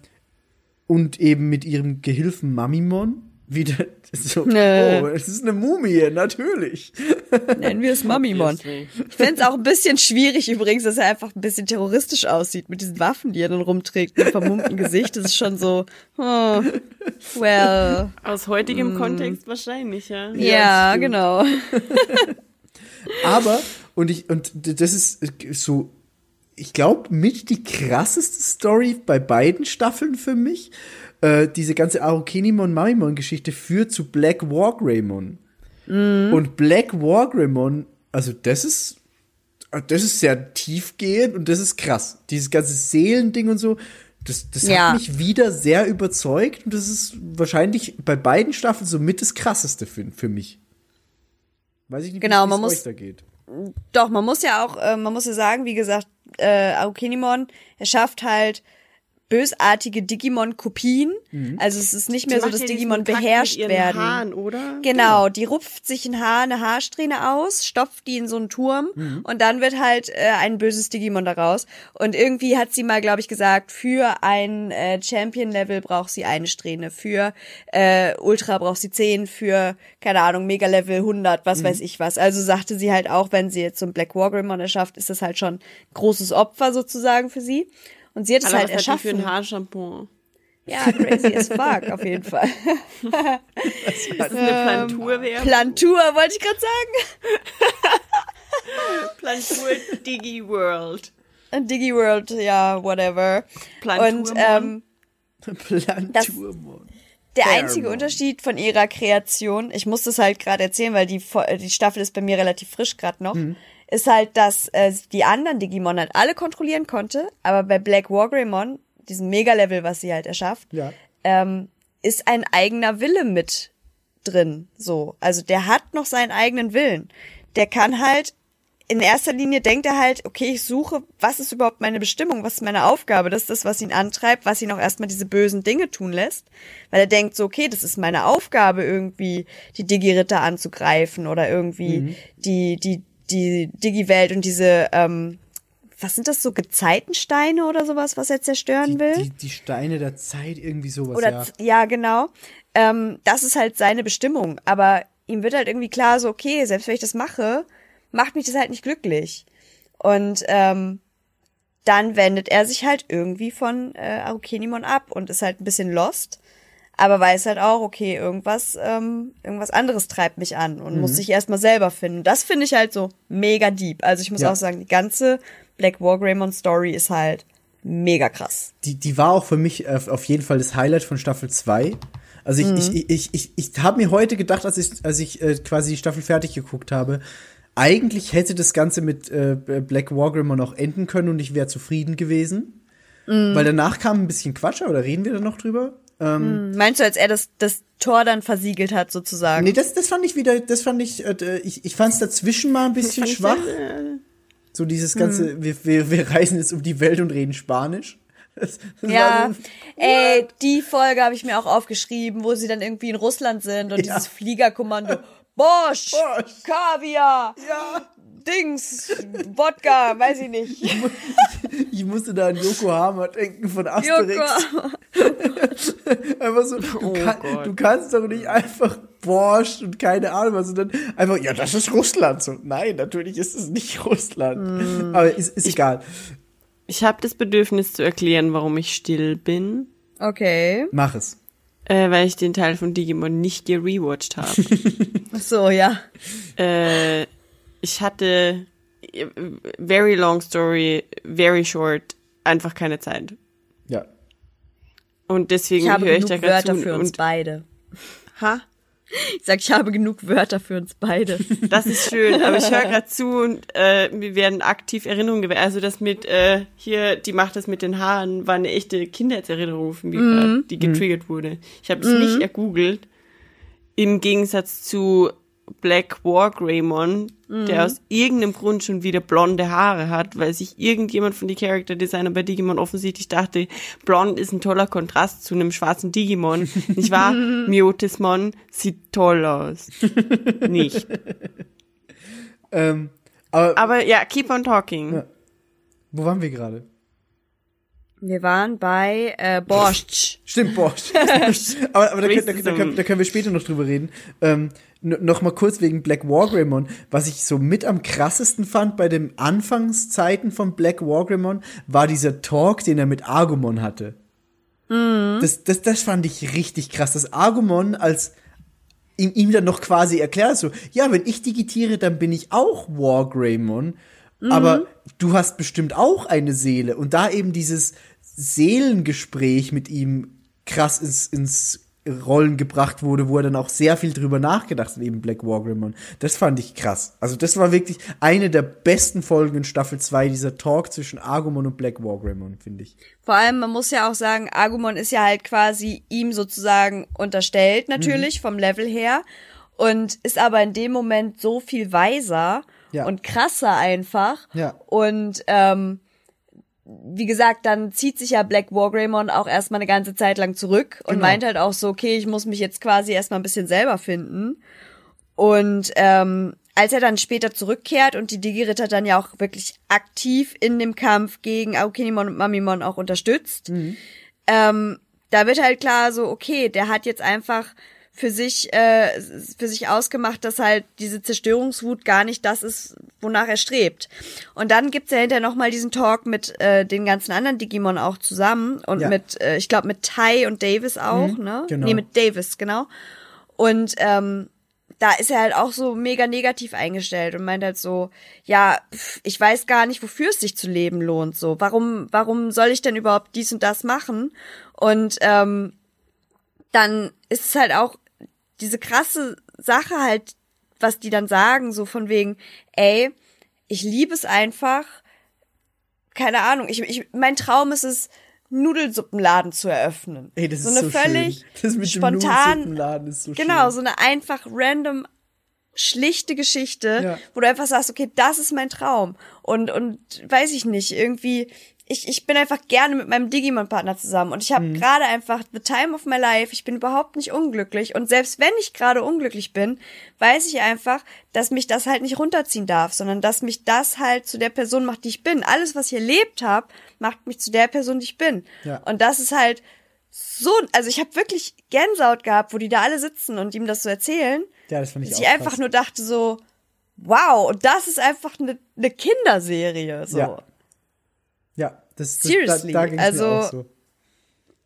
und eben mit ihrem Gehilfen Mamimon wieder so, Nö. oh, es ist eine Mumie, natürlich. Nennen wir es Mamimon. Ich fände es auch ein bisschen schwierig übrigens, dass er einfach ein bisschen terroristisch aussieht mit diesen Waffen, die er dann rumträgt, mit vermummtem Gesicht. Das ist schon so, oh, well, Aus heutigem Kontext wahrscheinlich, ja. ja, genau. Aber, und ich, und das ist so, ich glaube, mit die krasseste Story bei beiden Staffeln für mich. Äh, diese ganze Arukenimon-Mamimon-Geschichte führt zu Black Wargreymon. Und Black Wargreymon, also das ist, das ist sehr tiefgehend und das ist krass. Dieses ganze Seelending und so, das, das Ja. hat mich wieder sehr überzeugt und das ist wahrscheinlich bei beiden Staffeln so mit das krasseste für, für mich. Weiß ich nicht, Genau, wie man es euch da geht. Doch, man muss ja auch, äh, man muss ja sagen, wie gesagt, äh, Arukenimon, er schafft halt bösartige Digimon-Kopien. Also es ist nicht mehr so, dass Digimon beherrscht werden. Haaren, oder? Genau, die rupft sich ein Haar, eine Haarsträhne aus, stopft die in so einen Turm und dann wird halt äh, ein böses Digimon daraus. Und irgendwie hat sie mal, glaube ich, gesagt, für ein äh, Champion-Level braucht sie eine Strähne, für äh, Ultra braucht sie 10, für, keine Ahnung, Mega-Level 100, was weiß ich was. Also sagte sie halt auch, wenn sie jetzt so ein Black Wargreymon erschafft, ist das halt schon großes Opfer sozusagen für sie. Und sie hat es halt was hat die für erschaffen. ein Haarshampoo? Ja, crazy as fuck, auf jeden Fall. Ist das eine Plantur-Werbung? Plantur, wollte ich gerade sagen. Plantur Digi World. Digiworld, ja, whatever. Planturmon. Und ähm, Planturmon. der einzige Unterschied von ihrer Kreation, ich muss das halt gerade erzählen, weil die, die Staffel ist bei mir relativ frisch gerade noch, Mhm. Ist halt, dass äh, die anderen Digimon halt alle kontrollieren konnte, aber bei Black Wargreymon, diesem Mega-Level, was sie halt erschafft, Ja. ähm, ist ein eigener Wille mit drin. So, also der hat noch seinen eigenen Willen. Der kann halt in erster Linie denkt er halt, okay, ich suche, was ist überhaupt meine Bestimmung, was ist meine Aufgabe? Das ist das, was ihn antreibt, was ihn auch erstmal diese bösen Dinge tun lässt. Weil er denkt so, okay, das ist meine Aufgabe, irgendwie die Digi-Ritter anzugreifen oder irgendwie die, die, die Digi-Welt und diese, ähm, was sind das so, Gezeitensteine oder sowas, was er zerstören Die, will? die, die Steine der Zeit, irgendwie sowas, Oder ja. ja, genau. Ähm, das ist halt seine Bestimmung. Aber ihm wird halt irgendwie klar, so, okay, selbst wenn ich das mache, macht mich das halt nicht glücklich. Und ähm, dann wendet er sich halt irgendwie von äh, Arukenimon ab und ist halt ein bisschen lost. Aber weiß halt auch, okay, irgendwas, ähm, irgendwas anderes treibt mich an und Mhm. muss sich erstmal selber finden. Das finde ich halt so mega deep. Also ich muss Ja. auch sagen, die ganze Black Wargreymon Story ist halt mega krass. die, die war auch für mich auf jeden Fall das Highlight von Staffel 2. Also ich, ich, ich, ich, ich habe mir heute gedacht, als ich, als ich äh, quasi die Staffel fertig geguckt habe, eigentlich hätte das Ganze mit äh, Black Wargrimmer noch enden können und ich wäre zufrieden gewesen. Weil danach kam ein bisschen Quatsch, oder reden wir da noch drüber? Ähm, Meinst du, als er das, das Tor dann versiegelt hat, sozusagen? Nee, das, das fand ich wieder, das fand ich, äh, ich, ich fand es dazwischen mal ein bisschen schwach. So dieses ganze, wir, wir, wir reisen jetzt um die Welt und reden Spanisch. Das, das Ja, so- ey, die Folge habe ich mir auch aufgeschrieben, wo sie dann irgendwie in Russland sind und Ja. dieses Fliegerkommando. Bosch, Bosch. Kaviar, ja. Dings, Wodka, weiß ich nicht. Ich musste da an Yokohama denken von Asterix. Einfach so, du, Oh kann, du kannst doch nicht einfach Borscht und keine Ahnung was, sondern einfach, ja, das ist Russland. So, nein, natürlich ist es nicht Russland. Hm. Aber ist, ist egal. Ich habe das Bedürfnis zu erklären, warum ich still bin, Okay. Mach es. äh, weil ich den Teil von Digimon nicht gerewatcht habe. Ach so, ja. äh, ich hatte äh, very long story, very short, einfach keine Zeit. Ja. Und deswegen Ich habe höre ich genug da gerade Wörter zu für uns beide. ha, Ich sag, ich habe genug Wörter für uns beide. das ist schön, aber ich höre gerade zu und äh, mir werden aktiv Erinnerungen gewährt. Also das mit äh, hier, die macht das mit den Haaren, war eine echte Kindheitserinnerung von mir, grad, die getriggert wurde. Ich habe das nicht ergoogelt. Im Gegensatz zu Black War Greymon, der aus irgendeinem Grund schon wieder blonde Haare hat, weil sich irgendjemand von den Character Designer bei Digimon offensichtlich dachte, blond ist ein toller Kontrast zu einem schwarzen Digimon. Nicht wahr? Miotismon sieht toll aus. Nicht. Ähm, aber, Aber ja, keep on talking. Ja. wo waren wir gerade? Wir waren bei äh, Borscht. Stimmt, Borscht. aber aber da, können- da, da, da können wir später noch drüber reden. Ähm, noch mal kurz wegen Black Wargreymon. Was ich so mit am krassesten fand bei den Anfangszeiten von Black Wargreymon, war dieser Talk, den er mit Argumon hatte. Das, das, das fand ich richtig krass. Das Argumon als ihm, ihm dann noch quasi erklärt, so, ja, wenn ich digitiere, dann bin ich auch Wargreymon, aber du hast bestimmt auch eine Seele. Und da eben dieses Seelengespräch mit ihm krass ins, ins Rollen gebracht wurde, wo er dann auch sehr viel drüber nachgedacht hat, eben Black Wargreymon. Das fand ich krass. Also das war wirklich eine der besten Folgen in Staffel 2, dieser Talk zwischen Argumon und Black Wargreymon, finde ich. Vor allem, man muss ja auch sagen, Agumon ist ja halt quasi ihm sozusagen unterstellt, natürlich, vom Level her. Und ist aber in dem Moment so viel weiser Ja. und krasser einfach. Ja. Und ähm, wie gesagt, dann zieht sich ja Black Wargreymon auch erstmal eine ganze Zeit lang zurück und Genau. meint halt auch so, okay, ich muss mich jetzt quasi erstmal ein bisschen selber finden. Und ähm, als er dann später zurückkehrt und die Digi-Ritter dann ja auch wirklich aktiv in dem Kampf gegen Aokenimon und Mamimon auch unterstützt, ähm, da wird halt klar so, okay, der hat jetzt einfach für sich, äh, für sich ausgemacht, dass halt diese Zerstörungswut gar nicht das ist, wonach er strebt. Und dann gibt's ja hinterher nochmal diesen Talk mit äh, den ganzen anderen Digimon auch zusammen und Ja. mit, äh, ich glaube, mit Ty und Davis auch, ne? genau. Nee, mit Davis, genau. Und ähm, da ist er halt auch so mega negativ eingestellt und meint halt so, ja, pf, ich weiß gar nicht, wofür es sich zu leben lohnt. So, warum, warum soll ich denn überhaupt dies und das machen? Und ähm, dann ist es halt auch diese krasse Sache halt, was die dann sagen, so von wegen, ey, ich liebe es einfach, keine Ahnung, ich, ich, mein Traum ist es, Nudelsuppenladen zu eröffnen. Ey, das so ist eine so völlig schön. Spontan, Nudelsuppenladen ist so genau, schön. so eine einfach random schlichte Geschichte, Ja. wo du einfach sagst, okay, das ist mein Traum. Und, und weiß ich nicht, irgendwie, ich, ich bin einfach gerne mit meinem Digimon-Partner zusammen und ich habe gerade einfach the time of my life. Ich bin überhaupt nicht unglücklich und selbst wenn ich gerade unglücklich bin, weiß ich einfach, dass mich das halt nicht runterziehen darf, sondern dass mich das halt zu der Person macht, die ich bin. Alles, was ich erlebt habe, macht mich zu der Person, die ich bin. Ja. Und das ist halt so, also ich habe wirklich Gänsehaut gehabt, wo die da alle sitzen und ihm das so erzählen. Ja, das fand ich dass auch ich einfach krass. nur dachte so, wow, und das ist einfach eine ne Kinderserie. So. Ja. Das, das Seriously, da, da also- so.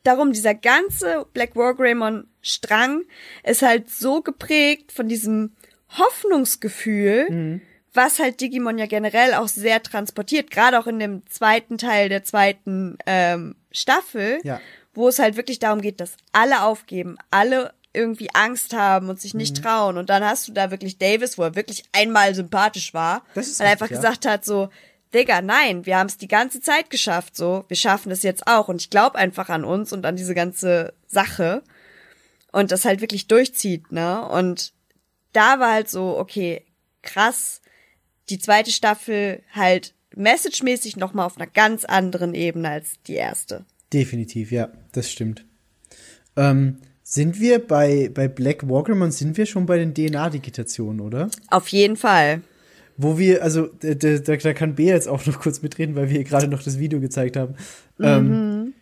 Darum, dieser ganze Black War Greymon Strang ist halt so geprägt von diesem Hoffnungsgefühl, Mhm. was halt Digimon ja generell auch sehr transportiert, gerade auch in dem zweiten Teil der zweiten ähm, Staffel, Ja. wo es halt wirklich darum geht, dass alle aufgeben, alle irgendwie Angst haben und sich Mhm. nicht trauen. Und dann hast du da wirklich Davis, wo er wirklich einmal sympathisch war, Das ist weil er richtig, einfach ja. gesagt hat, so, Digga, nein, wir haben es die ganze Zeit geschafft, so, wir schaffen es jetzt auch. Und ich glaube einfach an uns und an diese ganze Sache. Und das halt wirklich durchzieht, ne? Und da war halt so, okay, krass, die zweite Staffel halt messagemäßig nochmal auf einer ganz anderen Ebene als die erste. Definitiv, ja, das stimmt. Ähm, sind wir bei, bei Black Walkerman, sind wir schon bei den DNA-Digitationen, oder? Auf jeden Fall. Wo wir, also da, da, da kann Bea jetzt auch noch kurz mitreden, weil wir ihr gerade noch das Video gezeigt haben. Ähm,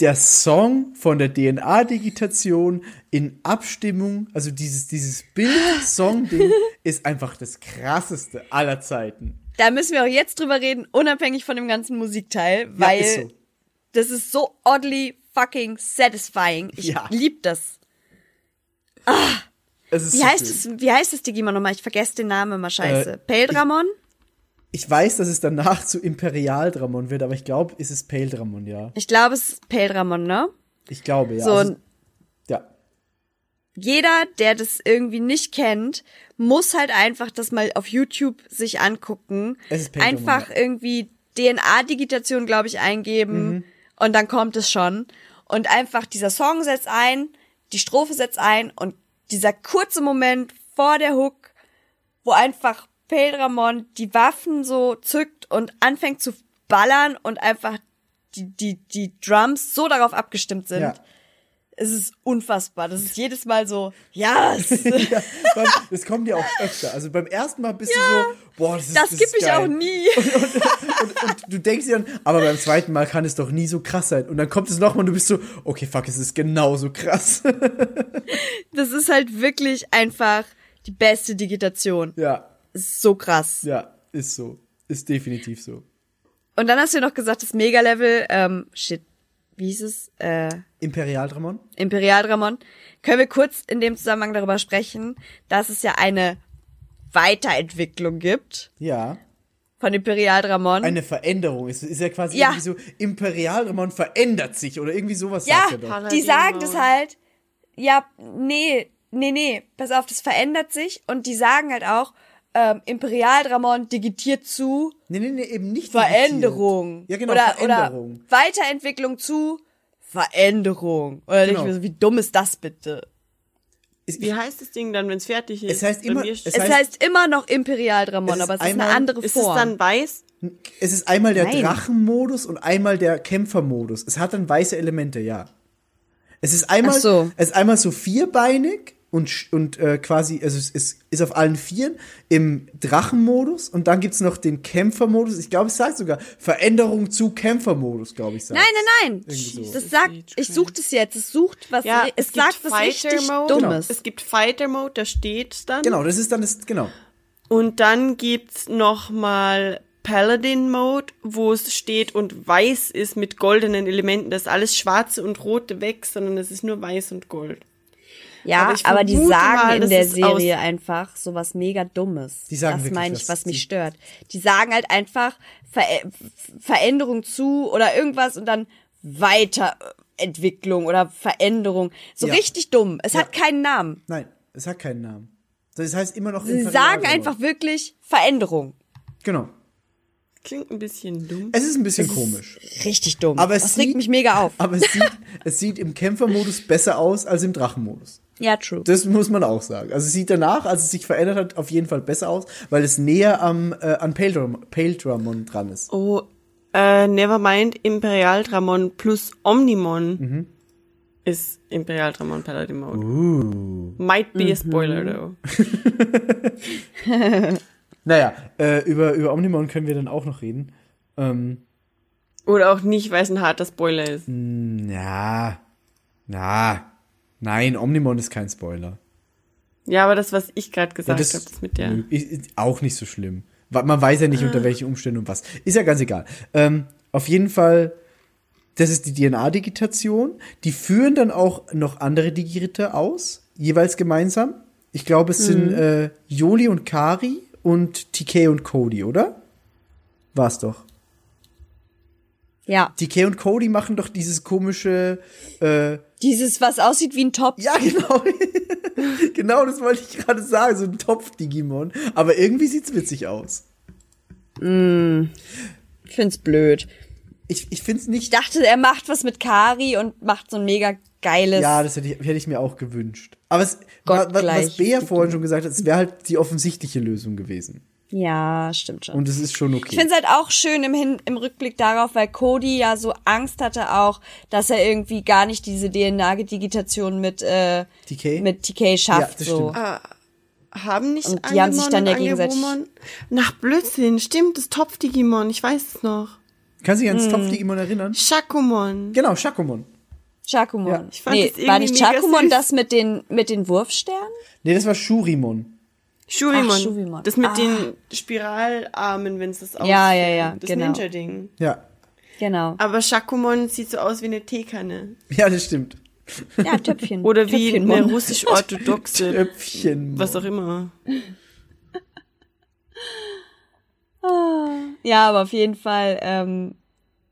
der Song von der DNA-Digitation in Abstimmung, also dieses, dieses Bild-Song-Ding ist einfach das krasseste aller Zeiten. Da müssen wir auch jetzt drüber reden, unabhängig von dem ganzen Musikteil, weil ist so. das ist so oddly fucking satisfying. Ich Ja. lieb das. Ist Wie so heißt schön. es, wie heißt das Digimon nochmal? Ich vergesse den Namen immer scheiße. Äh, Peldramon? Ich weiß, dass es danach zu Imperial-Dramon wird, aber ich glaube, es ist Pale-Dramon, ja. Ich glaube, es ist Peldramon, ne? Ich glaube, ja. So, Also, ja. jeder, der das irgendwie nicht kennt, muss halt einfach das mal auf YouTube sich angucken. Es ist Peldramon, einfach ja. irgendwie DNA-Digitation, glaube ich, eingeben Mhm. und dann kommt es schon. Und einfach dieser Song setzt ein, die Strophe setzt ein und dieser kurze Moment vor der Hook, wo einfach Peldramon die Waffen so zückt und anfängt zu ballern und einfach die, die, die Drums so darauf abgestimmt sind. Ja. Es ist unfassbar. Das ist jedes Mal so, yes. ja, beim, das kommt ja auch öfter. Also beim ersten Mal bist du so, boah, das ist Das das ist ich auch nie. Und, und du denkst dir dann, aber beim zweiten Mal kann es doch nie so krass sein. Und dann kommt es nochmal und du bist so, okay, fuck, es ist genauso krass. Das ist halt wirklich einfach die beste Digitation. ja, Es ist so krass. ja, ist so. Ist definitiv so. Und dann hast du noch gesagt, das Mega-Level, ähm, shit, wie hieß es? Äh, Imperial-Dramon? Imperial-Dramon. Können wir kurz in dem Zusammenhang darüber sprechen, dass es ja eine Weiterentwicklung gibt Ja. von Imperial-Dramon. Eine Veränderung. Es ist ja quasi Ja. irgendwie so, Imperial-Dramon verändert sich oder irgendwie sowas Ja, sagt er doch. die sagen das halt. Ja, nee, nee, nee, pass auf, das verändert sich und die sagen halt auch, ähm, Imperial-Dramon digitiert zu Nee, nee, nee, eben nicht Veränderung. Ja, genau, oder, Veränderung. Oder Weiterentwicklung zu Veränderung. Oder Genau. nicht so, wie dumm ist das bitte? Es, Wie heißt das Ding dann, wenn es fertig ist? Es heißt immer- es Es steht- heißt- heißt, immer noch Imperial Dramon, Es ist aber es ist einmal- eine andere ist Form. es dann weiß? es ist einmal der Nein. Drachenmodus und einmal der Kämpfermodus. Es hat dann weiße Elemente, ja. Es ist einmal, so. es ist einmal so vierbeinig und, sch- und äh, quasi, also es ist, ist auf allen Vieren im Drachenmodus und dann gibt's noch den Kämpfermodus. Ich glaube, es sagt sogar Veränderung zu Kämpfermodus, glaube ich. sagt's. nein, nein, nein. so. Das sagt, ich suche das jetzt. Es sucht was, Ja, es, es, gibt sagt was richtig Mode. Dummes. Es gibt Fighter Mode, da steht's dann. Genau, das ist dann das, genau. Und dann gibt's noch mal Paladin Mode, wo es steht und weiß ist mit goldenen Elementen. Das ist alles schwarze und rote weg, sondern es ist nur weiß und gold. Ja, Aber aber, die sagen mal, in der Serie einfach sowas mega Dummes. Die sagen das wirklich meine was. ich, was mich stört. Die sagen halt einfach Ver Veränderung zu oder irgendwas und dann Weiterentwicklung oder Veränderung. So Ja. richtig dumm. Es Ja. hat keinen Namen. Nein, es hat keinen Namen. Das heißt immer noch Sie sagen einfach wirklich Veränderung. Genau. Klingt ein bisschen dumm. Es ist ein bisschen komisch. Richtig dumm. Aber es das sieht, regt mich mega auf. Aber es sieht, es sieht im Kämpfermodus besser aus als im Drachenmodus. Ja, true. Das muss man auch sagen. Also es sieht danach, als es sich verändert hat, auf jeden Fall besser aus, weil es näher am äh, an Paildram Paildramon dran ist. Oh, äh, Nevermind, Imperialdramon plus Omnimon Mhm. ist Imperialdramon Paladin Mode. Might be a spoiler though. Naja, äh, über, über Omnimon können wir dann auch noch reden. Ähm, Oder auch nicht, weil es ein harter Spoiler ist. ja, na, nein, Omnimon ist kein Spoiler. Ja, aber das, was ich gerade Ja, gesagt habe, das mit der. ist, auch nicht so schlimm. Man weiß ja nicht, unter welchen Umständen und was. Ist ja ganz egal. Ähm, auf jeden Fall, das ist die DNA-Digitation. Die führen dann auch noch andere Digiritter aus, jeweils gemeinsam. Ich glaube, es sind äh, Joli und Kari und TK und Cody, oder? War's doch. Ja. TK und Cody machen doch dieses komische, äh, Dieses, was aussieht wie ein Topf. ja, genau. genau, das wollte ich gerade sagen, so ein Topf-Digimon. Aber irgendwie sieht's witzig aus. Ich find's blöd. Ich, ich find's nicht Ich dachte, er macht was mit Kari und macht so ein mega geiles. Ja, das hätte ich, hätte ich mir auch gewünscht. Aber es, wa- wa- was. Bea vorhin schon gesagt hat, es wäre halt die offensichtliche Lösung gewesen. Ja, stimmt schon. Und es ist schon okay. Ich finde es halt auch schön im, Hin im Rückblick darauf, weil Cody ja so Angst hatte auch, dass er irgendwie gar nicht diese DNA-Digitation mit, äh, TK? mit TK schafft. Ja, das so. stimmt. Haben nicht Und die haben sich dann ja gegenseitig- Nach Blödsinn, stimmt, das Topf-Digimon, ich weiß es noch. Kannst du dich ans Hm. Topf-Digimon erinnern? Shakumon. Genau, Shakumon. Chakumon. Ja, ich fand nee, das war nicht süß. das mit den, mit den Wurfsternen? Nee, das war Shurimon. Shurimon. Ach, Shurimon. Das mit Ah. den Spiralarmen, wenn es das aussieht. Ja, ja, ja, Das genau. Ninja-Ding. Ja. Genau. Aber Shakumon sieht so aus wie eine Teekanne. Ja, das stimmt. Ja, Töpfchen. Oder wie Töpfchenmon. eine russisch-orthodoxe, Töpfchen. was auch immer. Ja, aber auf jeden Fall, ähm,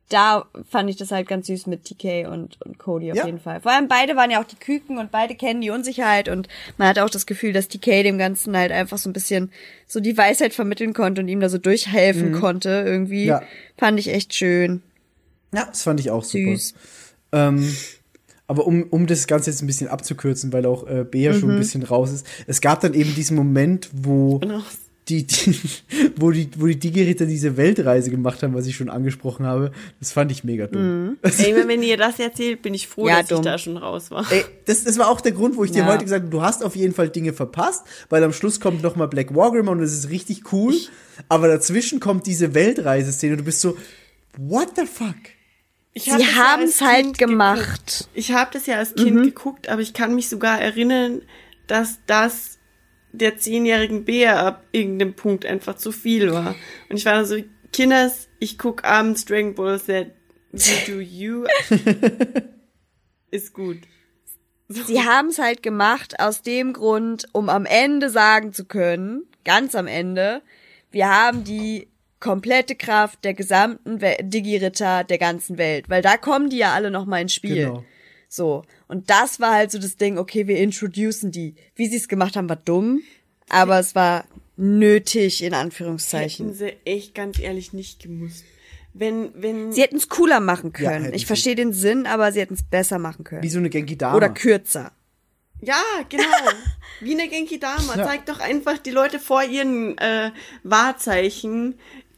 da fand ich das halt ganz süß mit TK und, und Cody auf Ja. jeden Fall. Vor allem beide waren ja auch die Küken und beide kennen die Unsicherheit und man hat auch das Gefühl, dass TK dem Ganzen halt einfach so ein bisschen so die Weisheit vermitteln konnte und ihm da so durchhelfen konnte irgendwie. Ja. Fand ich echt schön. Ja, das fand ich auch super. Süß. Ähm, aber um, um das Ganze jetzt ein bisschen abzukürzen, weil auch äh, Bea schon Mhm. ein bisschen raus ist, es gab dann eben diesen Moment, wo Genau. Die, die, wo die, wo die Digiritter diese Weltreise gemacht haben, was ich schon angesprochen habe. Das fand ich mega dumm. Ey, wenn- ihr das erzählt, bin ich froh, Ja, dass dumm. ich da schon raus war. Ey, das, das war auch der Grund, wo ich dir Ja. heute gesagt habe, du hast auf jeden Fall Dinge verpasst, weil am Schluss kommt noch mal Black Wargrim und das ist richtig cool, aber dazwischen kommt diese Weltreiseszene und du bist so, what the fuck? Ich hab Sie ja haben es halt Kind gemacht. Geguckt. Ich habe das ja als Kind geguckt, aber ich kann mich sogar erinnern, dass das der zehnjährigen Bea ab irgendeinem Punkt einfach zu viel war. Und ich war dann so, Kinders, ich guck abends Dragon Ball Z. Wie do you? Ist gut. Sie haben es halt gemacht aus dem Grund, um am Ende sagen zu können, ganz am Ende, wir haben die komplette Kraft der gesamten Digi-Ritter der ganzen Welt, weil da kommen die ja alle noch mal ins Spiel. Genau. So. Und das war halt so das Ding, okay, wir introducen die. Wie sie es gemacht haben, war dumm, aber es war nötig, in Anführungszeichen. Hätten sie echt ganz ehrlich nicht gemusst. Wenn, wenn, Sie hätten es cooler machen Ja, können. hätten ich verstehe den Sinn, aber sie hätten es besser machen können. Wie so eine Genki Dama. Oder kürzer. Ja, genau. Wie eine Genki Dama. Ja. Zeigt doch einfach die Leute vor ihren äh, Wahrzeichen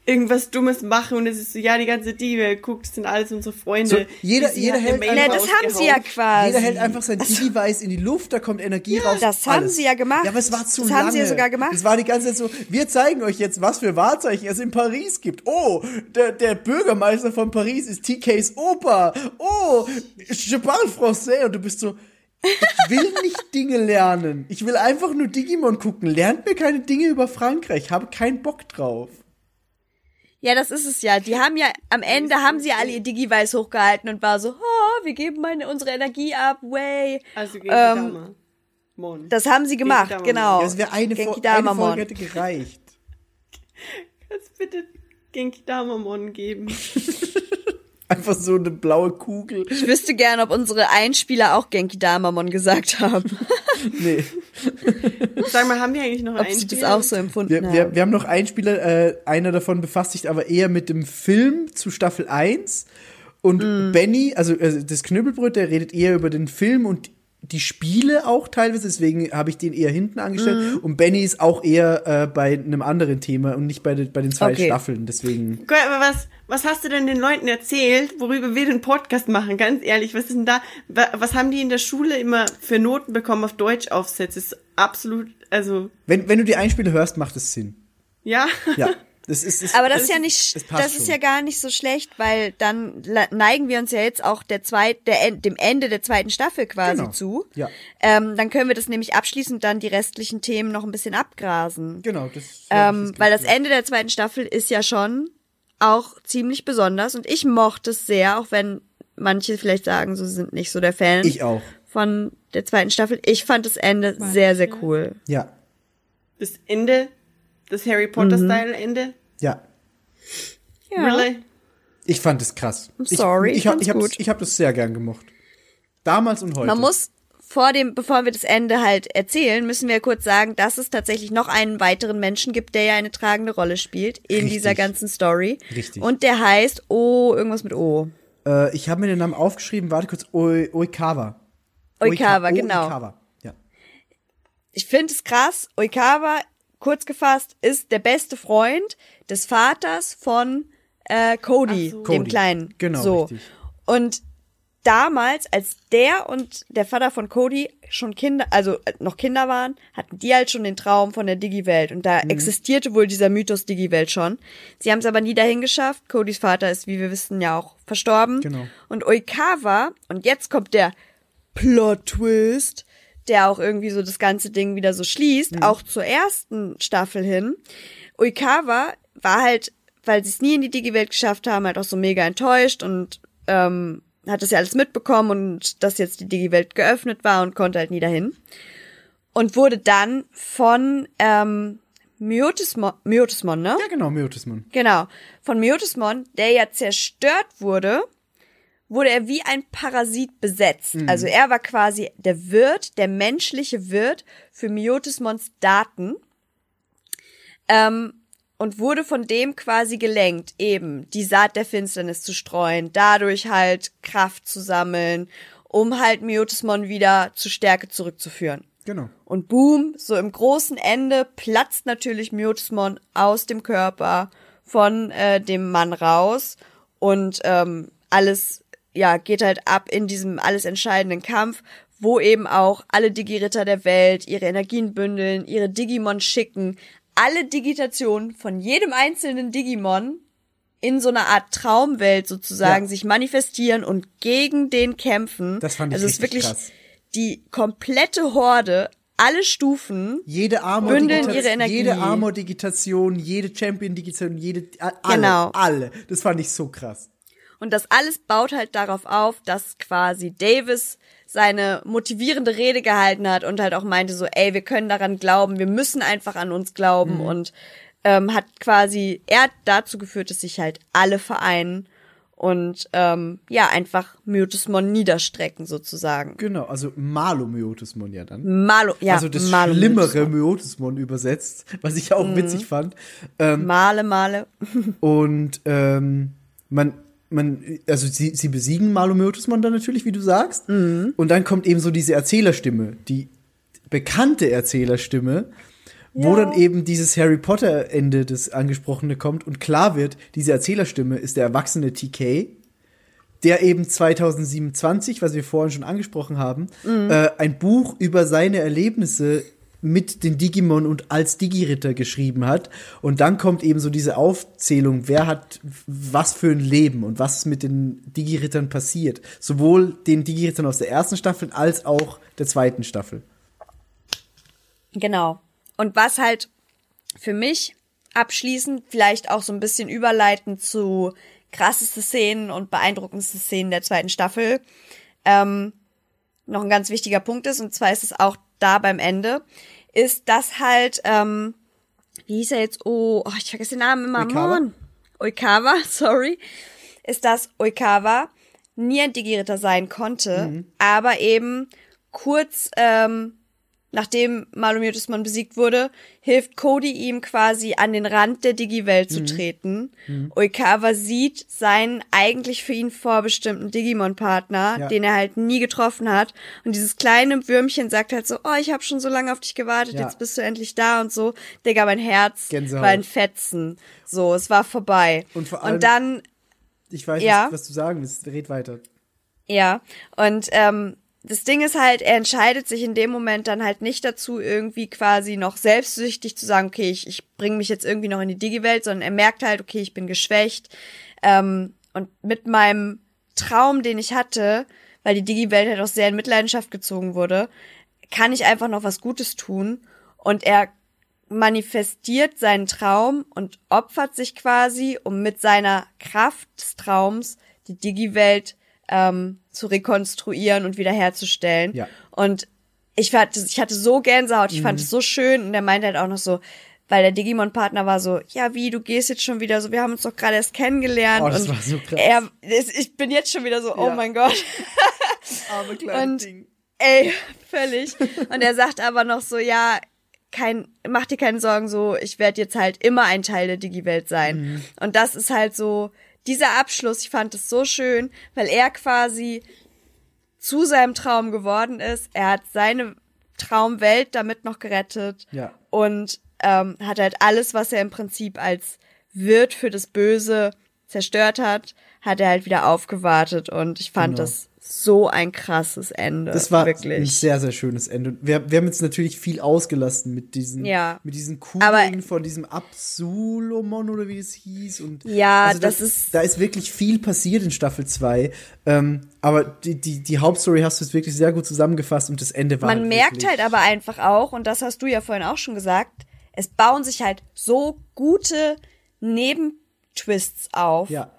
irgendwas Dummes machen und es ist so, ja, die ganze Diebe, guckt, das sind alles unsere Freunde. So, jeder- jeder hält einfach- Na, das haben sie ja quasi. Jeder hält einfach sein Digi-Weiß in die Luft, da kommt Energie raus. das haben alles. sie ja gemacht. Ja, aber es war zu Das lange. haben sie ja sogar gemacht. Es war die ganze Zeit so, wir zeigen euch jetzt, was für Wahrzeichen es in Paris gibt. Oh, der, der Bürgermeister von Paris ist TKs Opa. Oh, je parle français. Und du bist so, ich will nicht Dinge lernen. Ich will einfach nur Digimon gucken. Lernt mir keine Dinge über Frankreich. Ich habe keinen Bock drauf. Ja, das ist es ja. Die haben ja, am Ende haben sie alle ihr Digi-Weiß hochgehalten und war so, oh, wir geben meine, unsere Energie ab, way. Also Genki Ähm, Dama. Mon. Das haben sie gemacht, Dama. genau. Das wäre eine, Fo Genki eine. Folge hätte gereicht. Kannst bitte Genki Damamon geben? Einfach so eine blaue Kugel. Ich wüsste gern, ob unsere Einspieler auch Genki Damamon gesagt haben. Nee. Sag mal, haben wir eigentlich noch ob einen sie das auch so empfunden Wir, haben. wir, wir haben noch einen Spieler, äh, einer davon befasst sich aber eher mit dem Film zu Staffel 1. Und Mm. Benny, also äh, das Knüppelbrot, der redet eher über den Film und die Spiele auch teilweise, deswegen habe ich den eher hinten angestellt. Mm. Und Benny ist auch eher äh, bei einem anderen Thema und nicht bei, den- bei den zwei Okay. Staffeln. Deswegen. Gut, aber was, was hast du denn den Leuten erzählt, worüber wir den Podcast machen? Ganz ehrlich, was ist denn da? wa- Was haben die in der Schule immer für Noten bekommen auf Deutschaufsätze? Das ist absolut, also, Wenn, wenn du die Einspiele hörst, macht es Sinn. ja. Ja. Das ist, ist, Aber das ist ja nicht, passt das ist schon. ja gar nicht so schlecht, weil dann neigen wir uns ja jetzt auch der zweit, der, dem Ende der zweiten Staffel quasi Genau. zu. Ja. Ähm, dann können wir das nämlich abschließend dann die restlichen Themen noch ein bisschen abgrasen. Genau, das. Ähm, weil das Ende der zweiten Staffel ist ja schon auch ziemlich besonders und ich mochte es sehr, auch wenn manche vielleicht sagen, so sind nicht so der Fan Ich auch. von der zweiten Staffel. Ich fand das Ende sehr, sehr cool. Ja. Das Ende, das Harry Potter-Style-Ende. Ja. Ja. Really? Ich fand es krass. I'm sorry, ich, ich ich, hab- ich, gut. ich habe das sehr gern gemocht. Damals und heute. Man muss vor dem, bevor wir das Ende halt erzählen, müssen wir kurz sagen, dass es tatsächlich noch einen weiteren Menschen gibt, der ja eine tragende Rolle spielt in Richtig. dieser ganzen Story. Richtig. Und der heißt O, irgendwas mit O. Äh, ich habe mir den Namen aufgeschrieben, warte kurz, Oi- Oikawa. Oikawa, Oika- genau. Oikawa, ja. Ich finde es krass. Oikawa, kurz gefasst, ist der beste Freund des Vaters von äh, Cody, dem Cody. Kleinen. Genau, so. richtig. Und damals, als der und der Vater von Cody schon Kinder, also äh, noch Kinder waren, hatten die halt schon den Traum von der Digi-Welt. Und Mhm. da existierte wohl dieser Mythos Digi-Welt schon. Sie haben es aber nie dahin geschafft. Codys Vater ist, wie wir wissen, ja auch verstorben. Genau. Und Oikawa, und jetzt kommt der Plot-Twist, der auch irgendwie so das ganze Ding wieder so schließt, Mhm. auch zur ersten Staffel hin. Oikawa war halt, weil sie es nie in die Digi-Welt geschafft haben, halt auch so mega enttäuscht und ähm, hat das ja alles mitbekommen und dass jetzt die Digi-Welt geöffnet war und konnte halt nie dahin. Und wurde dann von ähm, Myotismon, Myotismon, ne? Ja, genau, Myotismon. Genau. Von Myotismon, der ja zerstört wurde, wurde er wie ein Parasit besetzt. Also er war quasi der Wirt, der menschliche Wirt für Myotismons Daten. Ähm, und wurde von dem quasi gelenkt, eben die Saat der Finsternis zu streuen, dadurch halt Kraft zu sammeln, um halt Myotismon wieder zu Stärke zurückzuführen. Genau. Und boom, so im großen Ende platzt natürlich Myotismon aus dem Körper von äh, dem Mann raus und ähm, alles ja geht halt ab in diesem alles entscheidenden Kampf, wo eben auch alle Digi-Ritter der Welt ihre Energien bündeln, ihre Digimon schicken, alle Digitationen von jedem einzelnen Digimon in so einer Art Traumwelt sozusagen Ja. sich manifestieren und gegen den kämpfen. Das fand ich also es ist wirklich krass. die komplette Horde, alle Stufen. Jede Bündeln ihre Energie. jede Armor-Digitation, jede Champion-Digitation, jede, a- alle, Genau. alle. Das fand ich so krass. Und das alles baut halt darauf auf, dass quasi Davis seine motivierende Rede gehalten hat und halt auch meinte so, ey, wir können daran glauben, wir müssen einfach an uns glauben Mhm. und ähm, hat quasi, er hat dazu geführt, dass sich halt alle vereinen und ähm, ja, einfach Myotismon niederstrecken sozusagen. Genau, also Malo-Myotismon ja dann. Malo, ja, also das Malo schlimmere Myotismon übersetzt, was ich auch witzig fand. Ähm, Male, Male. Und ähm, man, man, also sie, sie besiegen Malomyotismon dann natürlich, wie du sagst. Mhm. Und dann kommt eben so diese Erzählerstimme, die bekannte Erzählerstimme, wo dann eben dieses Harry Potter Ende, das angesprochene kommt und klar wird, diese Erzählerstimme ist der erwachsene TK, der eben 2027, was wir vorhin schon angesprochen haben, äh, ein Buch über seine Erlebnisse mit den Digimon und als Digiritter geschrieben hat. Und dann kommt eben so diese Aufzählung, wer hat was für ein Leben und was mit den Digirittern passiert. Sowohl den Digirittern aus der ersten Staffel als auch der zweiten Staffel. Genau. Und was halt für mich abschließend vielleicht auch so ein bisschen überleitend zu krasseste Szenen und beeindruckendste Szenen der zweiten Staffel ähm, noch ein ganz wichtiger Punkt ist, und zwar ist es auch da beim Ende, ist, dass halt, ähm, wie hieß er jetzt? Oh, oh ich vergesse den Namen immer. Oikawa? Mann. Oikawa, sorry. ist, dass Oikawa nie ein Digi-Ritter sein konnte, aber eben kurz ähm, nachdem Malomyotismon besiegt wurde, hilft Cody ihm quasi an den Rand der Digi-Welt zu treten. Oikawa sieht seinen eigentlich für ihn vorbestimmten Digimon-Partner, Ja. den er halt nie getroffen hat. Und dieses kleine Würmchen sagt halt so, oh, ich habe schon so lange auf dich gewartet, Ja. jetzt bist du endlich da und so. Digga, mein Herz Gänsehaut. war ein Fetzen. So, es war vorbei. Und vor allem- und dann Ich weiß, Ja. was, was du sagen willst. Red weiter. Ja, und ähm, das Ding ist halt, er entscheidet sich in dem Moment dann halt nicht dazu, irgendwie quasi noch selbstsüchtig zu sagen, okay, ich, ich bringe mich jetzt irgendwie noch in die Digi-Welt, sondern er merkt halt, okay, ich bin geschwächt. Ähm, und mit meinem Traum, den ich hatte, weil die Digi-Welt halt auch sehr in Mitleidenschaft gezogen wurde, kann ich einfach noch was Gutes tun. Und er manifestiert seinen Traum und opfert sich quasi, um mit seiner Kraft des Traums die Digi-Welt ähm, zu rekonstruieren und wiederherzustellen. Ja. Und ich hatte, ich hatte so Gänsehaut, ich fand es so schön und er meinte halt auch noch so, weil der Digimon-Partner war so, ja wie, du gehst jetzt schon wieder so, wir haben uns doch gerade erst kennengelernt. Oh, das und war so krass. Er, ich bin jetzt schon wieder so, oh Ja. mein Gott. Arme Und- Ey, völlig. Und er sagt aber noch so, ja, kein, mach dir keine Sorgen, so, ich werde jetzt halt immer ein Teil der Digi-Welt sein. Und das ist halt so, dieser Abschluss, ich fand es so schön, weil er quasi zu seinem Traum geworden ist. Er hat seine Traumwelt damit noch gerettet Ja. und ähm, hat halt alles, was er im Prinzip als Wirt für das Böse zerstört hat, hat er halt wieder aufgewartet und ich fand Genau. das so ein krasses Ende. Das war ein wirklich. sehr, sehr schönes Ende. Wir, wir haben jetzt natürlich viel ausgelassen mit diesen, Ja. mit diesen Kugeln Aber- von diesem Absolomon oder wie es hieß. Und Ja, also das ist- Da ist wirklich viel passiert in Staffel 2. Ähm, aber die, die, die Hauptstory hast du jetzt wirklich sehr gut zusammengefasst und das Ende war Man halt merkt halt aber einfach auch, und das hast du ja vorhin auch schon gesagt, es bauen sich halt so gute Nebentwists auf. Ja.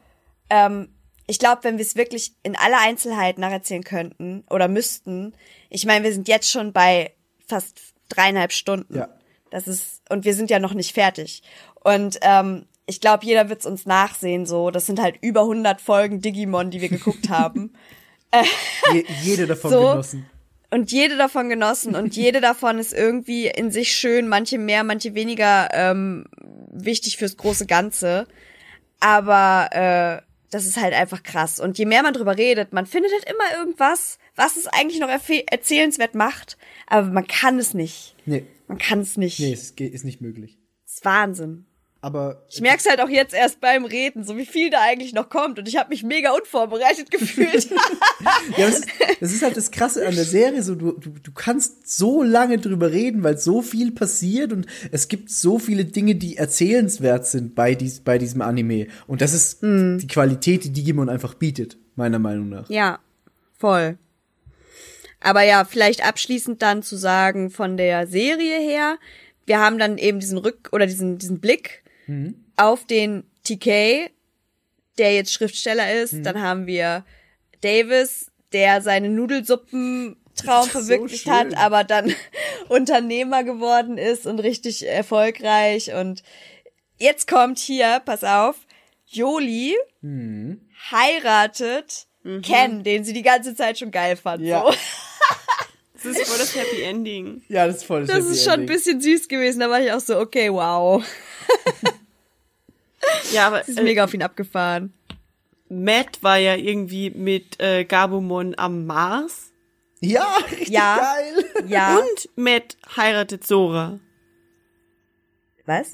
ähm, ich glaube, wenn wir es wirklich in aller Einzelheit nacherzählen könnten oder müssten, ich meine, wir sind jetzt schon bei fast dreieinhalb Stunden. Ja. Das ist, und wir sind ja noch nicht fertig. Und ähm, ich glaube, jeder wird es uns nachsehen, so. Das sind halt über 100 Folgen Digimon, die wir geguckt haben. Je, jede davon So. genossen. Und jede davon genossen und jede davon ist irgendwie in sich schön, manche mehr, manche weniger ähm, wichtig fürs große Ganze. Aber äh, das ist halt einfach krass. Und je mehr man drüber redet, man findet halt immer irgendwas, was es eigentlich noch erzählenswert macht, aber man kann es nicht. Nee, Man kann es nicht. nee, es ist nicht möglich. Das ist Wahnsinn. Aber Ich merk's halt auch jetzt erst beim Reden, so wie viel da eigentlich noch kommt. Und ich habe mich mega unvorbereitet gefühlt. Ja, das ist, das ist halt das Krasse an der Serie. So, du, du, du kannst so lange drüber reden, weil so viel passiert und es gibt so viele Dinge, die erzählenswert sind bei, dies, bei diesem Anime. Und das ist die Qualität, die Digimon einfach bietet, meiner Meinung nach. Ja, voll. Aber ja, vielleicht abschließend dann zu sagen von der Serie her, wir haben dann eben diesen Rück- oder diesen, diesen Blick auf den TK, der jetzt Schriftsteller ist. Dann haben wir Davis, der seine Nudelsuppen Traum So verwirklicht schön. hat, aber dann Unternehmer geworden ist und richtig erfolgreich. Und jetzt kommt hier, pass auf, Joli heiratet Ken, den sie die ganze Zeit schon geil fand. Ja. So. Das ist voll das Happy Ending. Ja, das ist voll Das ist schon ein bisschen süß gewesen. Da war ich auch so, okay, wow. Ja, aber Sie ist äh, mega auf ihn abgefahren. Matt war ja irgendwie mit äh, Gabumon am Mars. Ja, richtig Ja. geil. Ja. Und Matt heiratet Sora. Was?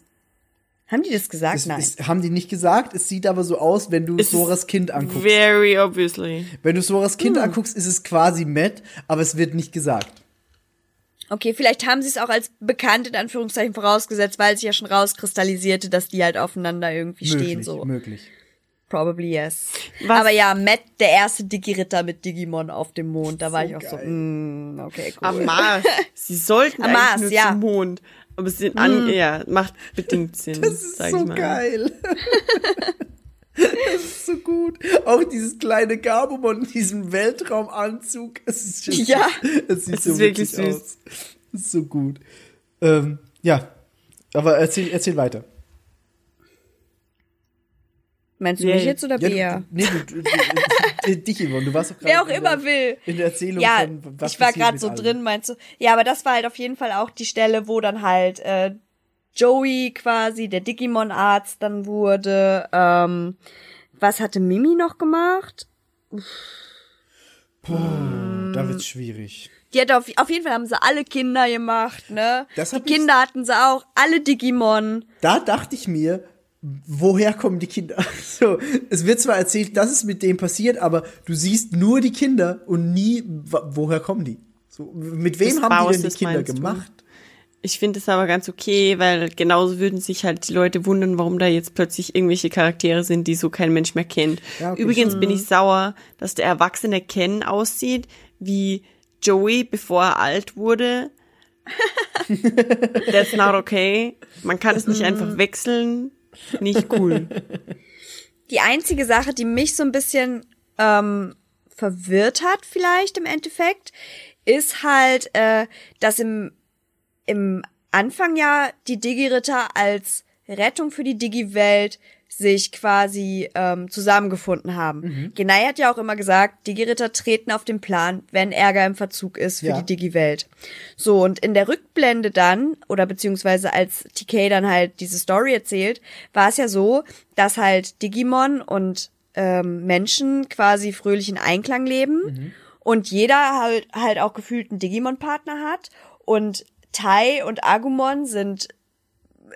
Haben die das gesagt? Das Nein. ist, haben die nicht gesagt. Es sieht aber so aus, wenn du Es Soras Kind anguckst. Very obviously. Wenn du Soras Hm. Kind anguckst, ist es quasi Matt, aber es wird nicht gesagt. Okay, vielleicht haben sie es auch als bekannt in Anführungszeichen vorausgesetzt, weil sich ja schon rauskristallisierte, dass die halt aufeinander irgendwie stehen. Möglich, So. möglich. Probably yes. Was- Aber ja, Matt, der erste Digi-Ritter mit Digimon auf dem Mond, da war So ich auch so, geil. mm, okay, cool. Am Mars. Sie sollten Am eigentlich Mars, nur ja. zum Mond. Aber es sind an, ja, macht bedingt Sinn, Das ist sag so ich mal. geil. das ist so gut. Auch dieses kleine Gabumon in diesem Weltraumanzug. Es ist just, Ja. es sieht Es so ist wirklich süß. aus. Das ist so gut. Ähm, ja, aber erzähl, erzähl weiter. Meinst du Nee. mich jetzt oder Ja, Bea? du, nee, du, du, du, dich, Yvonne, du warst doch gerade Wer auch immer der, will. in der Erzählung Ja, von, was ich war gerade so allen. drin, meinst du? Ja, aber das war halt auf jeden Fall auch die Stelle, wo dann halt äh, Joey quasi der Digimon-Arzt dann wurde. Ähm, was hatte Mimi noch gemacht? Da wird's schwierig. Die hat auf, auf jeden Fall haben sie alle Kinder gemacht, ne? Das die Kinder hatten sie auch, alle Digimon. Da dachte ich mir, woher kommen die Kinder? So, es wird zwar erzählt, dass es mit dem passiert, aber du siehst nur die Kinder und nie, woher kommen die? So, mit wem Das haben die denn die Kinder gemacht? Ich finde es aber ganz okay, weil genauso würden sich halt die Leute wundern, warum da jetzt plötzlich irgendwelche Charaktere sind, die so kein Mensch mehr kennt. Ja, okay, Übrigens bin ich sauer, dass der erwachsene Ken aussieht wie Joey, bevor er alt wurde. That's not okay. Man kann es nicht einfach wechseln. Nicht cool. Die einzige Sache, die mich so ein bisschen ähm, verwirrt hat, vielleicht im Endeffekt, ist halt, äh, dass im, im Anfang ja die Digi-Ritter als Rettung für die Digi-Welt sich quasi ähm, zusammengefunden haben. Genai hat ja auch immer gesagt, Digi-Ritter treten auf den Plan, wenn Ärger im Verzug ist für Ja. die Digi-Welt. So, und in der Rückblende dann, oder beziehungsweise als TK dann halt diese Story erzählt, war es ja so, dass halt Digimon und ähm, Menschen quasi fröhlich in Einklang leben und jeder halt, halt auch gefühlt einen Digimon-Partner hat und Tai und Agumon sind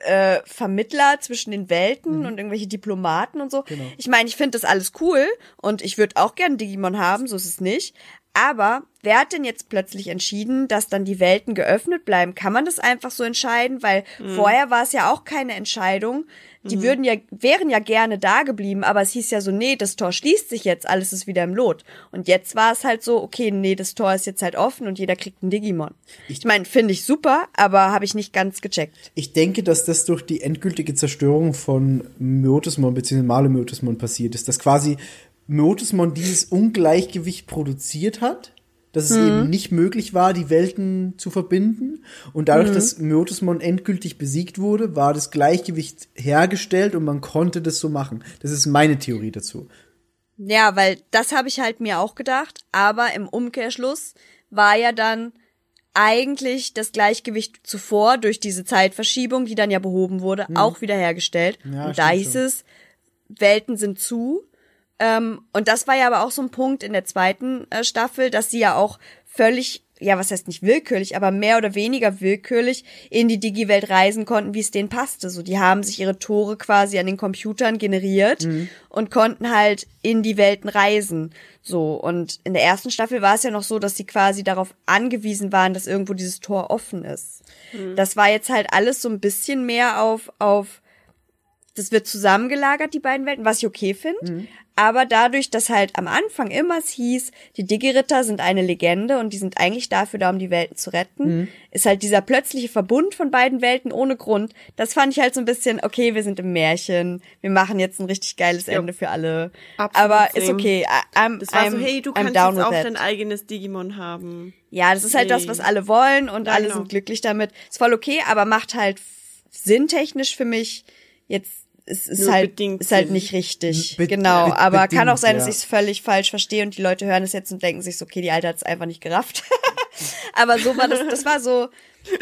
äh, Vermittler zwischen den Welten und irgendwelche Diplomaten und so. Ich meine, ich finde das alles cool und ich würde auch gern Digimon haben, so ist es nicht. Aber wer hat denn jetzt plötzlich entschieden, dass dann die Welten geöffnet bleiben? Kann man das einfach so entscheiden? Weil vorher war es ja auch keine Entscheidung. Die würden ja, wären ja gerne da geblieben, aber es hieß ja so, nee, das Tor schließt sich jetzt, alles ist wieder im Lot. Und jetzt war es halt so, okay, nee, das Tor ist jetzt halt offen und jeder kriegt einen Digimon. Ich meine, finde ich super, aber habe ich nicht ganz gecheckt. Ich denke, dass das durch die endgültige Zerstörung von Myotismon bzw. Malomyotismon passiert ist, dass quasi Myotismon dieses Ungleichgewicht produziert hat, dass es eben nicht möglich war, die Welten zu verbinden. Und dadurch, dass Myotismon endgültig besiegt wurde, war das Gleichgewicht hergestellt und man konnte das so machen. Das ist meine Theorie dazu. Ja, weil das habe ich halt mir auch gedacht, aber im Umkehrschluss war ja dann eigentlich das Gleichgewicht zuvor durch diese Zeitverschiebung, die dann ja behoben wurde, auch wieder hergestellt. Ja, und da hieß schon. es, Welten sind zu. Ähm, und das war ja aber auch so ein Punkt in der zweiten äh, Staffel, dass sie ja auch völlig, ja, was heißt nicht willkürlich, aber mehr oder weniger willkürlich in die Digi-Welt reisen konnten, wie es denen passte. So, die haben sich ihre Tore quasi an den Computern generiert und konnten halt in die Welten reisen. So, und in der ersten Staffel war es ja noch so, dass sie quasi darauf angewiesen waren, dass irgendwo dieses Tor offen ist. Das war jetzt halt alles so ein bisschen mehr auf, auf das wird zusammengelagert, die beiden Welten, was ich okay finde. Aber dadurch, dass halt am Anfang immer es hieß, die Digi-Ritter sind eine Legende und die sind eigentlich dafür da, um die Welten zu retten, ist halt dieser plötzliche Verbund von beiden Welten ohne Grund. Das fand ich halt so ein bisschen, okay, wir sind im Märchen, wir machen jetzt ein richtig geiles Ende für alle. Absolut Aber ist same. okay. I- I'm, Das war I'm, so, hey, du I'm kannst jetzt auch dein eigenes Digimon haben. Ja, das ist halt das, was alle wollen und Ja, alle genau. sind glücklich damit. Ist voll okay, aber macht halt sinntechnisch für mich jetzt es ist Nur halt ist halt nicht richtig. Be- genau, be- aber kann bedingt, auch sein, dass ja. ich es völlig falsch verstehe und die Leute hören es jetzt und denken sich so, okay, die Alte hat es einfach nicht gerafft. aber so war das das war so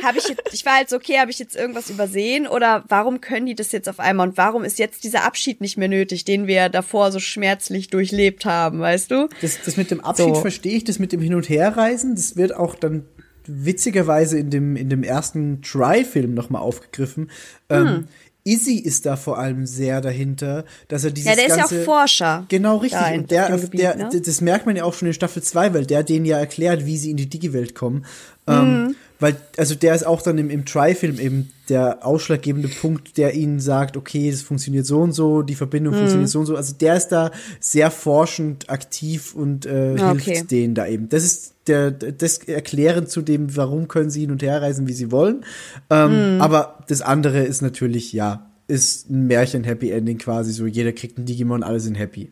habe ich jetzt, ich war halt so, okay, habe ich jetzt irgendwas übersehen oder warum können die das jetzt auf einmal und warum ist jetzt dieser Abschied nicht mehr nötig, den wir davor so schmerzlich durchlebt haben, weißt du? Das, das mit dem Abschied So. verstehe ich, das mit dem Hin- und Herreisen, das wird auch dann witzigerweise in dem, in dem ersten Try-Film nochmal aufgegriffen. Hm. Ähm, Izzy ist da vor allem sehr dahinter, dass er dieses Ja, der ist ja auch ganze, Forscher. Genau, richtig. da Und der, Gebiet, der, ne? das merkt man ja auch schon in Staffel 2, weil der denen ja erklärt, wie sie in die Digi-Welt kommen. Mhm. Ähm, weil, also der ist auch dann im, im Try-Film eben der ausschlaggebende Punkt, der ihnen sagt, okay, das funktioniert so und so, die Verbindung Mhm. funktioniert so und so. Also der ist da sehr forschend aktiv und äh, hilft okay. denen da eben. Das ist der, das Erklären zu dem, warum können sie hin und her reisen, wie sie wollen. Ähm, Mhm. Aber das andere ist natürlich, ja, ist ein Märchen-Happy Ending quasi so. Jeder kriegt einen Digimon, alle sind happy.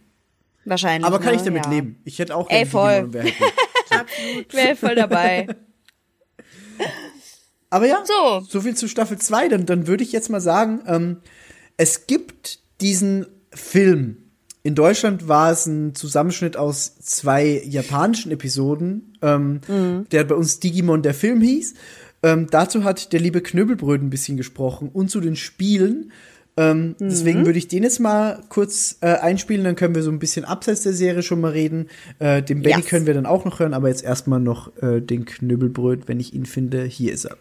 Wahrscheinlich. Aber kann ne? ich damit ja. leben? Ich hätte auch Ey, gerne voll. Digimon und wäre happy. Ich wäre voll dabei. Aber ja, So. so viel zu Staffel 2. Dann, dann würde ich jetzt mal sagen, ähm, es gibt diesen Film. In Deutschland war es ein Zusammenschnitt aus zwei japanischen Episoden, ähm, der bei uns Digimon der Film hieß. Ähm, dazu hat der liebe Knöbelbröt ein bisschen gesprochen und zu den Spielen. Ähm, Deswegen würde ich den jetzt mal kurz äh, einspielen, dann können wir so ein bisschen abseits der Serie schon mal reden. Äh, den Benny Yes. können wir dann auch noch hören, aber jetzt erstmal noch äh, den Knöbelbröt, wenn ich ihn finde. Hier ist er.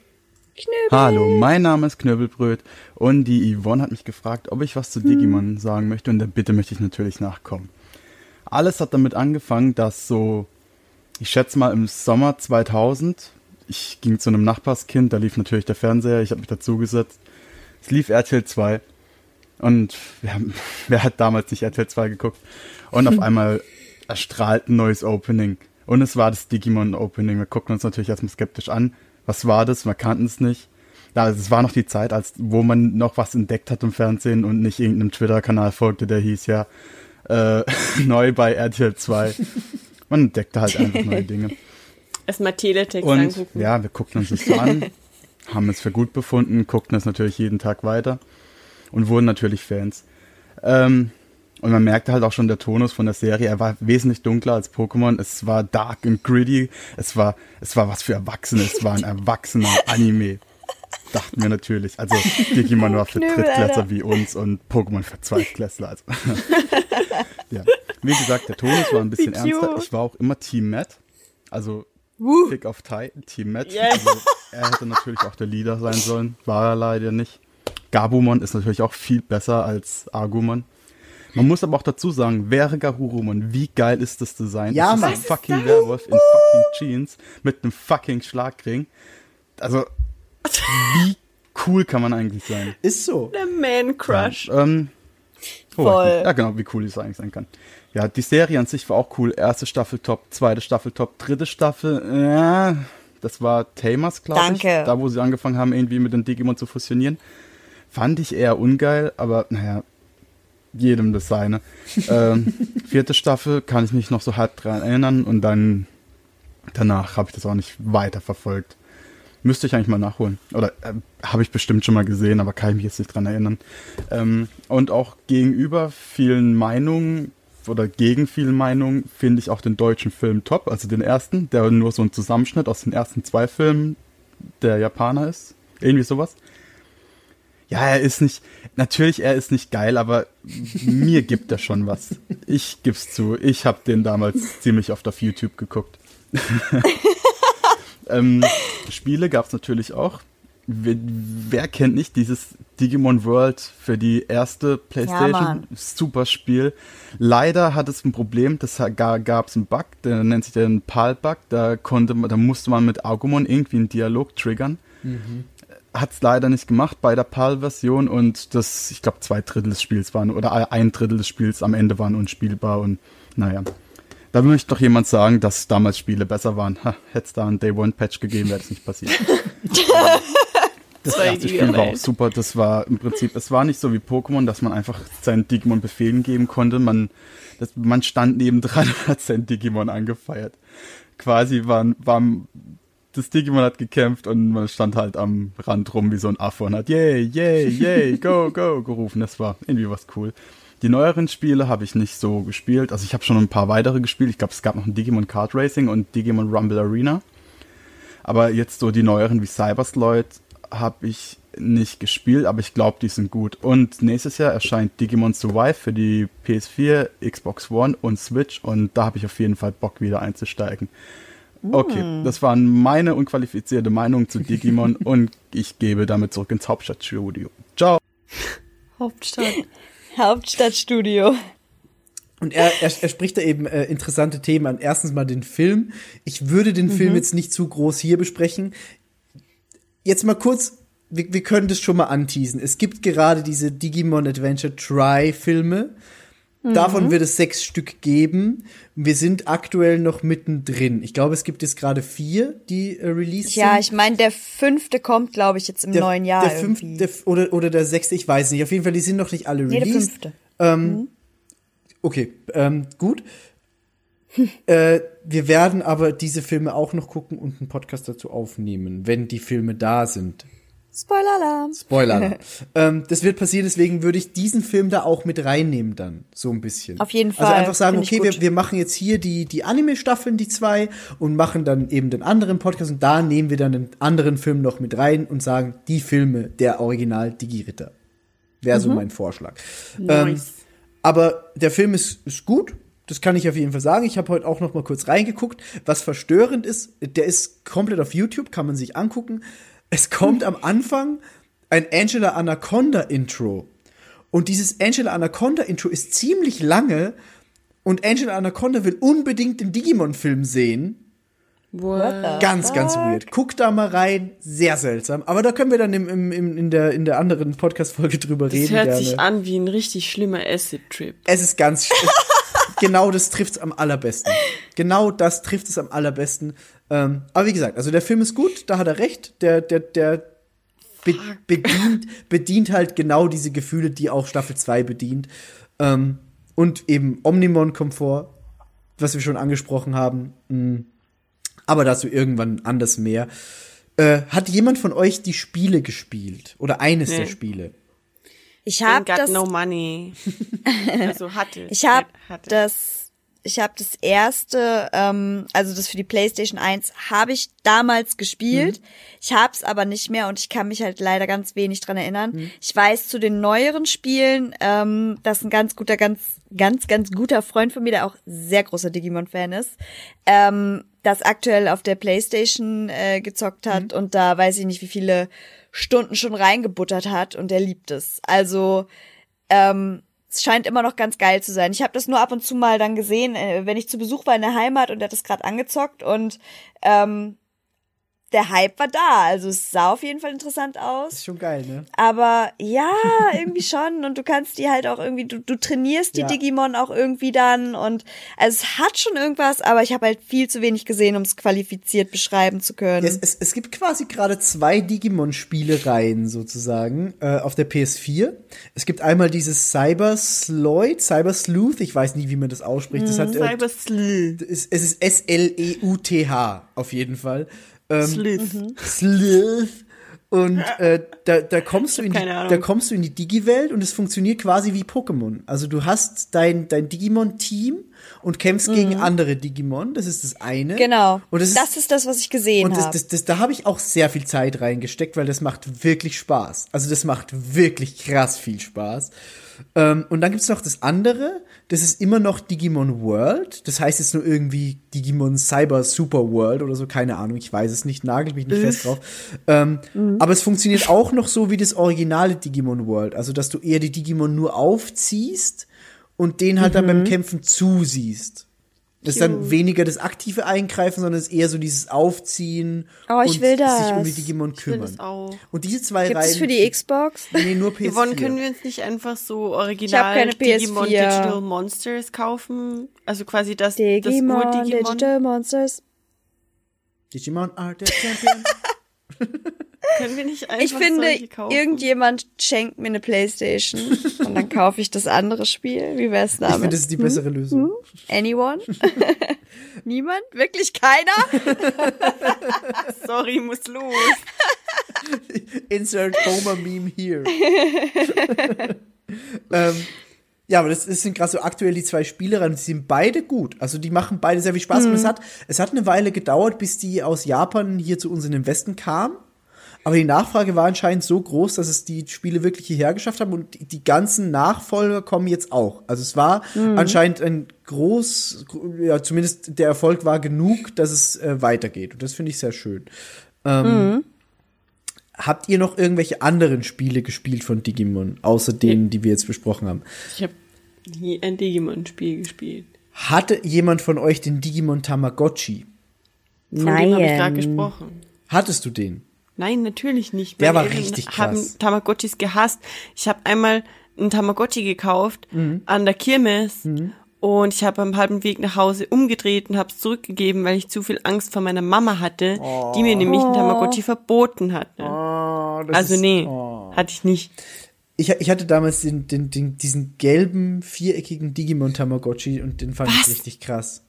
Hallo, mein Name ist Knöbelbröt und die Yvonne hat mich gefragt, ob ich was zu Digimon sagen möchte und der Bitte möchte ich natürlich nachkommen. Alles hat damit angefangen, dass so, ich schätze mal im Sommer 2000, ich ging zu einem Nachbarskind, da lief natürlich der Fernseher, ich habe mich dazugesetzt. Es lief RTL 2 und haben, wer hat damals nicht RTL 2 geguckt? Und auf einmal erstrahlt ein neues Opening. Und es war das Digimon Opening. Wir guckten uns natürlich erstmal skeptisch an. Was war das? Wir kannten es nicht. Ja, es war noch die Zeit, als wo man noch was entdeckt hat im Fernsehen und nicht irgendeinem Twitter-Kanal folgte, der hieß ja äh, neu bei RTL 2. Man entdeckte halt einfach neue Dinge. Erstmal Teletext Und angucken. ja, wir guckten uns das so an, haben es für gut befunden, guckten es natürlich jeden Tag weiter und wurden natürlich Fans. Ähm, und man merkte halt auch schon der Tonus von der Serie, er war wesentlich dunkler als Pokémon, es war dark und gritty, es war, es war was für Erwachsene, es war ein erwachsener Anime. Dachten wir natürlich. Also Digimon war für Drittklässler wie uns und Pokémon für Zweitklässler. Also. ja. Wie gesagt, der Tonus war ein bisschen ernster. Ich war auch immer Team Matt. Also Pick of Titan, Team Matt. Yes. Also, er hätte natürlich auch der Leader sein sollen. War er leider nicht. Gabumon ist natürlich auch viel besser als Agumon. Man muss aber auch dazu sagen, wäre Garurumon, wie geil ist das Design? Ja, das Mann. ist ein fucking Werwolf in fucking Jeans mit einem fucking Schlagring. Also, wie cool kann man eigentlich sein? Ist so. Der Man Crush. Ähm, oh, Voll. Ja, genau, wie cool es eigentlich sein kann. Ja, die Serie an sich war auch cool. Erste Staffel top, zweite Staffel top, dritte Staffel, ja, das war Tamers, glaube ich. Danke. Da, wo sie angefangen haben, irgendwie mit den Digimon zu fusionieren. Fand ich eher ungeil, aber naja, jedem das seine. ähm, vierte Staffel kann ich mich noch so halb dran erinnern und dann danach habe ich das auch nicht weiter verfolgt. Müsste ich eigentlich mal nachholen. Oder äh, habe ich bestimmt schon mal gesehen, aber kann ich mich jetzt nicht dran erinnern. Ähm, und auch gegenüber vielen Meinungen oder gegen vielen Meinungen finde ich auch den deutschen Film top. Also den ersten, der nur so ein Zusammenschnitt aus den ersten zwei Filmen der Japaner ist. Irgendwie sowas. Ja, er ist nicht, natürlich, er ist nicht geil, aber mir gibt er schon was. Ich gib's zu. Ich habe den damals ziemlich oft auf YouTube geguckt. ähm, Spiele gab's natürlich auch. Wer, wer kennt nicht dieses Digimon World für die erste PlayStation? Mann. Super Spiel. Leider hat es ein Problem, das gab es einen Bug, der nennt sich den PAL-Bug. Da konnte man, da musste man mit Agumon irgendwie einen Dialog triggern hat es leider nicht gemacht bei der PAL-Version und das, ich glaube, zwei Drittel des Spiels waren oder ein Drittel des Spiels am Ende waren unspielbar und naja. Da möchte doch jemand sagen, dass damals Spiele besser waren. Ha, Hätte es da einen Day-One-Patch gegeben, wäre das nicht passiert. Das war erste Spiel war auch super. Das war im Prinzip, es war nicht so wie Pokémon, dass man einfach seinen Digimon Befehlen geben konnte. Man, das, man stand nebendran und hat sein Digimon angefeiert. Quasi waren, waren, das Digimon hat gekämpft und man stand halt am Rand rum wie so ein Affe und hat yay, yay, yay, go, go gerufen. Das war irgendwie was cool. Die neueren Spiele habe ich nicht so gespielt. Also ich habe schon ein paar weitere gespielt. Ich glaube, es gab noch ein Digimon Kart Racing und Digimon Rumble Arena. Aber jetzt so die neueren wie Cybersloid habe ich nicht gespielt, aber ich glaube, die sind gut. Und nächstes Jahr erscheint Digimon Survive für die PS4, Xbox One und Switch und da habe ich auf jeden Fall Bock wieder einzusteigen. Okay, das waren meine unqualifizierte Meinungen zu Digimon und ich gebe damit zurück ins Hauptstadtstudio. Ciao. Hauptstadt. Hauptstadtstudio. Und er, er, er spricht da eben äh, interessante Themen an. Erstens mal den Film. Ich würde den Film jetzt nicht zu groß hier besprechen. Jetzt mal kurz, wir, wir können das schon mal anteasen. Es gibt gerade diese Digimon Adventure Try-Filme. Davon wird es sechs Stück geben. Wir sind aktuell noch mittendrin. Ich glaube, es gibt jetzt gerade vier, die äh, released Ja, sind. ich meine, der fünfte kommt, glaube ich, jetzt im neuen Jahr der fünfte, irgendwie. der, oder, oder der sechste, ich weiß nicht. Auf jeden Fall, die sind noch nicht alle nee, der released. fünfte. Okay, ähm, gut. äh, wir werden aber diese Filme auch noch gucken und einen Podcast dazu aufnehmen, wenn die Filme da sind. Spoiler-Alarm. Spoiler. ähm, das wird passieren, deswegen würde ich diesen Film da auch mit reinnehmen dann, so ein bisschen. Auf jeden Also Fall, einfach sagen, okay, wir, wir machen jetzt hier die, die Anime-Staffeln, die zwei, und machen dann eben den anderen Podcast und da nehmen wir dann den anderen Film noch mit rein und sagen, die Filme der Original Digi-Ritter. Wäre Mhm. so mein Vorschlag. Ähm, aber der Film ist, ist gut. Das kann ich auf jeden Fall sagen. Ich habe heute auch noch mal kurz reingeguckt. Was verstörend ist, der ist komplett auf YouTube, kann man sich angucken. Es kommt am Anfang ein Angela Anaconda Intro. Und dieses Angela Anaconda Intro ist ziemlich lange. Und Angela Anaconda will unbedingt den Digimon-Film sehen. What? Ganz, ganz weird. Guck da mal rein. Sehr seltsam. Aber da können wir dann im, im, im, in, der, in der anderen Podcast-Folge drüber Das reden. hört gerne. sich an wie ein richtig schlimmer Acid-Trip. Es ist ganz. Genau das trifft's am allerbesten. Genau das trifft es am allerbesten. Ähm, aber wie gesagt, also der Film ist gut, da hat er recht. Der, der, der be bedient, bedient halt genau diese Gefühle, die auch Staffel 2 bedient. Ähm, und eben Omnimon-Komfort, was wir schon angesprochen haben. Mm. Aber dazu irgendwann anders mehr. Äh, hat jemand von euch die Spiele gespielt? Oder eines Nee. der Spiele? Ich habe got das, no money. also hatte. ich habe das, ich habe das erste, ähm, also das für die PlayStation 1 habe ich damals gespielt. Ich habe es aber nicht mehr und ich kann mich halt leider ganz wenig dran erinnern. Ich weiß zu den neueren Spielen, ähm, dass ein ganz guter, ganz, ganz, ganz guter Freund von mir, der auch sehr großer Digimon-Fan ist, ähm, das aktuell auf der PlayStation äh, gezockt hat und da weiß ich nicht, wie viele Stunden schon reingebuttert hat und der liebt es. Also ähm, es scheint immer noch ganz geil zu sein. Ich habe das nur ab und zu mal dann gesehen, äh, wenn ich zu Besuch war in der Heimat und der hat das gerade angezockt und ähm, der Hype war da. Also es sah auf jeden Fall interessant aus. Ist schon geil, ne? Aber ja, irgendwie schon. Und du kannst die halt auch irgendwie, du, du trainierst die Ja. Digimon auch irgendwie dann. Und also es hat schon irgendwas, aber ich habe halt viel zu wenig gesehen, um es qualifiziert beschreiben zu können. Es, es, es gibt quasi gerade zwei Digimon-Spielereien sozusagen äh, auf der PS4. Es gibt einmal dieses Cyber Sloyd, Cyber Sleuth, ich weiß nie, wie man das ausspricht. Das hat, äh, Cyber Sleuth. es, es ist S-L-E-U-T-H auf jeden Fall. Ähm, Sleuth. Sleuth. Und äh, da, da kommst du in die, da kommst du in die Digi-Welt und es funktioniert quasi wie Pokémon. Also du hast dein, dein Digimon-Team und kämpfst gegen andere Digimon. Das ist das eine. Mhm. genau. Und das, das ist, ist das, was ich gesehen und das, habe. das, das, da habe ich auch sehr viel Zeit reingesteckt, weil das macht wirklich Spaß. Also das macht wirklich krass viel Spaß. Ähm, und dann gibt's noch das andere, das ist immer noch Digimon World. Das heißt jetzt nur irgendwie Digimon Cyber Super World oder so, keine Ahnung, ich weiß es nicht, nagel mich nicht fest drauf. Ähm, Aber es funktioniert auch noch so wie das originale Digimon World. Also, dass du eher die Digimon nur aufziehst und den halt dann beim Kämpfen zusiehst. Das ist dann weniger das aktive Eingreifen, sondern es ist eher so dieses Aufziehen Oh, ich und will sich um das. die Digimon Ich will kümmern. das auch. Und diese zwei Gibt Reihen. es für die Xbox? Nee, nur PS4. Yvonne, können wir uns nicht einfach so original keine Digimon PS4. Digital Monsters kaufen? Also quasi das, Digimon, das Ur-Digimon? Digital Monsters. Digimon are the champion. Können wir nicht einfach Ich finde, irgendjemand schenkt mir eine Playstation und dann kaufe ich das andere Spiel. Wie wär's ich damit? finde, das ist die bessere Lösung. Anyone? Niemand? Wirklich keiner? Sorry, muss los. Insert Homer Meme here. ähm, ja, aber das, das sind gerade so aktuell die zwei Spielereien. Die sind beide gut. Also die machen beide sehr viel Spaß. Und es hat, es hat eine Weile gedauert, bis die aus Japan hier zu uns in den Westen kamen. Aber die Nachfrage war anscheinend so groß, dass es die Spiele wirklich hierher geschafft haben und die, die ganzen Nachfolger kommen jetzt auch. Also es war anscheinend ein groß, ja, zumindest der Erfolg war genug, dass es äh, weitergeht. Und das finde ich sehr schön. Ähm, Habt ihr noch irgendwelche anderen Spiele gespielt von Digimon, außer denen, die wir jetzt besprochen haben? Ich habe nie ein Digimon-Spiel gespielt. Hatte jemand von euch den Digimon Tamagotchi? Von dem habe ich gerade gesprochen. Hattest du den? Nein, natürlich nicht. Der Meine war Eltern richtig krass. haben Tamagotchis gehasst. Ich habe einmal einen Tamagotchi gekauft Mhm. an der Kirmes und ich habe am halben Weg nach Hause umgedreht und habe es zurückgegeben, weil ich zu viel Angst vor meiner Mama hatte, die mir nämlich einen Tamagotchi verboten hatte. Oh, das also ist- nee, oh. hatte ich nicht. Ich, ich hatte damals den, den, den, diesen gelben, viereckigen Digimon Tamagotchi und den fand ich richtig krass.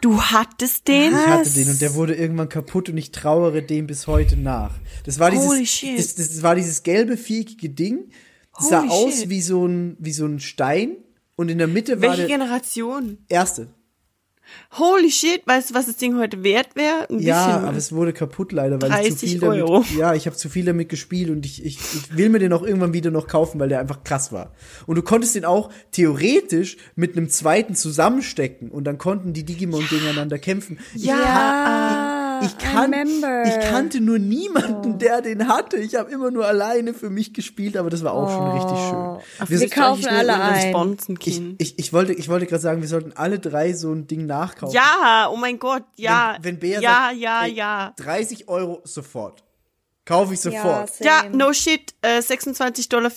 Du hattest den? Ich hatte den und der wurde irgendwann kaputt und ich trauere dem bis heute nach. Das war dieses, Holy shit. Das, das war dieses gelbe, viereckige Ding. Das sah Holy aus shit. wie so ein, wie so ein Stein und in der Mitte war Welche Generation? erste. Holy shit, weißt du, was das Ding heute wert wäre? Ein Ja, aber es wurde kaputt leider, weil ich zu 30 viel damit, Euro. ja, ich habe zu viel damit gespielt und ich, ich, ich will mir den auch irgendwann wieder noch kaufen, weil der einfach krass war. Und du konntest den auch theoretisch mit einem zweiten zusammenstecken und dann konnten die Digimon gegeneinander kämpfen. Ich Ja, Ich, remember. ich kannte nur niemanden, der den hatte. Ich habe immer nur alleine für mich gespielt, aber das war auch schon richtig schön. Wir sind- kaufen alle ein. ich, ich, ich wollte, ich wollte gerade sagen, wir sollten alle drei so ein Ding nachkaufen. Ja, oh mein Gott, ja. Wenn, wenn Bea ja, sagt, ja, ey, ja. 30 Euro sofort. Kaufe ich sofort. same. Ja, no shit, äh, 26,40 Dollar,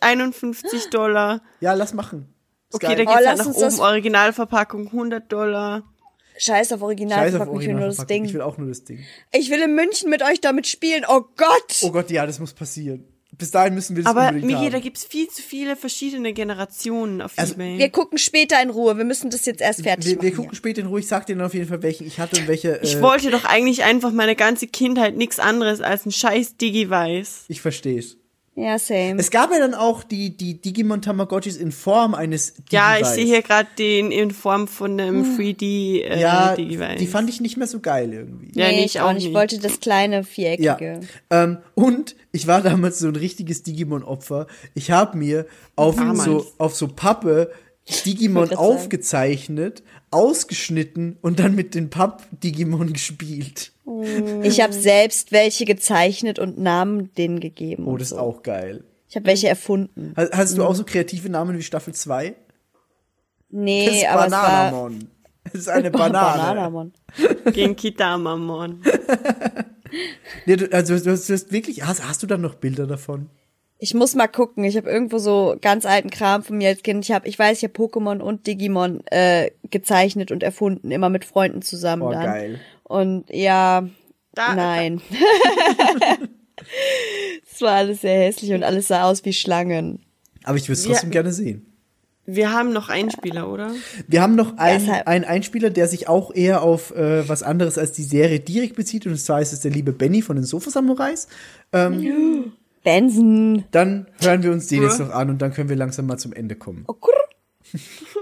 51 Dollar. Ja, lass machen. Ist Okay, da geil. geht's Oh, halt nach oben. Originalverpackung 100 Dollar. Scheiß auf Scheiß Original, auf ich will nur das Originalverpackung. Ich Ding. will auch nur das Ding. Ich will in München mit euch damit spielen. Oh Gott! Oh Gott, ja, das muss passieren. Bis dahin müssen wir das Aber unbedingt Migi, da haben. gibt's viel zu viele verschiedene Generationen auf Also, Ebay. Wir gucken später in Ruhe. Wir müssen das jetzt erst fertig Wir, machen. wir gucken später in Ruhe. Ich sag dir dann auf jeden Fall, welchen ich hatte und welche. ich äh, wollte doch eigentlich einfach meine ganze Kindheit nichts anderes als ein scheiß Digi-Weiß. Ich verstehe es. Ja, same. Es gab ja dann auch die, die Digimon Tamagotchis in Form eines Ja, ich Digivice. sehe hier gerade den in Form von einem 3D äh, Ja, Digi-Weiß. die fand ich nicht mehr so geil irgendwie. Ja, nee, nee, ich auch nicht. Ich wollte das kleine Ja. viereckige. Ähm, und ich war damals so ein richtiges Digimon-Opfer. Ich habe mir auf Damals. so, auf so Pappe Digimon aufgezeichnet, ausgeschnitten und dann mit den Papp-Digimon gespielt. Ich habe selbst welche gezeichnet und Namen denen gegeben. Oh, das ist so. auch geil. Ich habe welche erfunden. Ha- Hast du auch so kreative Namen wie Staffel 2? Nee, Das ist aber es war Bananamon. Das ist eine Banane. Bananamon. Genki Damamon. Nee, du, also du hast, du hast wirklich, hast, hast du dann noch Bilder davon? Ich muss mal gucken. Ich habe irgendwo so ganz alten Kram von mir als Kind. Ich habe, ich weiß, ich habe Pokémon und Digimon äh, gezeichnet und erfunden, immer mit Freunden zusammen Oh, dann. geil. Und ja, Da- nein. Es war alles sehr hässlich und alles sah aus wie Schlangen. Aber ich würde es trotzdem gerne sehen. Wir haben noch einen Spieler, oder? Wir haben noch einen, einen Einspieler, der sich auch eher auf äh, was anderes als die Serie direkt bezieht. Und zwar ist es der liebe Benny von den Sofa-Samurais. Benson. Dann hören wir uns den jetzt noch an und dann können wir langsam mal zum Ende kommen. Oh, kurr.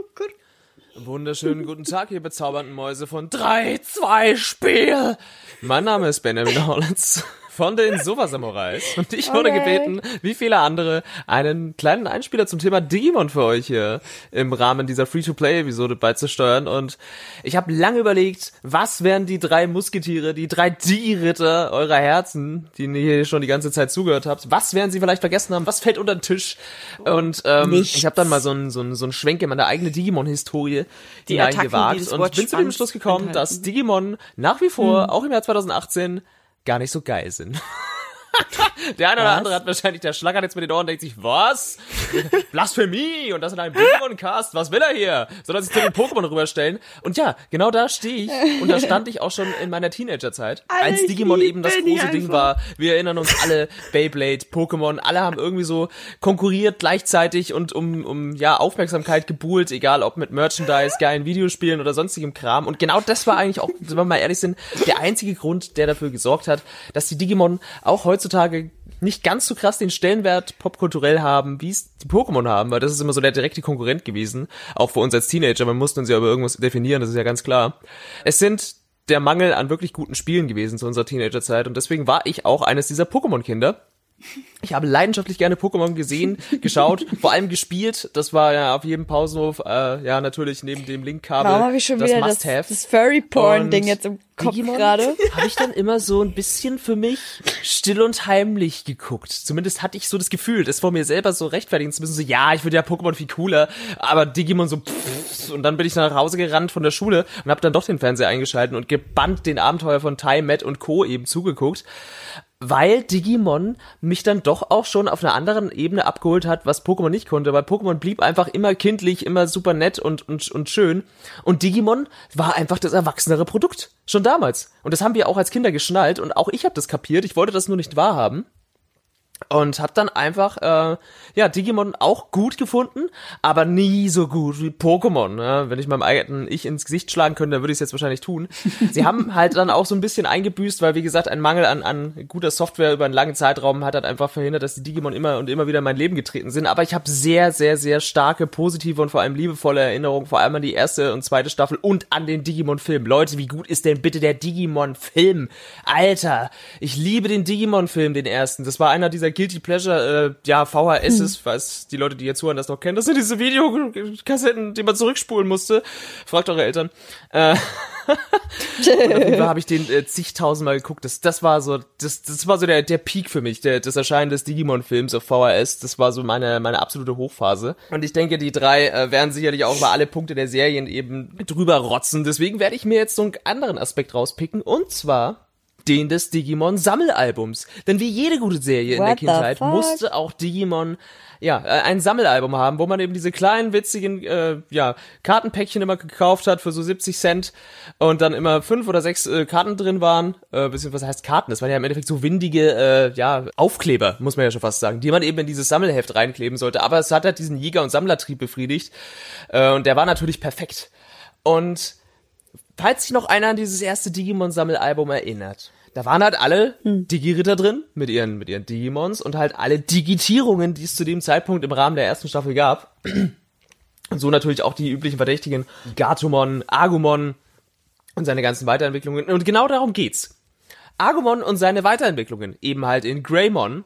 Wunderschönen guten Tag, ihr bezaubernden Mäuse von 3, 2, Spiel! Mein Name ist Benjamin Hollins von den Sofa Samurais und ich wurde Okay. gebeten, wie viele andere, einen kleinen Einspieler zum Thema Digimon für euch hier im Rahmen dieser Free-to-Play-Episode beizusteuern und ich habe lange überlegt, was wären die drei Musketiere, die drei Digi-Ritter eurer Herzen, die ihr hier schon die ganze Zeit zugehört habt, was werden sie vielleicht vergessen haben, was fällt unter den Tisch und ähm, Nichts. ich habe dann mal so ein, so so ein Schwenk in meine eigene Digimon-Historie Die hinein Attacken, die gewagt das und bin zu dem Schluss gekommen, enthalten. dass Digimon nach wie vor, auch im Jahr 2018, gar nicht so geil sind. Der eine oder andere hat wahrscheinlich, der schlagert jetzt mit den Ohren und denkt sich, was? Blasphemie! Und das in einem Digimon-Cast, was will er hier? Soll er sich zu den Pokémon rüberstellen? Und ja, genau da stehe ich. Und da stand ich auch schon in meiner Teenagerzeit. Als Digimon eben das große Ding war. Wir erinnern uns alle, Beyblade, Pokémon, alle haben irgendwie so konkurriert gleichzeitig und um, um ja, Aufmerksamkeit gebuhlt, egal ob mit Merchandise, geilen Videospielen oder sonstigem Kram. Und genau das war eigentlich auch, wenn wir mal ehrlich sind, der einzige Grund, der dafür gesorgt hat, dass die Digimon auch heutzutage nicht ganz so krass den Stellenwert popkulturell haben, wie es die Pokémon haben, weil das ist immer so der direkte Konkurrent gewesen, auch für uns als Teenager. Man musste uns ja über irgendwas definieren, das ist ja ganz klar. Es sind der Mangel an wirklich guten Spielen gewesen zu unserer Teenagerzeit und deswegen war ich auch eines dieser Pokémon-Kinder. Ich habe leidenschaftlich gerne Pokémon gesehen, geschaut, vor allem gespielt. Das war ja auf jedem Pausenhof, äh, ja natürlich neben dem Linkkabel Warum habe ich schon das wieder das, Must-Have. das Furry-Porn-Ding jetzt im Kopf Digimon gerade? habe ich dann immer so ein bisschen für mich still und heimlich geguckt. Zumindest hatte ich so das Gefühl, das vor mir selber so rechtfertigen zu müssen, so ja, ich finde ja Pokémon viel cooler, aber Digimon so pff, und dann bin ich nach Hause gerannt von der Schule und habe dann doch den Fernseher eingeschalten und gebannt den Abenteuer von Tai, Matt und Co. eben zugeguckt weil Digimon mich dann doch auch schon auf einer anderen Ebene abgeholt hat, was Pokémon nicht konnte, weil Pokémon blieb einfach immer kindlich, immer super nett und, und, und schön. Und Digimon war einfach das erwachsenere Produkt. Schon damals. Und das haben wir auch als Kinder geschnallt und auch ich habe das kapiert. Ich wollte das nur nicht wahrhaben. Und habe dann einfach äh, ja Digimon auch gut gefunden, aber nie so gut wie Pokémon. Ne? Wenn ich meinem eigenen Ich ins Gesicht schlagen könnte, dann würde ich es jetzt wahrscheinlich tun. Sie haben halt dann auch so ein bisschen eingebüßt, weil wie gesagt ein Mangel an, an guter Software über einen langen Zeitraum hat halt einfach verhindert, dass die Digimon immer und immer wieder in mein Leben getreten sind. Aber ich habe sehr, sehr, sehr starke, positive und vor allem liebevolle Erinnerungen, vor allem an die erste und zweite Staffel und an den Digimon-Film. Leute, wie gut ist denn bitte der Digimon-Film? Alter, ich liebe den Digimon-Film, den ersten. Das war einer dieser Guilty Pleasure, äh, ja, VHSs, falls die Leute, die jetzt hören, das noch kennen. Das sind diese Videokassetten, die man zurückspulen musste. Fragt eure Eltern. Äh, und auf jeden Fall habe ich den äh, zigtausendmal geguckt. Das, das war so, das, das war so der, der Peak für mich, der, das Erscheinen des Digimon-Films auf VHS. Das war so meine, meine absolute Hochphase. Und ich denke, die drei äh, werden sicherlich auch über alle Punkte der Serien eben drüber rotzen. Deswegen werde ich mir jetzt so einen anderen Aspekt rauspicken. Und zwar den des Digimon Sammelalbums. Denn wie jede gute Serie in der What Kindheit musste auch Digimon ja, äh, ein Sammelalbum haben, wo man eben diese kleinen, witzigen, äh, ja, Kartenpäckchen immer gekauft hat für so 70 Cent und dann immer fünf oder sechs äh, Karten drin waren, äh, bisschen, was heißt Karten? Das waren ja im Endeffekt so windige, äh, ja, Aufkleber, muss man ja schon fast sagen, die man eben in dieses Sammelheft reinkleben sollte, aber es hat halt diesen Jäger- und Sammlertrieb befriedigt äh, und der war natürlich perfekt. Und falls sich noch einer an dieses erste Digimon-Sammelalbum erinnert, da waren halt alle Digi-Ritter drin mit ihren, mit ihren Digimons und halt alle Digitierungen, die es zu dem Zeitpunkt im Rahmen der ersten Staffel gab. Und so natürlich auch die üblichen Verdächtigen Gatomon, Agumon und seine ganzen Weiterentwicklungen. Und genau darum geht's. Agumon und seine Weiterentwicklungen, eben halt in Greymon,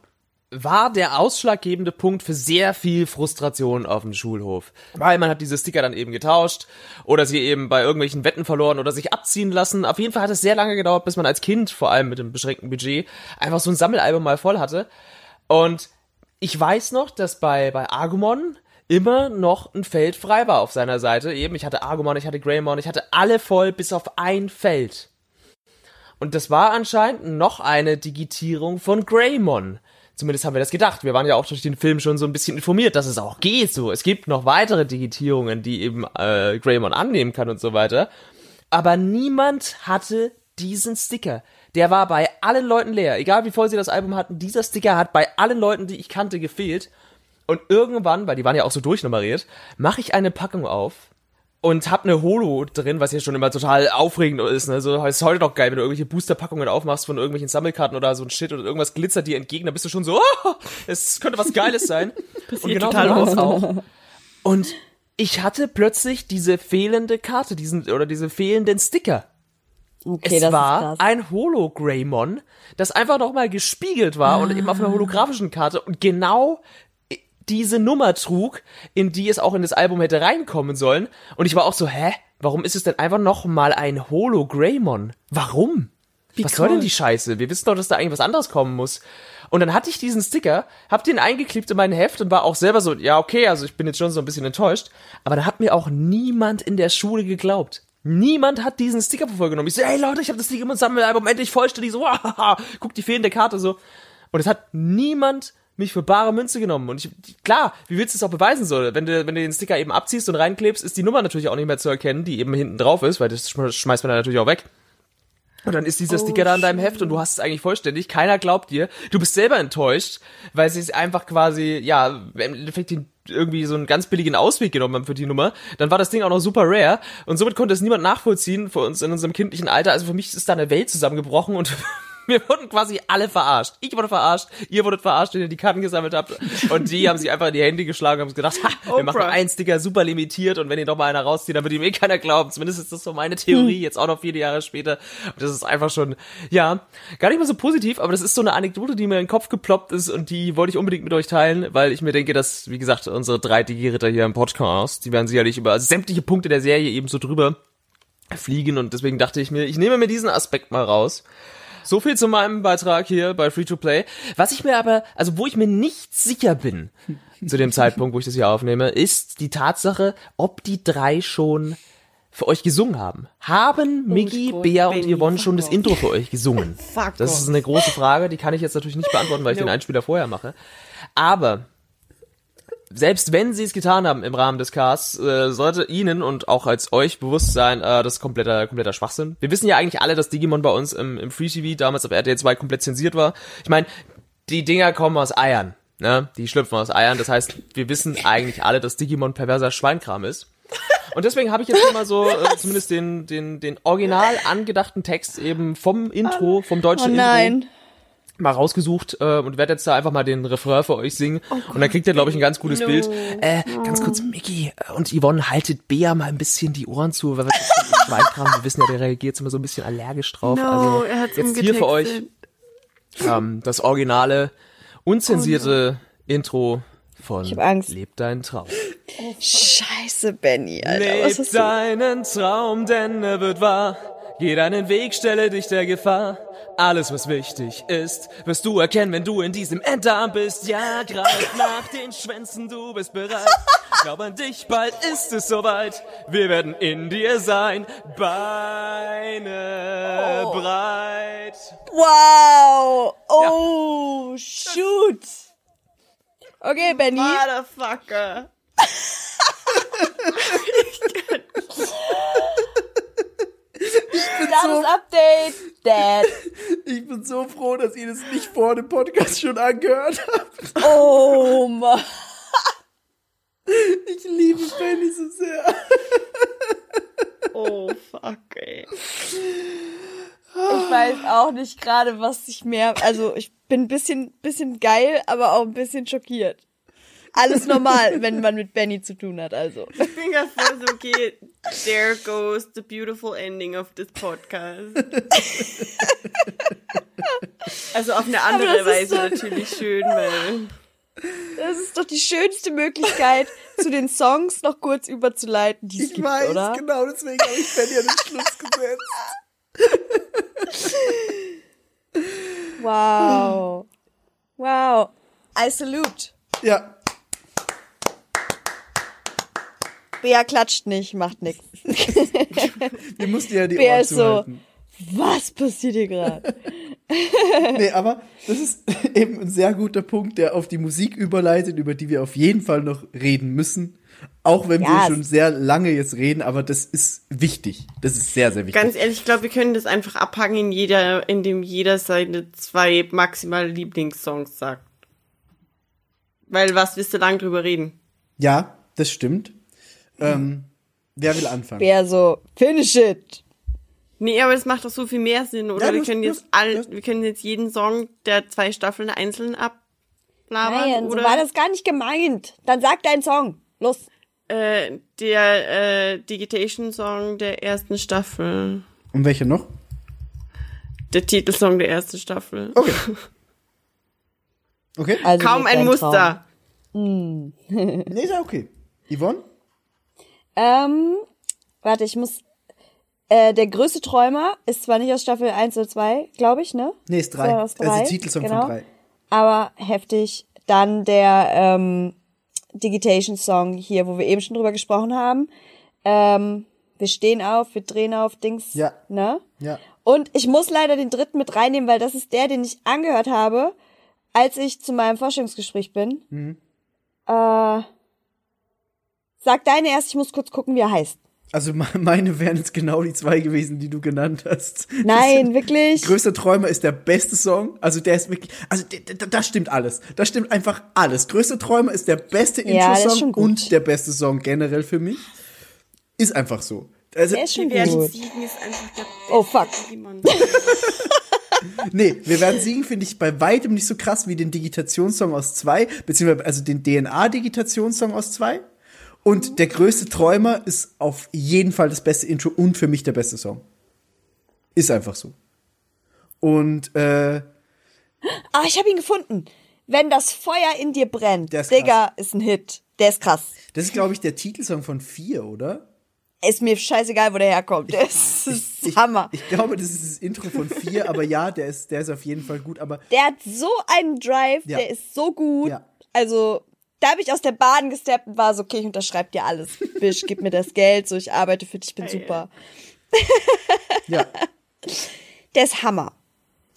war der ausschlaggebende Punkt für sehr viel Frustration auf dem Schulhof. Weil man hat diese Sticker dann eben getauscht oder sie eben bei irgendwelchen Wetten verloren oder sich abziehen lassen. Auf jeden Fall hat es sehr lange gedauert, bis man als Kind, vor allem mit dem beschränkten Budget, einfach so ein Sammelalbum mal voll hatte. Und ich weiß noch, dass bei, bei Agumon immer noch ein Feld frei war auf seiner Seite. Eben, ich hatte Agumon, ich hatte Greymon, ich hatte alle voll, bis auf ein Feld. Und das war anscheinend noch eine Digitierung von Greymon. Zumindest haben wir das gedacht. Wir waren ja auch durch den Film schon so ein bisschen informiert, dass es auch geht so. Es gibt noch weitere Digitierungen, die eben äh, Greymon annehmen kann und so weiter. Aber niemand hatte diesen Sticker. Der war bei allen Leuten leer. Egal wie voll sie das Album hatten, dieser Sticker hat bei allen Leuten, die ich kannte, gefehlt. Und irgendwann, weil die waren ja auch so durchnummeriert, mache ich eine Packung auf und hab eine Holo drin, was ja schon immer total aufregend ist. Ne? So ist heute doch geil, wenn du irgendwelche Booster-Packungen aufmachst von irgendwelchen Sammelkarten oder so ein Shit oder irgendwas glitzert dir entgegen, dann bist du schon so, oh, es könnte was Geiles sein. und genau total so war es auch. Und ich hatte plötzlich diese fehlende Karte, diesen oder diese fehlenden Sticker. Okay, es das war ist krass. ein Holo-Greymon, das einfach nochmal gespiegelt war und eben auf einer holographischen Karte und genau diese Nummer trug, in die es auch in das Album hätte reinkommen sollen. Und ich war auch so, hä? Warum ist es denn einfach nochmal ein Holo-Greymon? Warum? was soll denn die Scheiße? Wir wissen doch, dass da eigentlich was anderes kommen muss. Und dann hatte ich diesen Sticker, hab den eingeklebt in mein Heft und war auch selber so, ja, okay, also ich bin jetzt schon so ein bisschen enttäuscht. Aber da hat mir auch niemand in der Schule geglaubt. Niemand hat diesen Sticker vorgenommen. Ich so, hey Leute, ich habe das Digimon Sammelalbum endlich vollständig so, guck die fehlende Karte so. Und es hat niemand mich für bare Münze genommen. Und ich, klar, wie willst du es auch beweisen soll? Wenn du, wenn du den Sticker eben abziehst und reinklebst, ist die Nummer natürlich auch nicht mehr zu erkennen, die eben hinten drauf ist, weil das schme- schmeißt man dann natürlich auch weg. Und dann ist dieser Sticker da in deinem Heft und du hast es eigentlich vollständig. Keiner glaubt dir. Du bist selber enttäuscht, weil sie es einfach quasi, ja, im Endeffekt den irgendwie so einen ganz billigen Ausweg genommen haben für die Nummer. Dann war das Ding auch noch super rare und somit konnte es niemand nachvollziehen für uns in unserem kindlichen Alter. Also für mich ist da eine Welt zusammengebrochen und wir wurden quasi alle verarscht. Ich wurde verarscht, ihr wurdet verarscht, wenn ihr die Karten gesammelt habt. Und die haben sich einfach in die Hände geschlagen und haben gedacht, ha, wir machen einen Sticker super limitiert und wenn ihr doch mal einer rauszieht, dann wird ihm eh keiner glauben. Zumindest ist das so meine Theorie, jetzt auch noch viele Jahre später. Und das ist einfach schon, ja, gar nicht mal so positiv, aber das ist so eine Anekdote, die mir in den Kopf geploppt ist und die wollte ich unbedingt mit euch teilen, weil ich mir denke, dass, wie gesagt, unsere drei Digi-Ritter hier im Podcast, die werden sicherlich über sämtliche Punkte der Serie eben so drüber fliegen und deswegen dachte ich mir, ich nehme mir diesen Aspekt mal raus. So viel zu meinem Beitrag hier bei Free to Play. Was ich mir aber, also wo ich mir nicht sicher bin, zu dem Zeitpunkt, wo ich das hier aufnehme, ist die Tatsache, ob die drei schon für euch gesungen haben. Haben Miggy, Gott, Bea und Yvonne schon das. Intro für euch gesungen? Das ist eine große Frage, die kann ich jetzt natürlich nicht beantworten, weil ich den Einspieler vorher mache. Aber selbst wenn sie es getan haben im Rahmen des Casts, äh, sollte ihnen und auch als euch bewusst sein, äh, das ist kompletter, kompletter Schwachsinn. Wir wissen ja eigentlich alle, dass Digimon bei uns im, im Free TV damals auf RTL 2 komplett zensiert war. Ich meine, die Dinger kommen aus Eiern. Ne? Die schlüpfen aus Eiern. Das heißt, wir wissen eigentlich alle, dass Digimon perverser Schweinkram ist. Und deswegen habe ich jetzt immer so äh, zumindest den, den, den original angedachten Text eben vom Intro, vom Oh deutschen Intro nein. Mal rausgesucht äh, und werde jetzt da einfach mal den Refrain für euch singen. und dann kriegt ihr, glaube ich, ein ganz gutes Bild. Äh, ganz kurz, Mickey äh, und Yvonne, haltet Bea mal ein bisschen die Ohren zu, weil wir Schweinkram, wir wissen ja, der reagiert immer so ein bisschen allergisch drauf. No, also er jetzt hier für euch ähm, das originale, unzensierte Intro von Ich hab Angst. Leb deinen Traum. Scheiße, Benny, Alter. Leb deinen Traum, denn er wird wahr. Geh deinen Weg, stelle dich der Gefahr. Alles, was wichtig ist, wirst du erkennen, wenn du in diesem Enddarm bist. Ja, greif nach den Schwänzen, du bist bereit. Glaub an dich, bald ist es soweit. Wir werden in dir sein, Beine breit. Wow! Oh, shoot! Okay, Benny. Motherfucker. Status Update. Dad. Ich bin so froh, dass ihr das nicht vor dem Podcast schon angehört habt. Oh, Mann. Ich liebe Benny so sehr. Oh, fuck, ey. Ich weiß auch nicht gerade, was ich mehr. Also, ich bin ein bisschen, bisschen geil, aber auch ein bisschen schockiert. Alles normal, wenn man mit Benny zu tun hat, also. Ich bin gerade voll so, okay, there goes the beautiful ending of this podcast. Also auf eine andere Weise so- natürlich schön, weil Das ist doch die schönste Möglichkeit, zu den Songs noch kurz überzuleiten, die es Ich gibt, weiß, oder? genau deswegen habe ich Benny an den Schluss gesetzt. Wow. Wow. I salute. Ja, Bea klatscht nicht, macht nix. wir mussten ja die Bea Ohren ist so, zuhalten. was passiert hier gerade? Nee, aber das ist eben ein sehr guter Punkt, der auf die Musik überleitet, über die wir auf jeden Fall noch reden müssen. Auch wenn Ja, wir schon sehr lange jetzt reden, aber das ist wichtig. Das ist sehr, sehr wichtig. ganz ehrlich, ich glaube, wir können das einfach abhaken, in jeder, in dem jeder seine zwei maximal Lieblingssongs sagt. Weil was willst du lang drüber reden? ja, das stimmt. Ähm, wer will anfangen? Bea so, finish it. Nee, aber es macht doch so viel mehr Sinn, oder? Ja, wir können jetzt all, wir können jetzt jeden Song der zwei Staffeln einzeln ablabern, Nein, oder? so war das gar nicht gemeint. Dann sag deinen Song. Los. äh, der äh, Digitation-Song der ersten Staffel. Und welcher noch? Der Titelsong der ersten Staffel. Okay. Okay? Also Kaum ein Muster. Traum. Nee, ist ja okay. Yvonne? Ähm, warte, ich muss. Äh, der größte Träumer ist zwar nicht aus Staffel 1 oder 2, glaube ich, ne? Nee, ist drei. Ist der Titelsong genau. von drei. Aber heftig. Dann der ähm, Digitation-Song hier, wo wir eben schon drüber gesprochen haben. Ähm, wir stehen auf, wir drehen auf, Dings. Ja. Ne? Ja. Und ich muss leider den dritten mit reinnehmen, weil das ist der, den ich angehört habe, als ich zu meinem Vorstellungsgespräch bin. Mhm. Äh, sag deine erst, ich muss kurz gucken, wie er heißt. Also me- meine wären jetzt genau die zwei gewesen, die du genannt hast. Nein, wirklich. Größter Träumer ist der beste Song. Also der ist wirklich, also das stimmt alles. Das stimmt einfach alles. Größter Träumer ist der beste Ja, Intro-Song und der beste Song generell für mich. Ist einfach so. Also, Der ist schon Wir werden gut. siegen ist einfach der Oh fuck. Digimon. nee, wir werden siegen, finde ich bei weitem nicht so krass wie den Digitationssong aus zwei, beziehungsweise also den DNA-Digitationssong aus zwei. Und der größte Träumer ist auf jeden Fall das beste Intro und für mich der beste Song. Ist einfach so. Und äh, Ah, ich habe ihn gefunden. Wenn das Feuer in dir brennt, Der ist Digga, ist ein Hit. Der ist krass. das ist, glaube ich, der Titelsong von vier, oder? Ist mir scheißegal, wo der herkommt. Der ist, Ich, Hammer. Ich glaube, das ist das Intro von vier, aber ja, der ist, der ist auf jeden Fall gut. Aber Der hat so einen Drive, Ja. der ist so gut. Ja. Also, da bin ich aus der Bahn gesteppt und war so, okay, ich unterschreib dir alles. Bisch, gib mir das Geld, so ich arbeite für dich, ich bin super. ja, Der ist Hammer.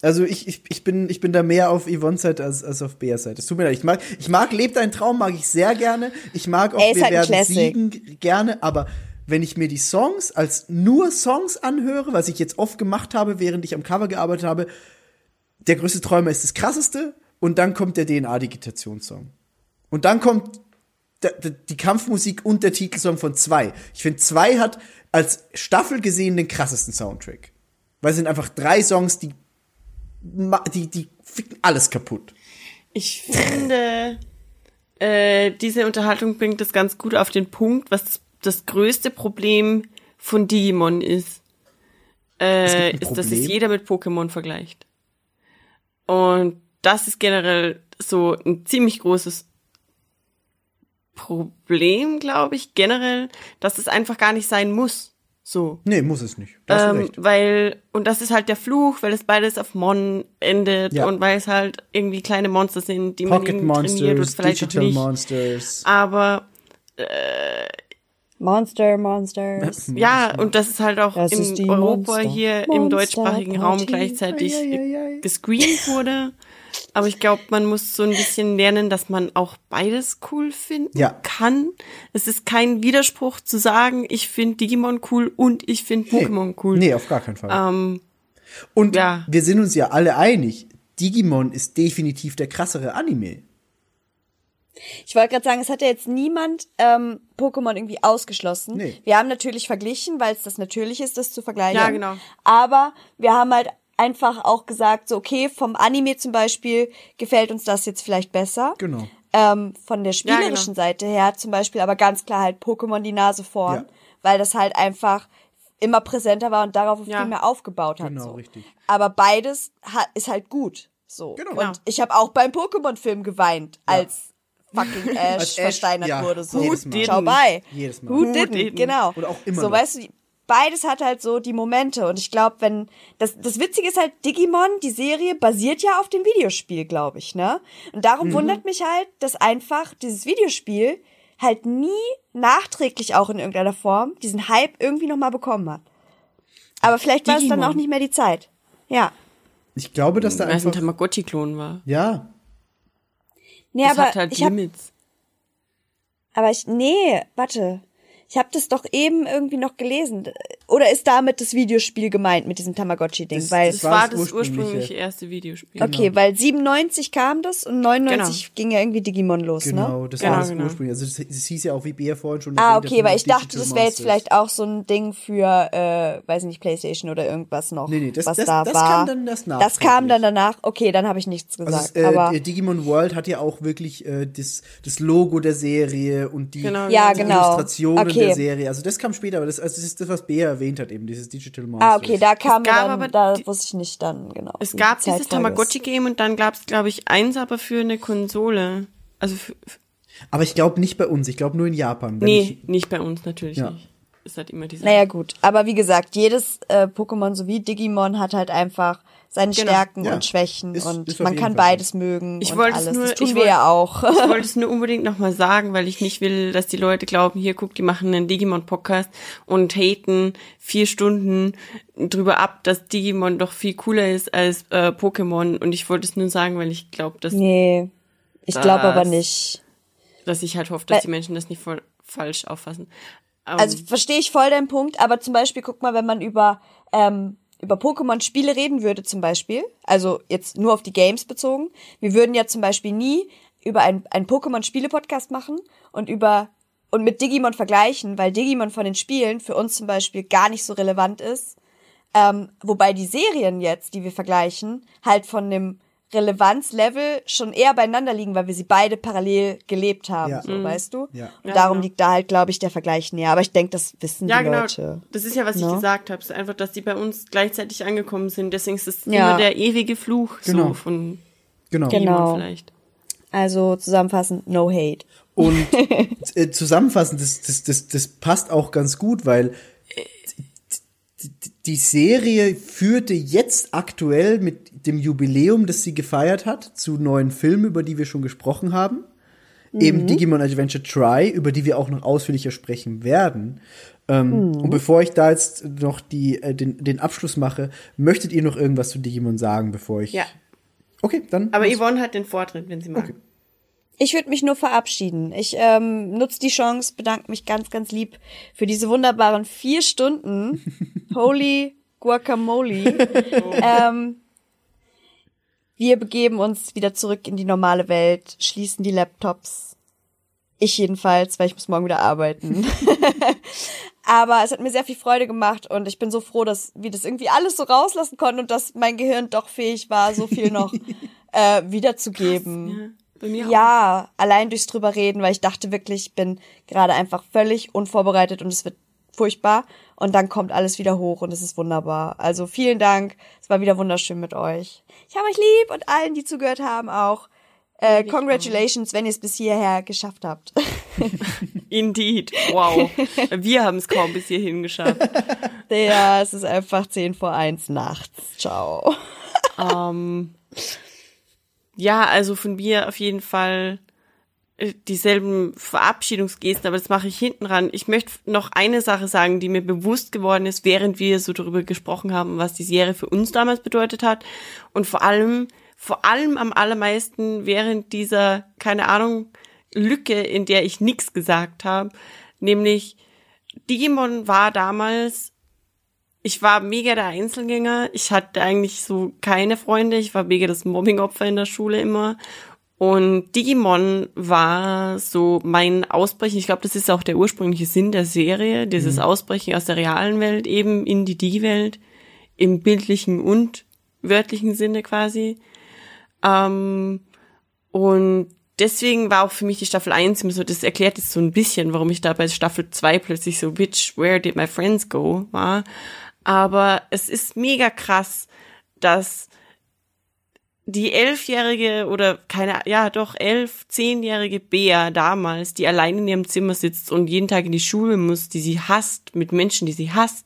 also ich, ich, ich, bin, ich bin da mehr auf Yvonne's Seite als, als auf Beas Seite. Es tut mir leid. Ich mag, ich mag Leb dein Traum, mag ich sehr gerne. Ich mag auch ist Wir halt ein werden siegen gerne, aber wenn ich mir die Songs als nur Songs anhöre, was ich jetzt oft gemacht habe, während ich am Cover gearbeitet habe, der größte Träumer ist das krasseste und dann kommt der DNA-Digitationssong. Und dann kommt die Kampfmusik und der Titelsong von 2. Ich finde, 2 hat als Staffel gesehen den krassesten Soundtrack. Weil es sind einfach drei Songs, die, die, die ficken alles kaputt. Ich finde, äh, diese Unterhaltung bringt das ganz gut auf den Punkt, was das größte Problem von Digimon ist. Äh, ist, dass es jeder mit Pokémon vergleicht. Und das ist generell so ein ziemlich großes Problem, glaube ich, generell, dass es einfach gar nicht sein muss. So. Nee, muss es nicht. Da hast du Ähm, recht. weil, und das ist halt der Fluch, weil es beides auf Mon endet Ja. und weil es halt irgendwie kleine Monster sind, die man Pocket irgendwie trainiert und Monsters, vielleicht auch Digital nicht. Monsters. Aber Monster, Monsters. ja, und das ist halt auch Das in Europa Monster- hier im Monster deutschsprachigen Raum Party. gleichzeitig gescreent wurde. Aber ich glaube, man muss so ein bisschen lernen, dass man auch beides cool finden Ja. kann. Es ist kein Widerspruch zu sagen, ich finde Digimon cool und ich finde Pokémon cool. Nee, auf gar keinen Fall. Ähm, Und ja. wir sind uns ja alle einig, Digimon ist definitiv der krassere Anime. Ich wollte gerade sagen, es hat ja jetzt niemand ähm, Pokémon irgendwie ausgeschlossen. Nee. Wir haben natürlich verglichen, weil es das natürlich ist, das zu vergleichen. Ja, genau. Aber wir haben halt einfach auch gesagt, so okay, vom Anime zum Beispiel gefällt uns das jetzt vielleicht besser. Genau. Ähm, von der Ja, genau. spielerischen Seite her zum Beispiel aber ganz klar halt Pokémon die Nase vorn, Ja. weil das halt einfach immer präsenter war und darauf Ja. viel mehr aufgebaut hat. Genau, so. richtig. Aber beides hat, ist halt gut. So. Genau. Und ich habe auch beim Pokémon-Film geweint, als fucking Ash, Als Ash, versteinert ja, wurde. So. jedes Mal. Schau bei. Jedes Mal. Who Who didn't, didn't? genau. Oder auch immer So, noch. weißt du, beides hat halt so die Momente. Und ich glaube, wenn, das, das Witzige ist halt, Digimon, die Serie, basiert ja auf dem Videospiel, glaube ich, ne? Und darum Mhm. wundert mich halt, dass einfach dieses Videospiel halt nie nachträglich auch in irgendeiner Form diesen Hype irgendwie nochmal bekommen hat. Aber vielleicht war es dann auch nicht mehr die Zeit. Ja. Ich glaube, dass da weil es ein einfach. Tamagotchi-Klon war. Ja, Nee, Das aber hat halt ich hab, Limits. aber ich, nee, warte. Ich habe das doch eben irgendwie noch gelesen. Oder ist damit das Videospiel gemeint mit diesem Tamagotchi-Ding? Das- Weil, das Das war das das ursprüngliche. erste Videospiel. okay, weil 97 kam das und 99 ging ja irgendwie Digimon los, genau. ne? Das Genau, war das genau. Ursprüngliche. Also das, das hieß ja auch, wie Bea vorhin schon Ah, okay, weil ich dachte, Digital das wäre jetzt vielleicht auch so ein Ding für, äh, weiß ich nicht, Playstation oder irgendwas noch, Nee, nee, das- was das- da das war. kam dann erst das kam dann danach. Okay, dann habe ich nichts Also gesagt. es, äh, aber der Digimon World hat ja auch wirklich äh, das, das Logo der Serie und die, Genau, Ja, die genau. Illustrationen Okay. der Serie. Also das kam später, aber das, also das ist das, was Bea erwähnt hat, eben dieses Digital Monsters. ah, okay, da kam gab dann, aber da wusste ich nicht dann genau. Es gab die dieses. Tamagotchi-Game und dann gab es, glaube ich, eins aber für eine Konsole. Also, für, für, Aber ich glaube nicht bei uns, ich glaube nur in Japan. wenn nee, Ich, nicht bei uns natürlich Ja. nicht. Ist halt immer diese. Naja, gut. Aber wie gesagt, jedes äh, Pokémon sowie Digimon hat halt einfach seine Genau. Stärken Ja. und Schwächen Ist- und ist man kann Fall so. beides mögen Ich und wollte es alles. nur- das tun ich wir ja auch. Ich wollte es nur unbedingt nochmal sagen, weil ich nicht will, dass die Leute glauben, hier guck, die machen einen Digimon-Podcast und haten vier Stunden drüber ab, dass Digimon doch viel cooler ist als äh, Pokémon. Und ich wollte es nur sagen, weil ich glaube, dass, nee, ich glaube aber nicht. dass ich halt hoffe, dass Weil- die Menschen das nicht voll falsch auffassen. Ähm, Also verstehe ich voll deinen Punkt, aber zum Beispiel, guck mal, wenn man über, ähm, über Pokémon-Spiele reden würde zum Beispiel, also jetzt nur auf die Games bezogen, wir würden ja zum Beispiel nie über ein, ein Pokémon-Spiele-Podcast machen und über und mit Digimon vergleichen, weil Digimon von den Spielen für uns zum Beispiel gar nicht so relevant ist. Ähm, wobei die Serien jetzt, die wir vergleichen, halt von dem Relevanzlevel schon eher beieinander liegen, weil wir sie beide parallel gelebt haben, Ja. so, Mhm. weißt du? Ja. Und Ja, darum genau. liegt da halt, glaube ich, der Vergleich näher. Aber ich denke, das wissen ja, die genau. Leute. Das ist ja, was ich Ne? gesagt habe. Es ist einfach, dass die bei uns gleichzeitig angekommen sind. Deswegen ist es Ja. immer der ewige Fluch Genau. so von genau. Genau. Vielleicht. Also zusammenfassend, no hate. Und äh, zusammenfassend, das, das, das, das passt auch ganz gut, weil die Serie führte jetzt aktuell mit dem Jubiläum, das sie gefeiert hat, zu neuen Filmen, über die wir schon gesprochen haben. Eben Digimon Adventure Try, über die wir auch noch ausführlicher sprechen werden. Ähm, Und bevor ich da jetzt noch die, äh, den, den Abschluss mache, möchtet ihr noch irgendwas zu Digimon sagen, bevor ich. Ja. Okay, dann. Aber Yvonne hat den Vortritt, wenn sie mag. Ich würde mich nur verabschieden. Ich ähm, nutze die Chance, bedanke mich ganz, ganz lieb für diese wunderbaren vier Stunden. Holy Guacamole. ähm, Wir begeben uns wieder zurück in die normale Welt, schließen die Laptops. Ich jedenfalls, weil ich muss morgen wieder arbeiten. Aber es hat mir sehr viel Freude gemacht und ich bin so froh, dass wir das irgendwie alles so rauslassen konnten und dass mein Gehirn doch fähig war, so viel noch äh, wiederzugeben. Ja, bei mir auch. Ja, allein durchs drüber reden, weil ich dachte wirklich, ich bin gerade einfach völlig unvorbereitet und es wird furchtbar. Und dann kommt alles wieder hoch und es ist wunderbar. Also vielen Dank. Es war wieder wunderschön mit euch. Ich habe euch lieb und allen, die zugehört haben, auch. Äh, congratulations, wenn ihr es bis hierher geschafft habt. Indeed. Wow. Wir haben es kaum bis hierhin geschafft. ja, es ist einfach 10 vor 1 nachts. Ciao. Ähm, ja, also von mir auf jeden Fall dieselben Verabschiedungsgesten, aber das mache ich hinten ran. Ich möchte noch eine Sache sagen, die mir bewusst geworden ist, während wir so darüber gesprochen haben, was die Serie für uns damals bedeutet hat. Und vor allem, vor allem am allermeisten während dieser, keine Ahnung, Lücke, in der ich nichts gesagt habe. Nämlich, Digimon war damals ich war mega der Einzelgänger. Ich hatte eigentlich so keine Freunde. Ich war mega das Mobbingopfer in der Schule immer. Und Digimon war so mein Ausbrechen. Ich glaube, das ist auch der ursprüngliche Sinn der Serie, dieses Ausbrechen aus der realen Welt eben in die Digi-Welt, im bildlichen und wörtlichen Sinne quasi. Ähm, und deswegen war auch für mich die Staffel 1 immer so, das erklärt jetzt so ein bisschen, warum ich da bei Staffel 2 plötzlich so, bitch, where did my friends go, war. Aber es ist mega krass, dass die elfjährige oder keine, ja doch elf, zehnjährige Bea damals, die allein in ihrem Zimmer sitzt und jeden Tag in die Schule muss, die sie hasst, mit Menschen, die sie hasst,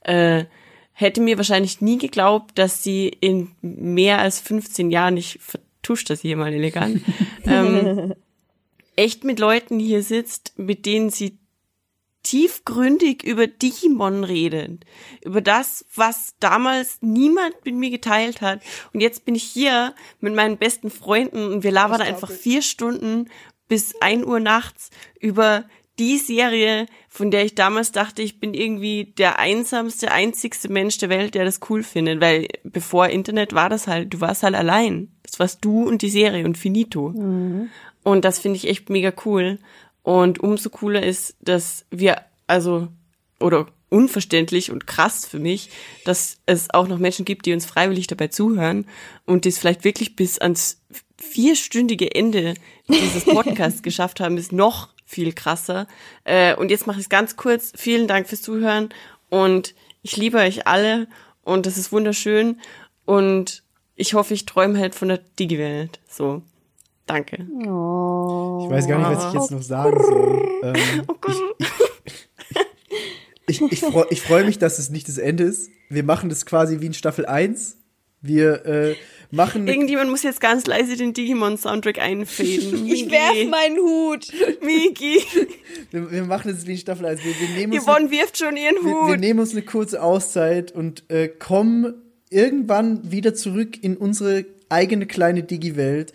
äh, hätte mir wahrscheinlich nie geglaubt, dass sie in mehr als 15 Jahren, ich vertusche das hier mal elegant, ähm, echt mit Leuten hier sitzt, mit denen sie tiefgründig über Digimon redet. Über das, was damals niemand mit mir geteilt hat. Und jetzt bin ich hier mit meinen besten Freunden und wir labern einfach vier Stunden bis ein Uhr nachts über die Serie, von der ich damals dachte, ich bin irgendwie der einsamste, einzigste Mensch der Welt, der das cool findet, weil bevor Internet war das halt, du warst halt allein. Das warst du und die Serie und finito. Und das finde ich echt mega cool. Und umso cooler ist, dass wir, also, oder unverständlich und krass für mich, dass es auch noch Menschen gibt, die uns freiwillig dabei zuhören und die es vielleicht wirklich bis ans vierstündige Ende dieses Podcasts geschafft haben, ist noch viel krasser. Äh, und jetzt mache ich es ganz kurz. Vielen Dank fürs Zuhören und ich liebe euch alle und das ist wunderschön und ich hoffe, ich träume halt von der Digi-Welt. So. Danke. Ich weiß gar nicht, was ich jetzt noch sagen soll. Ähm, Oh Gott. ich ich, freu, ich freue mich, dass es nicht das Ende ist. Wir machen das quasi wie in Staffel 1. Wir äh, machen Irgendjemand muss jetzt ganz leise den Digimon-Soundtrack einfäden. Ich werf meinen Hut. Miki. Wir, wir machen es wie in Staffel 1. Wir, wir, nehmen uns Yvonne wirft schon ihren wir, wir Hut. nehmen uns eine kurze Auszeit und äh, kommen irgendwann wieder zurück in unsere eigene kleine Digi-Welt.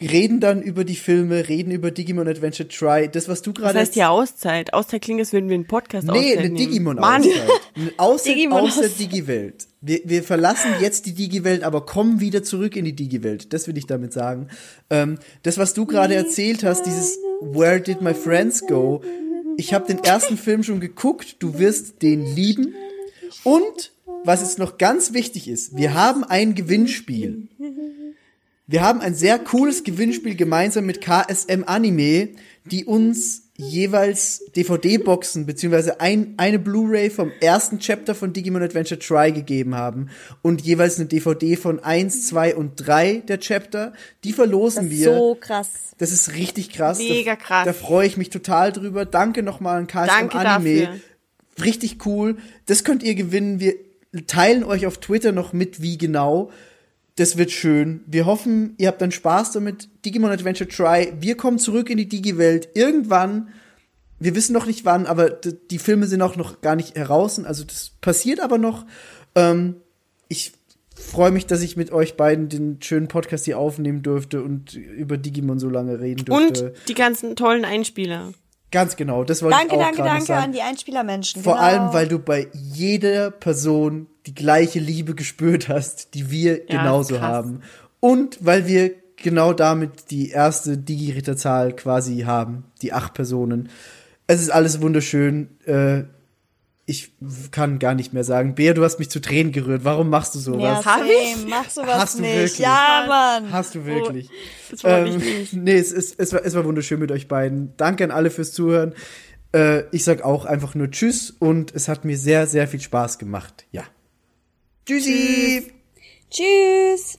Reden dann über die Filme, reden über Digimon Adventure Try. Das, was du Das gerade heißt ja Auszeit. Auszeit klingt, als würden wir einen Podcast Nee, Auszeit eine. Digimon-Auszeit. Eine Auszeit Digimon aus der. Digi-Welt. Wir, wir verlassen jetzt die Digi-Welt, aber kommen wieder zurück in die Digi-Welt. Das will ich damit sagen. Ähm, das, was du gerade erzählt hast, dieses Where did my friends go? Ich habe den ersten Film schon geguckt. Du wirst den lieben. Und was jetzt noch ganz wichtig ist, wir haben ein Gewinnspiel. Wir haben ein sehr cooles Gewinnspiel gemeinsam mit KSM Anime, die uns jeweils DVD-Boxen beziehungsweise ein, eine Blu-ray vom ersten Chapter von Digimon Adventure Try gegeben haben und jeweils eine DVD von 1, 2 und 3 der Chapter. Die verlosen Das ist wir. so krass. Das ist richtig krass. Mega da, krass. Da freue ich mich total drüber. Danke nochmal an KSM Danke Anime. dafür. Richtig cool. Das könnt ihr gewinnen. Wir teilen euch auf Twitter noch mit, wie genau. Das wird schön. Wir hoffen, ihr habt dann Spaß damit. Digimon Adventure Try. Wir kommen zurück in die Digi-Welt. Irgendwann. Wir wissen noch nicht wann, aber die Filme sind auch noch gar nicht heraus. Also das passiert aber noch. Ähm, ich freue mich, dass ich mit euch beiden den schönen Podcast hier aufnehmen durfte und über Digimon so lange reden durfte. Und die ganzen tollen Einspieler. Ganz genau, das wollte Danke, ich auch danke, danke sagen. an die Einspielermenschen. Vor genau. allem, weil du bei jeder Person die gleiche Liebe gespürt hast, die wir Ja, genauso krass. haben. Und weil wir genau damit die erste Digi-Ritterzahl quasi haben, die acht Personen. Es ist alles wunderschön. Äh, ich kann gar nicht mehr sagen. Bea, du hast mich zu Tränen gerührt. Warum machst du sowas? Ja, same. Mach sowas Hast du nicht. wirklich? Ja, Mann. Hast du wirklich? Das wollte Ähm, ich nicht. nee, es, ist, es, war, es war wunderschön mit euch beiden. Danke an alle fürs Zuhören. Äh, ich sag auch einfach nur Tschüss und es hat mir sehr, sehr viel Spaß gemacht. Ja. Tschüssi. Tschüss.